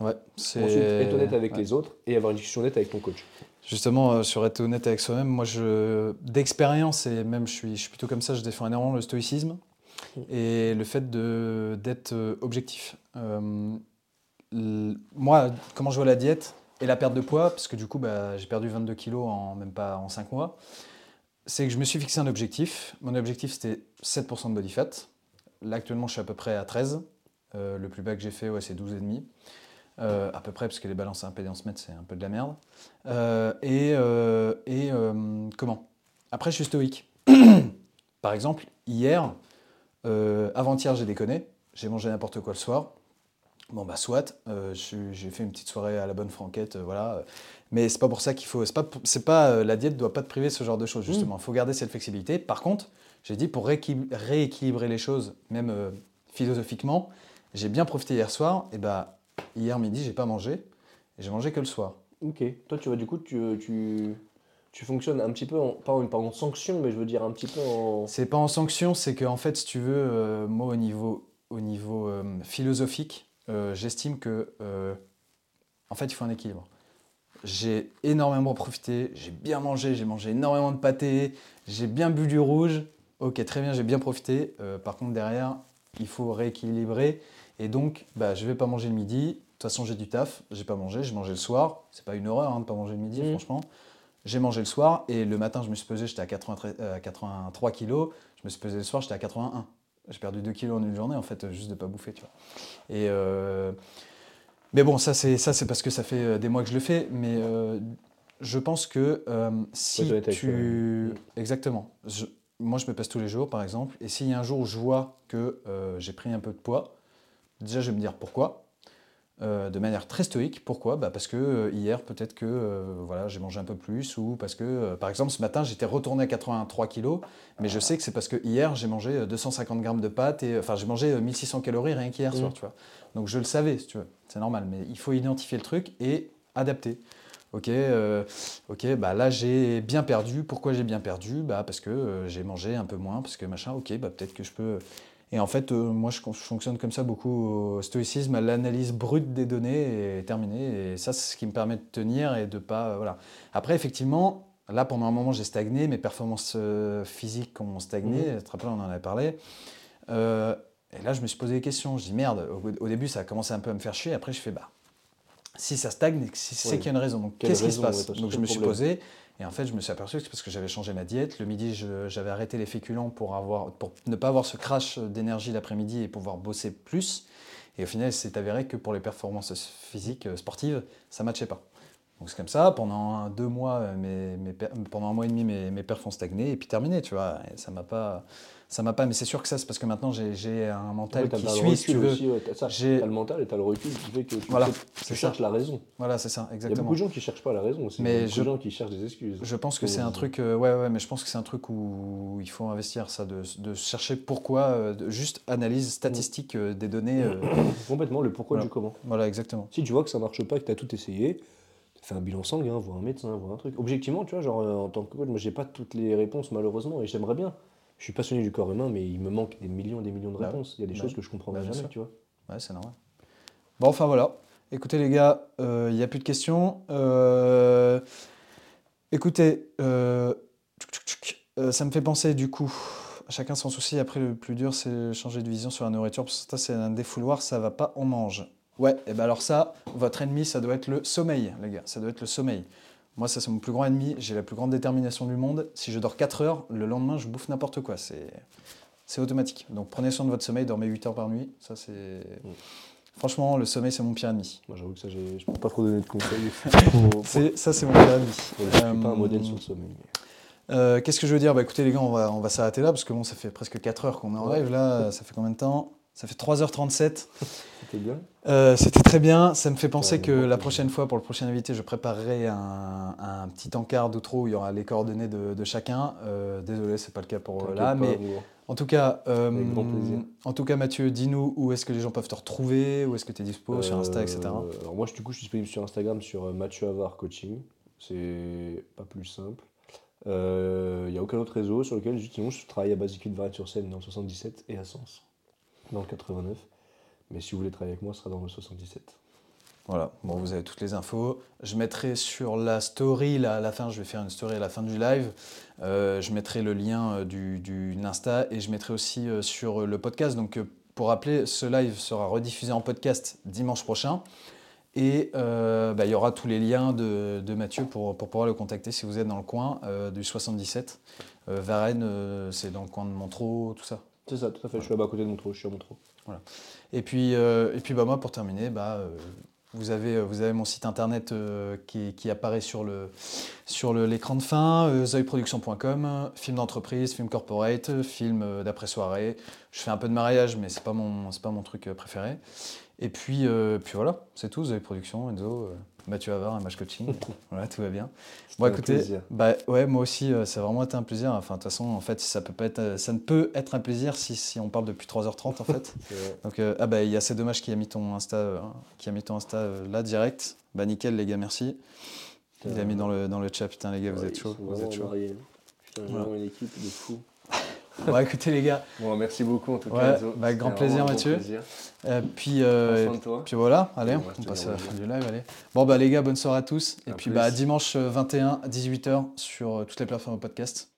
Ouais, c'est. Ensuite, être honnête avec les autres et avoir une discussion honnête avec ton coach. Justement, euh, sur être honnête avec soi-même, moi, je, d'expérience, et même je suis, je suis plutôt comme ça, je défends énormément le stoïcisme et le fait de, d'être euh, objectif. Euh, moi, comment je vois la diète et la perte de poids, parce que du coup, bah, j'ai perdu 22 kilos en même pas en 5 mois, c'est que je me suis fixé un objectif. Mon objectif, c'était 7% de body fat. Là, actuellement, je suis à peu près à 13. Euh, le plus bas que j'ai fait, ouais, c'est 12,5. Euh, à peu près, parce que les balances à impédance mètre, c'est un peu de la merde. Euh, et euh, et comment? Après, je suis stoïque. Par exemple, hier, avant-hier, j'ai déconné. J'ai mangé n'importe quoi le soir. Bon, bah, soit. euh, j'ai fait une petite soirée à la bonne franquette, euh, voilà. Mais c'est pas pour ça qu'il faut. C'est pas, c'est pas, euh, la diète doit pas te priver de ce genre de choses, justement. Il faut garder cette flexibilité. Par contre, j'ai dit pour rééquil- rééquilibrer les choses, même philosophiquement, j'ai bien profité hier soir. Et bah, hier midi, j'ai pas mangé. J'ai mangé que le soir. Ok. Toi, tu vois, du coup, tu, tu, tu fonctionnes un petit peu, en, pas, en, pas en sanction, mais je veux dire un petit peu en. C'est pas en sanction, c'est que en fait, si tu veux, euh, moi au niveau, au niveau euh, philosophique, euh, j'estime que euh, en fait, il faut un équilibre. J'ai énormément profité, j'ai bien mangé, j'ai mangé énormément de pâté, j'ai bien bu du rouge. Ok, très bien, j'ai bien profité. Euh, par contre, derrière, il faut rééquilibrer. Et donc, bah, je vais pas manger le midi. De toute façon, j'ai du taf, j'ai pas mangé, j'ai mangé le soir. C'est pas une horreur hein, de pas manger le midi, Mhm. franchement. J'ai mangé le soir et le matin, je me suis pesé, j'étais à 83, à 83 kilos. Je me suis pesé le soir, j'étais à 81. J'ai perdu 2 kilos en une journée, en fait, juste de pas bouffer, tu vois. Et, euh, Mais bon, ça c'est ça c'est parce que ça fait euh, des mois que je le fais, mais euh, je pense que euh, si tu exactement, je- moi je me pèse tous les jours par exemple, et s'il y a un jour où je vois que j'ai pris un peu de poids, déjà je vais me dire pourquoi. Euh, de manière très stoïque. Pourquoi? Bah, Parce que euh, hier, peut-être que euh, voilà, j'ai mangé un peu plus, ou parce que, par exemple, ce matin, j'étais retourné à 83 kilos, mais je sais que c'est parce que hier, j'ai mangé euh, 250 grammes de pâtes, et enfin, j'ai mangé euh, 1600 calories rien qu'hier soir, tu vois. Donc je le savais, si tu veux, c'est normal, mais il faut identifier le truc et adapter. Ok, ok, bah là j'ai bien perdu. Pourquoi j'ai bien perdu? Bah parce que j'ai mangé un peu moins, parce que machin. Ok, bah peut-être que je peux. Et en fait, euh, moi je, je fonctionne comme ça beaucoup au stoïcisme, à l'analyse brute des données et terminé. Et ça, c'est ce qui me permet de tenir et de pas. euh, voilà. Après, effectivement, là pendant un moment j'ai stagné, mes performances euh, physiques ont stagné. Tu te on en avait parlé. Euh, et là, je me suis posé des questions. Je dis merde. Au, au début, ça a commencé un peu à me faire chier. Après, je fais bah si ça stagne, c'est qu'il y a une raison. Donc, qu'est-ce qui se passe ouais, Donc, je me suis posé. Et en fait, je me suis aperçu que c'est parce que j'avais changé ma diète. Le midi, j'avais arrêté les féculents pour, ne pas avoir ce crash d'énergie l'après-midi et pouvoir bosser plus. Et au final, c'est avéré que pour les performances physiques, euh, sportives, ça ne matchait pas. Donc c'est comme ça, pendant un, deux mois, euh, pendant un mois et demi, mes, mes perfs ont stagné et puis terminé, tu vois. Ça m'a pas, ça m'a pas. Mais c'est sûr que ça, c'est parce que maintenant j'ai un mental t'as qui suit, si tu veux. aussi, ouais, t'as ça. J'ai- T'as le mental et t'as le recul qui fait que tu, Voilà, sais- tu cherches la raison. Voilà, c'est ça, Il y a exactement. beaucoup de gens qui cherchent pas la raison aussi. Mais Il y a beaucoup je- de gens qui cherchent des excuses. Je pense que c'est un truc, euh, ouais, ouais, mais je pense que c'est un truc où il faut investir ça, de, de chercher pourquoi, euh, de- juste analyse statistique euh, des données. Complètement le pourquoi Voilà. du comment. voilà, exactement. Si tu vois que ça marche pas, que tu as tout essayé, fais un bilan sanguin, vois un médecin, vois un truc. Objectivement, tu vois, genre en tant que coach, moi j'ai pas toutes les réponses malheureusement et j'aimerais bien. Je suis passionné du corps humain, mais il me manque des millions et des millions de Bah réponses. Il y a des Bah choses que je comprends Bah, jamais, sûr. tu vois. Ouais, c'est normal. Bon, enfin voilà. Écoutez les gars, euh, il n'y a plus de questions. Euh, écoutez, euh. Euh, ça me fait penser du coup, chacun son souci. Après, le plus dur, c'est changer de vision sur la nourriture. Parce que ça, c'est un défouloir, ça va pas, on mange. Ouais, et ben alors ça, votre ennemi, ça doit être le sommeil, les gars. Ça doit être le sommeil. Moi, ça, c'est mon plus grand ennemi. J'ai la plus grande détermination du monde. Si je dors 4 heures, le lendemain, je bouffe n'importe quoi. C'est. Automatique. Donc prenez soin de votre sommeil, dormez 8 heures par nuit. Ça, c'est. Franchement, le sommeil, c'est mon pire ennemi. Moi j'avoue que ça, je peux pas trop donner de conseils. Ça, c'est mon pire ennemi. Je suis pas un Euh, modèle sur le sommeil. Euh, Qu'est-ce que je veux dire? Bah, Écoutez, les gars, on va, on va s'arrêter là parce que bon, ça fait presque 4 heures qu'on est en live là. Ça fait combien de temps? Ça fait 3h37. C'était bien. Euh, C'était très bien. Ça me fait penser que la prochaine fois, pour le prochain invité, je préparerai un, un petit encart d'outro où il y aura les coordonnées de, de chacun. Euh, désolé, c'est pas le cas pour euh, là, pas, mais en tout cas, euh, grand en tout cas, Mathieu, dis-nous où est-ce que les gens peuvent te retrouver, où est-ce que tu es dispo sur Insta, etc. Alors moi, je- du coup, je suis disponible sur Instagram sur Mathieu Avar Coaching. C'est pas plus simple. Il n'y a aucun autre réseau sur lequel sinon je travaille à Basicule Varenne sur Seine dans le 77 et à Sens dans le 89. Mais si vous voulez travailler avec moi, ce sera dans le 77. Voilà, bon, vous avez toutes les infos. Je mettrai sur la story, là, à la fin, je vais faire une story à la fin du live. Euh, je mettrai le lien euh, du, du Insta et je mettrai aussi euh, sur le podcast. Donc, euh, pour rappeler, ce live sera rediffusé en podcast dimanche prochain. Et euh, bah, il y aura tous les liens de, de Mathieu pour, pour pouvoir le contacter si vous êtes dans le coin euh, du 77. Euh, Varennes, euh, c'est dans le coin de Montreux, tout ça. C'est ça, tout à fait. Je suis là-bas à côté de Montreux, je suis à Montreux. Et puis, euh, et puis bah, moi, pour terminer, bah, euh, vous, avez, euh, vous avez mon site internet qui, qui apparaît sur le sur le- l'écran de fin, zoeproduction.com, film d'entreprise, film corporate, film d'après-soirée. Je fais un peu de mariage, mais c'est pas mon, pas mon truc préféré. Et puis, puis voilà, c'est tout, Zoé Production, Enzo, euh, Mathieu Havard, Image Coaching. voilà, tout va bien. Bon, un écoutez, plaisir. bah ouais, moi aussi, euh, ça a vraiment été un plaisir. Enfin, de toute façon, en fait, ça peut pas être, euh, ça ne peut être un plaisir si, si on parle depuis 3h30 en fait. Donc euh, ah bah il y a c'est dommage qui a mis ton Insta euh, qui a mis ton Insta euh, là direct. Bah nickel les gars, merci. Il a mis dans le dans le chat putain les gars, vous êtes chauds, vous êtes chauds. Putain, j'ai une équipe de fous. Bon écoutez les gars, Bon, merci beaucoup en tout Ouais, cas. Bah, grand plaisir, un bon Mathieu. plaisir. Euh, puis euh, toi. puis voilà, allez, Et on, passe à la fin du live, allez. Bon bah les gars, bonne soirée à tous et puis plus. bah dimanche euh, 21 18h sur euh, toutes les plateformes de podcast.